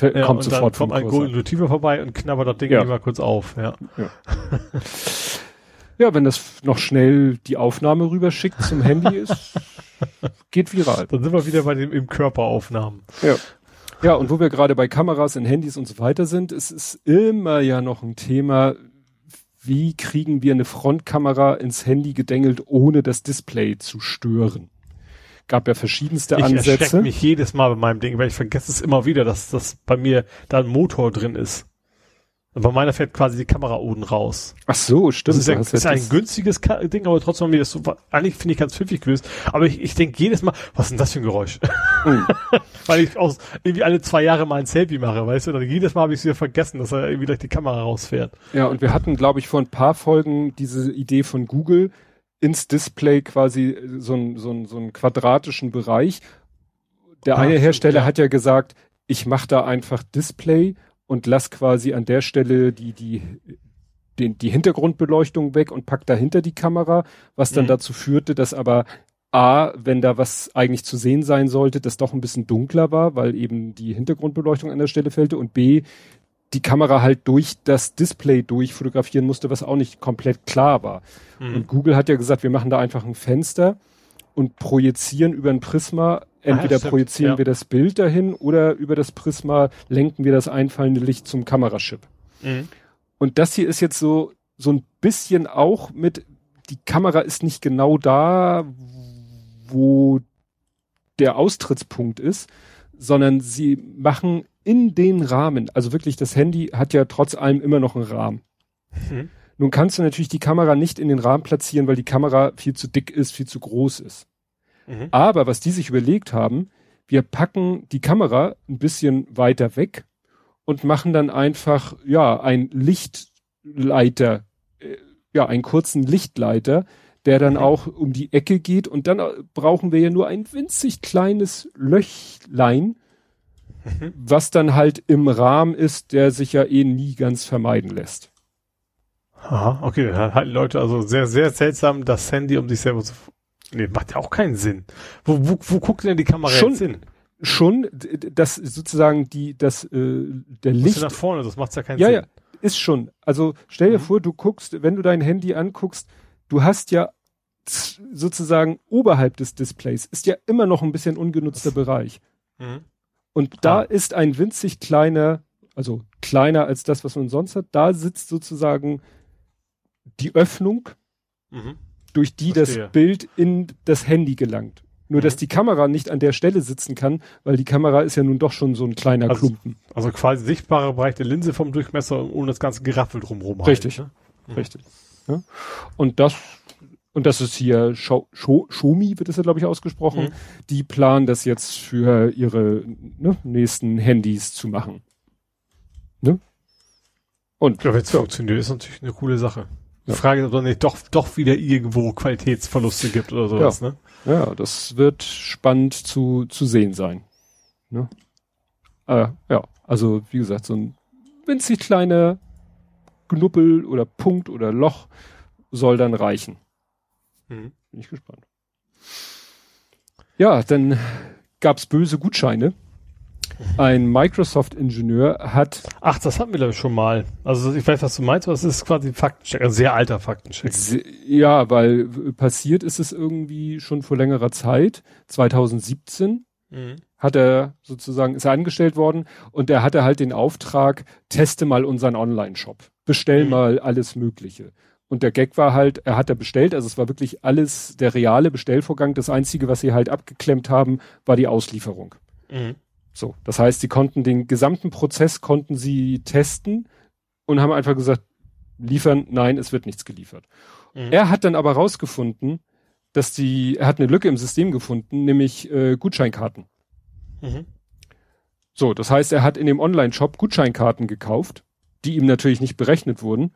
ja, kommt sofort. Dann kommt ein Golden Retriever vorbei und knabbert das Ding ja. immer kurz auf. Ja. ja. *laughs* ja, wenn das noch schnell die Aufnahme rüberschickt zum Handy ist, *laughs* geht viral. Dann sind wir wieder bei dem im Körperaufnahmen. Ja. Ja, und wo wir gerade bei Kameras in Handys und so weiter sind, es ist immer ja noch ein Thema, wie kriegen wir eine Frontkamera ins Handy gedengelt, ohne das Display zu stören gab ja verschiedenste ich Ansätze. Ich mich jedes Mal bei meinem Ding, weil ich vergesse es immer wieder, dass das bei mir da ein Motor drin ist. Und bei meiner fährt quasi die Kamera oben raus. Ach so, stimmt. Das ist, ja, ist ein günstiges Ding, aber trotzdem wieder so, eigentlich finde ich ganz pfiffig gelöst. Aber ich, ich denke jedes Mal, was ist denn das für ein Geräusch? Mhm. *laughs* Weil ich aus, irgendwie alle zwei Jahre mal ein Selfie mache, weißt du? Dann jedes Mal habe ich es wieder vergessen, dass er irgendwie gleich die Kamera rausfährt. Ja, und wir hatten, glaube ich, vor ein paar Folgen diese Idee von Google, ins Display quasi so einen so so einen quadratischen Bereich. Der Ach, eine Hersteller ja. hat ja gesagt, ich mache da einfach Display und lass quasi an der Stelle die, die, den, die Hintergrundbeleuchtung weg und pack dahinter die Kamera, was dann mhm. dazu führte, dass aber A, wenn da was eigentlich zu sehen sein sollte, das doch ein bisschen dunkler war, weil eben die Hintergrundbeleuchtung an der Stelle fällte und B, die Kamera halt durch das Display durchfotografieren musste, was auch nicht komplett klar war. Mhm. Und Google hat ja gesagt, wir machen da einfach ein Fenster und projizieren über ein Prisma. Entweder ah, projizieren ja. wir das Bild dahin oder über das Prisma lenken wir das einfallende Licht zum Kamerachip. Mhm. Und das hier ist jetzt so, so ein bisschen auch mit, die Kamera ist nicht genau da, wo der Austrittspunkt ist, sondern sie machen in den Rahmen, also wirklich das Handy hat ja trotz allem immer noch einen Rahmen. Mhm. Nun kannst du natürlich die Kamera nicht in den Rahmen platzieren, weil die Kamera viel zu dick ist, viel zu groß ist. Mhm. Aber was die sich überlegt haben, wir packen die Kamera ein bisschen weiter weg und machen dann einfach, ja, ein Lichtleiter, äh, ja, einen kurzen Lichtleiter, der dann mhm. auch um die Ecke geht und dann brauchen wir ja nur ein winzig kleines Löchlein, mhm. was dann halt im Rahmen ist, der sich ja eh nie ganz vermeiden lässt. Aha, okay, dann halten Leute also sehr, sehr seltsam das Handy um sich selber zu. Nee, macht ja auch keinen Sinn. Wo, wo, wo guckt denn die Kamera schon, jetzt hin? Schon, das sozusagen die, das, äh, der Licht. nach vorne, das macht ja keinen ja, Sinn. Ja, ist schon. Also stell dir mhm. vor, du guckst, wenn du dein Handy anguckst, du hast ja sozusagen oberhalb des Displays ist ja immer noch ein bisschen ungenutzter Das, Mhm. Und da ah. ist ein winzig kleiner, also kleiner als das, was man sonst hat, da sitzt sozusagen die Öffnung, mhm. durch die Verstehe. das Bild in das Handy gelangt. Nur, mhm. dass die Kamera nicht an der Stelle sitzen kann, weil die Kamera ist ja nun doch schon so ein kleiner also, Klumpen. Also quasi sichtbarer Bereich der Linse vom Durchmesser ohne das ganze Geraffel drumherum. Richtig, halt, ne? richtig. Ja? Und das, und das ist hier Xiaomi, wird das ja, glaube ich, ausgesprochen. Mhm. Die planen das jetzt für ihre ne, nächsten Handys zu machen. Ne? Und ja, wenn es funktioniert, ist natürlich eine coole Sache. Die Frage ist, ob es nicht doch, doch wieder irgendwo Qualitätsverluste gibt oder sowas, ja. ne? Ja, das wird spannend zu, zu sehen sein. Ne? Äh, ja, also wie gesagt, so ein winzig kleiner Knuppel oder Punkt oder Loch soll dann reichen. Mhm. Bin ich gespannt. Ja, dann gab's böse Gutscheine. ein Microsoft-Ingenieur hat. Ach, das hatten wir glaube ich schon mal. Also ich weiß, was du meinst, aber es ist quasi ein Faktencheck, ein sehr alter Faktencheck. Ja, weil passiert ist es irgendwie schon vor längerer Zeit, 2017. Mhm. Hat er sozusagen, ist er angestellt worden und er hatte halt den Auftrag, teste mal unseren Online-Shop. Bestell mhm. mal alles Mögliche. Und der Gag war halt, er hat da bestellt, also es war wirklich alles der reale Bestellvorgang. Das Einzige, was sie halt abgeklemmt haben, war die Auslieferung. Mhm. So, das heißt, sie konnten den gesamten Prozess konnten sie testen und haben einfach gesagt, liefern, nein, es wird nichts geliefert. Mhm. Er hat dann aber rausgefunden, dass die, er hat eine Lücke im System gefunden, nämlich äh, Gutscheinkarten. Mhm. So, das heißt, er hat in dem Online-Shop Gutscheinkarten gekauft, die ihm natürlich nicht berechnet wurden,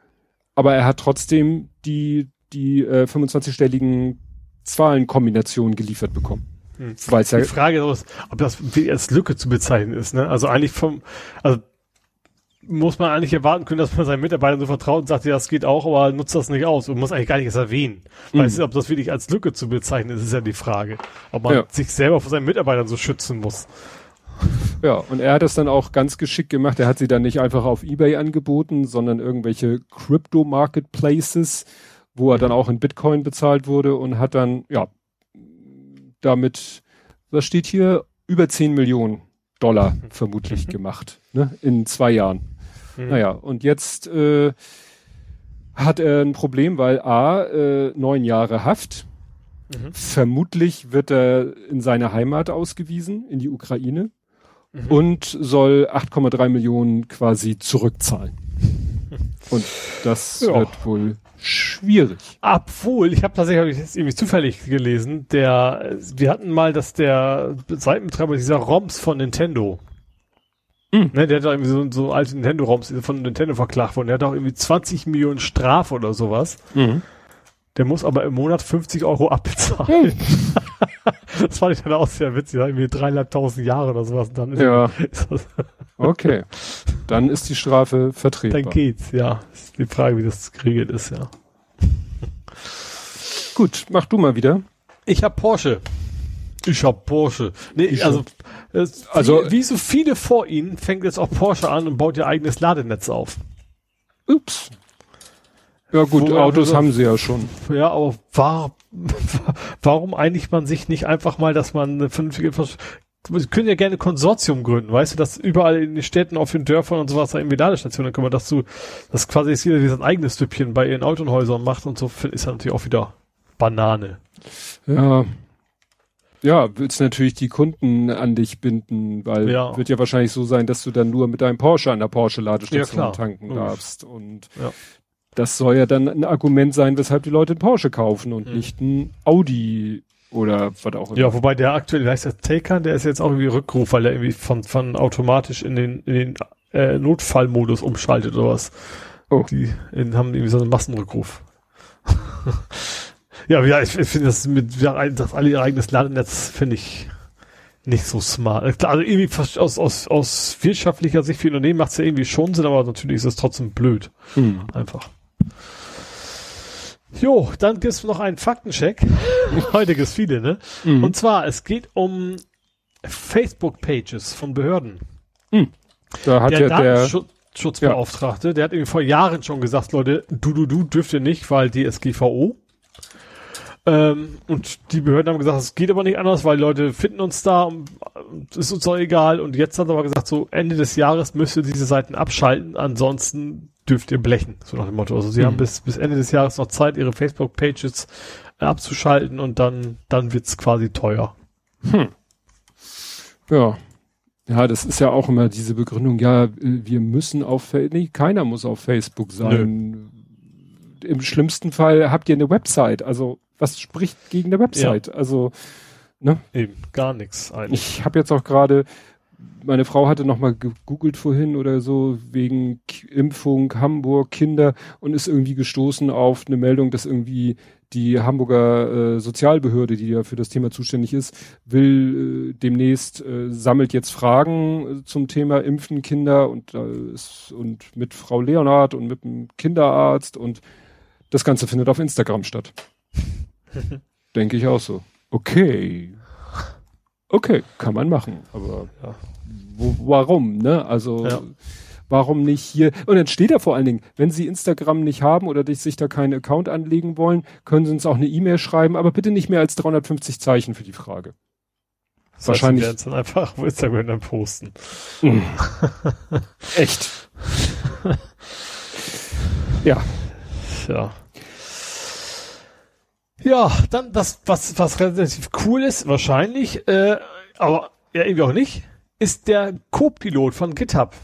aber er hat trotzdem die, die äh, 25-stelligen Zahlenkombinationen geliefert bekommen. Hm. Weil's ja die Frage ist, ob das als Lücke zu bezeichnen ist, ne? Also eigentlich vom, also muss man eigentlich erwarten können, dass man seinen Mitarbeitern so vertraut und sagt, ja, das geht auch, aber nutzt das nicht aus und muss eigentlich gar nicht erst erwähnen. Mhm. Weißt du, ob das wirklich als Lücke zu bezeichnen ist, ist ja die Frage. Ob man ja. sich selber vor seinen Mitarbeitern so schützen muss. Ja, und er hat das dann auch ganz geschickt gemacht. Er hat sie dann nicht einfach auf Ebay angeboten, sondern irgendwelche Crypto-Marketplaces, wo er dann auch in Bitcoin bezahlt wurde und hat dann, ja, damit, was steht hier, über 10 Millionen Dollar vermutlich mhm. gemacht, ne, in zwei Jahren. Mhm. Naja, und jetzt äh, hat er ein Problem, weil A, äh, neun Jahre Haft. Mhm. Vermutlich wird er in seine Heimat ausgewiesen, in die Ukraine, mhm. und soll 8,3 Millionen quasi zurückzahlen. *laughs* Und das ja. wird wohl schwierig. Obwohl, ich habe tatsächlich jetzt irgendwie zufällig gelesen, der, wir hatten mal, dass der Seitenbetreiber dieser ROMs von Nintendo, hm. ne, der hat doch irgendwie so, so alte Nintendo-ROMs von Nintendo verklagt worden, der hat auch irgendwie 20 Millionen Strafe oder sowas. Mhm. Der muss aber im Monat 50 Euro *laughs* abbezahlen. Hm. *laughs* das fand ich dann auch sehr witzig, irgendwie dreieinhalbtausend Jahre oder sowas. Und dann ja. *laughs* *laughs* okay. Dann ist die Strafe vertretbar. Dann geht's, ja. Ist die Frage, wie das geregelt ist, ja. Gut, mach du mal wieder. Ich hab Porsche. Ich hab Porsche. Nee, ich also, es, also wie, wie so viele vor ihnen fängt jetzt auch Porsche an und baut ihr eigenes Ladenetz auf. Ups. Ja gut, Wo, Autos also, haben sie ja schon. Ja, aber war, *laughs* warum einigt man sich nicht einfach mal, dass man eine vernünftige wir können ja gerne Konsortium gründen, weißt du, dass überall in den Städten, auf den Dörfern und sowas da irgendwie Ladestationen kommen, dass du, dass quasi jetzt jeder sein eigenes Stüppchen bei ihren Autohäusern macht und so, ist ja natürlich auch wieder Banane. Ja. Ja, willst natürlich die Kunden an dich binden, weil ja. wird ja wahrscheinlich so sein, dass du dann nur mit deinem Porsche an der Porsche-Ladestation ja, tanken darfst. Und ja das soll ja dann ein Argument sein, weshalb die Leute einen Porsche kaufen und mhm. nicht ein Audi oder was auch immer. Ja, wobei der aktuell, heißt der Taycan, der ist jetzt auch irgendwie Rückruf, weil er irgendwie von, von automatisch in den, in den äh, Notfallmodus umschaltet oder was. Oh. Die in, haben irgendwie so einen Massenrückruf. *laughs* ja, ja, ich, ich finde das mit, ja, das alle ihr eigenes Ladenetz finde ich nicht so smart. Klar, also irgendwie aus, aus, aus wirtschaftlicher Sicht für Unternehmen macht es ja irgendwie schon Sinn, aber natürlich ist es trotzdem blöd. Hm. Einfach. Jo, dann gibt's noch einen Faktencheck. Heute gibt's viele, ne? Mhm. Und zwar, es geht um Facebook-Pages von Behörden. Mhm. Da hat der ja Datenschutzbeauftragte, ja. der hat irgendwie vor Jahren schon gesagt, Leute, du, du, du dürft ihr nicht, weil DSGVO. Ähm, und die Behörden haben gesagt, es geht aber nicht anders, weil Leute finden uns da, ist uns doch egal. Und jetzt hat er aber gesagt, so Ende des Jahres müsst ihr diese Seiten abschalten, ansonsten dürft ihr blechen, so nach dem Motto. Also sie mhm. haben bis, bis Ende des Jahres noch Zeit, ihre Facebook-Pages äh, abzuschalten und dann, dann wird's quasi teuer. Hm. Ja. Ja, das ist ja auch immer diese Begründung, ja, wir müssen auf, nee, keiner muss auf Facebook sein. Nö. Im schlimmsten Fall habt ihr eine Website, also was spricht gegen eine Website? Ja. Also, ne? Eben, gar nichts eigentlich. Ich habe jetzt auch gerade, meine Frau hatte noch mal gegoogelt vorhin oder so wegen Impfung Hamburg Kinder und ist irgendwie gestoßen auf eine Meldung, dass irgendwie die Hamburger äh, Sozialbehörde, die ja für das Thema zuständig ist, will äh, demnächst äh, sammelt jetzt Fragen äh, zum Thema Impfen Kinder und und mit Frau Leonard und mit dem Kinderarzt und das Ganze findet auf Instagram statt. *laughs* Denke ich auch so. Okay. Okay, kann man machen, aber ja. wo, warum, ne? Also ja. warum nicht hier? Und dann steht da vor allen Dingen, wenn Sie Instagram nicht haben oder sich da keinen Account anlegen wollen, können Sie uns auch eine E-Mail schreiben, aber bitte nicht mehr als 350 Zeichen für die Frage. Das Wahrscheinlich. Heißt, dann einfach auf Instagram dann posten. Mm. *laughs* Echt. ja. Ja. Ja, dann das, was, was relativ cool ist, wahrscheinlich, äh, aber ja, irgendwie auch nicht, ist der Co-Pilot von GitHub.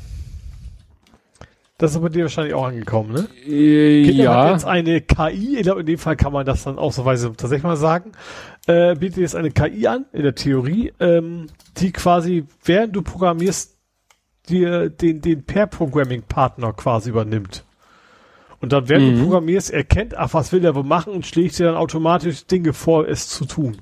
Das ist bei dir wahrscheinlich auch angekommen, ne? Äh, GitHub ja. hat jetzt eine KI, ich glaube, in dem Fall kann man das dann auch so weise tatsächlich mal sagen, äh, bietet jetzt eine KI an, in der Theorie, ähm, die quasi, während du programmierst, dir den, den Pair-Programming-Partner quasi übernimmt. Und dann, während mhm. du programmierst, erkennt, ach, was will der wohl machen und schlägt dir dann automatisch Dinge vor, es zu tun.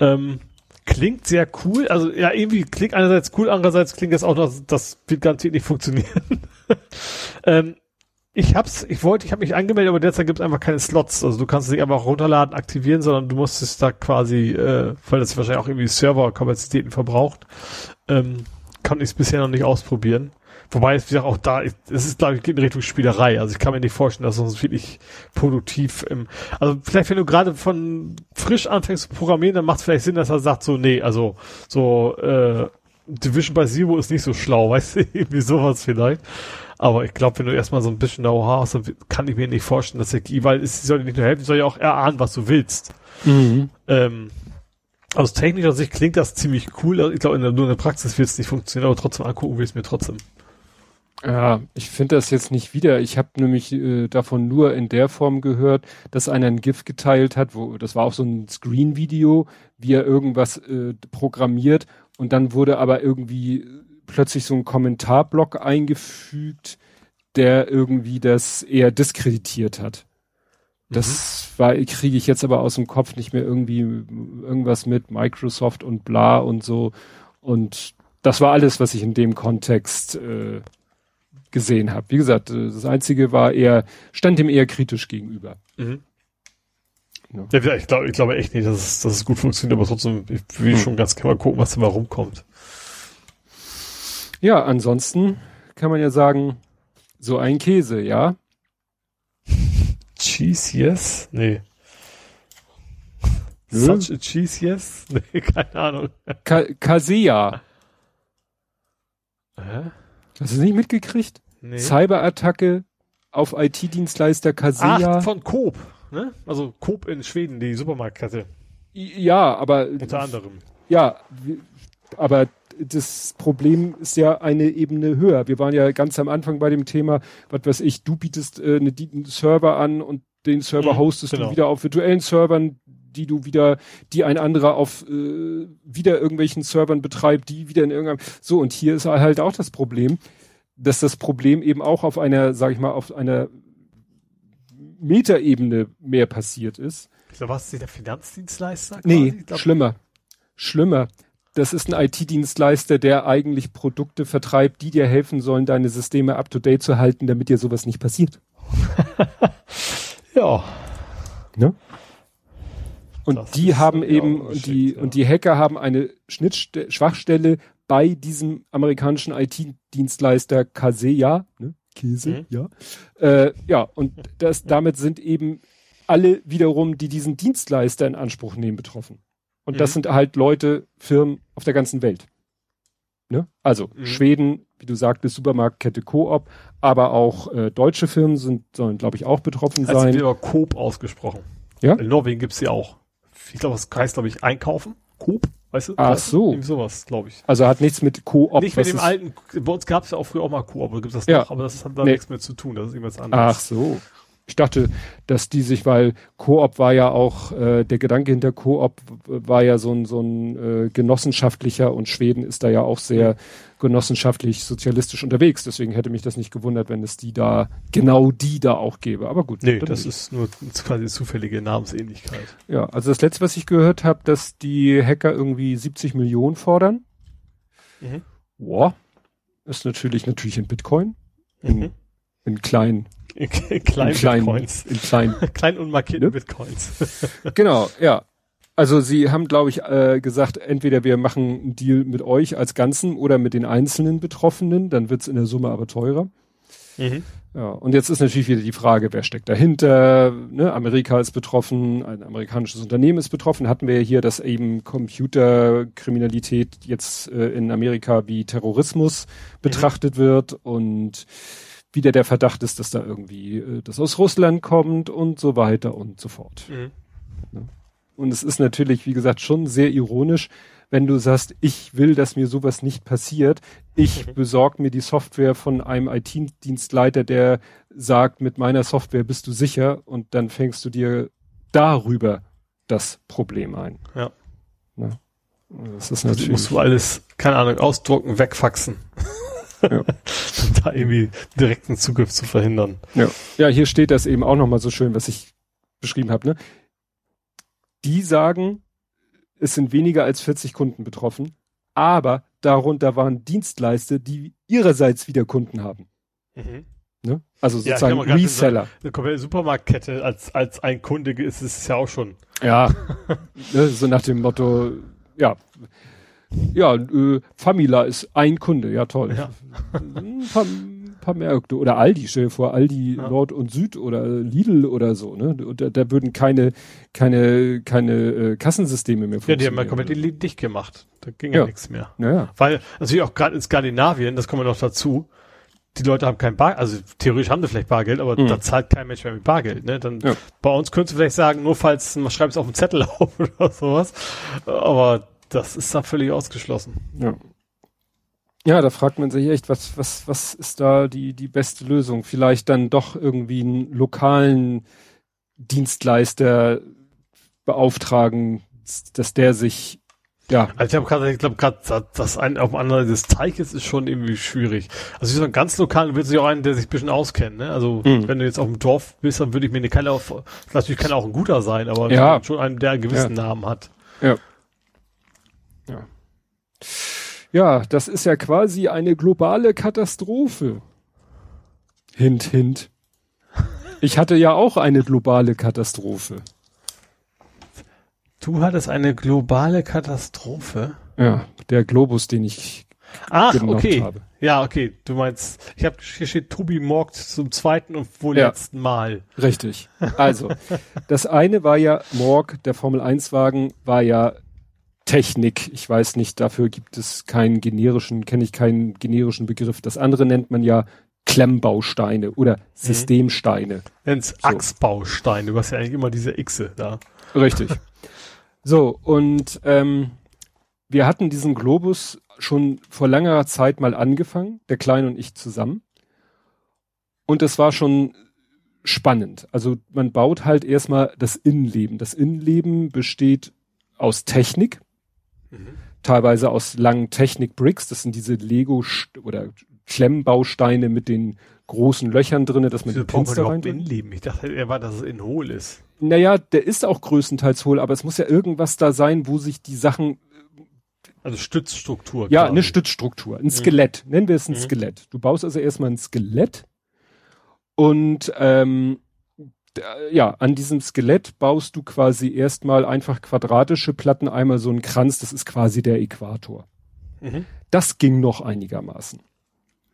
Ähm, klingt sehr cool. Also, ja, irgendwie klingt einerseits cool, andererseits klingt das auch noch, das wird garantiert nicht funktionieren. *laughs* ähm, ich hab's, ich wollte, ich habe mich angemeldet, aber derzeit gibt es einfach keine Slots. Also du kannst es nicht einfach runterladen, aktivieren, sondern du musst es da quasi, äh, weil das wahrscheinlich auch irgendwie Serverkapazitäten verbraucht, ähm, kann ich es bisher noch nicht ausprobieren. Wobei es wie gesagt auch da, es ist glaube ich geht in Richtung Spielerei. Also ich kann mir nicht vorstellen, dass es wirklich produktiv im, also vielleicht wenn du gerade von frisch anfängst zu programmieren, dann macht es vielleicht Sinn, dass er sagt so, nee, also so äh, Division by Zero ist nicht so schlau, *laughs* weißt du, irgendwie sowas vielleicht. Aber ich glaube, wenn du erstmal so ein bisschen Know-how hast, dann kann ich mir nicht vorstellen, dass der KI, weil es soll dir nicht nur helfen, soll ja auch erahnen, was du willst. Mhm. Ähm, aus technischer Sicht klingt das ziemlich cool. Also ich glaube, nur in der Praxis wird es nicht funktionieren, aber trotzdem angucken will es mir trotzdem. Ja, ich finde das jetzt nicht wieder. Ich habe nämlich äh, davon nur in der Form gehört, dass einer ein GIF geteilt hat, wo das war auch so ein Screen-Video, wie er irgendwas äh, programmiert und dann wurde aber irgendwie plötzlich so ein Kommentarblock eingefügt, der irgendwie das eher diskreditiert hat. Das mhm. war, kriege ich jetzt aber aus dem Kopf nicht mehr irgendwie irgendwas mit Microsoft und bla und so. Und das war alles, was ich in dem Kontext äh, gesehen habe. Wie gesagt, äh, das Einzige war eher, stand dem eher kritisch gegenüber. Mhm. Ja. ja ich glaube ich glaube echt nicht, dass es, dass es gut funktioniert, aber trotzdem, ich will hm. schon ganz gerne mal gucken, was da mal rumkommt. Ja, ansonsten kann man ja sagen, so ein Käse, ja? *laughs* Cheese yes? Nee. Such a cheese yes? *laughs* Nee, keine Ahnung. Ka Kaseya. Hä? Hast du es nicht mitgekriegt? Nee. Cyberattacke auf IT-Dienstleister Kaseya. Ach, von Coop, ne? Also Coop in Schweden, die Supermarktkette. Ja, aber. Unter anderem. Ja, aber das Problem ist ja eine Ebene höher. Wir waren ja ganz am Anfang bei dem Thema, was weiß ich, du bietest äh, eine, einen Server an und den Server mhm, hostest genau. du wieder auf virtuellen Servern, die du wieder, die ein anderer auf äh, wieder irgendwelchen Servern betreibt, die wieder in irgendeinem. So, und hier ist halt auch das Problem, dass das Problem eben auch auf einer, sag ich mal, auf einer Metaebene mehr passiert ist. So was der Finanzdienstleister? Nee, schlimmer. Schlimmer. Das ist ein IT-Dienstleister, der eigentlich Produkte vertreibt, die dir helfen sollen, deine Systeme up to date zu halten, damit dir sowas nicht passiert. *laughs* ja. Ne? Und das die haben eben, und die, ja. und die Hacker haben eine Schnittstelle, Schwachstelle bei diesem amerikanischen IT-Dienstleister Kaseya, ne? Käse, mhm. ja. Äh, ja, und das, damit sind eben alle wiederum, die diesen Dienstleister in Anspruch nehmen, betroffen. Und mhm. das sind halt Leute, Firmen auf der ganzen Welt. Ne? Also mhm. Schweden, wie du sagtest, Supermarktkette Coop, aber auch äh, deutsche Firmen sind, sollen, glaube ich, auch betroffen sein. Also wird aber Coop ausgesprochen. Ja. In Norwegen gibt's sie auch ich glaube, das heißt, glaube ich, einkaufen. Coop, weißt du? Ach so. Irgendwie sowas, glaube ich. Also hat nichts mit Coop. Nicht mit dem alten, bei uns gab es ja auch früher auch mal Coop, aber gibt das ja. noch, aber das hat da nee. nichts mehr zu tun, das ist irgendwas anderes. Ach so. Ich dachte, dass die sich, weil Coop war ja auch, äh, der Gedanke hinter Coop war ja so ein, so ein äh, genossenschaftlicher und Schweden ist da ja auch sehr genossenschaftlich sozialistisch unterwegs. Deswegen hätte mich das nicht gewundert, wenn es die da, genau die da auch gäbe. Aber gut. Nee, das ist nur quasi zufällige Namensähnlichkeit. Ja, also das letzte, was ich gehört habe, dass die Hacker irgendwie 70 Millionen fordern. Mhm. Boah. Ist natürlich, natürlich in Bitcoin. In, mhm. in kleinen *laughs* in kleinen in *laughs* kleinen, Bitcoins. In kleinen. kleinen unmarkierten ne? Bitcoins. *laughs* genau, ja. Also sie haben, glaube ich, äh, gesagt, entweder wir machen einen Deal mit euch als Ganzen oder mit den einzelnen Betroffenen, dann wird's in der Summe aber teurer. Mhm. Ja, und jetzt ist natürlich wieder die Frage, wer steckt dahinter? Ne? Amerika ist betroffen, ein amerikanisches Unternehmen ist betroffen. Hatten wir ja hier, dass eben Computerkriminalität jetzt äh, in Amerika wie Terrorismus mhm. betrachtet wird und wieder der Verdacht ist, dass da irgendwie äh, das aus Russland kommt und so weiter und so fort. Mhm. Ja. Und es ist natürlich, wie gesagt, schon sehr ironisch, wenn du sagst, ich will, dass mir sowas nicht passiert. Ich mhm. besorge mir die Software von einem IT-Dienstleiter, der sagt, mit meiner Software bist du sicher und dann fängst du dir darüber das Problem ein. Ja. ja. Das ist natürlich. Also musst du alles, keine Ahnung, ausdrucken, wegfaxen. Ja. *laughs* da irgendwie direkten Zugriff zu verhindern. Ja. ja, hier steht das eben auch nochmal so schön, was ich beschrieben habe. Ne? Die sagen, es sind weniger als 40 Kunden betroffen, aber darunter waren Dienstleister, die ihrerseits wieder Kunden haben. Mhm. Ne? Also sozusagen ja, Reseller. Eine komplette Supermarktkette als, als ein Kunde ist es ja auch schon. Ja, *laughs* ne, so nach dem Motto, ja, ja, äh, Famila ist ein Kunde, ja toll. Ja. Ein paar, paar Märkte oder Aldi, stell dir vor, Aldi ja. Nord und Süd oder Lidl oder so, ne? Und da, da würden keine, keine, keine äh, Kassensysteme mehr funktionieren. Ja, die haben ja komplett dicht gemacht. Da ging ja, ja nichts mehr. Ja, Weil, natürlich auch gerade in Skandinavien, das kommen wir noch dazu, die Leute haben kein Bar, also theoretisch haben sie vielleicht Bargeld, aber mhm. da zahlt kein Mensch mehr mit Bargeld. Ne? Dann ja. bei uns könntest du vielleicht sagen, nur falls man schreibt es auf dem Zettel *laughs* auf oder sowas. Aber das ist da völlig ausgeschlossen. Ja. Ja, da fragt man sich echt, was, was, was ist da die, die beste Lösung? Vielleicht dann doch irgendwie einen lokalen Dienstleister beauftragen, dass der sich ja. Also ich habe gerade, ich glaube gerade, das ein auf dem anderen des Teiches ist schon irgendwie schwierig. Also so ein ganz lokal wird sich auch einen, der sich ein bisschen auskennt, ne? Also mhm. wenn du jetzt auf dem Dorf bist, dann würde ich mir eine Keller auf, natürlich kann er auch ein guter sein, aber ja. schon einen, der einen gewissen ja. Namen hat. Ja. Ja. Ja, das ist ja quasi eine globale Katastrophe. Hint, hint. Ich hatte ja auch eine globale Katastrophe. Du hattest eine globale Katastrophe? Ja, der Globus, den ich Ach, okay. Habe. Ja, okay. Du meinst, ich habe hier steht Tobi morgt zum zweiten und wohl ja, letzten Mal. Richtig. Also, das eine war ja Morg, der Formel 1 Wagen war ja Technik. Ich weiß nicht, dafür gibt es keinen generischen, kenne ich keinen generischen Begriff. Das andere nennt man ja Klemmbausteine oder mhm. Systemsteine. Nenn's so. Achsbausteine. Du hast ja eigentlich immer diese Xe da. Richtig. so, und ähm, wir hatten diesen Globus schon vor langer Zeit mal angefangen, der Kleine und ich zusammen. Und es war schon spannend. Also man baut halt erstmal das Innenleben. Das Innenleben besteht aus Technik. Mhm. Teilweise aus langen Technik-Bricks, das sind diese Lego- oder Klemmbausteine mit den großen Löchern drinne, dass man Wieso die Pins da rein Innenleben? Ich dachte, er war, dass es in hohl ist. Naja, der ist auch größtenteils hohl, aber es muss ja irgendwas da sein, wo sich die Sachen also Stützstruktur. Ja, quasi. eine Stützstruktur, ein mhm. Skelett. Nennen wir es ein mhm. Skelett. Du baust also erstmal ein Skelett und ähm, ja, an diesem Skelett baust du quasi erstmal einfach quadratische Platten, einmal so ein Kranz, das ist quasi der Äquator. Mhm. Das ging noch einigermaßen.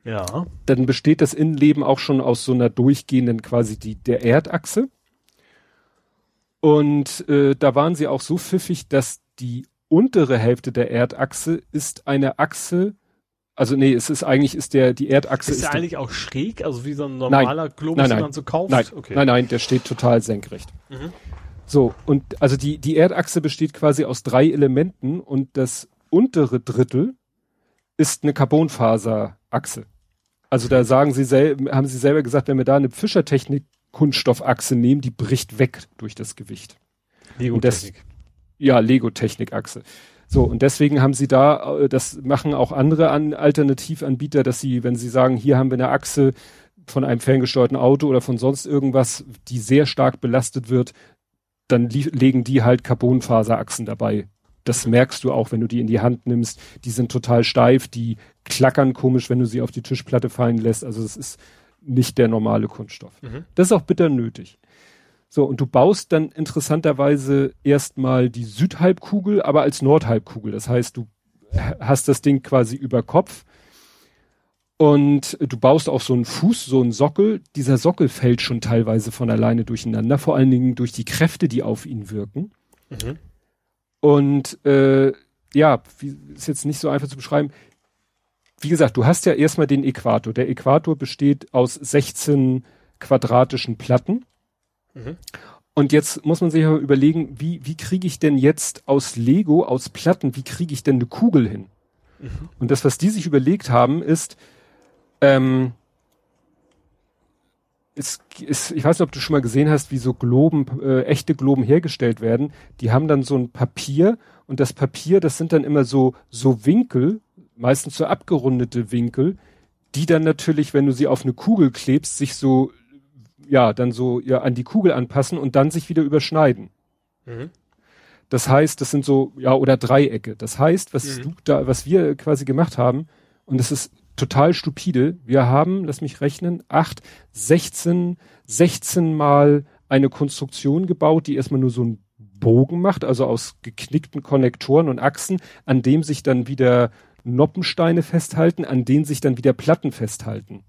Ja. Dann besteht das Innenleben auch schon aus so einer durchgehenden quasi die, der Erdachse. Und äh, da waren sie auch so pfiffig, dass die untere Hälfte der Erdachse ist eine Achse, also nee, es ist eigentlich ist der die Erdachse ist, ist der eigentlich auch schräg, also wie so ein normaler nein, Globus, nein, nein, den man so kauft. Nein, okay. nein, nein, der steht total senkrecht. Mhm. So und also die die Erdachse besteht quasi aus drei Elementen und das untere Drittel ist eine Carbonfaserachse. Also da sagen sie selber, haben sie selber gesagt, wenn wir da eine Fischertechnik Kunststoffachse nehmen, die bricht weg durch das Gewicht. Lego-Technik. Ja, Lego-Technik-Achse. So, und deswegen haben sie da, äh, das machen auch andere an Alternativanbieter, dass sie, wenn sie sagen, hier haben wir eine Achse von einem ferngesteuerten Auto oder von sonst irgendwas, die sehr stark belastet wird, dann legen die halt Carbonfaserachsen dabei. Das merkst du auch, wenn du die in die Hand nimmst. Die sind total steif, die klackern komisch, wenn du sie auf die Tischplatte fallen lässt. Also es ist nicht der normale Kunststoff. Mhm. Das ist auch bitter nötig. So, und du baust dann interessanterweise erstmal die Südhalbkugel, aber als Nordhalbkugel. Das heißt, du hast das Ding quasi über Kopf und du baust auch so einen Fuß, so einen Sockel. Dieser Sockel fällt schon teilweise von alleine durcheinander, vor allen Dingen durch die Kräfte, die auf ihn wirken. Mhm. Und äh, ja, wie, ist jetzt nicht so einfach zu beschreiben. Wie gesagt, du hast ja erstmal den Äquator. Der Äquator besteht aus 16 quadratischen Platten. Mhm. Und jetzt muss man sich aber überlegen, wie, wie kriege ich denn jetzt aus Lego, aus Platten, wie kriege ich denn eine Kugel hin? Mhm. Und das, was die sich überlegt haben, ist, ähm, es ist, ich weiß nicht, ob du schon mal gesehen hast, wie so Globen, äh, echte Globen hergestellt werden. Die haben dann so ein Papier und das Papier, das sind dann immer so, so Winkel, meistens so abgerundete Winkel, die dann natürlich, wenn du sie auf eine Kugel klebst, sich so ja, dann so ja, an die Kugel anpassen und dann sich wieder überschneiden. Mhm. Das heißt, das sind so, ja, oder Dreiecke. Das heißt, was mhm. du da, was wir quasi gemacht haben, und das ist total stupide, wir haben, lass mich rechnen, acht, 16, 16 mal eine Konstruktion gebaut, die erstmal nur so einen Bogen macht, also aus geknickten Konnektoren und Achsen, an dem sich dann wieder Noppensteine festhalten, an denen sich dann wieder Platten festhalten.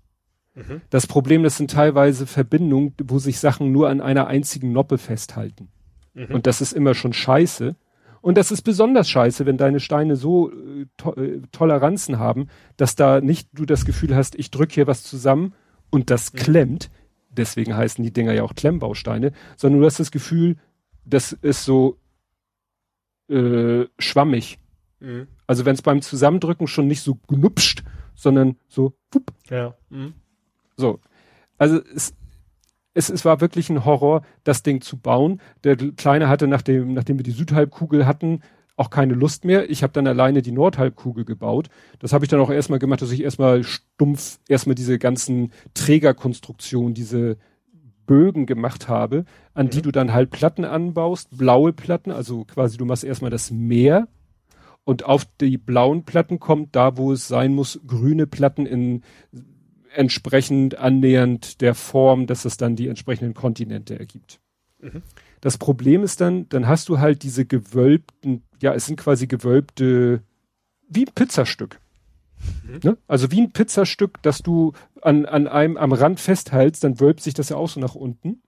Mhm. Das Problem, das sind teilweise Verbindungen, wo sich Sachen nur an einer einzigen Noppe festhalten. Mhm. Und das ist immer schon scheiße. Und das ist besonders scheiße, wenn deine Steine so äh, to äh, Toleranzen haben, dass da nicht du das Gefühl hast, ich drücke hier was zusammen und das mhm. klemmt. Deswegen heißen die Dinger ja auch Klemmbausteine, sondern du hast das Gefühl, das ist so äh, schwammig. Mhm. Also wenn es beim Zusammendrücken schon nicht so gnupscht, sondern so wupp. Ja. Mhm. So. Also es, es, es war wirklich ein Horror, das Ding zu bauen. Der Kleine hatte, nachdem, nachdem wir die Südhalbkugel hatten, auch keine Lust mehr. Ich habe dann alleine die Nordhalbkugel gebaut. Das habe ich dann auch erstmal gemacht, dass ich erstmal stumpf erstmal diese ganzen Trägerkonstruktionen, diese Bögen gemacht habe, an mhm. die du dann halt Platten anbaust, blaue Platten, also quasi du machst erstmal das Meer und auf die blauen Platten kommt da, wo es sein muss, grüne Platten in entsprechend annähernd der Form, dass es dann die entsprechenden Kontinente ergibt. Mhm. Das Problem ist dann, dann hast du halt diese gewölbten, ja, es sind quasi gewölbte, wie ein Pizzastück. Mhm. Ne? Also wie ein Pizzastück, das du an, an einem am Rand festhältst, dann wölbt sich das ja auch so nach unten.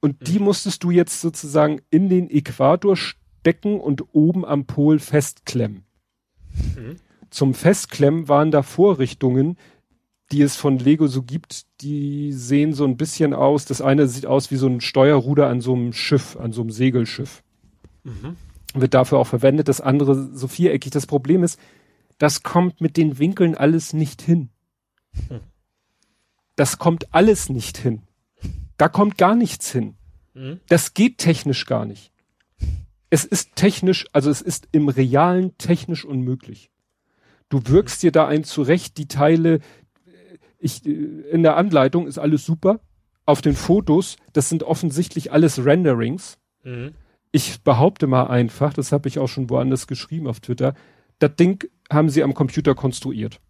Und mhm. die musstest du jetzt sozusagen in den Äquator stecken und oben am Pol festklemmen. Mhm. Zum Festklemmen waren da Vorrichtungen, die es von Lego so gibt, die sehen so ein bisschen aus. Das eine sieht aus wie so ein Steuerruder an so einem Schiff, an so einem Segelschiff. Mhm. Wird dafür auch verwendet. Das andere so viereckig. Das Problem ist, das kommt mit den Winkeln alles nicht hin. Hm. Das kommt alles nicht hin. Da kommt gar nichts hin. Mhm. Das geht technisch gar nicht. Es ist technisch, also es ist im Realen technisch unmöglich. Du wirkst dir da ein zurecht, die Teile, ich, in der Anleitung ist alles super. Auf den Fotos, das sind offensichtlich alles Renderings. Mhm. Ich behaupte mal einfach, das habe ich auch schon woanders geschrieben auf Twitter, das Ding haben sie am Computer konstruiert.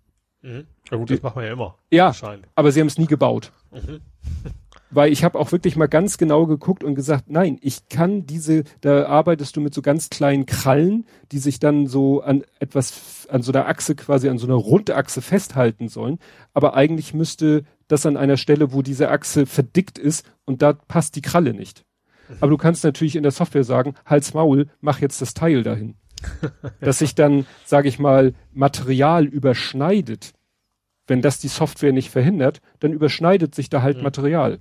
Mhm. Ja gut, das machen wir ja immer. Ja, aber sie haben es nie gebaut. Mhm. *laughs* weil ich habe auch wirklich mal ganz genau geguckt und gesagt, nein, ich kann diese, da arbeitest du mit so ganz kleinen Krallen, die sich dann so an etwas, an so einer Achse quasi, an so einer Rundachse festhalten sollen. Aber eigentlich müsste das an einer Stelle, wo diese Achse verdickt ist und da passt die Kralle nicht. Mhm. Aber du kannst natürlich in der Software sagen, Hals Maul, mach jetzt das Teil dahin. *laughs* Dass sich dann, sage ich mal, Material überschneidet. Wenn das die Software nicht verhindert, dann überschneidet sich da halt mhm. Material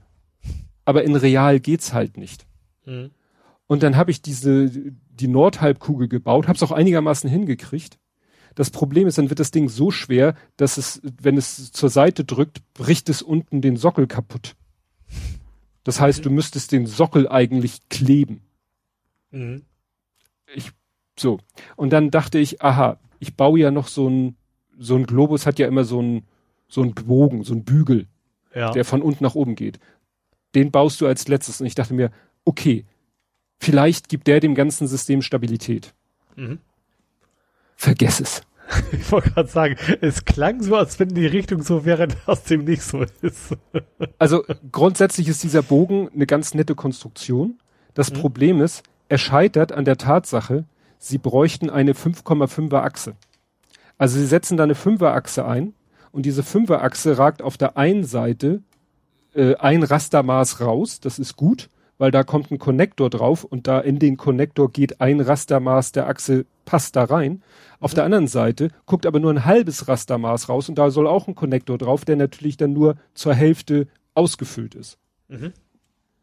aber in real geht's halt nicht. Mhm. Und dann habe ich diese die Nordhalbkugel gebaut, habe es auch einigermaßen hingekriegt. Das Problem ist, dann wird das Ding so schwer, dass es, wenn es zur Seite drückt, bricht es unten den Sockel kaputt. Das heißt, mhm. du müsstest den Sockel eigentlich kleben. Mhm. Ich, so. Und dann dachte ich, aha, ich baue ja noch so ein, so ein Globus hat ja immer so ein, so ein Bogen, so ein Bügel, ja. der von unten nach oben geht den baust du als letztes. Und ich dachte mir, okay, vielleicht gibt der dem ganzen System Stabilität. Mhm. Vergess es. *laughs* Ich wollte gerade sagen, es klang so, als wenn die Richtung so wäre, dass dem nicht so ist. *laughs* Also grundsätzlich ist dieser Bogen eine ganz nette Konstruktion. Das mhm. Problem ist, er scheitert an der Tatsache, sie bräuchten eine 5,5er Achse. Also sie setzen da eine 5er Achse ein und diese 5er Achse ragt auf der einen Seite äh, ein Rastermaß raus, das ist gut, weil da kommt ein Konnektor drauf und da in den Konnektor geht ein Rastermaß der Achse, passt da rein. Auf mhm. der anderen Seite guckt aber nur ein halbes Rastermaß raus und da soll auch ein Konnektor drauf, der natürlich dann nur zur Hälfte ausgefüllt ist. Mhm.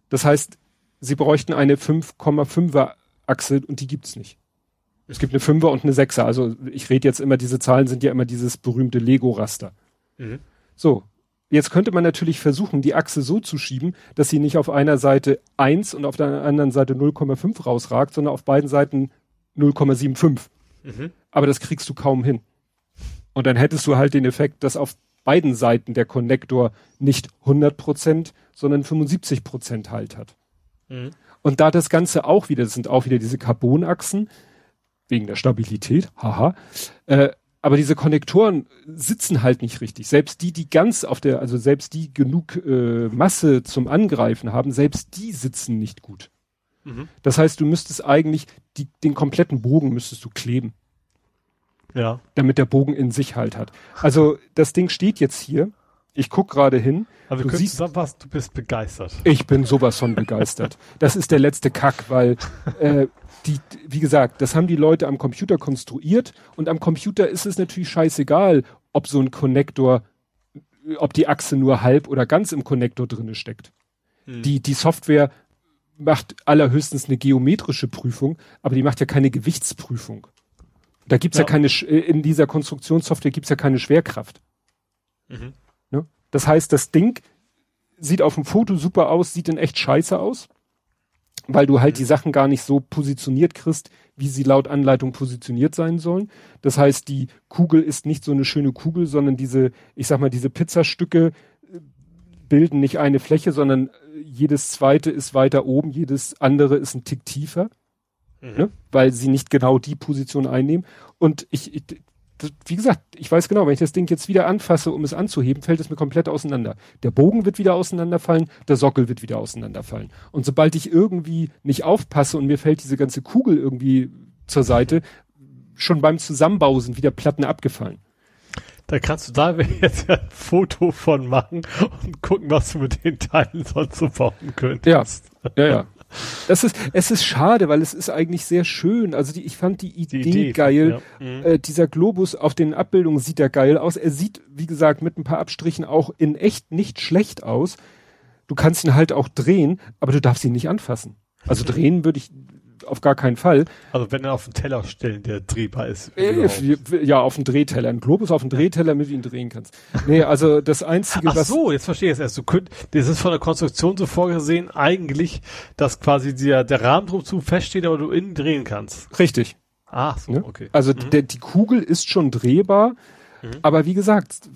Das heißt, sie bräuchten eine 5,5er Achse und die gibt's nicht. Es gibt eine 5er und eine 6er. Also ich rede jetzt immer, diese Zahlen sind ja immer dieses berühmte Lego-Raster. Mhm. So, Jetzt könnte man natürlich versuchen, die Achse so zu schieben, dass sie nicht auf einer Seite 1 und auf der anderen Seite 0,5 rausragt, sondern auf beiden Seiten 0,75. Mhm. Aber das kriegst du kaum hin. Und dann hättest du halt den Effekt, dass auf beiden Seiten der Konnektor nicht 100 Prozent, sondern 75 Prozent Halt hat. Mhm. Und da das Ganze auch wieder, das sind auch wieder diese Carbonachsen, wegen der Stabilität, haha, äh, aber diese Konnektoren sitzen halt nicht richtig. Selbst die, die ganz auf der, also selbst die genug äh, Masse zum Angreifen haben, selbst die sitzen nicht gut. Mhm. Das heißt, du müsstest eigentlich die, den kompletten Bogen müsstest du kleben. Ja. Damit der Bogen in sich halt hat. Also das Ding steht jetzt hier. Ich guck gerade hin. Aber du siehst, was, du bist begeistert. Ich bin sowas von begeistert. Das ist der letzte Kack, weil *laughs* äh, die, wie gesagt, das haben die Leute am Computer konstruiert und am Computer ist es natürlich scheißegal, ob so ein Konnektor, ob die Achse nur halb oder ganz im Konnektor drinne steckt. Hm. Die, die Software macht allerhöchstens eine geometrische Prüfung, aber die macht ja keine Gewichtsprüfung. Da gibt's ja, ja keine, in dieser Konstruktionssoftware gibt's ja keine Schwerkraft. Mhm. Ne? Das heißt, das Ding sieht auf dem Foto super aus, sieht in echt scheiße aus weil du halt die Sachen gar nicht so positioniert kriegst, wie sie laut Anleitung positioniert sein sollen. Das heißt, die Kugel ist nicht so eine schöne Kugel, sondern diese, ich sag mal, diese Pizzastücke äh, bilden nicht eine Fläche, sondern äh, jedes zweite ist weiter oben, jedes andere ist ein Tick tiefer, mhm. ne? weil sie nicht genau die Position einnehmen. Und ich, ich wie gesagt, ich weiß genau, wenn ich das Ding jetzt wieder anfasse, um es anzuheben, fällt es mir komplett auseinander. Der Bogen wird wieder auseinanderfallen, der Sockel wird wieder auseinanderfallen. Und sobald ich irgendwie nicht aufpasse und mir fällt diese ganze Kugel irgendwie zur Seite, schon beim Zusammenbau sind wieder Platten abgefallen. Da kannst du da *laughs* jetzt ein Foto von machen und gucken, was du mit den Teilen sonst so bauen könntest. Ja, ja, ja. Das ist, es ist schade, weil es ist eigentlich sehr schön. Also die, ich fand die Idee, die Idee geil. Ja. Mhm. Äh, dieser Globus auf den Abbildungen sieht ja geil aus. Er sieht, wie gesagt, mit ein paar Abstrichen auch in echt nicht schlecht aus. Du kannst ihn halt auch drehen, aber du darfst ihn nicht anfassen. Also drehen würde ich, auf gar keinen Fall. Also wenn er auf den Teller stellen, der drehbar ist. Äh, ja, auf den Drehteller. Ein Globus auf den Drehteller, mit du ihn drehen kannst. Nee, also das Einzige, Ach was... so, jetzt verstehe ich es erst. Du könnt, das ist von der Konstruktion so vorgesehen, eigentlich, dass quasi der, der Rahmen drum zu feststeht, aber du innen drehen kannst. Richtig. Ach so, ne? okay. Also mhm. der, die Kugel ist schon drehbar, mhm. aber wie gesagt,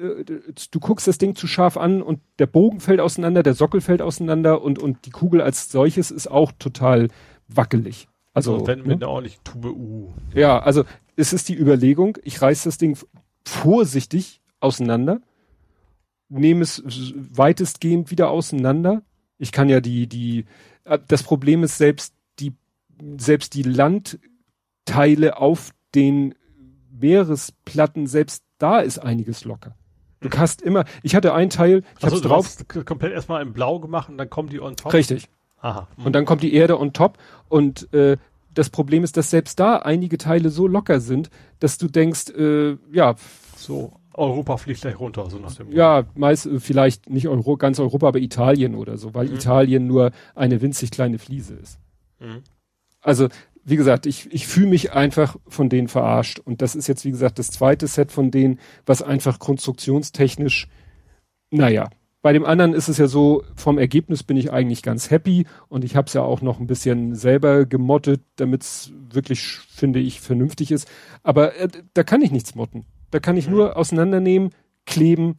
äh, du guckst das Ding zu scharf an und der Bogen fällt auseinander, der Sockel fällt auseinander und, und die Kugel als solches ist auch total wackelig. Also, also wenn ne? mit einer ordentlichen Tube U. Ja, also es ist die Überlegung, ich reiß das Ding vorsichtig auseinander, nehme es weitestgehend wieder auseinander. Ich kann ja die, die, äh, das Problem ist selbst die, selbst die Landteile auf den Meeresplatten, selbst da ist einiges locker. Du hast immer, ich hatte ein Teil, ich also, hab's drauf. komplett erstmal in Blau gemacht und dann kommen die on top. Richtig. Aha. Und dann kommt die Erde on top und äh, das Problem ist, dass selbst da einige Teile so locker sind, dass du denkst, äh, ja, so Europa fliegt gleich runter, so nach dem Ja, meist äh, vielleicht nicht Euro, ganz Europa, aber Italien oder so, weil mhm. Italien nur eine winzig kleine Fliese ist. Mhm. Also, wie gesagt, ich, ich fühle mich einfach von denen verarscht. Und das ist jetzt, wie gesagt, das zweite Set von denen, was einfach konstruktionstechnisch, naja, bei dem anderen ist es ja so, vom Ergebnis bin ich eigentlich ganz happy und ich habe es ja auch noch ein bisschen selber gemottet, damit es wirklich, finde ich, vernünftig ist. Aber äh, da kann ich nichts motten. Da kann ich mhm. nur auseinandernehmen, kleben,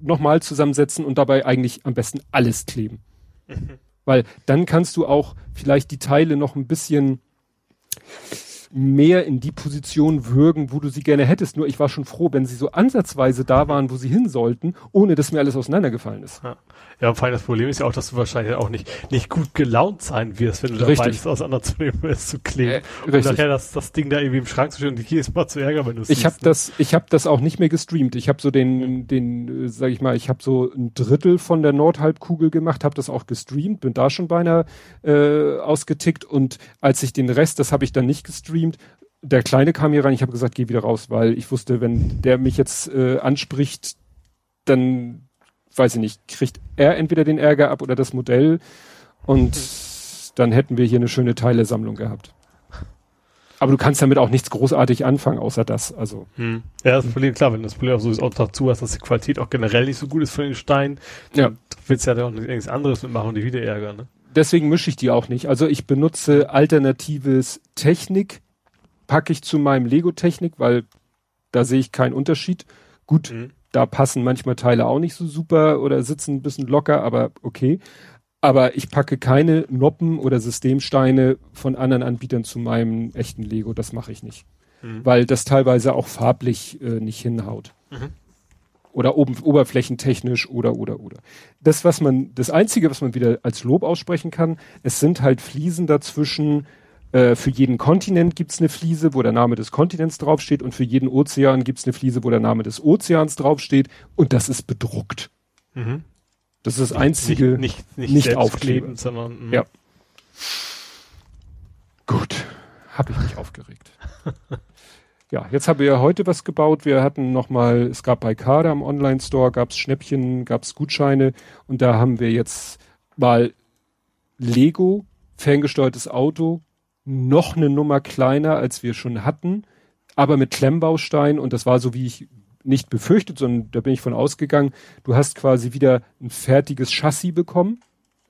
nochmal zusammensetzen und dabei eigentlich am besten alles kleben. Mhm. Weil dann kannst du auch vielleicht die Teile noch ein bisschen mehr in die Position würgen, wo du sie gerne hättest. Nur ich war schon froh, wenn sie so ansatzweise da waren, wo sie hin sollten, ohne dass mir alles auseinandergefallen ist. Ja, ja und vor allem das Problem ist ja auch, dass du wahrscheinlich auch nicht, nicht gut gelaunt sein wirst, wenn du dabei richtig. bist, auseinanderzunehmen, es zu kleben. Äh, und nachher das, das Ding da irgendwie im Schrank zu stehen und dich jedes Mal zu ärgern, wenn du es Ich habe ne? das, ich habe das auch nicht mehr gestreamt. Ich habe so den, den, äh, sag ich mal, ich habe so ein Drittel von der Nordhalbkugel gemacht, habe das auch gestreamt, bin da schon beinahe äh, ausgetickt und als ich den Rest, das habe ich dann nicht gestreamt, der Kleine kam hier rein, ich habe gesagt, geh wieder raus, weil ich wusste, wenn der mich jetzt äh, anspricht, dann weiß ich nicht, kriegt er entweder den Ärger ab oder das Modell und mhm. dann hätten wir hier eine schöne Teilesammlung gehabt. Aber du kannst damit auch nichts großartig anfangen, außer das. Also. Hm. Ja, das Problem, klar, wenn das Problem auch so ist, auch dazu hast, dass die Qualität auch generell nicht so gut ist von den Steinen, ja. willst du ja auch nichts anderes mitmachen und die wieder ärgern, ne? Deswegen mische ich die auch nicht. Also ich benutze alternatives Technik, packe ich zu meinem Lego-Technik, weil da sehe ich keinen Unterschied. Gut, mhm. da passen manchmal Teile auch nicht so super oder sitzen ein bisschen locker, aber okay. Aber ich packe keine Noppen oder Systemsteine von anderen Anbietern zu meinem echten Lego. Das mache ich nicht. Mhm. Weil das teilweise auch farblich äh, nicht hinhaut. Mhm. Oder oben, oberflächentechnisch oder, oder, oder. Das, was man, das einzige, was man wieder als Lob aussprechen kann, es sind halt Fliesen dazwischen, äh, für jeden Kontinent gibt's eine Fliese, wo der Name des Kontinents draufsteht und für jeden Ozean gibt's eine Fliese, wo der Name des Ozeans draufsteht und das ist bedruckt. Mhm. Das ist das einzige nicht, nicht, nicht, nicht aufkleben, sondern mh. ja. Gut, habe ich mich aufgeregt. *laughs* ja, jetzt haben wir ja heute was gebaut. Wir hatten noch mal, es gab bei Kader im Online-Store, gab's Schnäppchen, gab's Gutscheine und da haben wir jetzt mal Lego, ferngesteuertes Auto, noch eine Nummer kleiner, als wir schon hatten, aber mit Klemmbaustein und das war so, wie ich nicht befürchtet, sondern da bin ich von ausgegangen, du hast quasi wieder ein fertiges Chassis bekommen.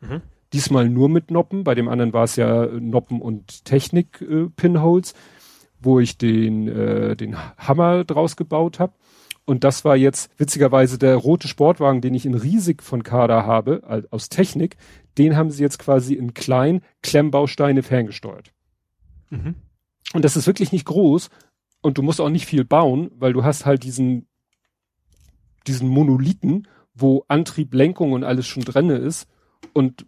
Mhm. Diesmal nur mit Noppen, bei dem anderen war es ja Noppen und Technik-Pinholes, äh, wo ich den, äh, den Hammer draus gebaut habe. Und das war jetzt witzigerweise der rote Sportwagen, den ich in riesig von Kader habe, aus Technik. Den haben sie jetzt quasi in klein Klemmbausteine ferngesteuert. Mhm. Und das ist wirklich nicht groß, und du musst auch nicht viel bauen, weil du hast halt diesen, diesen Monolithen, wo Antrieb, Lenkung und alles schon drinne ist und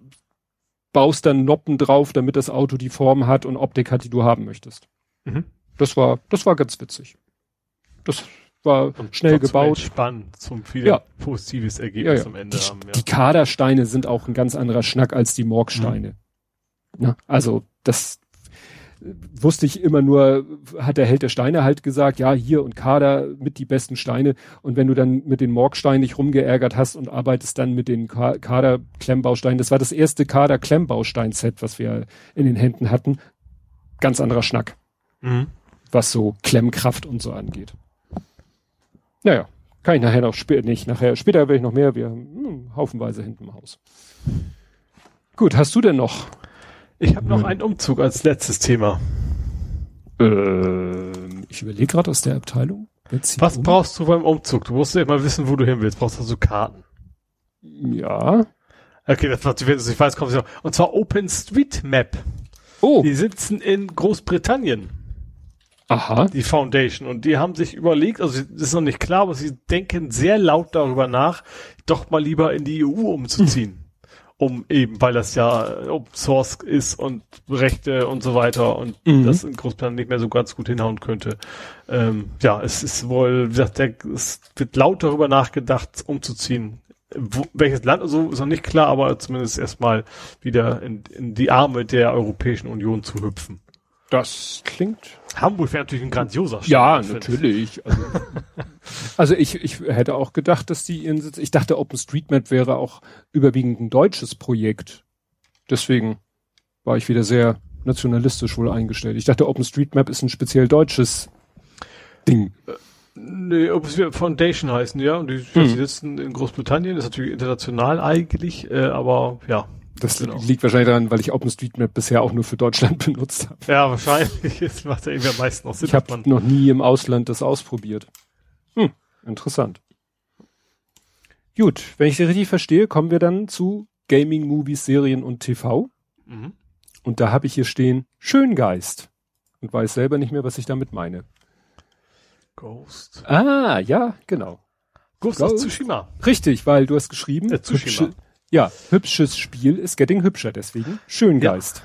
baust dann Noppen drauf, damit das Auto die Form hat und Optik hat, die du haben möchtest. Mhm. Das war, das war ganz witzig. Das war und schnell gebaut. Spannend zum viel ja. positives Ergebnis ja, ja. am Ende die, haben. Ja. Die Kadersteine sind auch ein ganz anderer Schnack als die Morgsteine. Mhm. Ja, also das, wusste ich immer nur, hat der Held der Steine halt gesagt, ja, hier und Kader mit die besten Steine. Und wenn du dann mit den Morgsteinen nicht rumgeärgert hast und arbeitest dann mit den Kader-Klemmbausteinen, das war das erste Kader-Klemmbaustein-Set, was wir in den Händen hatten. Ganz anderer Schnack. Mhm. Was so Klemmkraft und so angeht. Naja, kann ich nachher noch später, nicht nachher, später werde ich noch mehr, wir haben hm, haufenweise hinten im Haus. Gut, hast du denn noch ich habe noch hm. einen Umzug als letztes Thema. Ähm, ich überlege gerade aus der Abteilung. Was um? brauchst du beim Umzug? Du musst ja mal wissen, wo du hin willst. Brauchst du also Karten? Ja. Okay, das war, ich weiß, kommt Und zwar OpenStreetMap. Oh. Die sitzen in Großbritannien. Aha. Die Foundation. Und die haben sich überlegt, also das ist noch nicht klar, aber sie denken sehr laut darüber nach, doch mal lieber in die EU umzuziehen um eben, weil das ja Open Source ist und Rechte und so weiter und mhm. das in Großbritannien nicht mehr so ganz gut hinhauen könnte. Ähm, ja, es ist wohl, wie gesagt, der, es wird laut darüber nachgedacht, umzuziehen. Wo, welches Land, also ist noch nicht klar, aber zumindest erstmal wieder in, in die Arme der Europäischen Union zu hüpfen. Das klingt. Hamburg wäre natürlich ein grandioser Stadt. Ja, natürlich. Also, *laughs* also, ich, ich hätte auch gedacht, dass die ihren Sitz. Ich dachte, OpenStreetMap wäre auch überwiegend ein deutsches Projekt. Deswegen war ich wieder sehr nationalistisch wohl eingestellt. Ich dachte, OpenStreetMap ist ein speziell deutsches Ding. Äh, nee, OpenStreetMap Foundation heißen, ja. Und die, hm. die sitzen in Großbritannien, das ist natürlich international eigentlich, äh, aber ja, das genau. liegt wahrscheinlich daran, weil ich OpenStreetMap bisher auch nur für Deutschland *laughs* benutzt habe. Ja, wahrscheinlich. *laughs* Das macht ja irgendwie am meisten noch Sinn. Ich habe noch nie im Ausland das ausprobiert. Hm, interessant. Gut, wenn ich Sie richtig verstehe, kommen wir dann zu Gaming, Movies, Serien und TV. Mhm. Und da habe ich hier stehen Schöngeist. und weiß selber nicht mehr, was ich damit meine. Ghost. Ah, ja, genau. Ghost, Ghost. of Tsushima. Richtig, weil du hast geschrieben, äh, Tsushima. Hübsche, ja, hübsches Spiel ist getting hübscher, deswegen Schöngeist. Ja.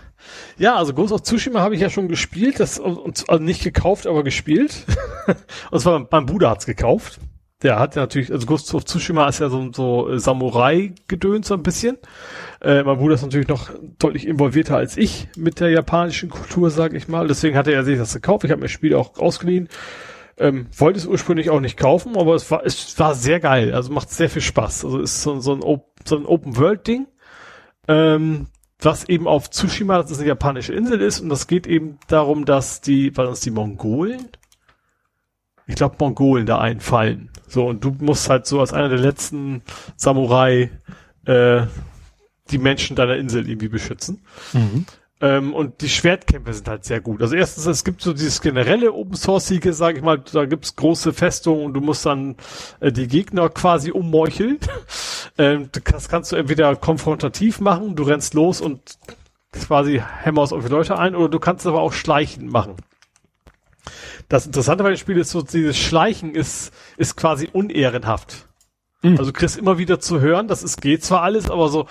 Ja, also Ghost of Tsushima habe ich ja schon gespielt, das also nicht gekauft, aber gespielt. *laughs* und zwar mein Bruder hat's gekauft. Der hat ja natürlich, also Ghost of Tsushima ist ja so, so äh, Samurai-Gedöns so ein bisschen. Äh, mein Bruder ist natürlich noch deutlich involvierter als ich mit der japanischen Kultur, sag ich mal. Deswegen hatte er sich das gekauft. Ich habe mir das Spiel auch ausgeliehen. Ähm, wollte es ursprünglich auch nicht kaufen, aber es war, es war sehr geil. Also macht sehr viel Spaß. Also ist so, so ein, so ein Open-World-Ding. Ähm, was eben auf Tsushima, das ist eine japanische Insel ist, und das geht eben darum, dass die, was ist die Mongolen? Ich glaube, Mongolen da einfallen. So, und du musst halt so als einer der letzten Samurai äh, die Menschen deiner Insel irgendwie beschützen. Mhm. Ähm, und die Schwertkämpfe sind halt sehr gut. Also erstens, es gibt so dieses generelle Open Source-Siege, sage ich mal, da gibt's große Festungen und du musst dann äh, die Gegner quasi ummeucheln. *laughs* ähm, das kannst du entweder konfrontativ machen, du rennst los und quasi hämmerst auf die Leute ein, oder du kannst aber auch schleichend machen. Das Interessante bei dem Spiel ist so, dieses Schleichen ist, ist quasi unehrenhaft. Mhm. Also du kriegst immer wieder zu hören, das ist, geht zwar alles, aber so,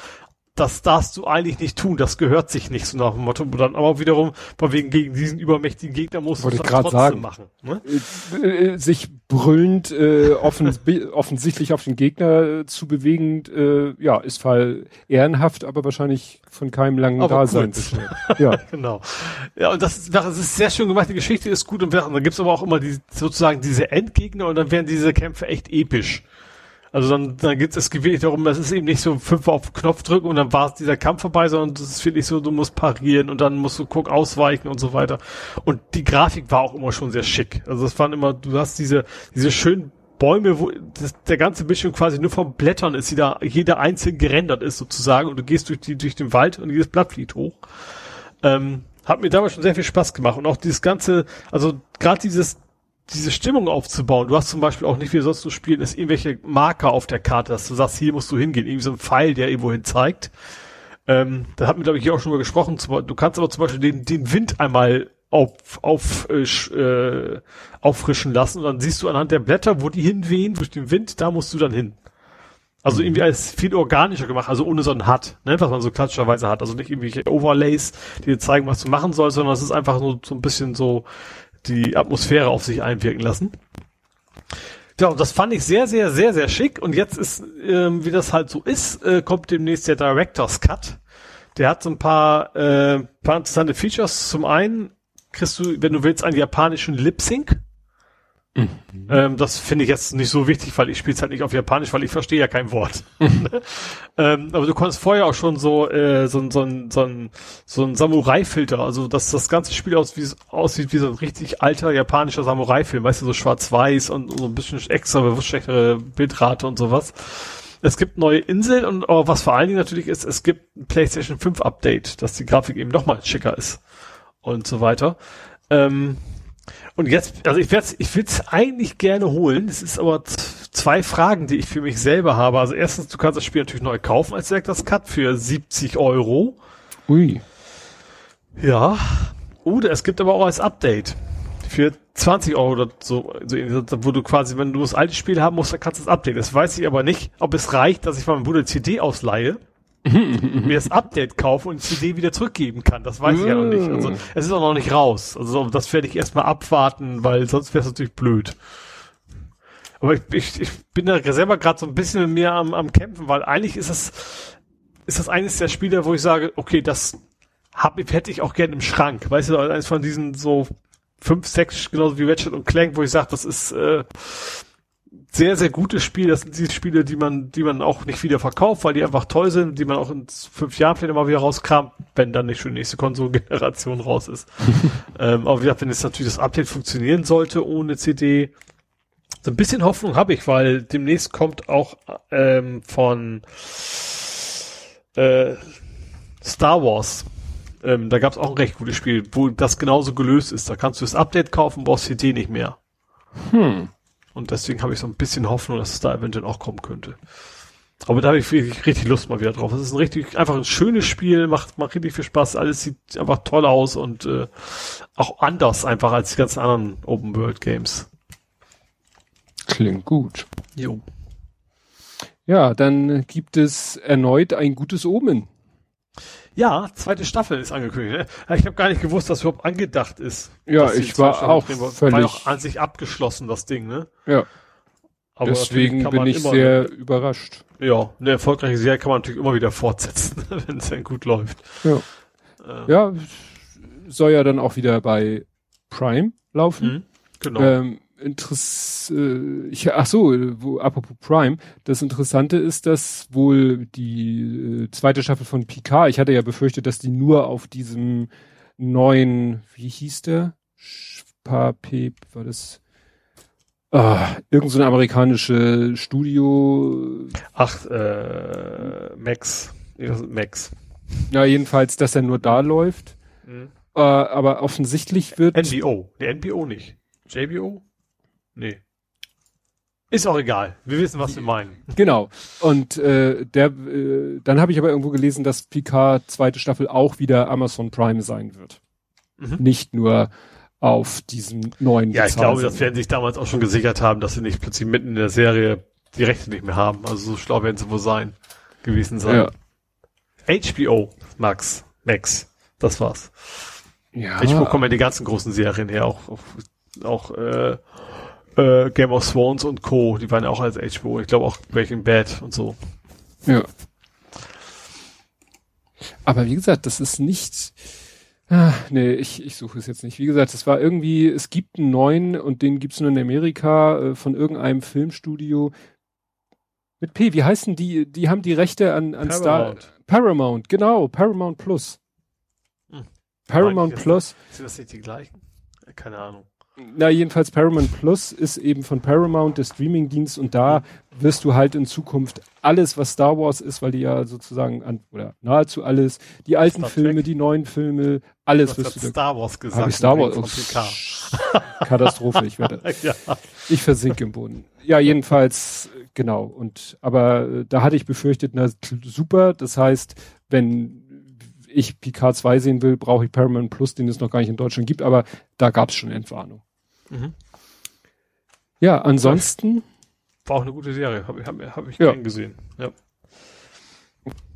das darfst du eigentlich nicht tun, das gehört sich nicht, so nach dem Motto. Dann aber wiederum, von wegen gegen diesen übermächtigen Gegner musst du es trotzdem sagen. machen. Ne? Äh, äh, sich brüllend äh, offen, *laughs* offensichtlich auf den Gegner äh, zu bewegen, äh, ja, ist fall ehrenhaft, aber wahrscheinlich von keinem langen aber Dasein. *laughs* ja, *laughs* genau. Ja, und das ist, das ist sehr schön gemacht, die Geschichte ist gut und dann gibt's aber auch immer die, sozusagen diese Endgegner und dann werden diese Kämpfe echt episch. Also dann, dann geht es wirklich darum, es ist eben nicht so fünf auf Knopf drücken und dann war es dieser Kampf vorbei, sondern es ist wirklich so, du musst parieren und dann musst du gucken, ausweichen und so weiter. Und die Grafik war auch immer schon sehr schick. Also es waren immer, du hast diese, diese schönen Bäume, wo das, der ganze Bildschirm quasi nur vom Blättern ist, jeder, jeder einzeln gerendert ist sozusagen und du gehst durch die, durch den Wald und jedes Blatt fliegt hoch. Ähm, hat mir damals schon sehr viel Spaß gemacht und auch dieses ganze, also gerade dieses diese Stimmung aufzubauen. Du hast zum Beispiel auch nicht, wie sonst du spielen, ist irgendwelche Marker auf der Karte, dass du sagst, hier musst du hingehen, irgendwie so ein Pfeil, der irgendwo hin zeigt. Ähm, da hatten wir, glaube ich, hier auch schon mal gesprochen. Du kannst aber zum Beispiel den, den Wind einmal auf, auf, äh, äh, auffrischen lassen und dann siehst du anhand der Blätter, wo die hinwehen durch den Wind, da musst du dann hin. Also mhm. irgendwie alles viel organischer gemacht, also ohne so ein HUD, ne, was man so klassischerweise hat. Also nicht irgendwelche Overlays, die dir zeigen, was du machen sollst, sondern es ist einfach nur so ein bisschen so die Atmosphäre auf sich einwirken lassen. Ja, und das fand ich sehr, sehr, sehr, sehr schick. Und jetzt ist, ähm, wie das halt so ist, äh, kommt demnächst der Director's Cut. Der hat so ein paar, äh, paar interessante Features. Zum einen kriegst du, wenn du willst, einen japanischen Lip Sync. Mhm. Ähm, das finde ich jetzt nicht so wichtig, weil ich spiele es halt nicht auf Japanisch, weil ich verstehe ja kein Wort. Mhm. *laughs* ähm, aber du konntest vorher auch schon so äh, so, so, ein, so so ein Samurai-Filter, also dass das ganze Spiel aus, wie, aussieht wie so ein richtig alter japanischer Samurai-Film, weißt du, so schwarz-weiß und so ein bisschen extra bewusst schlechtere Bildrate und sowas. Es gibt neue Inseln und aber was vor allen Dingen natürlich ist, es gibt ein PlayStation 5 Update, dass die Grafik eben nochmal schicker ist und so weiter. Ähm, und jetzt, also ich werde ich will es eigentlich gerne holen. Es ist aber zwei Fragen, die ich für mich selber habe. Also erstens, du kannst das Spiel natürlich neu kaufen als Director's Cut für 70 Euro. Ui. Ja. Oder es gibt aber auch als Update für 20 Euro oder so, so, wo du quasi, wenn du das alte Spiel haben musst, dann kannst du das Update. Das weiß ich aber nicht, ob es reicht, dass ich meinem Bruder CD ausleihe *laughs* mir das Update kaufe und die CD wieder zurückgeben kann. Das weiß ich ja noch nicht. Also es ist auch noch nicht raus. Also das werde ich erstmal abwarten, weil sonst wäre es natürlich blöd. Aber ich, ich, ich bin da selber gerade so ein bisschen mit mir am, am kämpfen, weil eigentlich ist es ist das eines der Spiele, wo ich sage, okay, das hab, hätte ich auch gerne im Schrank. Weißt du, eines von diesen so fünf, sechs, genauso wie Ratchet und Clank, wo ich sage, das ist äh, sehr, sehr gutes Spiel. Das sind die Spiele, die man, die man auch nicht wieder verkauft, weil die einfach toll sind, die man auch in fünf Jahren vielleicht mal wieder rauskam, wenn dann nicht schon die nächste Konsolengeneration raus ist. *laughs* ähm, aber wie gesagt, wenn jetzt natürlich das Update funktionieren sollte ohne CD, so ein bisschen Hoffnung habe ich, weil demnächst kommt auch ähm, von äh, Star Wars. Ähm, da gab es auch ein recht gutes Spiel, wo das genauso gelöst ist. Da kannst du das Update kaufen, brauchst CD nicht mehr. Hm. Und deswegen habe ich so ein bisschen Hoffnung, dass es da eventuell auch kommen könnte. Aber da habe ich richtig Lust mal wieder drauf. Es ist ein richtig, einfach ein schönes Spiel, macht, macht richtig viel Spaß, alles sieht einfach toll aus und äh, auch anders einfach als die ganzen anderen Open World Games. Klingt gut. Jo. Ja, dann gibt es erneut ein gutes Omen. Ja, zweite Staffel ist angekündigt. Ne? Ich habe gar nicht gewusst, dass überhaupt angedacht ist. Ja, ich war auch völlig... War auch an sich abgeschlossen, das Ding, ne? Ja. Aber Deswegen bin ich sehr überrascht. Ja, eine erfolgreiche Serie kann man natürlich immer wieder fortsetzen, *laughs* wenn es dann gut läuft. Ja. Äh. ja, soll ja dann auch wieder bei Prime laufen. Mhm, genau. Ähm, Interess äh, ich, ach so, wo, apropos Prime, das Interessante ist, dass wohl die äh, zweite Staffel von Picard, ich hatte ja befürchtet, dass die nur auf diesem neuen, wie hieß der? Spapep, war das? Ah, irgend so eine amerikanische Studio. Ach, äh, Max. Max. Ja, jedenfalls, dass er nur da läuft. Mhm. Äh, aber offensichtlich wird. NBO. Der NBO nicht. JBO? Nee. Ist auch egal. Wir wissen, was wir meinen. Genau. Und äh, der, äh, dann habe ich aber irgendwo gelesen, dass Picard zweite Staffel auch wieder Amazon Prime sein wird. Mhm. Nicht nur auf diesem neuen. Ja, ich glaube, das werden sich damals auch schon gesichert haben, dass sie nicht plötzlich mitten in der Serie die Rechte nicht mehr haben. Also so schlau werden sie wohl sein, gewesen sein. Ja. HBO, Max, Max, das war's. Ja. HBO kommen ja die ganzen großen Serien her, auch, auch, auch äh, äh, Game of Thrones und Co. Die waren ja auch als HBO. Ich glaube auch Breaking Bad und so. Ja. Aber wie gesagt, das ist nicht. Ah, nee, ich, ich suche es jetzt nicht. Wie gesagt, es war irgendwie, es gibt einen neuen und den gibt's nur in Amerika äh, von irgendeinem Filmstudio. Mit P, wie heißen die? Die haben die Rechte an, an Paramount. Star. Paramount, genau, Paramount Plus. Hm. Paramount Plus. Sind das nicht die gleichen? Keine Ahnung. Na, jedenfalls Paramount Plus ist eben von Paramount der Streamingdienst und da wirst du halt in Zukunft alles, was Star Wars ist, weil die ja sozusagen an, oder nahezu alles, die alten Star Filme, Trek. die neuen Filme, alles wirst du Star Wars gesagt. Hab ich Star Wars? Oh, Katastrophe, ich werde. *laughs* ja. Ich versinke im Boden. Ja, jedenfalls, genau. Und, aber äh, da hatte ich befürchtet, na super, das heißt, wenn ich Picard 2 sehen will, brauche ich Paramount Plus, den es noch gar nicht in Deutschland gibt, aber da gab es schon Entwarnung. Mhm. Ja, ansonsten. War auch eine gute Serie, habe hab, hab ich ja. gesehen. Ja,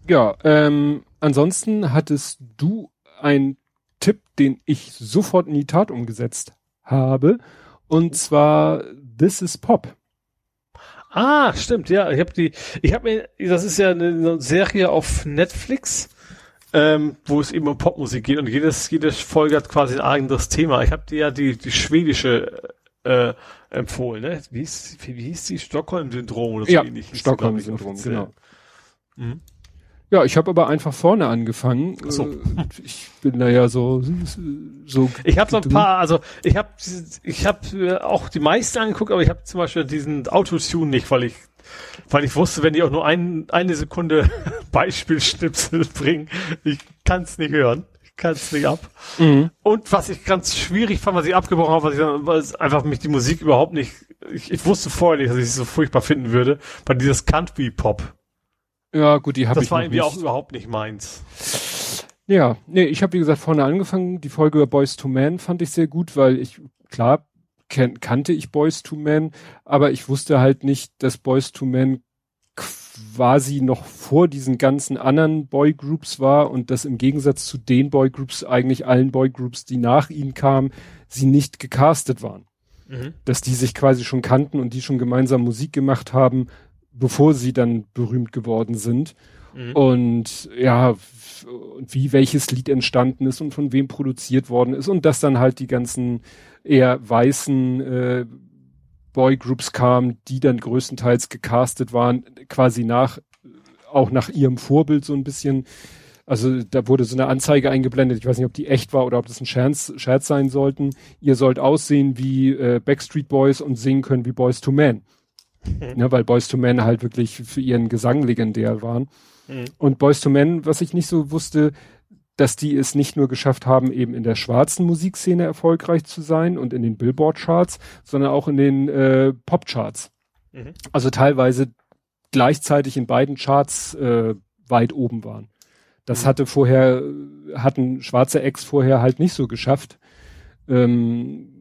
ja ähm, ansonsten hattest du einen Tipp, den ich sofort in die Tat umgesetzt habe, und zwar This is Pop. Ah, stimmt, ja. Ich habe die, ich habe mir, das ist ja eine Serie auf Netflix ähm, wo es eben um Popmusik geht und jedes, jede Folge hat quasi ein eigenes Thema. Ich habe dir ja die, die schwedische äh, empfohlen, ne? Wie hieß, wie, wie hieß die? Stockholm-Syndrom oder so ja, ähnlich? Stockholm-Syndrom, genau. Mhm. Ja, ich habe aber einfach vorne angefangen. Ach so. Äh, ich bin da ja so so. Ich habe so ein paar, also ich habe ich habe auch die meisten angeguckt, aber ich habe zum Beispiel diesen Autotune nicht, weil ich weil ich wusste, wenn die auch nur ein, eine Sekunde *laughs* Beispielschnipsel bringen, ich kann es nicht hören. Ich kann es nicht ab. Mhm. Und was ich ganz schwierig fand, was ich abgebrochen habe, was ich dann, weil es einfach mich die Musik überhaupt nicht, ich, ich wusste vorher nicht, dass ich es so furchtbar finden würde, bei dieses Country Pop. Ja, gut, die habe ich Das war irgendwie auch überhaupt nicht meins. Ja, nee, ich habe wie gesagt vorne angefangen. Die Folge über Boys to Men fand ich sehr gut, weil ich klar kan kannte ich Boys to Men, aber ich wusste halt nicht, dass Boys to Men quasi noch vor diesen ganzen anderen Boygroups war und dass im Gegensatz zu den Boygroups eigentlich allen Boygroups, die nach ihnen kamen, sie nicht gecastet waren. Mhm. Dass die sich quasi schon kannten und die schon gemeinsam Musik gemacht haben, bevor sie dann berühmt geworden sind. Mhm. Und ja, wie welches Lied entstanden ist und von wem produziert worden ist und dass dann halt die ganzen eher weißen äh, Boygroups kamen, die dann größtenteils gecastet waren, quasi nach, auch nach ihrem Vorbild so ein bisschen. Also da wurde so eine Anzeige eingeblendet, ich weiß nicht, ob die echt war oder ob das ein Scherz, Scherz sein sollten. Ihr sollt aussehen wie äh, Backstreet Boys und singen können wie Boys to Men. Mhm. *laughs* Ja, weil Boys to Men halt wirklich für ihren Gesang legendär waren. Mhm. Und Boys to Men, was ich nicht so wusste, dass die es nicht nur geschafft haben, eben in der schwarzen Musikszene erfolgreich zu sein und in den Billboard-Charts, sondern auch in den äh, Pop-Charts. Mhm. Also teilweise gleichzeitig in beiden Charts äh, weit oben waren. Das mhm. hatte vorher, hatten schwarze Acts vorher halt nicht so geschafft. Ähm,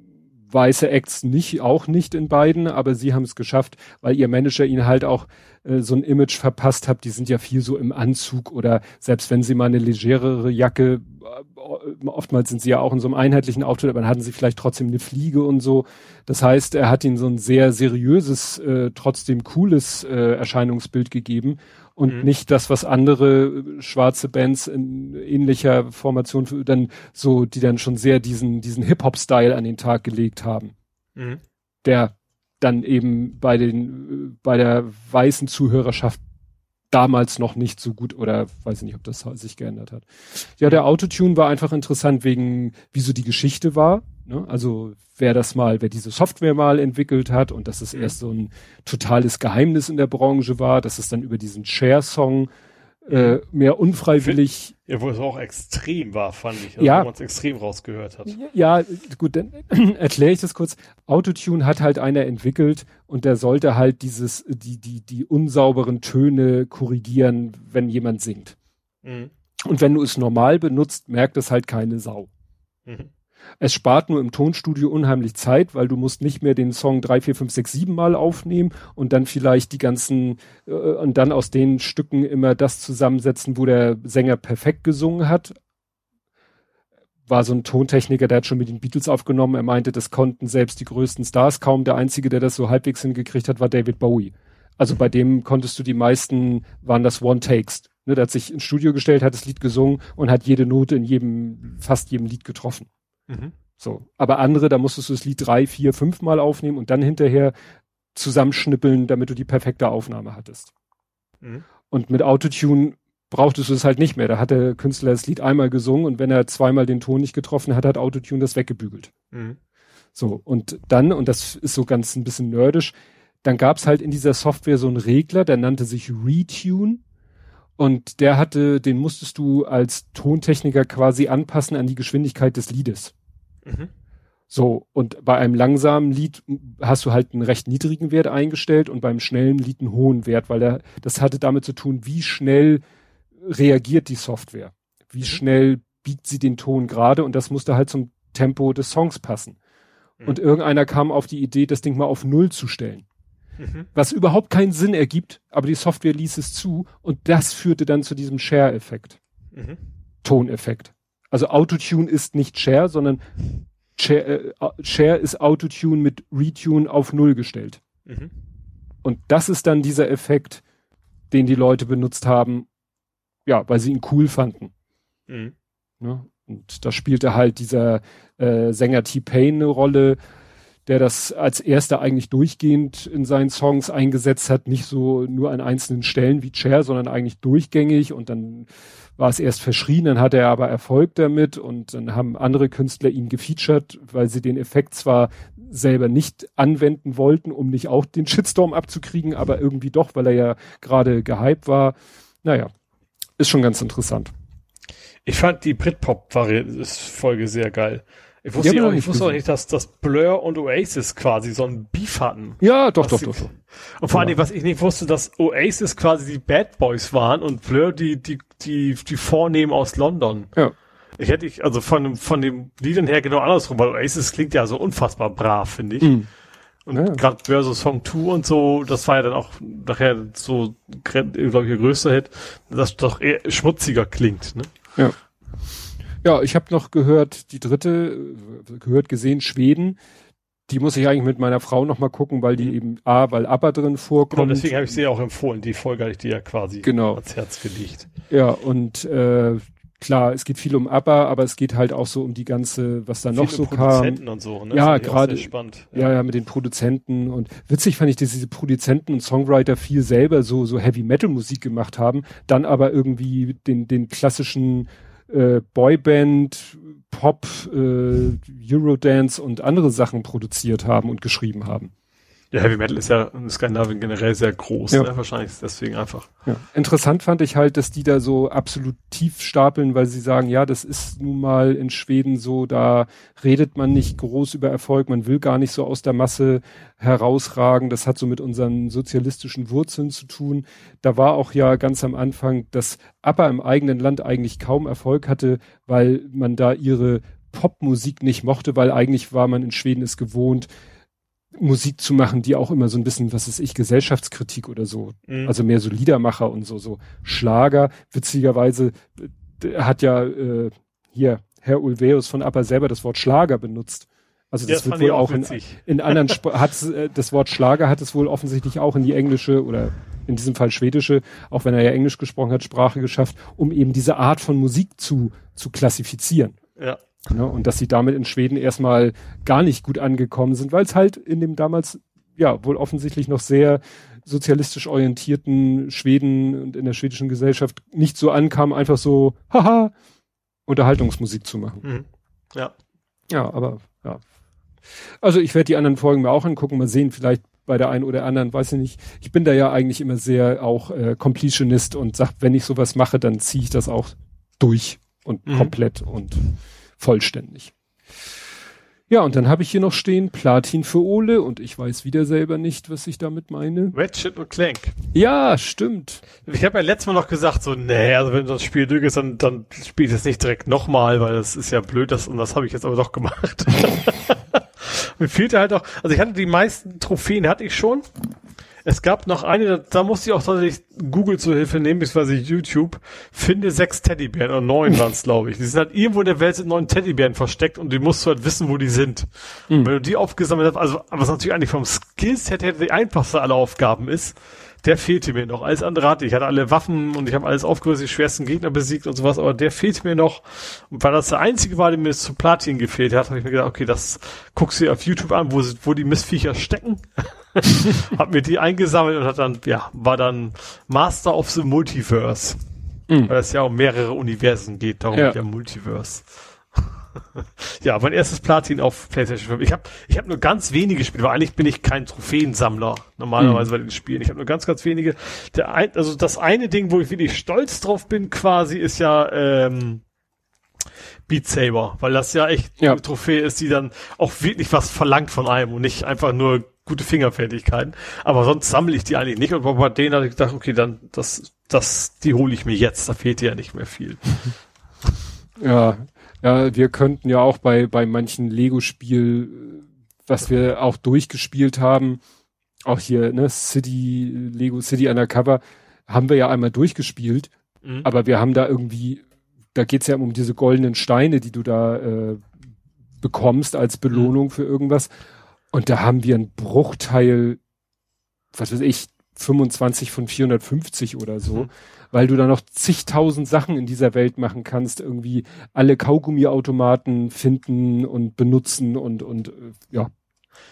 weiße Acts nicht, auch nicht in beiden, aber sie haben es geschafft, weil ihr Manager ihnen halt auch äh, so ein Image verpasst hat. Die sind ja viel so im Anzug oder selbst wenn sie mal eine legerere Jacke, äh, oftmals sind sie ja auch in so einem einheitlichen Outfit, aber dann hatten sie vielleicht trotzdem eine Fliege und so. Das heißt, er hat ihnen so ein sehr seriöses, äh, trotzdem cooles äh, Erscheinungsbild gegeben und mhm. nicht das, was andere äh, schwarze Bands in ähnlicher Formation dann so, die dann schon sehr diesen, diesen Hip-Hop-Style an den Tag gelegt haben. Mhm. Der dann eben bei den, äh, bei der weißen Zuhörerschaft damals noch nicht so gut oder weiß ich nicht, ob das sich geändert hat. Ja, der Autotune war einfach interessant wegen, wie so die Geschichte war. Ne? Also wer das mal, wer diese Software mal entwickelt hat und dass es mhm. erst so ein totales Geheimnis in der Branche war, dass es dann über diesen Share-Song äh, mhm. mehr unfreiwillig. Ja, wo es auch extrem war, fand ich. Also ja. Wo man es extrem rausgehört hat. Ja, gut, dann *clears throat* erkläre ich das kurz. Autotune hat halt einer entwickelt und der sollte halt dieses, die, die, die unsauberen Töne korrigieren, wenn jemand singt. Mhm. Und wenn du es normal benutzt, merkt es halt keine Sau. Mhm. Es spart nur im Tonstudio unheimlich Zeit, weil du musst nicht mehr den Song drei, vier, fünf, sechs, sieben Mal aufnehmen und dann vielleicht die ganzen äh, und dann aus den Stücken immer das zusammensetzen, wo der Sänger perfekt gesungen hat. War so ein Tontechniker, der hat schon mit den Beatles aufgenommen. Er meinte, das konnten selbst die größten Stars kaum. Der einzige, der das so halbwegs hingekriegt hat, war David Bowie. Also bei dem konntest du die meisten, waren das One-Takes. Ne, der hat sich ins Studio gestellt, hat das Lied gesungen und hat jede Note in jedem, fast jedem Lied getroffen. Mhm. So. Aber andere, da musstest du das Lied drei, vier, fünf Mal aufnehmen und dann hinterher zusammenschnippeln, damit du die perfekte Aufnahme hattest. Mhm. Und mit Autotune brauchtest du es halt nicht mehr. Da hat der Künstler das Lied einmal gesungen und wenn er zweimal den Ton nicht getroffen hat, hat Autotune das weggebügelt. Mhm. So, und dann, und das ist so ganz ein bisschen nerdisch, dann gab's halt in dieser Software so einen Regler, der nannte sich Retune. Und der hatte, den musstest du als Tontechniker quasi anpassen an die Geschwindigkeit des Liedes. Mhm. So, und bei einem langsamen Lied hast du halt einen recht niedrigen Wert eingestellt und beim schnellen Lied einen hohen Wert, weil der, das hatte damit zu tun, wie schnell reagiert die Software. Wie mhm. schnell biegt sie den Ton gerade und das musste halt zum Tempo des Songs passen. Mhm. Und irgendeiner kam auf die Idee, das Ding mal auf Null zu stellen. Mhm. Was überhaupt keinen Sinn ergibt, aber die Software ließ es zu und das führte dann zu diesem Share-Effekt. Mhm. Toneffekt. Also Autotune ist nicht Share, sondern Share, äh, Share ist Autotune mit Retune auf Null gestellt. Mhm. Und das ist dann dieser Effekt, den die Leute benutzt haben, ja, weil sie ihn cool fanden. Mhm. Ne? Und da spielte halt dieser äh, Sänger T-Pain eine Rolle, der das als erster eigentlich durchgehend in seinen Songs eingesetzt hat, nicht so nur an einzelnen Stellen wie Cher, sondern eigentlich durchgängig und dann war es erst verschrien, dann hatte er aber Erfolg damit und dann haben andere Künstler ihn gefeatured, weil sie den Effekt zwar selber nicht anwenden wollten, um nicht auch den Shitstorm abzukriegen, aber irgendwie doch, weil er ja gerade gehypt war. Naja, ist schon ganz interessant. Ich fand die Britpop-Folge sehr geil. Ich wusste, ja, auch, ich wusste auch nicht, dass, dass Blur und Oasis quasi so ein Beef hatten. Ja, doch, doch, doch, doch. Und vor allem, was ich nicht wusste, dass Oasis quasi die Bad Boys waren und Blur die, die, die, die Vornehmen aus London. Ja. Ich hätte ich, also von, von dem Liedern her genau andersrum, weil Oasis klingt ja so unfassbar brav, finde ich. Mhm. Und ja. gerade Blur so Song 2 und so, das war ja dann auch nachher so, glaube ich, der größte Hit, das doch eher schmutziger klingt, ne? Ja. Ja, ich habe noch gehört, die dritte, gehört gesehen, Schweden. Die muss ich eigentlich mit meiner Frau noch mal gucken, weil die mhm. eben A, weil ABBA drin vorkommt. Genau, deswegen habe ich sie ja auch empfohlen. Die Folge habe ich dir ja quasi genau. ans Herz gelegt. Ja, und äh, klar, es geht viel um ABBA, aber es geht halt auch so um die ganze, was da noch so kam. Produzenten und so, ne? Ja, gerade. Ja. ja, ja, mit den Produzenten und witzig fand ich, dass diese Produzenten und Songwriter viel selber so so Heavy Metal Musik gemacht haben, dann aber irgendwie den den klassischen äh, Boyband, Pop, äh, Eurodance und andere Sachen produziert haben und geschrieben haben. Ja, Heavy Metal ist ja in Skandinavien generell sehr groß, ja. ne? wahrscheinlich deswegen einfach. Ja. Interessant fand ich halt, dass die da so absolut tief stapeln, weil sie sagen, ja, das ist nun mal in Schweden so, da redet man nicht groß über Erfolg, man will gar nicht so aus der Masse herausragen, das hat so mit unseren sozialistischen Wurzeln zu tun. Da war auch ja ganz am Anfang, dass ABBA im eigenen Land eigentlich kaum Erfolg hatte, weil man da ihre Popmusik nicht mochte, weil eigentlich war man in Schweden es gewohnt, Musik zu machen, die auch immer so ein bisschen, was ist ich, Gesellschaftskritik oder so, mhm. also mehr so Liedermacher und so, so Schlager. Witzigerweise hat ja äh, hier Herr Ulveus von Appa selber das Wort Schlager benutzt. Also das, das wird wohl auch, in, in, anderen Sp hat äh, das Wort Schlager hat es wohl offensichtlich auch in die englische oder in diesem Fall schwedische, auch wenn er ja Englisch gesprochen hat, Sprache geschafft, um eben diese Art von Musik zu zu klassifizieren. Ja. Ne? Und dass sie damit in Schweden erstmal gar nicht gut angekommen sind, weil es halt in dem damals ja wohl offensichtlich noch sehr sozialistisch orientierten Schweden und in der schwedischen Gesellschaft nicht so ankam, einfach so, haha, Unterhaltungsmusik zu machen. Mhm. Ja. Ja, aber ja. Also ich werde die anderen Folgen mir auch angucken, mal sehen, vielleicht bei der einen oder anderen, weiß ich nicht. Ich bin da ja eigentlich immer sehr auch äh, Completionist und sag, wenn ich sowas mache, dann ziehe ich das auch durch und mhm. komplett und vollständig. Ja, und dann habe ich hier noch stehen Platin für Ole und ich weiß wieder selber nicht, was ich damit meine. Ratchet und Clank. Ja, stimmt. Ich habe ja letztes Mal noch gesagt, so, nee, also wenn das Spiel durch ist, dann, dann spiele ich es nicht direkt nochmal, weil das ist ja blöd, das, und das habe ich jetzt aber doch gemacht. *laughs* Mir fehlte halt auch, also ich hatte die meisten Trophäen hatte ich schon. Es gab noch eine, da musste ich auch tatsächlich Google zur Hilfe nehmen, beziehungsweise YouTube. Finde sechs Teddybären, oder neun *laughs* waren es, glaube ich. Die sind halt irgendwo in der Welt sind neun Teddybären versteckt und du musst halt wissen, wo die sind. Mhm. Wenn du die aufgesammelt hast, also was natürlich eigentlich vom Skillset her die einfachste aller Aufgaben ist, der fehlte mir noch. Alles andere hatte ich. hatte alle Waffen und ich habe alles aufgerüstet, die schwersten Gegner besiegt und sowas, aber der fehlte mir noch. Und weil das der einzige war, der mir zu Platin gefehlt hat, habe ich mir gedacht, okay, das guckst du dir auf YouTube an, wo, wo die Missviecher stecken. *laughs* hab mir die eingesammelt und hat dann, ja, war dann Master of the Multiverse. Mhm. Weil es ja um mehrere Universen geht, darum ja. der Multiverse. *laughs* ja, mein erstes Platin auf PlayStation 5. Ich habe ich hab nur ganz wenige Spiele, weil eigentlich bin ich kein Trophäensammler normalerweise mhm. bei den Spielen. Ich habe nur ganz, ganz wenige. Der ein, also das eine Ding, wo ich wirklich stolz drauf bin, quasi, ist ja ähm, Beat Saber, weil das ja echt ja. eine Trophäe ist, die dann auch wirklich was verlangt von einem und nicht einfach nur gute Fingerfertigkeiten. Aber sonst sammle ich die eigentlich nicht. Und bei denen habe ich gedacht, okay, dann das, das, die hole ich mir jetzt. Da fehlt ja nicht mehr viel. Ja, ja, wir könnten ja auch bei, bei manchen Lego-Spiel, was wir auch durchgespielt haben, auch hier, ne, City, Lego City Undercover, haben wir ja einmal durchgespielt, mhm. aber wir haben da irgendwie, da geht's ja um diese goldenen Steine, die du da äh, bekommst als Belohnung mhm. für irgendwas. Und da haben wir einen Bruchteil, was weiß ich, 25 von 450 oder so. Mhm weil du da noch zigtausend Sachen in dieser Welt machen kannst, irgendwie alle Kaugummiautomaten finden und benutzen und, und, äh, ja.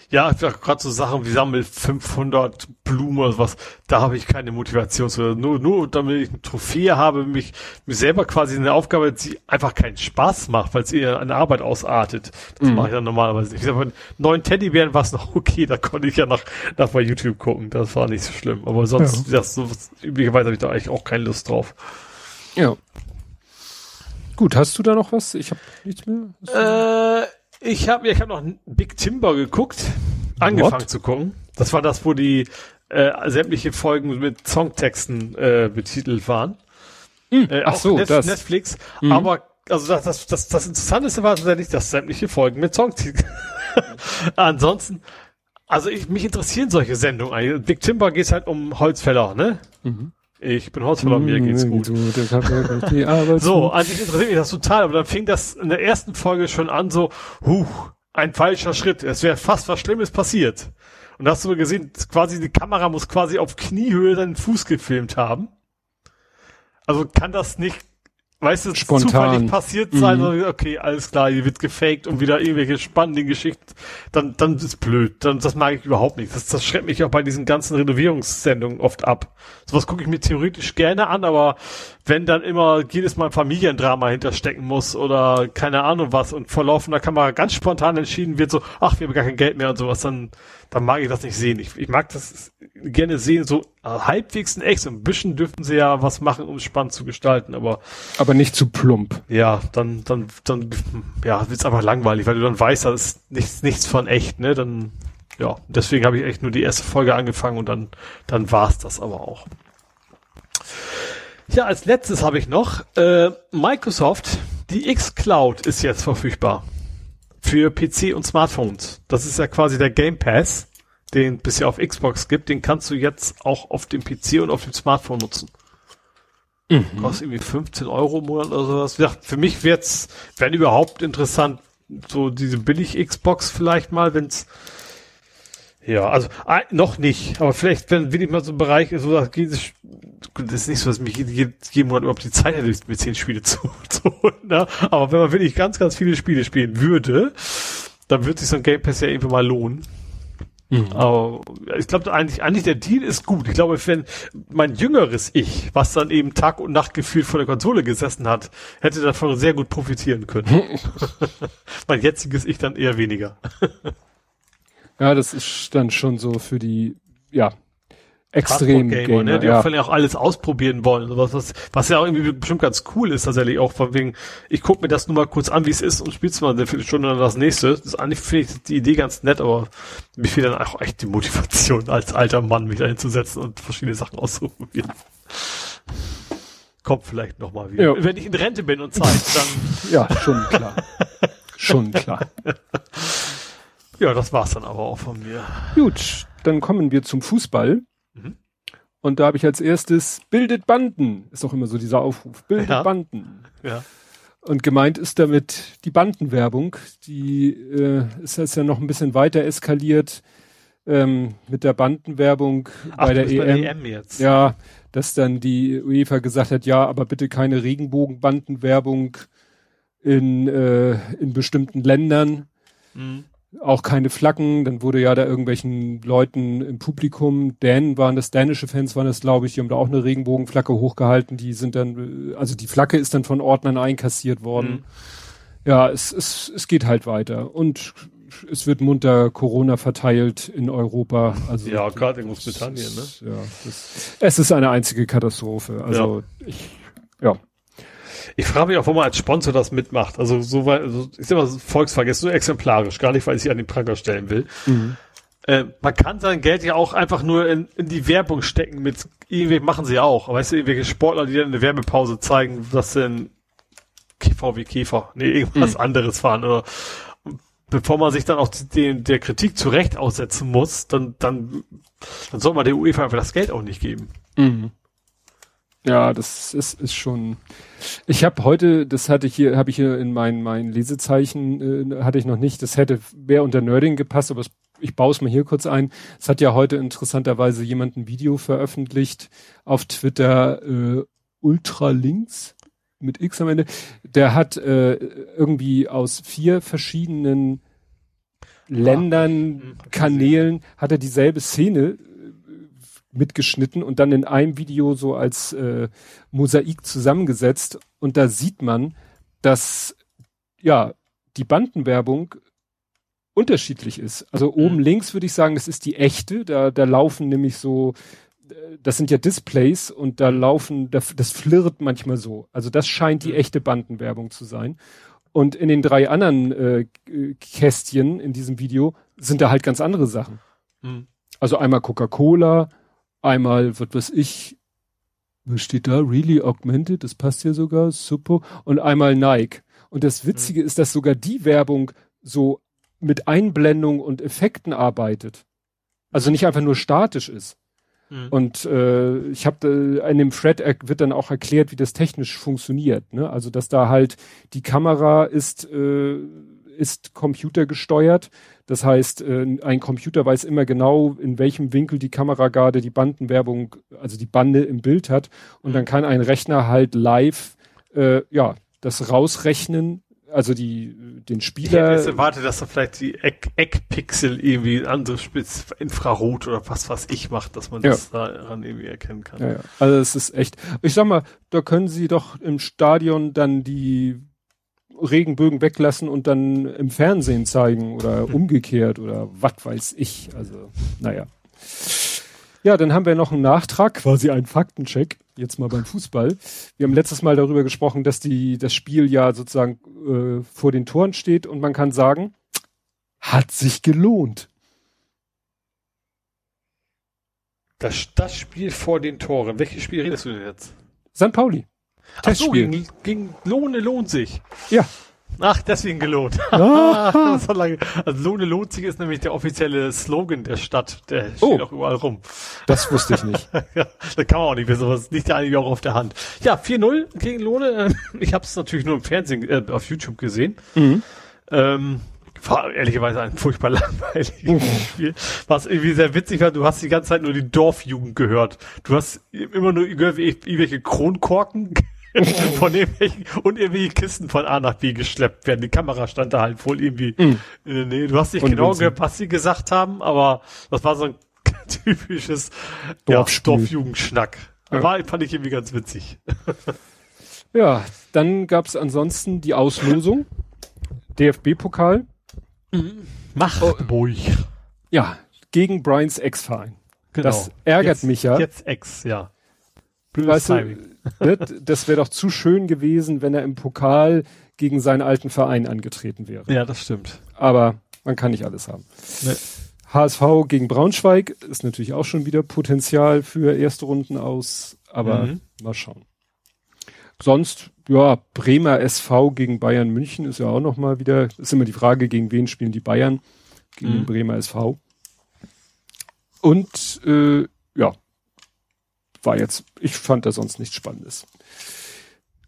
Ja, gerade so Sachen wie sammel 500 Blumen oder was, da habe ich keine Motivation zu. Nur, nur damit ich eine Trophäe habe, mich, mir selber quasi eine Aufgabe, die einfach keinen Spaß macht, weil es eher eine Arbeit ausartet. Das mhm. mache ich dann normalerweise nicht. Ich sag, neun Teddybären war es noch okay, da konnte ich ja nach, nach bei YouTube gucken. Das war nicht so schlimm. Aber sonst, ja. das, so, üblicherweise habe ich da eigentlich auch keine Lust drauf. Ja. Gut, hast du da noch was? Ich habe nichts mehr. Äh, ich habe ich hab noch Big Timber geguckt, angefangen What? zu gucken. Das war das, wo die äh, sämtliche Folgen mit Songtexten äh, betitelt waren. Hm, äh, ach so, Net das. Netflix. Mhm. Aber also das, das, das, das Interessanteste war tatsächlich, dass sämtliche Folgen mit Songtexten. *laughs* Ansonsten, also ich, mich interessieren solche Sendungen eigentlich. Big Timber geht halt um Holzfäller, ne? Mhm. Ich bin Holzfäller, mir geht's gut. so, an sich interessiert mich das total, aber dann fing das in der ersten Folge schon an so, huch, ein falscher Schritt. Es wäre fast was Schlimmes passiert. Und da hast du gesehen, quasi die Kamera muss quasi auf Kniehöhe deinen Fuß gefilmt haben. Also kann das nicht weißt du, Spontan. zufällig passiert sein, mhm. okay, alles klar, hier wird gefaked und wieder irgendwelche spannenden Geschichten, dann, dann ist blöd. Dann, das mag ich überhaupt nicht. Das, das schreckt mich auch bei diesen ganzen Renovierungssendungen oft ab. Sowas gucke ich mir theoretisch gerne an, aber wenn dann immer jedes Mal ein Familiendrama hinterstecken muss oder keine Ahnung was und vor laufender Kamera ganz spontan entschieden wird, so, ach, wir haben gar kein Geld mehr und sowas, dann, dann mag ich das nicht sehen. Ich, ich mag das gerne sehen, so halbwegs in echt. So ein bisschen dürften sie ja was machen, um es spannend zu gestalten, aber. Aber nicht zu plump. Ja, dann, dann, dann, ja, wird's einfach langweilig, weil du dann weißt, da ist nichts, nichts von echt, ne? Dann, ja, deswegen habe ich echt nur die erste Folge angefangen und dann, dann war's das aber auch. Ja, als letztes habe ich noch äh, Microsoft, die X-Cloud ist jetzt verfügbar für PC und Smartphones. Das ist ja quasi der Game Pass, den bisher auf Xbox gibt. Den kannst du jetzt auch auf dem PC und auf dem Smartphone nutzen. Mhm. Kostet irgendwie 15 Euro im Monat oder sowas. Ja, für mich wird's, wenn überhaupt interessant, so diese billig Xbox vielleicht mal, wenn's ja, also äh, noch nicht, aber vielleicht, wenn, wenn ich mal so ein Bereich so das ist nicht so, dass mich jeden, jeden Monat überhaupt die Zeit hätte, mir zehn Spiele *laughs* zu, zu holen, ne? aber wenn man wirklich ganz, ganz viele Spiele spielen würde, dann würde sich so ein Game Pass ja irgendwann mal lohnen. Mhm. Aber ich glaube eigentlich, eigentlich der Deal ist gut. Ich glaube, wenn mein jüngeres Ich, was dann eben Tag und Nacht gefühlt vor der Konsole gesessen hat, hätte davon sehr gut profitieren können. *laughs* *laughs* mein jetziges Ich dann eher weniger. Ja, das ist dann schon so für die, ja, extrem Gamer, Gamer, ne? die ja. auch, auch alles ausprobieren wollen. Sowas, was, was ja auch irgendwie bestimmt ganz cool ist, tatsächlich auch von wegen, ich gucke mir das nur mal kurz an, wie es ist und spielst mal eine Viertelstunde dann das nächste. Das ist eigentlich finde ich die Idee ganz nett, aber mir fehlt dann auch echt die Motivation, als alter Mann mich da hinzusetzen und verschiedene Sachen auszuprobieren. Kommt vielleicht nochmal wieder. Ja. Wenn ich in Rente bin und Zeit, dann. ja, schon klar. *laughs* schon klar. Ja, das war's dann aber auch von mir. Gut, dann kommen wir zum Fußball. Mhm. Und da habe ich als erstes bildet Banden. Ist auch immer so dieser Aufruf. Bildet ja. Banden. Ja. Und gemeint ist damit die Bandenwerbung. Die äh, ist jetzt ja noch ein bisschen weiter eskaliert ähm, mit der Bandenwerbung Ach, bei der EM. Bei EM jetzt. Ja, dass dann die UEFA gesagt hat, ja, aber bitte keine Regenbogenbandenwerbung in, äh, in bestimmten Ländern. Mhm auch keine Flaggen, dann wurde ja da irgendwelchen Leuten im Publikum, Dänen waren das, dänische Fans waren das, glaube ich, die haben da auch eine Regenbogenflagge hochgehalten, die sind dann, also die Flagge ist dann von Ordnern einkassiert worden. Mhm. Ja, es, es, es geht halt weiter und es wird munter Corona verteilt in Europa. Also ja, gerade in Großbritannien, ne? Ja, das, es ist eine einzige Katastrophe. Also ja. ich, ja. Ich frage mich auch, wo man als Sponsor das mitmacht. Also so weit, also ist immer ist so exemplarisch, gar nicht, weil ich sie an den Pranger stellen will. Mhm. Äh, man kann sein Geld ja auch einfach nur in, in die Werbung stecken mit, irgendwie machen sie auch. Weißt du, irgendwelche Sportler, die dann eine Werbepause zeigen, dass sie ein VW Käfer, nee, irgendwas mhm. anderes fahren oder bevor man sich dann auch den, der Kritik zu Recht aussetzen muss, dann, dann, dann soll man der UEFA einfach das Geld auch nicht geben. Mhm. Ja, das ist, ist schon. Ich habe heute, das hatte ich hier, habe ich hier in meinen mein Lesezeichen äh, hatte ich noch nicht. Das hätte wäre unter Nerding gepasst, aber es, ich baue es mal hier kurz ein. Es hat ja heute interessanterweise jemand ein Video veröffentlicht auf Twitter äh, Ultralinks mit X am Ende. Der hat äh, irgendwie aus vier verschiedenen Ländern, hm, Kanälen, hat er dieselbe Szene mitgeschnitten und dann in einem Video so als äh, Mosaik zusammengesetzt. Und da sieht man, dass ja die Bandenwerbung unterschiedlich ist. Also mhm. oben links würde ich sagen, das ist die echte. Da, da laufen nämlich so, äh, das sind ja Displays und da laufen, das flirrt manchmal so. Also das scheint die mhm. echte Bandenwerbung zu sein. Und in den drei anderen äh, Kästchen in diesem Video sind da halt ganz andere Sachen. Mhm. Also einmal Coca-Cola, Einmal wird was ich, was steht da? Really augmented, das passt hier sogar, super. Und einmal Nike. Und das Witzige mhm. ist, dass sogar die Werbung so mit Einblendung und Effekten arbeitet. Also nicht einfach nur statisch ist. Mhm. Und äh, ich habe äh, in dem Thread wird dann auch erklärt, wie das technisch funktioniert. Ne? Also dass da halt die Kamera ist äh, ist computergesteuert. Das heißt, äh, ein Computer weiß immer genau, in welchem Winkel die Kamera gerade die Bandenwerbung, also die Bande im Bild hat. Und dann kann ein Rechner halt live, äh, ja, das rausrechnen, also die, den Spieler. Ich hätte erwartet, dass er vielleicht die Eck, Eckpixel irgendwie andere Spitz, Infrarot oder was, was ich macht, dass man ja. das daran irgendwie erkennen kann. Ja, ja. Also es ist echt, ich sag mal, da können sie doch im Stadion dann die Regenbögen weglassen und dann im Fernsehen zeigen oder hm. umgekehrt oder was weiß ich. Also, naja. Ja, dann haben wir noch einen Nachtrag, quasi einen Faktencheck, jetzt mal beim Fußball. Wir haben letztes Mal darüber gesprochen, dass die, das Spiel ja sozusagen äh, vor den Toren steht und man kann sagen, hat sich gelohnt. Das, das Spiel vor den Toren. Welches Spiel redest du denn jetzt? St. Pauli. Ach so, gegen, gegen Lohne lohnt sich. Ja. Ach, deswegen gelohnt. *laughs* Ah. *laughs* also Lohne lohnt sich ist nämlich der offizielle Slogan der Stadt. Der steht oh. auch überall rum. Das wusste ich nicht. *laughs* ja, da kann man auch nicht wissen, was liegt ja eigentlich auch auf der Hand. Ja, 4-0 gegen Lohne. Ich habe es natürlich nur im Fernsehen, äh, auf YouTube gesehen. Mhm. Ähm, war ehrlicherweise ein furchtbar langweiliges mhm. Spiel. Was irgendwie sehr witzig war, du hast die ganze Zeit nur die Dorfjugend gehört. Du hast immer nur gehört, wie irgendwelche Kronkorken *laughs* von irgendwelchen und irgendwelche Kisten von A nach B geschleppt werden. Die Kamera stand da halt wohl irgendwie mm. in der Nähe. Du hast nicht und genau gehört, was sie gesagt haben, aber das war so ein *laughs* typisches ja, Dorfjugendschnack. Ja. War, fand ich irgendwie ganz witzig. *laughs* ja, dann gab's ansonsten die Auslosung. DFB-Pokal. Mhm. Machtburg. Oh, ja, gegen Brians Ex-Verein. Genau. Das ärgert jetzt, mich ja. Jetzt Ex, ja. Weißt du, ne, das wäre doch zu schön gewesen, wenn er im Pokal gegen seinen alten Verein angetreten wäre. Ja, das stimmt. Aber man kann nicht alles haben. Nee. HSV gegen Braunschweig ist natürlich auch schon wieder Potenzial für erste Runden aus, aber mhm. mal schauen. Sonst, ja, Bremer SV gegen Bayern München ist ja auch noch mal wieder, ist immer die Frage, gegen wen spielen die Bayern? Gegen mhm. Bremer SV. Und äh, ja, war jetzt, ich fand da sonst nichts Spannendes.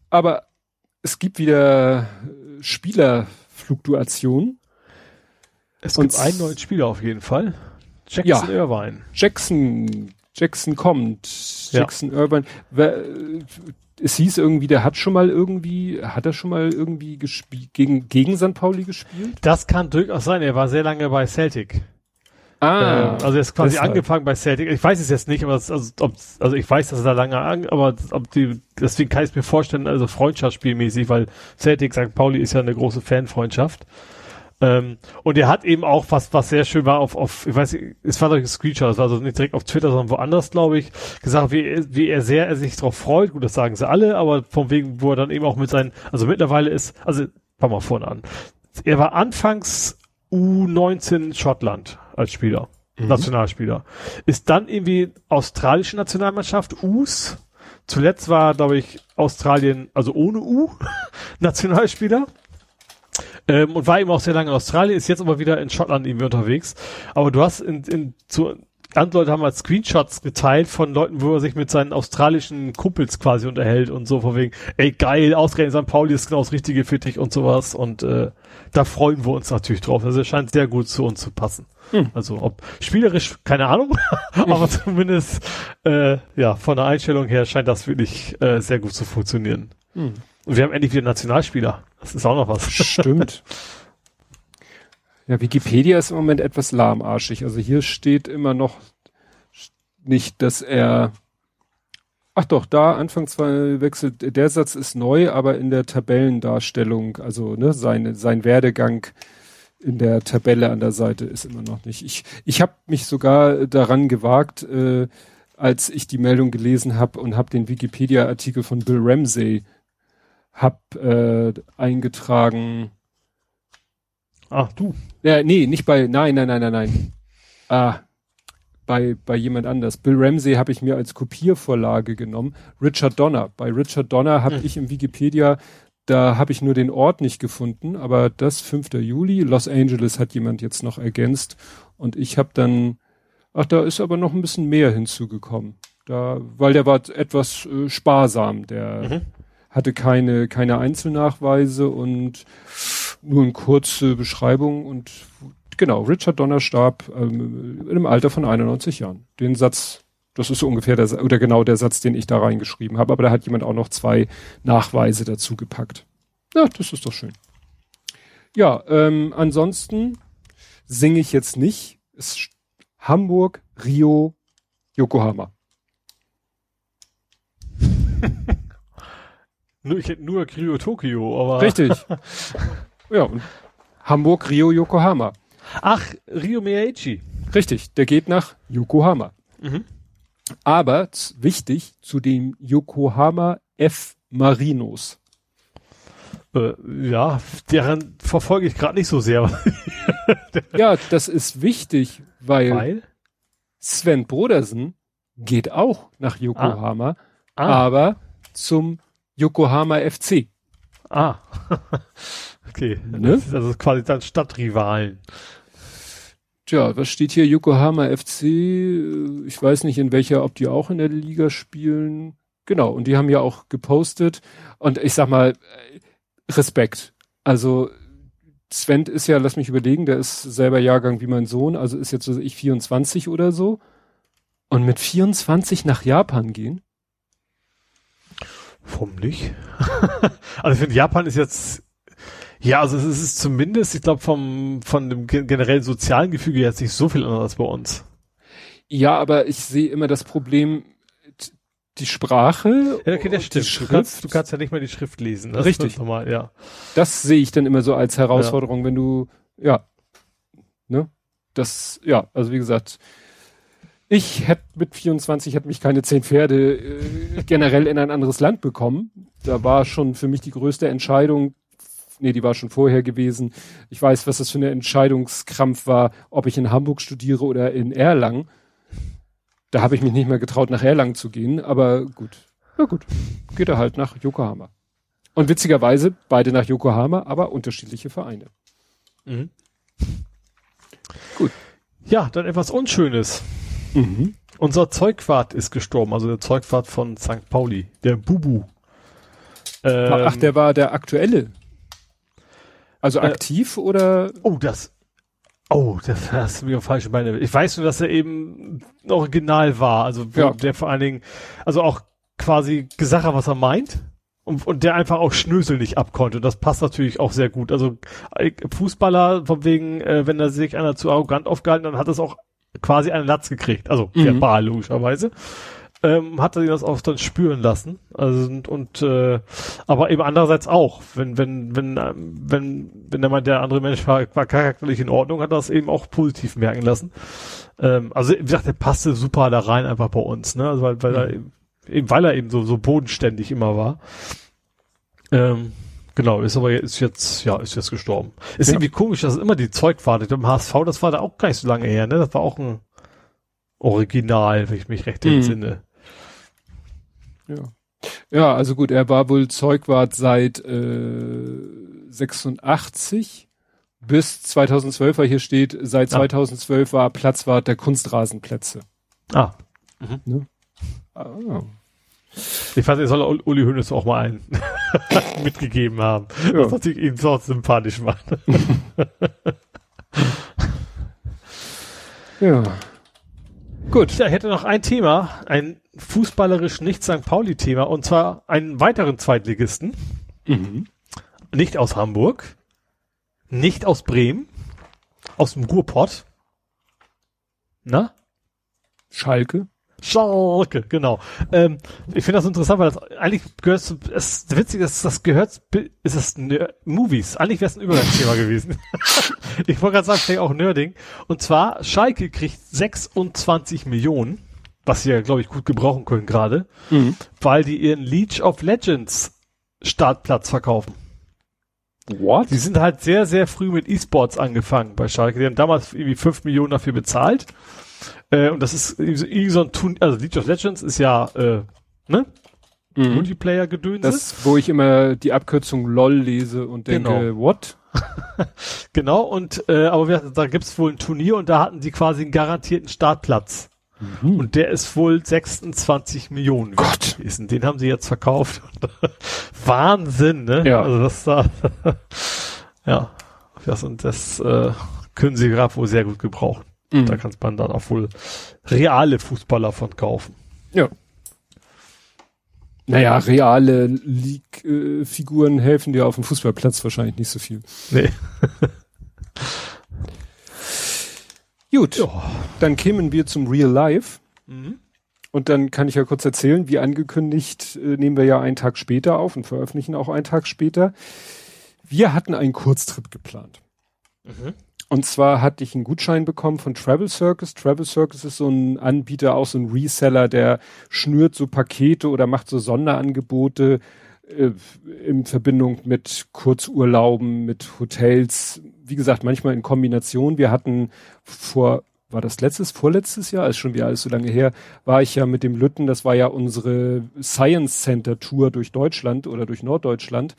Aber es gibt wieder äh, Spielerfluktuation. Es gibt einen neuen Spieler auf jeden Fall. Jackson ja, Irvine. Jackson, Jackson kommt. Jackson ja. Irvine. Es hieß irgendwie, der hat schon mal irgendwie, hat er schon mal irgendwie gespielt, gegen, gegen St. Pauli gespielt? Das kann durchaus sein. Er war sehr lange bei Celtic. Ah, äh, also er ist quasi angefangen bei Celtic. Ich weiß es jetzt nicht, aber es, also, ob, also ich weiß, dass er da lange an, aber ob die, deswegen kann ich es mir vorstellen, also Freundschaftsspielmäßig, weil Celtic St. Pauli ist ja eine große Fanfreundschaft. Ähm, und er hat eben auch was, was sehr schön war auf, auf, ich weiß nicht, es war doch ein Screenshot, es war also nicht direkt auf Twitter, sondern woanders, glaube ich, gesagt, wie, wie er sehr er sich darauf freut. Gut, das sagen sie alle, aber von wegen, wo er dann eben auch mit seinen, also mittlerweile ist, also, fangen wir vorne an. Er war anfangs U19 Schottland als Spieler, mhm. Nationalspieler. Ist dann irgendwie australische Nationalmannschaft, U's. Zuletzt war, glaube ich, Australien, also ohne U, *laughs* Nationalspieler. Ähm, und war eben auch sehr lange in Australien, ist jetzt aber wieder in Schottland irgendwie unterwegs. Aber du hast in, in zu, andere Leute haben halt Screenshots geteilt von Leuten, wo er sich mit seinen australischen Kumpels quasi unterhält und so von wegen, ey geil, ausgerechnet St. Pauli ist genau das Richtige für dich und sowas und äh, da freuen wir uns natürlich drauf. Also es scheint sehr gut zu uns zu passen. Hm. Also ob spielerisch, keine Ahnung, *laughs* aber zumindest äh, ja von der Einstellung her scheint das wirklich äh, sehr gut zu funktionieren. Hm. Und wir haben endlich wieder Nationalspieler. Das ist auch noch was. Stimmt. *laughs* Ja, Wikipedia ist im Moment etwas lahmarschig. Also hier steht immer noch nicht, dass er Ach doch, da Anfang zwei wechselt, der Satz ist neu, aber in der Tabellendarstellung, also ne, sein, sein Werdegang in der Tabelle an der Seite ist immer noch nicht. Ich, ich habe mich sogar daran gewagt, äh, als ich die Meldung gelesen habe und habe den Wikipedia-Artikel von Bill Ramsey hab äh, eingetragen. Ach du. Ja, nee, nicht bei, nein, nein, nein, nein, nein. Ah, bei, bei jemand anders. Bill Ramsey habe ich mir als Kopiervorlage genommen. Richard Donner. Bei Richard Donner habe hm. ich im Wikipedia, da habe ich nur den Ort nicht gefunden, aber das 5. Juli, Los Angeles hat jemand jetzt noch ergänzt und ich habe dann, ach, da ist aber noch ein bisschen mehr hinzugekommen. Da, weil der war etwas äh, sparsam, der mhm. hatte keine, keine Einzelnachweise und nur eine kurze Beschreibung und Genau, Richard Donner starb ähm, im Alter von 91 Jahren. Den Satz, das ist so ungefähr der, oder genau der Satz, den ich da reingeschrieben habe, aber da hat jemand auch noch zwei Nachweise dazu gepackt. Ja, das ist doch schön. Ja, ähm, ansonsten singe ich jetzt nicht. Es Hamburg, Rio, Yokohama. *laughs* Nur, ich hätte nur Rio Tokio, aber. Richtig. *laughs* ja, und Hamburg, Rio, Yokohama. Ach, Rio Miyagi. Richtig, der geht nach Yokohama. Mhm. Aber wichtig zu dem Yokohama F Marinos. Äh, ja, deren verfolge ich gerade nicht so sehr. *laughs* ja, das ist wichtig, weil, weil? Sven Brodersen geht auch nach Yokohama, ah. Ah. aber zum Yokohama FC. Ah. Okay. Ne? Das ist also quasi dann Stadtrivalen. Tja, was steht hier? Yokohama FC. Ich weiß nicht in welcher, ob die auch in der Liga spielen. Genau. Und die haben ja auch gepostet. Und ich sag mal, Respekt. Also, Sven ist ja, lass mich überlegen, der ist selber Jahrgang wie mein Sohn, also ist jetzt so ich 24 oder so. Und mit 24 nach Japan gehen? Warum nicht? *laughs* also ich finde, Japan ist jetzt, ja, also es ist zumindest, ich glaube, vom, von dem generellen sozialen Gefüge jetzt nicht so viel anders als bei uns. Ja, aber ich sehe immer das Problem, die Sprache. Ja, okay, das stimmt. Du kannst, du kannst ja nicht mal die Schrift lesen. Das Richtig. Normal, ja. Das sehe ich dann immer so als Herausforderung, ja. wenn du, ja, ne? Das, ja, also wie gesagt, ich hätte mit 24 hätte mich keine zehn Pferde äh, generell in ein anderes Land bekommen. Da war schon für mich die größte Entscheidung, nee, die war schon vorher gewesen. Ich weiß, was das für eine Entscheidungskrampf war, ob ich in Hamburg studiere oder in Erlangen. Da habe ich mich nicht mehr getraut, nach Erlangen zu gehen, aber gut. Ja gut, geht er halt nach Yokohama. Und witzigerweise beide nach Yokohama, aber unterschiedliche Vereine. Mhm. Gut. Ja, dann etwas Unschönes. Mhm. Unser Zeugwart ist gestorben, also der Zeugwart von St. Pauli, der Bubu. Ähm, Ach, der war der aktuelle. Also äh, aktiv oder? Oh, das. Oh, das hast du mir falsche Beine. Ich weiß nur, dass er eben original war. Also ja. der vor allen Dingen, also auch quasi gesagt hat, was er meint. Und, und der einfach auch Schnösel nicht abkonnte. Und das passt natürlich auch sehr gut. Also äh, Fußballer, von wegen, äh, wenn er sich einer zu arrogant aufgehalten, dann hat es auch quasi einen Latz gekriegt. Also mhm. verbal logischerweise. Ähm, hat er das auch dann spüren lassen. Also und, und äh, aber eben andererseits auch, wenn wenn wenn ähm, wenn wenn der der andere Mensch war, war charakterlich in Ordnung, hat er das eben auch positiv merken lassen. Ähm, also wie gesagt, der passte super da rein einfach bei uns, ne? Also weil, weil mhm. er eben, eben weil er eben so so bodenständig immer war. Ähm, Genau, ist aber ist jetzt, ja, ist jetzt gestorben. Ist ja. irgendwie komisch, dass es immer die Zeug war. Beim HSV, das war da auch gar nicht so lange her, ne? Das war auch ein Original, wenn ich mich recht mhm. entsinne. Ja. Ja, also gut, er war wohl Zeugwart seit äh, 86 bis 2012, weil hier steht, seit ah. 2012 war Platzwart der Kunstrasenplätze. Ah. Mhm. Ne? Ah. Ich fand, er soll Uli Hoeneß auch mal einen *laughs* mitgegeben haben. Ja. Das hat sich ihm so sympathisch macht. *laughs* ja. Gut. Ja, ich hätte noch ein Thema, ein fußballerisch nicht St. Pauli-Thema, und zwar einen weiteren Zweitligisten. Mhm. Nicht aus Hamburg, nicht aus Bremen, aus dem Ruhrpott. Na? Schalke? Schalke, genau. Ähm, ich finde das interessant, weil das eigentlich gehört zu, es ist witzig, dass das gehört, ist das Ner Movies. Eigentlich wäre es ein Übergangsthema gewesen. *laughs* ich wollte gerade sagen, vielleicht auch Nerding. Und zwar, Schalke kriegt 26 Millionen, was sie ja, glaube ich, gut gebrauchen können gerade, mhm. weil die ihren Leech of Legends Startplatz verkaufen. What? Die sind halt sehr, sehr früh mit E-Sports angefangen bei Schalke. Die haben damals irgendwie 5 Millionen dafür bezahlt. Äh, und das ist irgendwie so ein Tun also League of Legends ist ja, äh, ne? Mhm. Multiplayer-Gedöns. Das, wo ich immer die Abkürzung LOL lese und denke, genau. what? *laughs* genau, und äh, aber wir, da gibt's wohl ein Turnier und da hatten die quasi einen garantierten Startplatz. Mhm. Und der ist wohl 26 Millionen Gott. gewesen. Den haben sie jetzt verkauft. *laughs* Wahnsinn, ne? Ja. Also das da, *laughs* ja. Das, und das äh, können sie gerade wohl sehr gut gebrauchen. Mhm. Da kann man dann auch wohl reale Fußballer von kaufen. Ja. Naja, reale League-Figuren helfen dir auf dem Fußballplatz wahrscheinlich nicht so viel. Nee. *laughs* Gut, ja. dann kämen wir zum Real Life. Mhm. Und dann kann ich ja kurz erzählen, wie angekündigt, äh, nehmen wir ja einen Tag später auf und veröffentlichen auch einen Tag später. Wir hatten einen Kurztrip geplant. Mhm. Und zwar hatte ich einen Gutschein bekommen von Travel Circus. Travel Circus ist so ein Anbieter, auch so ein Reseller, der schnürt so Pakete oder macht so Sonderangebote äh, in Verbindung mit Kurzurlauben, mit Hotels. Wie gesagt, manchmal in Kombination. Wir hatten vor war das letztes, vorletztes Jahr, ist schon wieder alles so lange her, war ich ja mit dem Lütten, das war ja unsere Science Center Tour durch Deutschland oder durch Norddeutschland,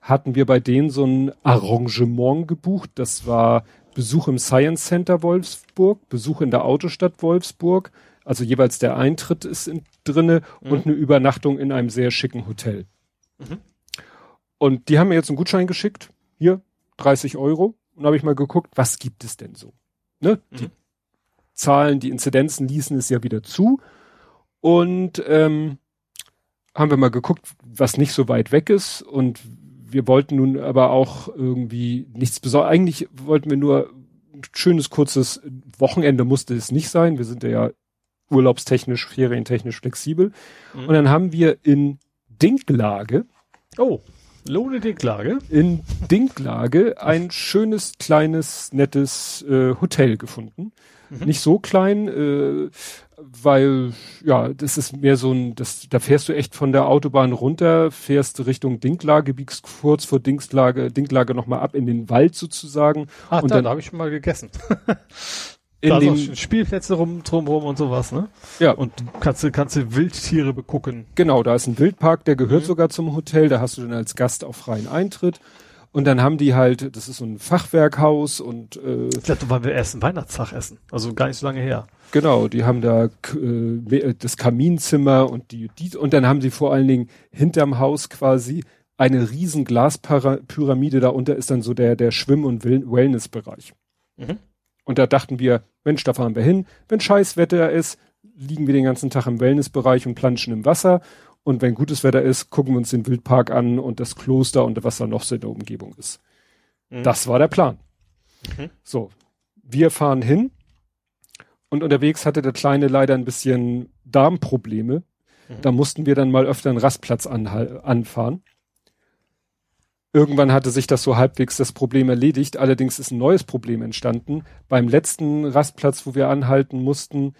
hatten wir bei denen so ein Arrangement gebucht. Das war Besuch im Science Center Wolfsburg, Besuch in der Autostadt Wolfsburg, also jeweils der Eintritt ist in, drinne mhm. und eine Übernachtung in einem sehr schicken Hotel. Mhm. Und die haben mir jetzt einen Gutschein geschickt, hier 30 Euro, und habe ich mal geguckt, was gibt es denn so? Ne? Mhm. Die Zahlen, die Inzidenzen ließen es ja wieder zu. Und ähm, haben wir mal geguckt, was nicht so weit weg ist. Und wir wollten nun aber auch irgendwie nichts Besonderes. Eigentlich wollten wir nur ein schönes, kurzes Wochenende musste es nicht sein. Wir sind ja urlaubstechnisch, ferientechnisch flexibel. Mhm. Und dann haben wir in Dinklage. Oh. Lohne Dinklage. In Dinklage ein schönes, kleines, nettes äh, Hotel gefunden. Mhm. Nicht so klein, äh, weil ja, das ist mehr so ein, das, da fährst du echt von der Autobahn runter, fährst Richtung Dinklage, biegst kurz vor Dinklage, Dinklage nochmal ab in den Wald sozusagen. Ah, und da, dann habe ich schon mal gegessen. *laughs* in da den Spielplätze rum, drumherum und sowas, ne? Ja. Und kannst du, kannst du Wildtiere begucken. Genau, da ist ein Wildpark, der gehört mhm. sogar zum Hotel, da hast du dann als Gast auch freien Eintritt. Und dann haben die halt, das ist so ein Fachwerkhaus und äh, Ich dachte, weil wir erst einen Weihnachtstag essen, also gar nicht so lange her. Genau, die haben da äh, das Kaminzimmer und die, die und dann haben sie vor allen Dingen hinterm Haus quasi eine riesen Glaspyramide, darunter ist dann so der der Schwimm- und Wellnessbereich. Mhm. Und da dachten wir, Mensch, da fahren wir hin. Wenn Scheißwetter ist, liegen wir den ganzen Tag im Wellnessbereich und planschen im Wasser. Und wenn gutes Wetter ist, gucken wir uns den Wildpark an und das Kloster und was da noch so in der Umgebung ist. Mhm. Das war der Plan. Mhm. So, wir fahren hin und unterwegs hatte der Kleine leider ein bisschen Darmprobleme. Mhm. Da mussten wir dann mal öfter einen Rastplatz anfahren. Irgendwann hatte sich das so halbwegs das Problem erledigt. Allerdings ist ein neues Problem entstanden. Beim letzten Rastplatz, wo wir anhalten mussten,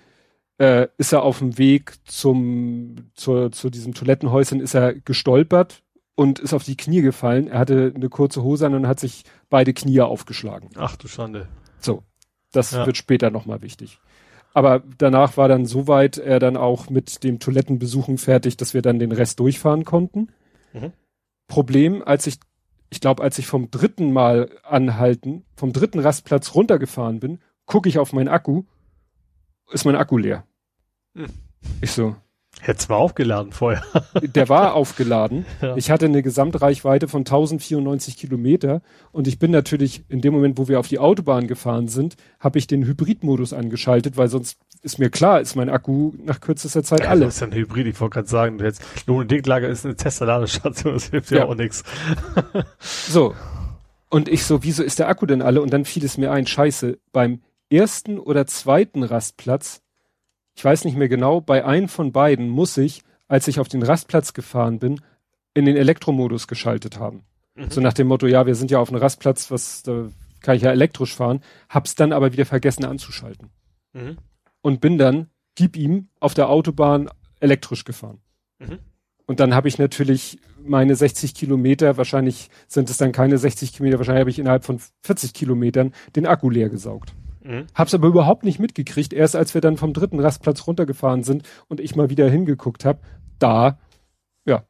äh, ist er auf dem Weg zum, zur, zu diesem Toilettenhäuschen, ist er gestolpert und ist auf die Knie gefallen. Er hatte eine kurze Hose an und hat sich beide Knie aufgeschlagen. Ach du Schande. So. Das ja. wird später nochmal wichtig. Aber danach war dann soweit er dann auch mit dem Toilettenbesuchen fertig, dass wir dann den Rest durchfahren konnten. Mhm. Problem, als ich, ich glaube, als ich vom dritten Mal anhalten, vom dritten Rastplatz runtergefahren bin, gucke ich auf meinen Akku, ist mein Akku leer. Hm. Ich so. Hätt's mal aufgeladen vorher. *laughs* der war aufgeladen. Ja. Ich hatte eine Gesamtreichweite von 1094 Kilometer und ich bin natürlich in dem Moment, wo wir auf die Autobahn gefahren sind, habe ich den Hybridmodus angeschaltet, weil sonst ist mir klar, ist mein Akku nach kürzester Zeit ja, alle. Das ist ja ein Hybrid, ich wollte gerade sagen, jetzt Lohn- Dinklager ist eine Tesla-Ladestation, das hilft ja, ja auch nichts. *laughs* so. Und ich so, wieso ist der Akku denn alle? Und dann fiel es mir ein, scheiße, beim ersten oder zweiten Rastplatz ich weiß nicht mehr genau, bei einem von beiden muss ich, als ich auf den Rastplatz gefahren bin, in den Elektromodus geschaltet haben. Mhm. So nach dem Motto, ja, wir sind ja auf einem Rastplatz, was, da kann ich ja elektrisch fahren, hab's dann aber wieder vergessen anzuschalten. Mhm. Und bin dann, gib ihm, auf der Autobahn elektrisch gefahren. Mhm. Und dann habe ich natürlich meine 60 Kilometer, wahrscheinlich sind es dann keine 60 Kilometer, wahrscheinlich habe ich innerhalb von 40 Kilometern den Akku leer gesaugt. Mhm. Hab's aber überhaupt nicht mitgekriegt. Erst als wir dann vom dritten Rastplatz runtergefahren sind und ich mal wieder hingeguckt habe, da, ja,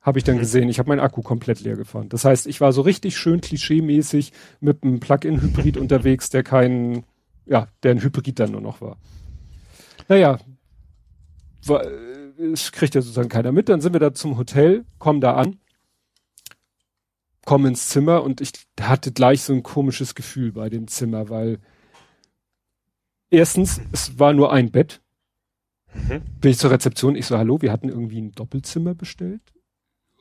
habe ich dann mhm. gesehen, ich habe meinen Akku komplett leer gefahren. Das heißt, ich war so richtig schön klischeemäßig mit einem Plug-in-Hybrid *laughs* unterwegs, der kein, ja, der ein Hybrid dann nur noch war. Naja, war, es kriegt ja sozusagen keiner mit. Dann sind wir da zum Hotel, kommen da an, kommen ins Zimmer und ich hatte gleich so ein komisches Gefühl bei dem Zimmer, weil Erstens, es war nur ein Bett. Mhm. Bin ich zur Rezeption, ich so, hallo, wir hatten irgendwie ein Doppelzimmer bestellt.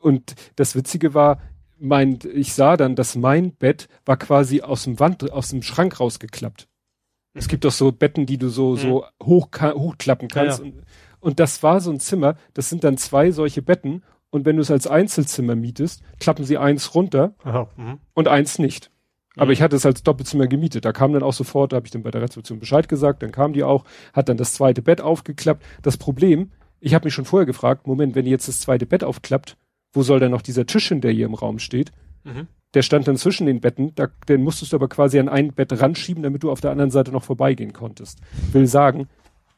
Und das Witzige war, mein, ich sah dann, dass mein Bett war quasi aus dem Wand, aus dem Schrank rausgeklappt. Es gibt doch so Betten, die du so, so mhm. hoch, hochklappen kannst. Ja, ja. Und, Und das war so ein Zimmer, das sind dann zwei solche Betten und wenn du es als Einzelzimmer mietest, klappen sie eins runter Aha, mhm. und eins nicht. Aber mhm. ich hatte es als Doppelzimmer gemietet. Da kam dann auch sofort, da habe ich dann bei der Rezeption Bescheid gesagt, dann kam die auch, hat dann das zweite Bett aufgeklappt. Das Problem, ich habe mich schon vorher gefragt, Moment, wenn jetzt das zweite Bett aufklappt, wo soll dann noch dieser Tisch hin, der hier im Raum steht? Mhm. Der stand dann zwischen den Betten, da, den musstest du aber quasi an ein Bett ranschieben, damit du auf der anderen Seite noch vorbeigehen konntest. Will sagen,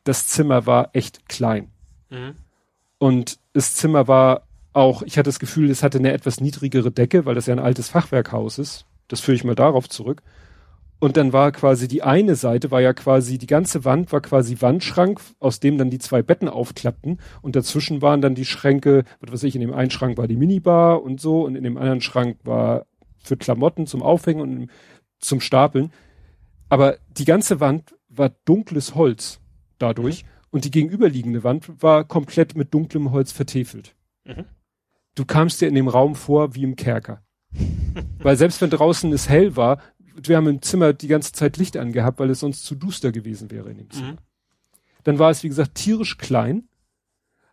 das Zimmer war echt klein. Mhm. Und das Zimmer war auch, ich hatte das Gefühl, es hatte eine etwas niedrigere Decke, weil das ja ein altes Fachwerkhaus ist. Das führe ich mal darauf zurück. Und dann war quasi die eine Seite, war ja quasi, die ganze Wand war quasi Wandschrank, aus dem dann die zwei Betten aufklappten. Und dazwischen waren dann die Schränke, was weiß ich, in dem einen Schrank war die Minibar und so, und in dem anderen Schrank war für Klamotten zum Aufhängen und zum Stapeln. Aber die ganze Wand war dunkles Holz dadurch. Mhm. Und die gegenüberliegende Wand war komplett mit dunklem Holz vertefelt. Mhm. Du kamst dir in dem Raum vor wie im Kerker. *laughs* Weil selbst wenn draußen es hell war, wir haben im Zimmer die ganze Zeit Licht angehabt, weil es sonst zu duster gewesen wäre in dem Zimmer. Mhm. Dann war es, wie gesagt, tierisch klein.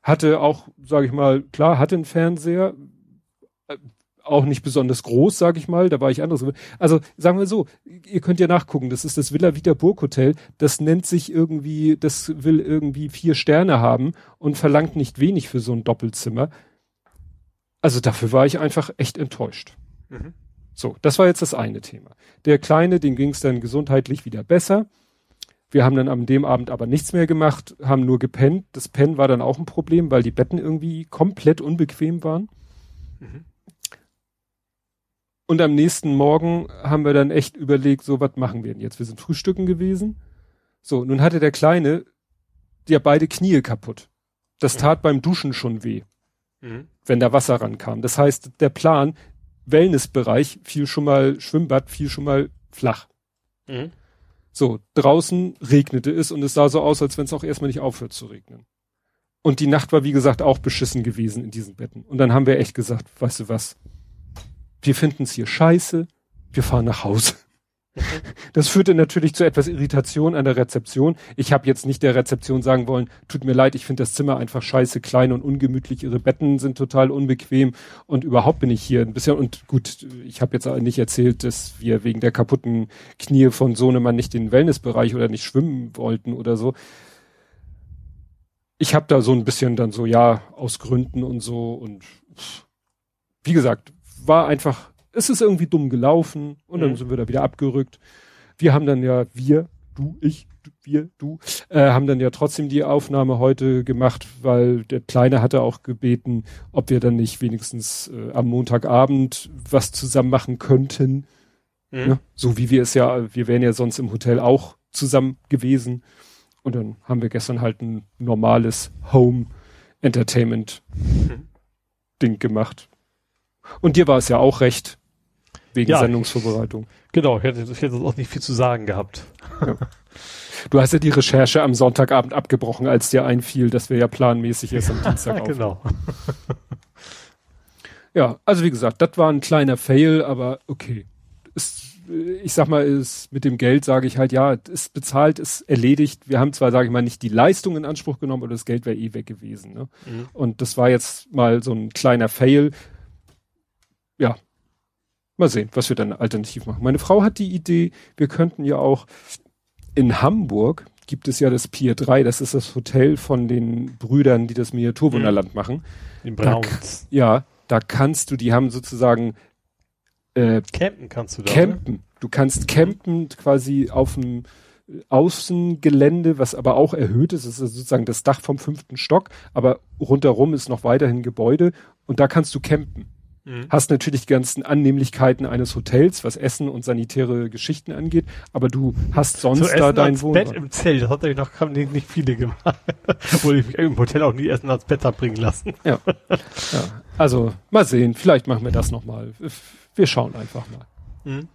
Hatte auch, sage ich mal, klar, hatte einen Fernseher, äh, auch nicht besonders groß, sage ich mal. Da war ich anders. Also sagen wir so, ihr könnt ja nachgucken. Das ist das Villa Vita Burg Hotel. Das nennt sich irgendwie, das will irgendwie vier Sterne haben und verlangt nicht wenig für so ein Doppelzimmer. Also dafür war ich einfach echt enttäuscht. Mhm. So, das war jetzt das eine Thema. Der Kleine, dem ging es dann gesundheitlich wieder besser. Wir haben dann an dem Abend aber nichts mehr gemacht, haben nur gepennt. Das Pennen war dann auch ein Problem, weil die Betten irgendwie komplett unbequem waren. Mhm. Und am nächsten Morgen haben wir dann echt überlegt, so, was machen wir denn jetzt? Wir sind frühstücken gewesen. So, nun hatte der Kleine ja beide Knie kaputt. Das tat beim Duschen schon weh, mhm. wenn da Wasser rankam. Das heißt, der Plan, Wellnessbereich fiel schon mal, Schwimmbad fiel schon mal flach. Mhm. So, draußen regnete es und es sah so aus, als wenn es auch erstmal nicht aufhört zu regnen. Und die Nacht war, wie gesagt, auch beschissen gewesen in diesen Betten. Und dann haben wir echt gesagt, weißt du was, wir finden es hier scheiße, wir fahren nach Hause. Das führte natürlich zu etwas Irritation an der Rezeption. Ich habe jetzt nicht der Rezeption sagen wollen, tut mir leid, ich finde das Zimmer einfach scheiße, klein und ungemütlich, ihre Betten sind total unbequem und überhaupt bin ich hier ein bisschen und gut, ich habe jetzt nicht erzählt, dass wir wegen der kaputten Knie von Sohnemann nicht den Wellnessbereich oder nicht schwimmen wollten oder so. Ich habe da so ein bisschen dann so, ja, aus Gründen und so und wie gesagt, war einfach es ist irgendwie dumm gelaufen und mhm. dann sind wir da wieder abgerückt. Wir haben dann ja, wir, du, ich, wir, du, äh, haben dann ja trotzdem die Aufnahme heute gemacht, weil der Kleine hatte auch gebeten, ob wir dann nicht wenigstens äh, am Montagabend was zusammen machen könnten. Mhm. Ja, so wie wir es ja, wir wären ja sonst im Hotel auch zusammen gewesen. Und dann haben wir gestern halt ein normales Home Entertainment mhm. Ding gemacht. Und dir war es ja auch recht, wegen ja, Sendungsvorbereitung. Genau, ich hätte, ich hätte auch nicht viel zu sagen gehabt. Ja. Du hast ja die Recherche am Sonntagabend abgebrochen, als dir einfiel, dass wir ja planmäßig erst am Dienstag *laughs* Genau. ja, also wie gesagt, das war ein kleiner Fail, aber okay. Ist, ich sag mal, ist mit dem Geld sage ich halt, ja, ist bezahlt, ist erledigt. Wir haben zwar, sage ich mal, nicht die Leistung in Anspruch genommen, aber das Geld wäre eh weg gewesen. Ne? Mhm. Und das war jetzt mal so ein kleiner Fail. Ja, Mal sehen, was wir dann alternativ machen. Meine Frau hat die Idee, wir könnten ja auch in Hamburg gibt es ja das Pier 3, das ist das Hotel von den Brüdern, die das Miniaturwunderland mhm. machen. In Brauns. Da, ja, da kannst du, die haben sozusagen äh, campen kannst du da. Campen. Oder? Du kannst campen quasi auf dem Außengelände, was aber auch erhöht ist. Das ist sozusagen das Dach vom fünften Stock, aber rundherum ist noch weiterhin Gebäude und da kannst du campen. Mhm. Hast natürlich die ganzen Annehmlichkeiten eines Hotels, was Essen und sanitäre Geschichten angeht, aber du hast sonst so da dein Wohnort. Bett im Zelt, das hat ja noch nicht, nicht viele gemacht. *laughs* Obwohl ich mich im Hotel auch nie Essen ans Bett bringen lassen. Ja. ja. Also, mal sehen, vielleicht machen wir das nochmal. Wir schauen einfach mal. Mhm.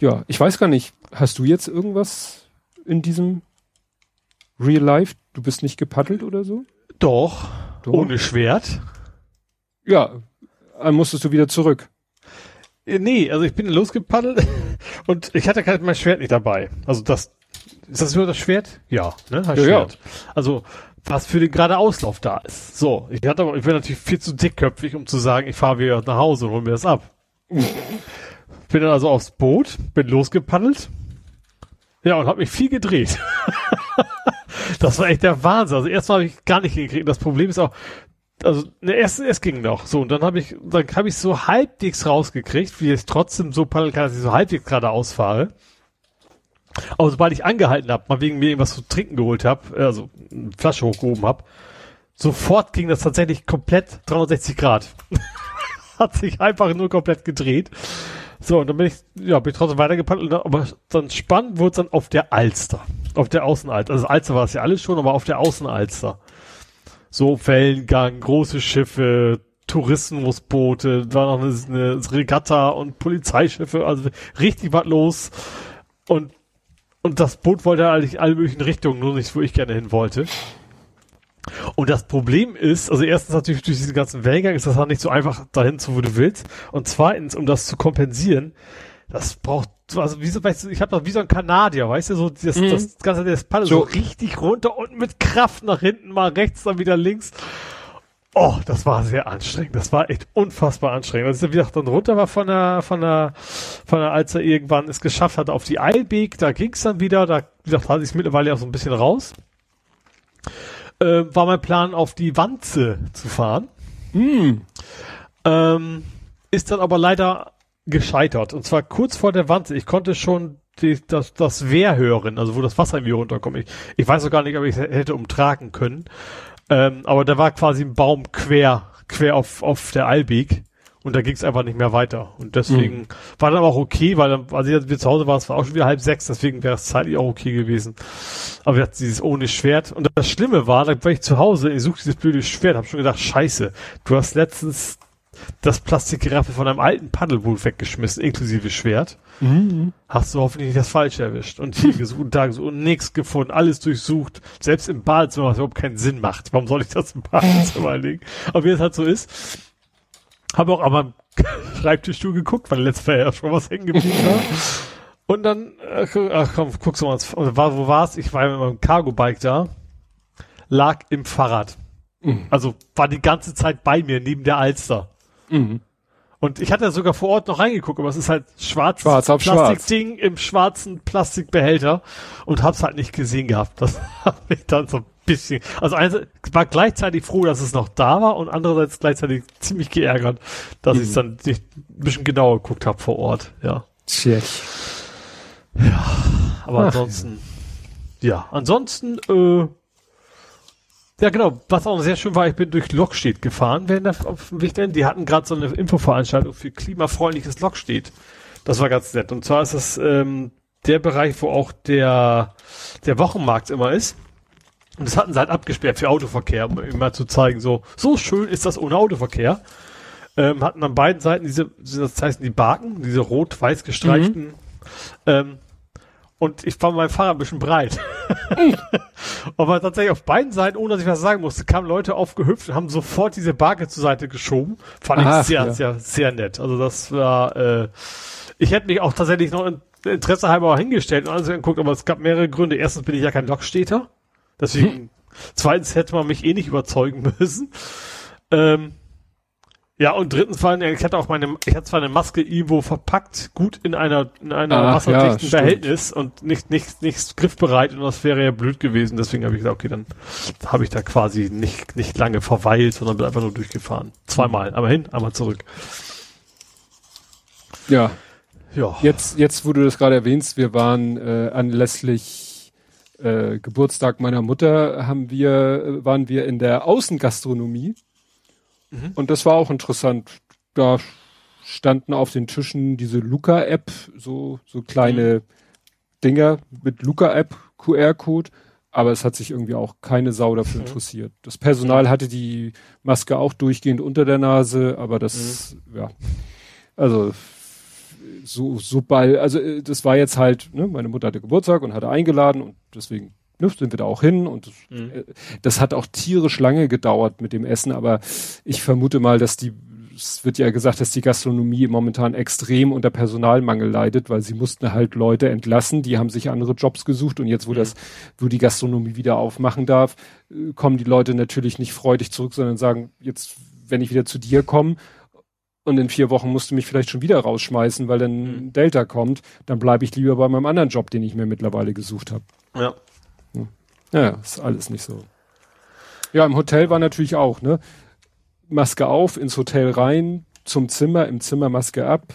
Ja, ich weiß gar nicht, hast du jetzt irgendwas in diesem Real Life? Du bist nicht gepaddelt oder so? Doch, Doch. ohne Schwert. Ja, dann musstest du wieder zurück. Äh, nee, also ich bin losgepaddelt *laughs* und ich hatte kein, mein Schwert nicht dabei. Also das, ist das nur das Schwert? Ja, ne? Das ja, Schwert. Ja. Also was für den gerade Auslauf da ist. So, ich hatte aber, ich bin natürlich viel zu dickköpfig, um zu sagen, ich fahre wieder nach Hause und hol mir das ab. *laughs* bin dann also aufs Boot, bin losgepaddelt. Ja, und habe mich viel gedreht. *laughs* das war echt der Wahnsinn. Also erstmal habe ich gar nicht hingekriegt. Das Problem ist auch, also ne, erst, erst ging noch so und dann habe ich dann habe ich so halbwegs rausgekriegt, wie ich trotzdem so paddeln kann, dass ich so halbwegs gerade ausfahre. Aber sobald ich angehalten habe, mal wegen mir irgendwas zu trinken geholt habe, also eine Flasche hochgehoben habe, sofort ging das tatsächlich komplett 360 Grad. *laughs* Hat sich einfach nur komplett gedreht. So, und dann bin ich, ja, bin ich trotzdem weitergepaddelt, aber dann spannend wurde es dann auf der Alster. Auf der Außenalster. Also Alster war es ja alles schon, aber auf der Außenalster. So Wellengang, große Schiffe, Tourismusboote, war noch eine, eine Regatta und Polizeischiffe, also richtig was los. Und und das Boot wollte eigentlich alle möglichen Richtungen, nur nicht, wo ich gerne hin wollte. Und das Problem ist, also erstens natürlich durch diesen ganzen Wellengang ist das halt nicht so einfach dahin zu, wo du willst. Und zweitens, um das zu kompensieren, das braucht, also wie so, weißt du, ich habe doch wie so ein Kanadier, weißt du, so das, mhm. das ganze das Paddel so. so richtig runter und mit Kraft nach hinten, mal rechts, dann wieder links. Oh, das war sehr anstrengend. Das war echt unfassbar anstrengend. Als ich wie gesagt dann runter war von der, von der, von der, als er irgendwann es geschafft hat auf die Eilbeek, da ging's dann wieder, da, wie gesagt, hatte ich mittlerweile auch so ein bisschen raus. Äh, war mein Plan, auf die Wanze zu fahren. Mm. Ähm, ist dann aber leider gescheitert. Und zwar kurz vor der Wanze. Ich konnte schon die, das, das Wehr hören, also wo das Wasser irgendwie runterkommt. Ich, ich weiß auch gar nicht, ob ich es hätte umtragen können. Ähm, aber da war quasi ein Baum quer, quer auf, auf der Albeek. Und da ging es einfach nicht mehr weiter. Und deswegen mhm. war dann auch okay, weil dann, als wir zu Hause waren, es war auch schon wieder halb sechs, deswegen wäre es zeitlich auch okay gewesen. Aber hatten dieses ohne Schwert. Und das Schlimme war, da war ich zu Hause, ich suchte dieses blöde Schwert, hab schon gedacht, scheiße, du hast letztens das Plastikgeraffe von einem alten Paddelboot weggeschmissen, inklusive Schwert. Mhm. Hast du hoffentlich nicht das Falsche erwischt. Und hier *laughs* gesucht und da gesucht und nichts gefunden, alles durchsucht. Selbst im Badezimmer, was überhaupt keinen Sinn macht. Warum soll ich das im Badezimmer legen? Aber wie es halt so ist. Habe auch am *laughs* Schreibtischstuhl geguckt, weil letztes Mal ja schon was hängen geblieben war. *laughs* Und dann, äh, ach komm, guckst du mal, war, wo war's? Ich war ja mit meinem Cargo-Bike da. Lag im Fahrrad. Mhm. Also war die ganze Zeit bei mir, neben der Alster. Mhm. Und ich hatte sogar vor Ort noch reingeguckt, aber es ist halt schwarz, schwarz Plastikding schwarz. im schwarzen Plastikbehälter und hab's halt nicht gesehen gehabt. Das *laughs* hat mich dann so ein bisschen, also eins, war gleichzeitig froh, dass es noch da war und andererseits gleichzeitig ziemlich geärgert, dass mhm. ich dann nicht ein bisschen genauer geguckt habe vor Ort, ja. Tja. Ja, aber Ach. ansonsten, ja, ansonsten, äh, ja, genau. Was auch sehr schön war, ich bin durch Lokstedt gefahren während der auf dem Weg dahin. Die hatten gerade so eine Infoveranstaltung für klimafreundliches Lokstedt. Das war ganz nett. Und zwar ist das ähm, der Bereich, wo auch der, der Wochenmarkt immer ist. Und das hatten sie halt abgesperrt für Autoverkehr, um immer zu zeigen, so, so schön ist das ohne Autoverkehr. Ähm, hatten an beiden Seiten diese, das heißen die Barken, diese rot-weiß gestreichten, mhm. ähm, und ich war mit meinem Fahrrad ein bisschen breit. Aber *laughs* tatsächlich auf beiden Seiten, ohne dass ich was sagen musste, kamen Leute aufgehüpft und haben sofort diese Barke zur Seite geschoben. Fand Ach, ich sehr, ja. sehr, sehr nett. Also das war, äh, ich hätte mich auch tatsächlich noch in, Interesse halber hingestellt und alles angeguckt, aber es gab mehrere Gründe. Erstens bin ich ja kein Lokstädter. Deswegen, hm. zweitens hätte man mich eh nicht überzeugen *laughs* müssen. Ähm, ja, und drittens war, ich hatte auch meine, ich hatte zwar eine Maske irgendwo verpackt, gut in einer, in einer Ach, wasserdichten ja, Behältnis und nicht, nicht, nicht griffbereit und das wäre ja blöd gewesen. Deswegen habe ich gesagt, okay, dann habe ich da quasi nicht, nicht lange verweilt, sondern bin einfach nur durchgefahren. Zweimal, einmal hin, einmal zurück. Ja. Ja. Jetzt, jetzt, wo du das gerade erwähnst, wir waren äh, anlässlich äh, Geburtstag meiner Mutter, haben wir, waren wir in der Außengastronomie Mhm. Und das war auch interessant. Da standen auf den Tischen diese Luca-App, so, so kleine mhm. Dinger mit Luca-App, QR-Code. Aber es hat sich irgendwie auch keine Sau dafür mhm. interessiert. Das Personal hatte die Maske auch durchgehend unter der Nase, aber das, mhm. ja, also so, so bald, also äh, das war jetzt halt, ne, meine Mutter hatte Geburtstag und hatte eingeladen und deswegen ne, sind wir da auch hin und das, mhm. äh, das hat auch tierisch lange gedauert mit dem Essen, aber ich vermute mal, dass die es wird ja gesagt, dass die Gastronomie momentan extrem unter Personalmangel leidet, weil sie mussten halt Leute entlassen, die haben sich andere Jobs gesucht und jetzt, wo mhm. das, wo die Gastronomie wieder aufmachen darf, äh, kommen die Leute natürlich nicht freudig zurück, sondern sagen, jetzt, wenn ich wieder zu dir komme und in vier Wochen musst du mich vielleicht schon wieder rausschmeißen, weil dann mhm. Delta kommt, dann bleibe ich lieber bei meinem anderen Job, den ich mir mittlerweile gesucht habe. Ja. Ja, ist alles nicht so. Ja, im Hotel war natürlich auch, ne? Maske auf, ins Hotel rein, zum Zimmer, im Zimmer Maske ab.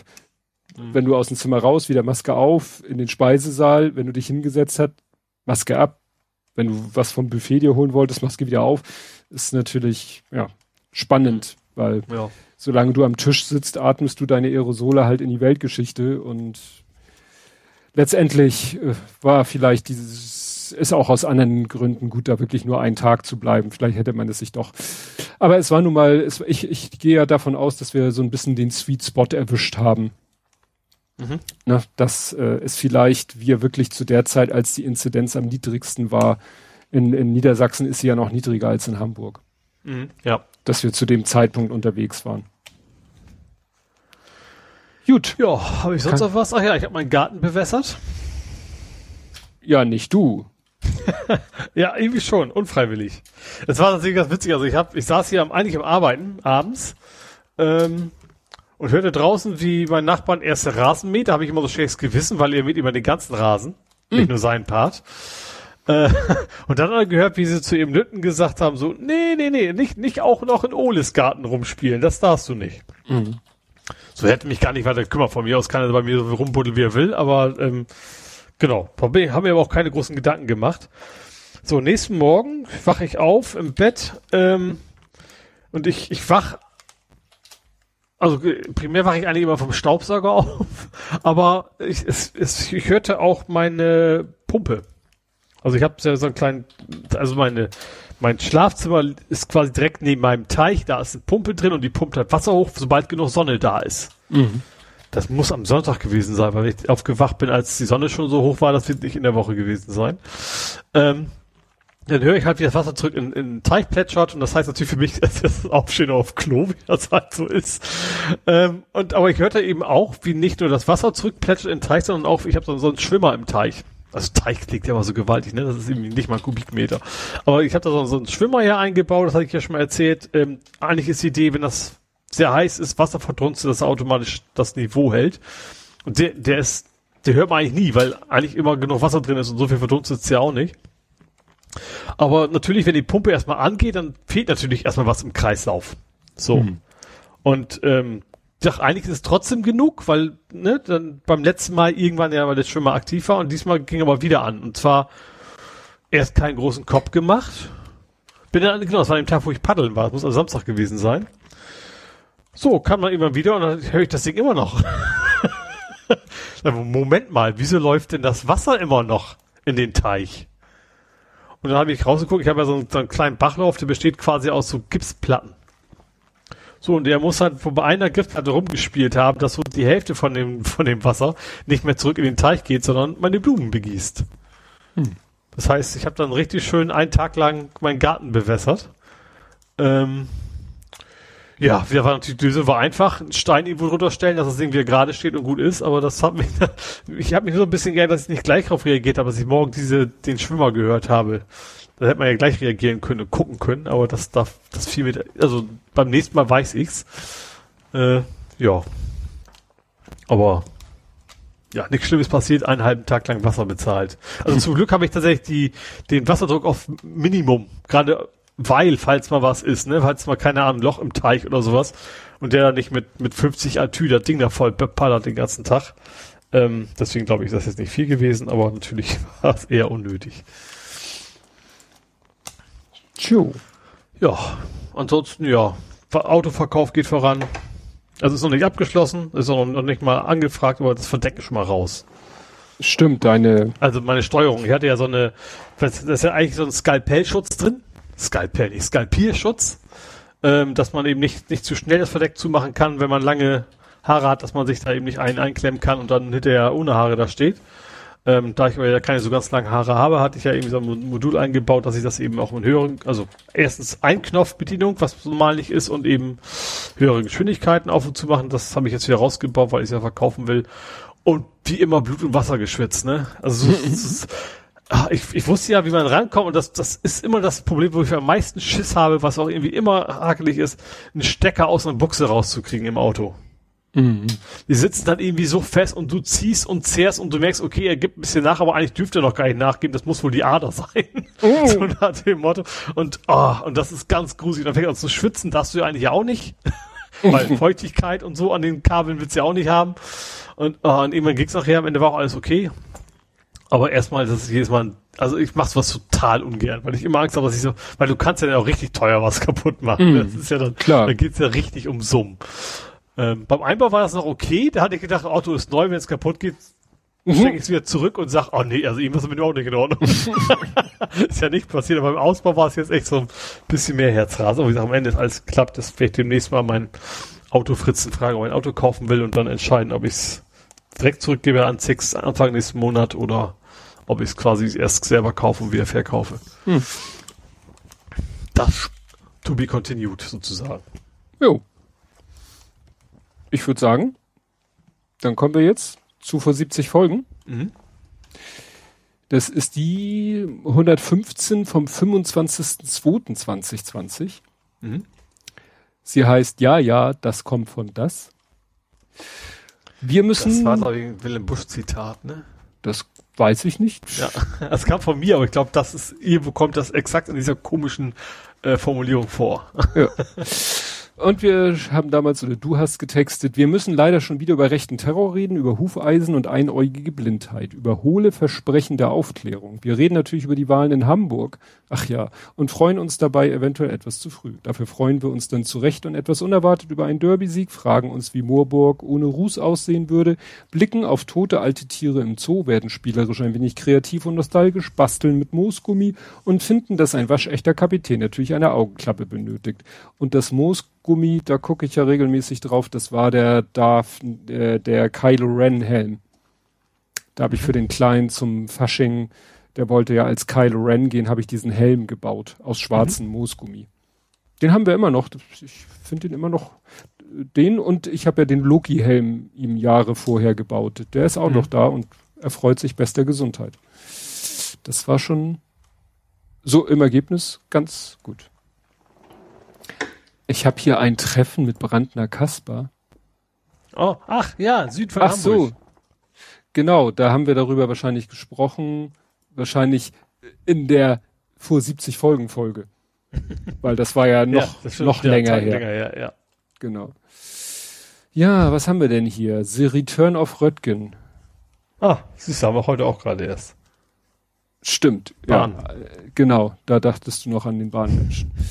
Mhm. Wenn du aus dem Zimmer raus, wieder Maske auf, in den Speisesaal, wenn du dich hingesetzt hast, Maske ab. Wenn du was vom Buffet dir holen wolltest, Maske wieder auf. Ist natürlich, ja, spannend, weil ja. solange du am Tisch sitzt, atmest du deine Aerosole halt in die Weltgeschichte und letztendlich äh, war vielleicht dieses ist auch aus anderen Gründen gut, da wirklich nur einen Tag zu bleiben. Vielleicht hätte man es sich doch. Aber es war nun mal, es, ich, ich gehe ja davon aus, dass wir so ein bisschen den Sweet Spot erwischt haben. Mhm. Na, dass äh, es vielleicht wir wirklich zu der Zeit, als die Inzidenz am niedrigsten war, in, in Niedersachsen ist sie ja noch niedriger als in Hamburg. Mhm. Ja. Dass wir zu dem Zeitpunkt unterwegs waren. Gut. Ja, habe ich sonst noch was? Ach ja, ich habe meinen Garten bewässert. Ja, nicht du. Ja, irgendwie schon, unfreiwillig. Es war tatsächlich ganz witzig. Also ich hab, ich saß hier am, eigentlich am Arbeiten abends ähm, und hörte draußen, wie mein Nachbarn erste Rasen mäht. Da habe ich immer so schlechtes Gewissen, weil er mäht immer den ganzen Rasen, mm. nicht nur seinen Part. Äh, *laughs* und dann hat er gehört, wie sie zu ihrem Lütten gesagt haben, so, nee, nee, nee, nicht, nicht auch noch in Oles Garten rumspielen, das darfst du nicht. Mm. So hätte mich gar nicht weiter kümmern. Von mir aus kann er bei mir so rumbuddeln, wie er will, aber ähm, Genau. Haben wir aber auch keine großen Gedanken gemacht. So, nächsten Morgen wache ich auf im Bett ähm, und ich, ich wach. Also primär wache ich eigentlich immer vom Staubsauger *laughs* auf, aber ich, es, es, ich hörte auch meine Pumpe. Also ich habe so einen kleinen, also meine, mein Schlafzimmer ist quasi direkt neben meinem Teich, da ist eine Pumpe drin und die pumpt halt Wasser hoch, sobald genug Sonne da ist. Mhm. Das muss am Sonntag gewesen sein, weil ich aufgewacht bin, als die Sonne schon so hoch war, das wird nicht in der Woche gewesen sein. Ähm, dann höre ich halt, wie das Wasser zurück in, in den Teich plätschert und das heißt natürlich für mich, *laughs* dass das Aufstehen auf Klo, wie das halt so ist. Ähm, und aber ich hörte eben auch, wie nicht nur das Wasser zurückplätschert in den Teich, sondern auch, ich habe so, so einen Schwimmer im Teich. Also Teich klingt ja immer so gewaltig, ne? Das ist irgendwie nicht mal Kubikmeter. Aber ich habe da so, so einen Schwimmer hier eingebaut, das hatte ich ja schon mal erzählt. Ähm, eigentlich ist die Idee, wenn das sehr heiß ist, Wasser verdunstet, dass er automatisch das Niveau hält. Und der, der ist, der hört man eigentlich nie, weil eigentlich immer genug Wasser drin ist und so viel verdunstet es ja auch nicht. Aber natürlich, wenn die Pumpe erstmal angeht, dann fehlt natürlich erstmal was im Kreislauf. So. Hm. Und ähm, ja, eigentlich ist es trotzdem genug, weil ne, dann beim letzten Mal irgendwann ja, weil der Schwimmer aktiv war und diesmal ging aber wieder an. Und zwar erst keinen großen Kopf gemacht. Bin dann, genau, das war an dem Tag, wo ich paddeln war. Das muss am Samstag gewesen sein. So, kann man immer wieder und dann höre ich das Ding immer noch. *laughs* Moment mal, wieso läuft denn das Wasser immer noch in den Teich? Und dann habe ich rausgeguckt, ich habe ja so einen, so einen, kleinen Bachlauf, der besteht quasi aus so Gipsplatten. So, und der muss halt bei einer Gipsplatte rumgespielt haben, dass so die Hälfte von dem, von dem Wasser nicht mehr zurück in den Teich geht, sondern meine Blumen begießt. Hm. Das heißt, ich habe dann richtig schön einen Tag lang meinen Garten bewässert. Ähm, ja, wir waren natürlich, die Lösung war einfach, einen Stein irgendwo drunter stellen, dass das Ding wieder gerade steht und gut ist, aber das hat mich, *laughs* ich habe mich so ein bisschen geärgert, dass ich nicht gleich darauf reagiert habe, dass ich morgen diese, den Schwimmer gehört habe. Da hätte man ja gleich reagieren können und gucken können, aber das darf, das fiel mit, also beim nächsten Mal weiß ich's. Äh, ja. Aber, ja, nichts Schlimmes passiert, einen halben Tag lang Wasser bezahlt. Also zum *laughs* Glück habe ich tatsächlich die, den Wasserdruck auf Minimum, gerade weil, falls mal was ist, ne, falls mal, keine Ahnung, Loch im Teich oder sowas und der dann nicht mit, mit 50 Altü das Ding da voll bepallert den ganzen Tag. Ähm, deswegen glaube ich, das ist jetzt nicht viel gewesen, aber natürlich *laughs* war es eher unnötig. Tjo. Ja, ansonsten, ja, Autoverkauf geht voran. Also ist noch nicht abgeschlossen, ist noch nicht mal angefragt, aber das Verdeck ist schon mal raus. Stimmt, deine. Also meine Steuerung. Ich hatte ja so eine, das ist ja eigentlich so ein Skalpellschutz drin. Skalpell, nicht Skalpierschutz, ähm, dass man eben nicht, nicht zu schnell das Verdeck zumachen kann, wenn man lange Haare hat, dass man sich da eben nicht ein einklemmen kann und dann hinterher ohne Haare da steht. Ähm, da ich aber ja keine so ganz langen Haare habe, hatte ich ja irgendwie so ein Modul eingebaut, dass ich das eben auch in höheren, also erstens Einknopfbedienung, was normal nicht ist, und eben höhere Geschwindigkeiten auf und zu machen. Das habe ich jetzt wieder rausgebaut, weil ich es ja verkaufen will. Und wie immer Blut und Wasser geschwitzt, ne? Also *laughs* ach, ich, ich wusste ja, wie man rankommt und das, das ist immer das Problem, wo ich am meisten Schiss habe, was auch irgendwie immer hakelig ist, einen Stecker aus einer Buchse rauszukriegen im Auto. Mhm. Die sitzen dann irgendwie so fest und du ziehst und zehrst und du merkst, okay, er gibt ein bisschen nach, aber eigentlich dürfte er noch gar nicht nachgeben, das muss wohl die Ader *laughs* sein. Oh. so nach dem Motto. Und, oh, und das ist ganz gruselig. Dann fängt an zu schwitzen, darfst du ja eigentlich auch nicht. *laughs* Weil Feuchtigkeit und so an den Kabeln willst du ja auch nicht haben. Und, oh, und irgendwann ging's nachher, am Ende war auch alles okay. Aber erstmal, das ist jedes Mal, also ich mach's was total ungern, weil ich immer Angst habe, dass ich so, weil du kannst ja dann auch richtig teuer was kaputt machen. Mm, das ist ja dann, klar. da geht's ja richtig um Summen. Ähm, beim Einbau war das noch okay. Da hatte ich gedacht, Auto ist neu, wenn es kaputt geht, mhm. stecke ich es wieder zurück und sag, oh nee, also irgendwas ist mit dem Auto nicht in Ordnung. *laughs* ist ja nicht passiert, aber beim Ausbau war es jetzt echt so ein bisschen mehr Herzrasen. Aber wie gesagt, am Ende ist alles klappt, das vielleicht demnächst mal mein Autofritzen fragen, ob ich ein Auto kaufen will und dann entscheiden, ob ich es direkt zurückgebe an Six Anfang nächsten Monat oder ob ich es quasi erst selber kaufe und wieder verkaufe. Hm. Das to be continued sozusagen. Jo ich würde sagen, dann kommen wir jetzt zu vor 70 Folgen. Mhm. Das ist die 115 vom 25.02.2020. Mhm. Sie heißt Ja, ja, das kommt von das. Wir müssen. Das war, glaube ich, ein Willem Busch-Zitat, ne? Das weiß ich nicht. Ja, *laughs* das kam von mir, aber ich glaube, das ist, ihr bekommt das exakt in dieser komischen äh, Formulierung vor. Ja. *laughs* Und wir haben damals, oder du hast getextet, wir müssen leider schon wieder über rechten Terror reden, über Hufeisen und einäugige Blindheit, über hohle Versprechen der Aufklärung. Wir reden natürlich über die Wahlen in Hamburg. Ach ja, und freuen uns dabei eventuell etwas zu früh. Dafür freuen wir uns dann zu Recht und etwas unerwartet über einen Derby-Sieg, fragen uns, wie Moorburg ohne Ruß aussehen würde, blicken auf tote alte Tiere im Zoo, werden spielerisch ein wenig kreativ und nostalgisch, basteln mit Moosgummi und finden, dass ein waschechter Kapitän natürlich eine Augenklappe benötigt. Und das Moosgummi, da gucke ich ja regelmäßig drauf, das war der Darth, der, der Kylo Ren Helm. Da habe ich für den Kleinen zum Fasching der wollte ja als Kylo Ren gehen, habe ich diesen Helm gebaut aus schwarzem mhm. Moosgummi. Den haben wir immer noch. Ich finde den immer noch. Den und ich habe ja den Loki-Helm ihm Jahre vorher gebaut. Der ist auch mhm. noch da und er freut sich bester Gesundheit. Das war schon so im Ergebnis ganz gut. Ich habe hier ein Treffen mit Brandner Kasper. Oh, ach ja, Süd von ach Hamburg. so. Genau, da haben wir darüber wahrscheinlich gesprochen wahrscheinlich in der vor 70 Folgen Folge. *laughs* Weil das war ja noch, ja, noch länger her. Länger, ja, ja. Genau. Ja, was haben wir denn hier? The Return of Röttgen. Ah, siehst du, aber heute auch gerade erst. Stimmt, Bahn. ja. Genau, da dachtest du noch an den Bahnmenschen. *laughs*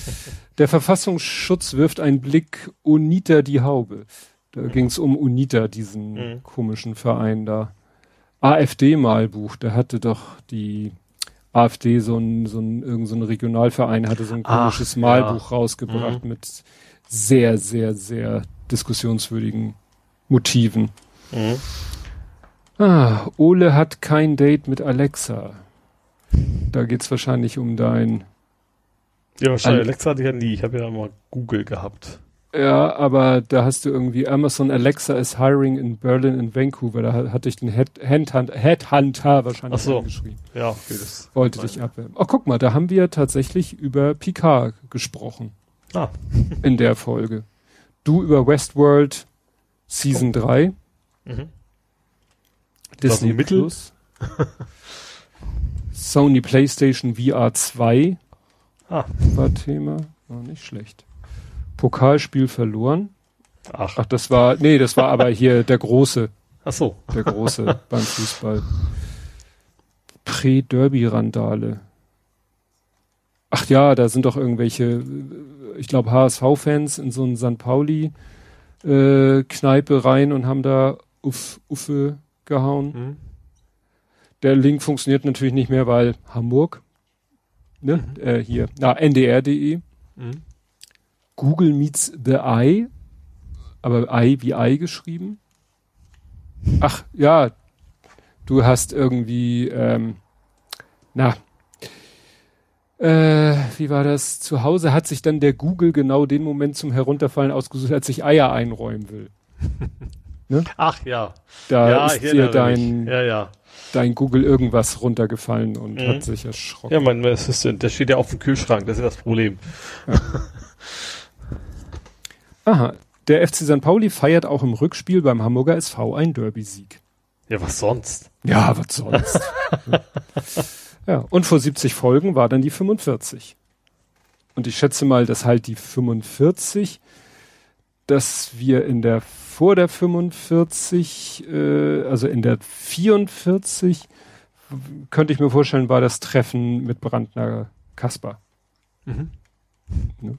Der Verfassungsschutz wirft einen Blick Unita die Haube. Da ging es um Unita, diesen mhm. komischen Verein da. AfD-Malbuch, da hatte doch die AfD so ein, so ein, irgend so ein Regionalverein hatte so ein komisches Ach, Malbuch ja. rausgebracht mhm. mit sehr, sehr, sehr diskussionswürdigen Motiven. Mhm. Ah, Ole hat kein Date mit Alexa. Da geht's wahrscheinlich um dein. Ja, wahrscheinlich. Alexa hatte ich ja nie. Ich habe ja mal Google gehabt. Ja, aber da hast du irgendwie Amazon Alexa is hiring in Berlin and Vancouver. Da hatte ich den Head, Headhunter, Headhunter wahrscheinlich Ach so. geschrieben. Ja, okay, das wollte dich abwerben. Oh, guck mal, da haben wir tatsächlich über Picard gesprochen. Ah. *laughs* in der Folge. Du über Westworld Season oh. 3. Mhm. Disney Plus. *laughs* Sony PlayStation VR 2 ah. war Thema. War nicht schlecht. Pokalspiel verloren. Ach. Ach, das war, nee, das war aber hier der Große. Ach so. Der Große beim Fußball. Prä-Derby-Randale. Ach ja, da sind doch irgendwelche, ich glaube HSV-Fans in so einen St. Pauli-Kneipe äh, rein und haben da Uff, Uffe gehauen. Mhm. Der Link funktioniert natürlich nicht mehr, weil Hamburg, ne, mhm. äh, hier, na, ndr.de. Mhm. Google meets the Eye, aber Eye wie Eye geschrieben. Ach ja, du hast irgendwie, ähm, na, äh, wie war das? Zu Hause hat sich dann der Google genau den Moment zum Herunterfallen ausgesucht, als ich Eier einräumen will. *laughs* ne? Ach ja. Da ja, ist dir dein, ja, ja. dein Google irgendwas runtergefallen und mhm. hat sich erschrocken. Ja, mein Assistant, der steht ja auf dem Kühlschrank, das ist das Problem. Ja. Aha. Der FC St. Pauli feiert auch im Rückspiel beim Hamburger SV einen Derby-Sieg. Ja, was sonst? Ja, was sonst? *laughs* Ja, und vor 70 Folgen war dann die 45. Und ich schätze mal, dass halt die 45, dass wir in der vor der 45, äh, also in der 44, könnte ich mir vorstellen, war das Treffen mit Brandner Kasper. Mhm. Ne?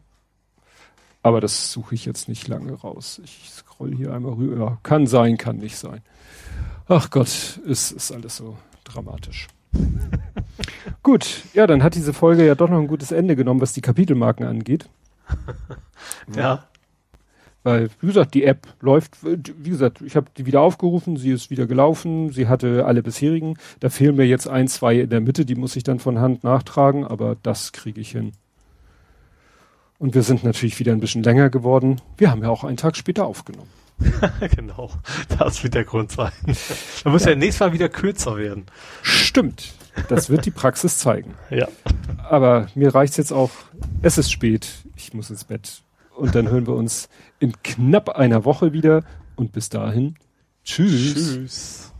Aber das suche ich jetzt nicht lange raus. Ich scroll hier einmal rüber. Ja, kann sein, kann nicht sein. Ach Gott, ist, ist alles so dramatisch. *laughs* Gut, ja, dann hat diese Folge ja doch noch ein gutes Ende genommen, was die Kapitelmarken angeht. ja. Weil, wie gesagt, die App läuft, wie gesagt, ich habe die wieder aufgerufen, sie ist wieder gelaufen, sie hatte alle bisherigen. Da fehlen mir jetzt ein, zwei in der Mitte, die muss ich dann von Hand nachtragen, aber das kriege ich hin. Und wir sind natürlich wieder ein bisschen länger geworden. Wir haben ja auch einen Tag später aufgenommen. *laughs* genau, das wird der Grund sein. Da muss ja. ja nächstes Mal wieder kürzer werden. Stimmt. Das wird die *laughs* Praxis zeigen. Ja. Aber mir reicht's jetzt auch. Es ist spät. Ich muss ins Bett. Und dann hören wir uns in knapp einer Woche wieder. Und bis dahin. Tschüss. Tschüss.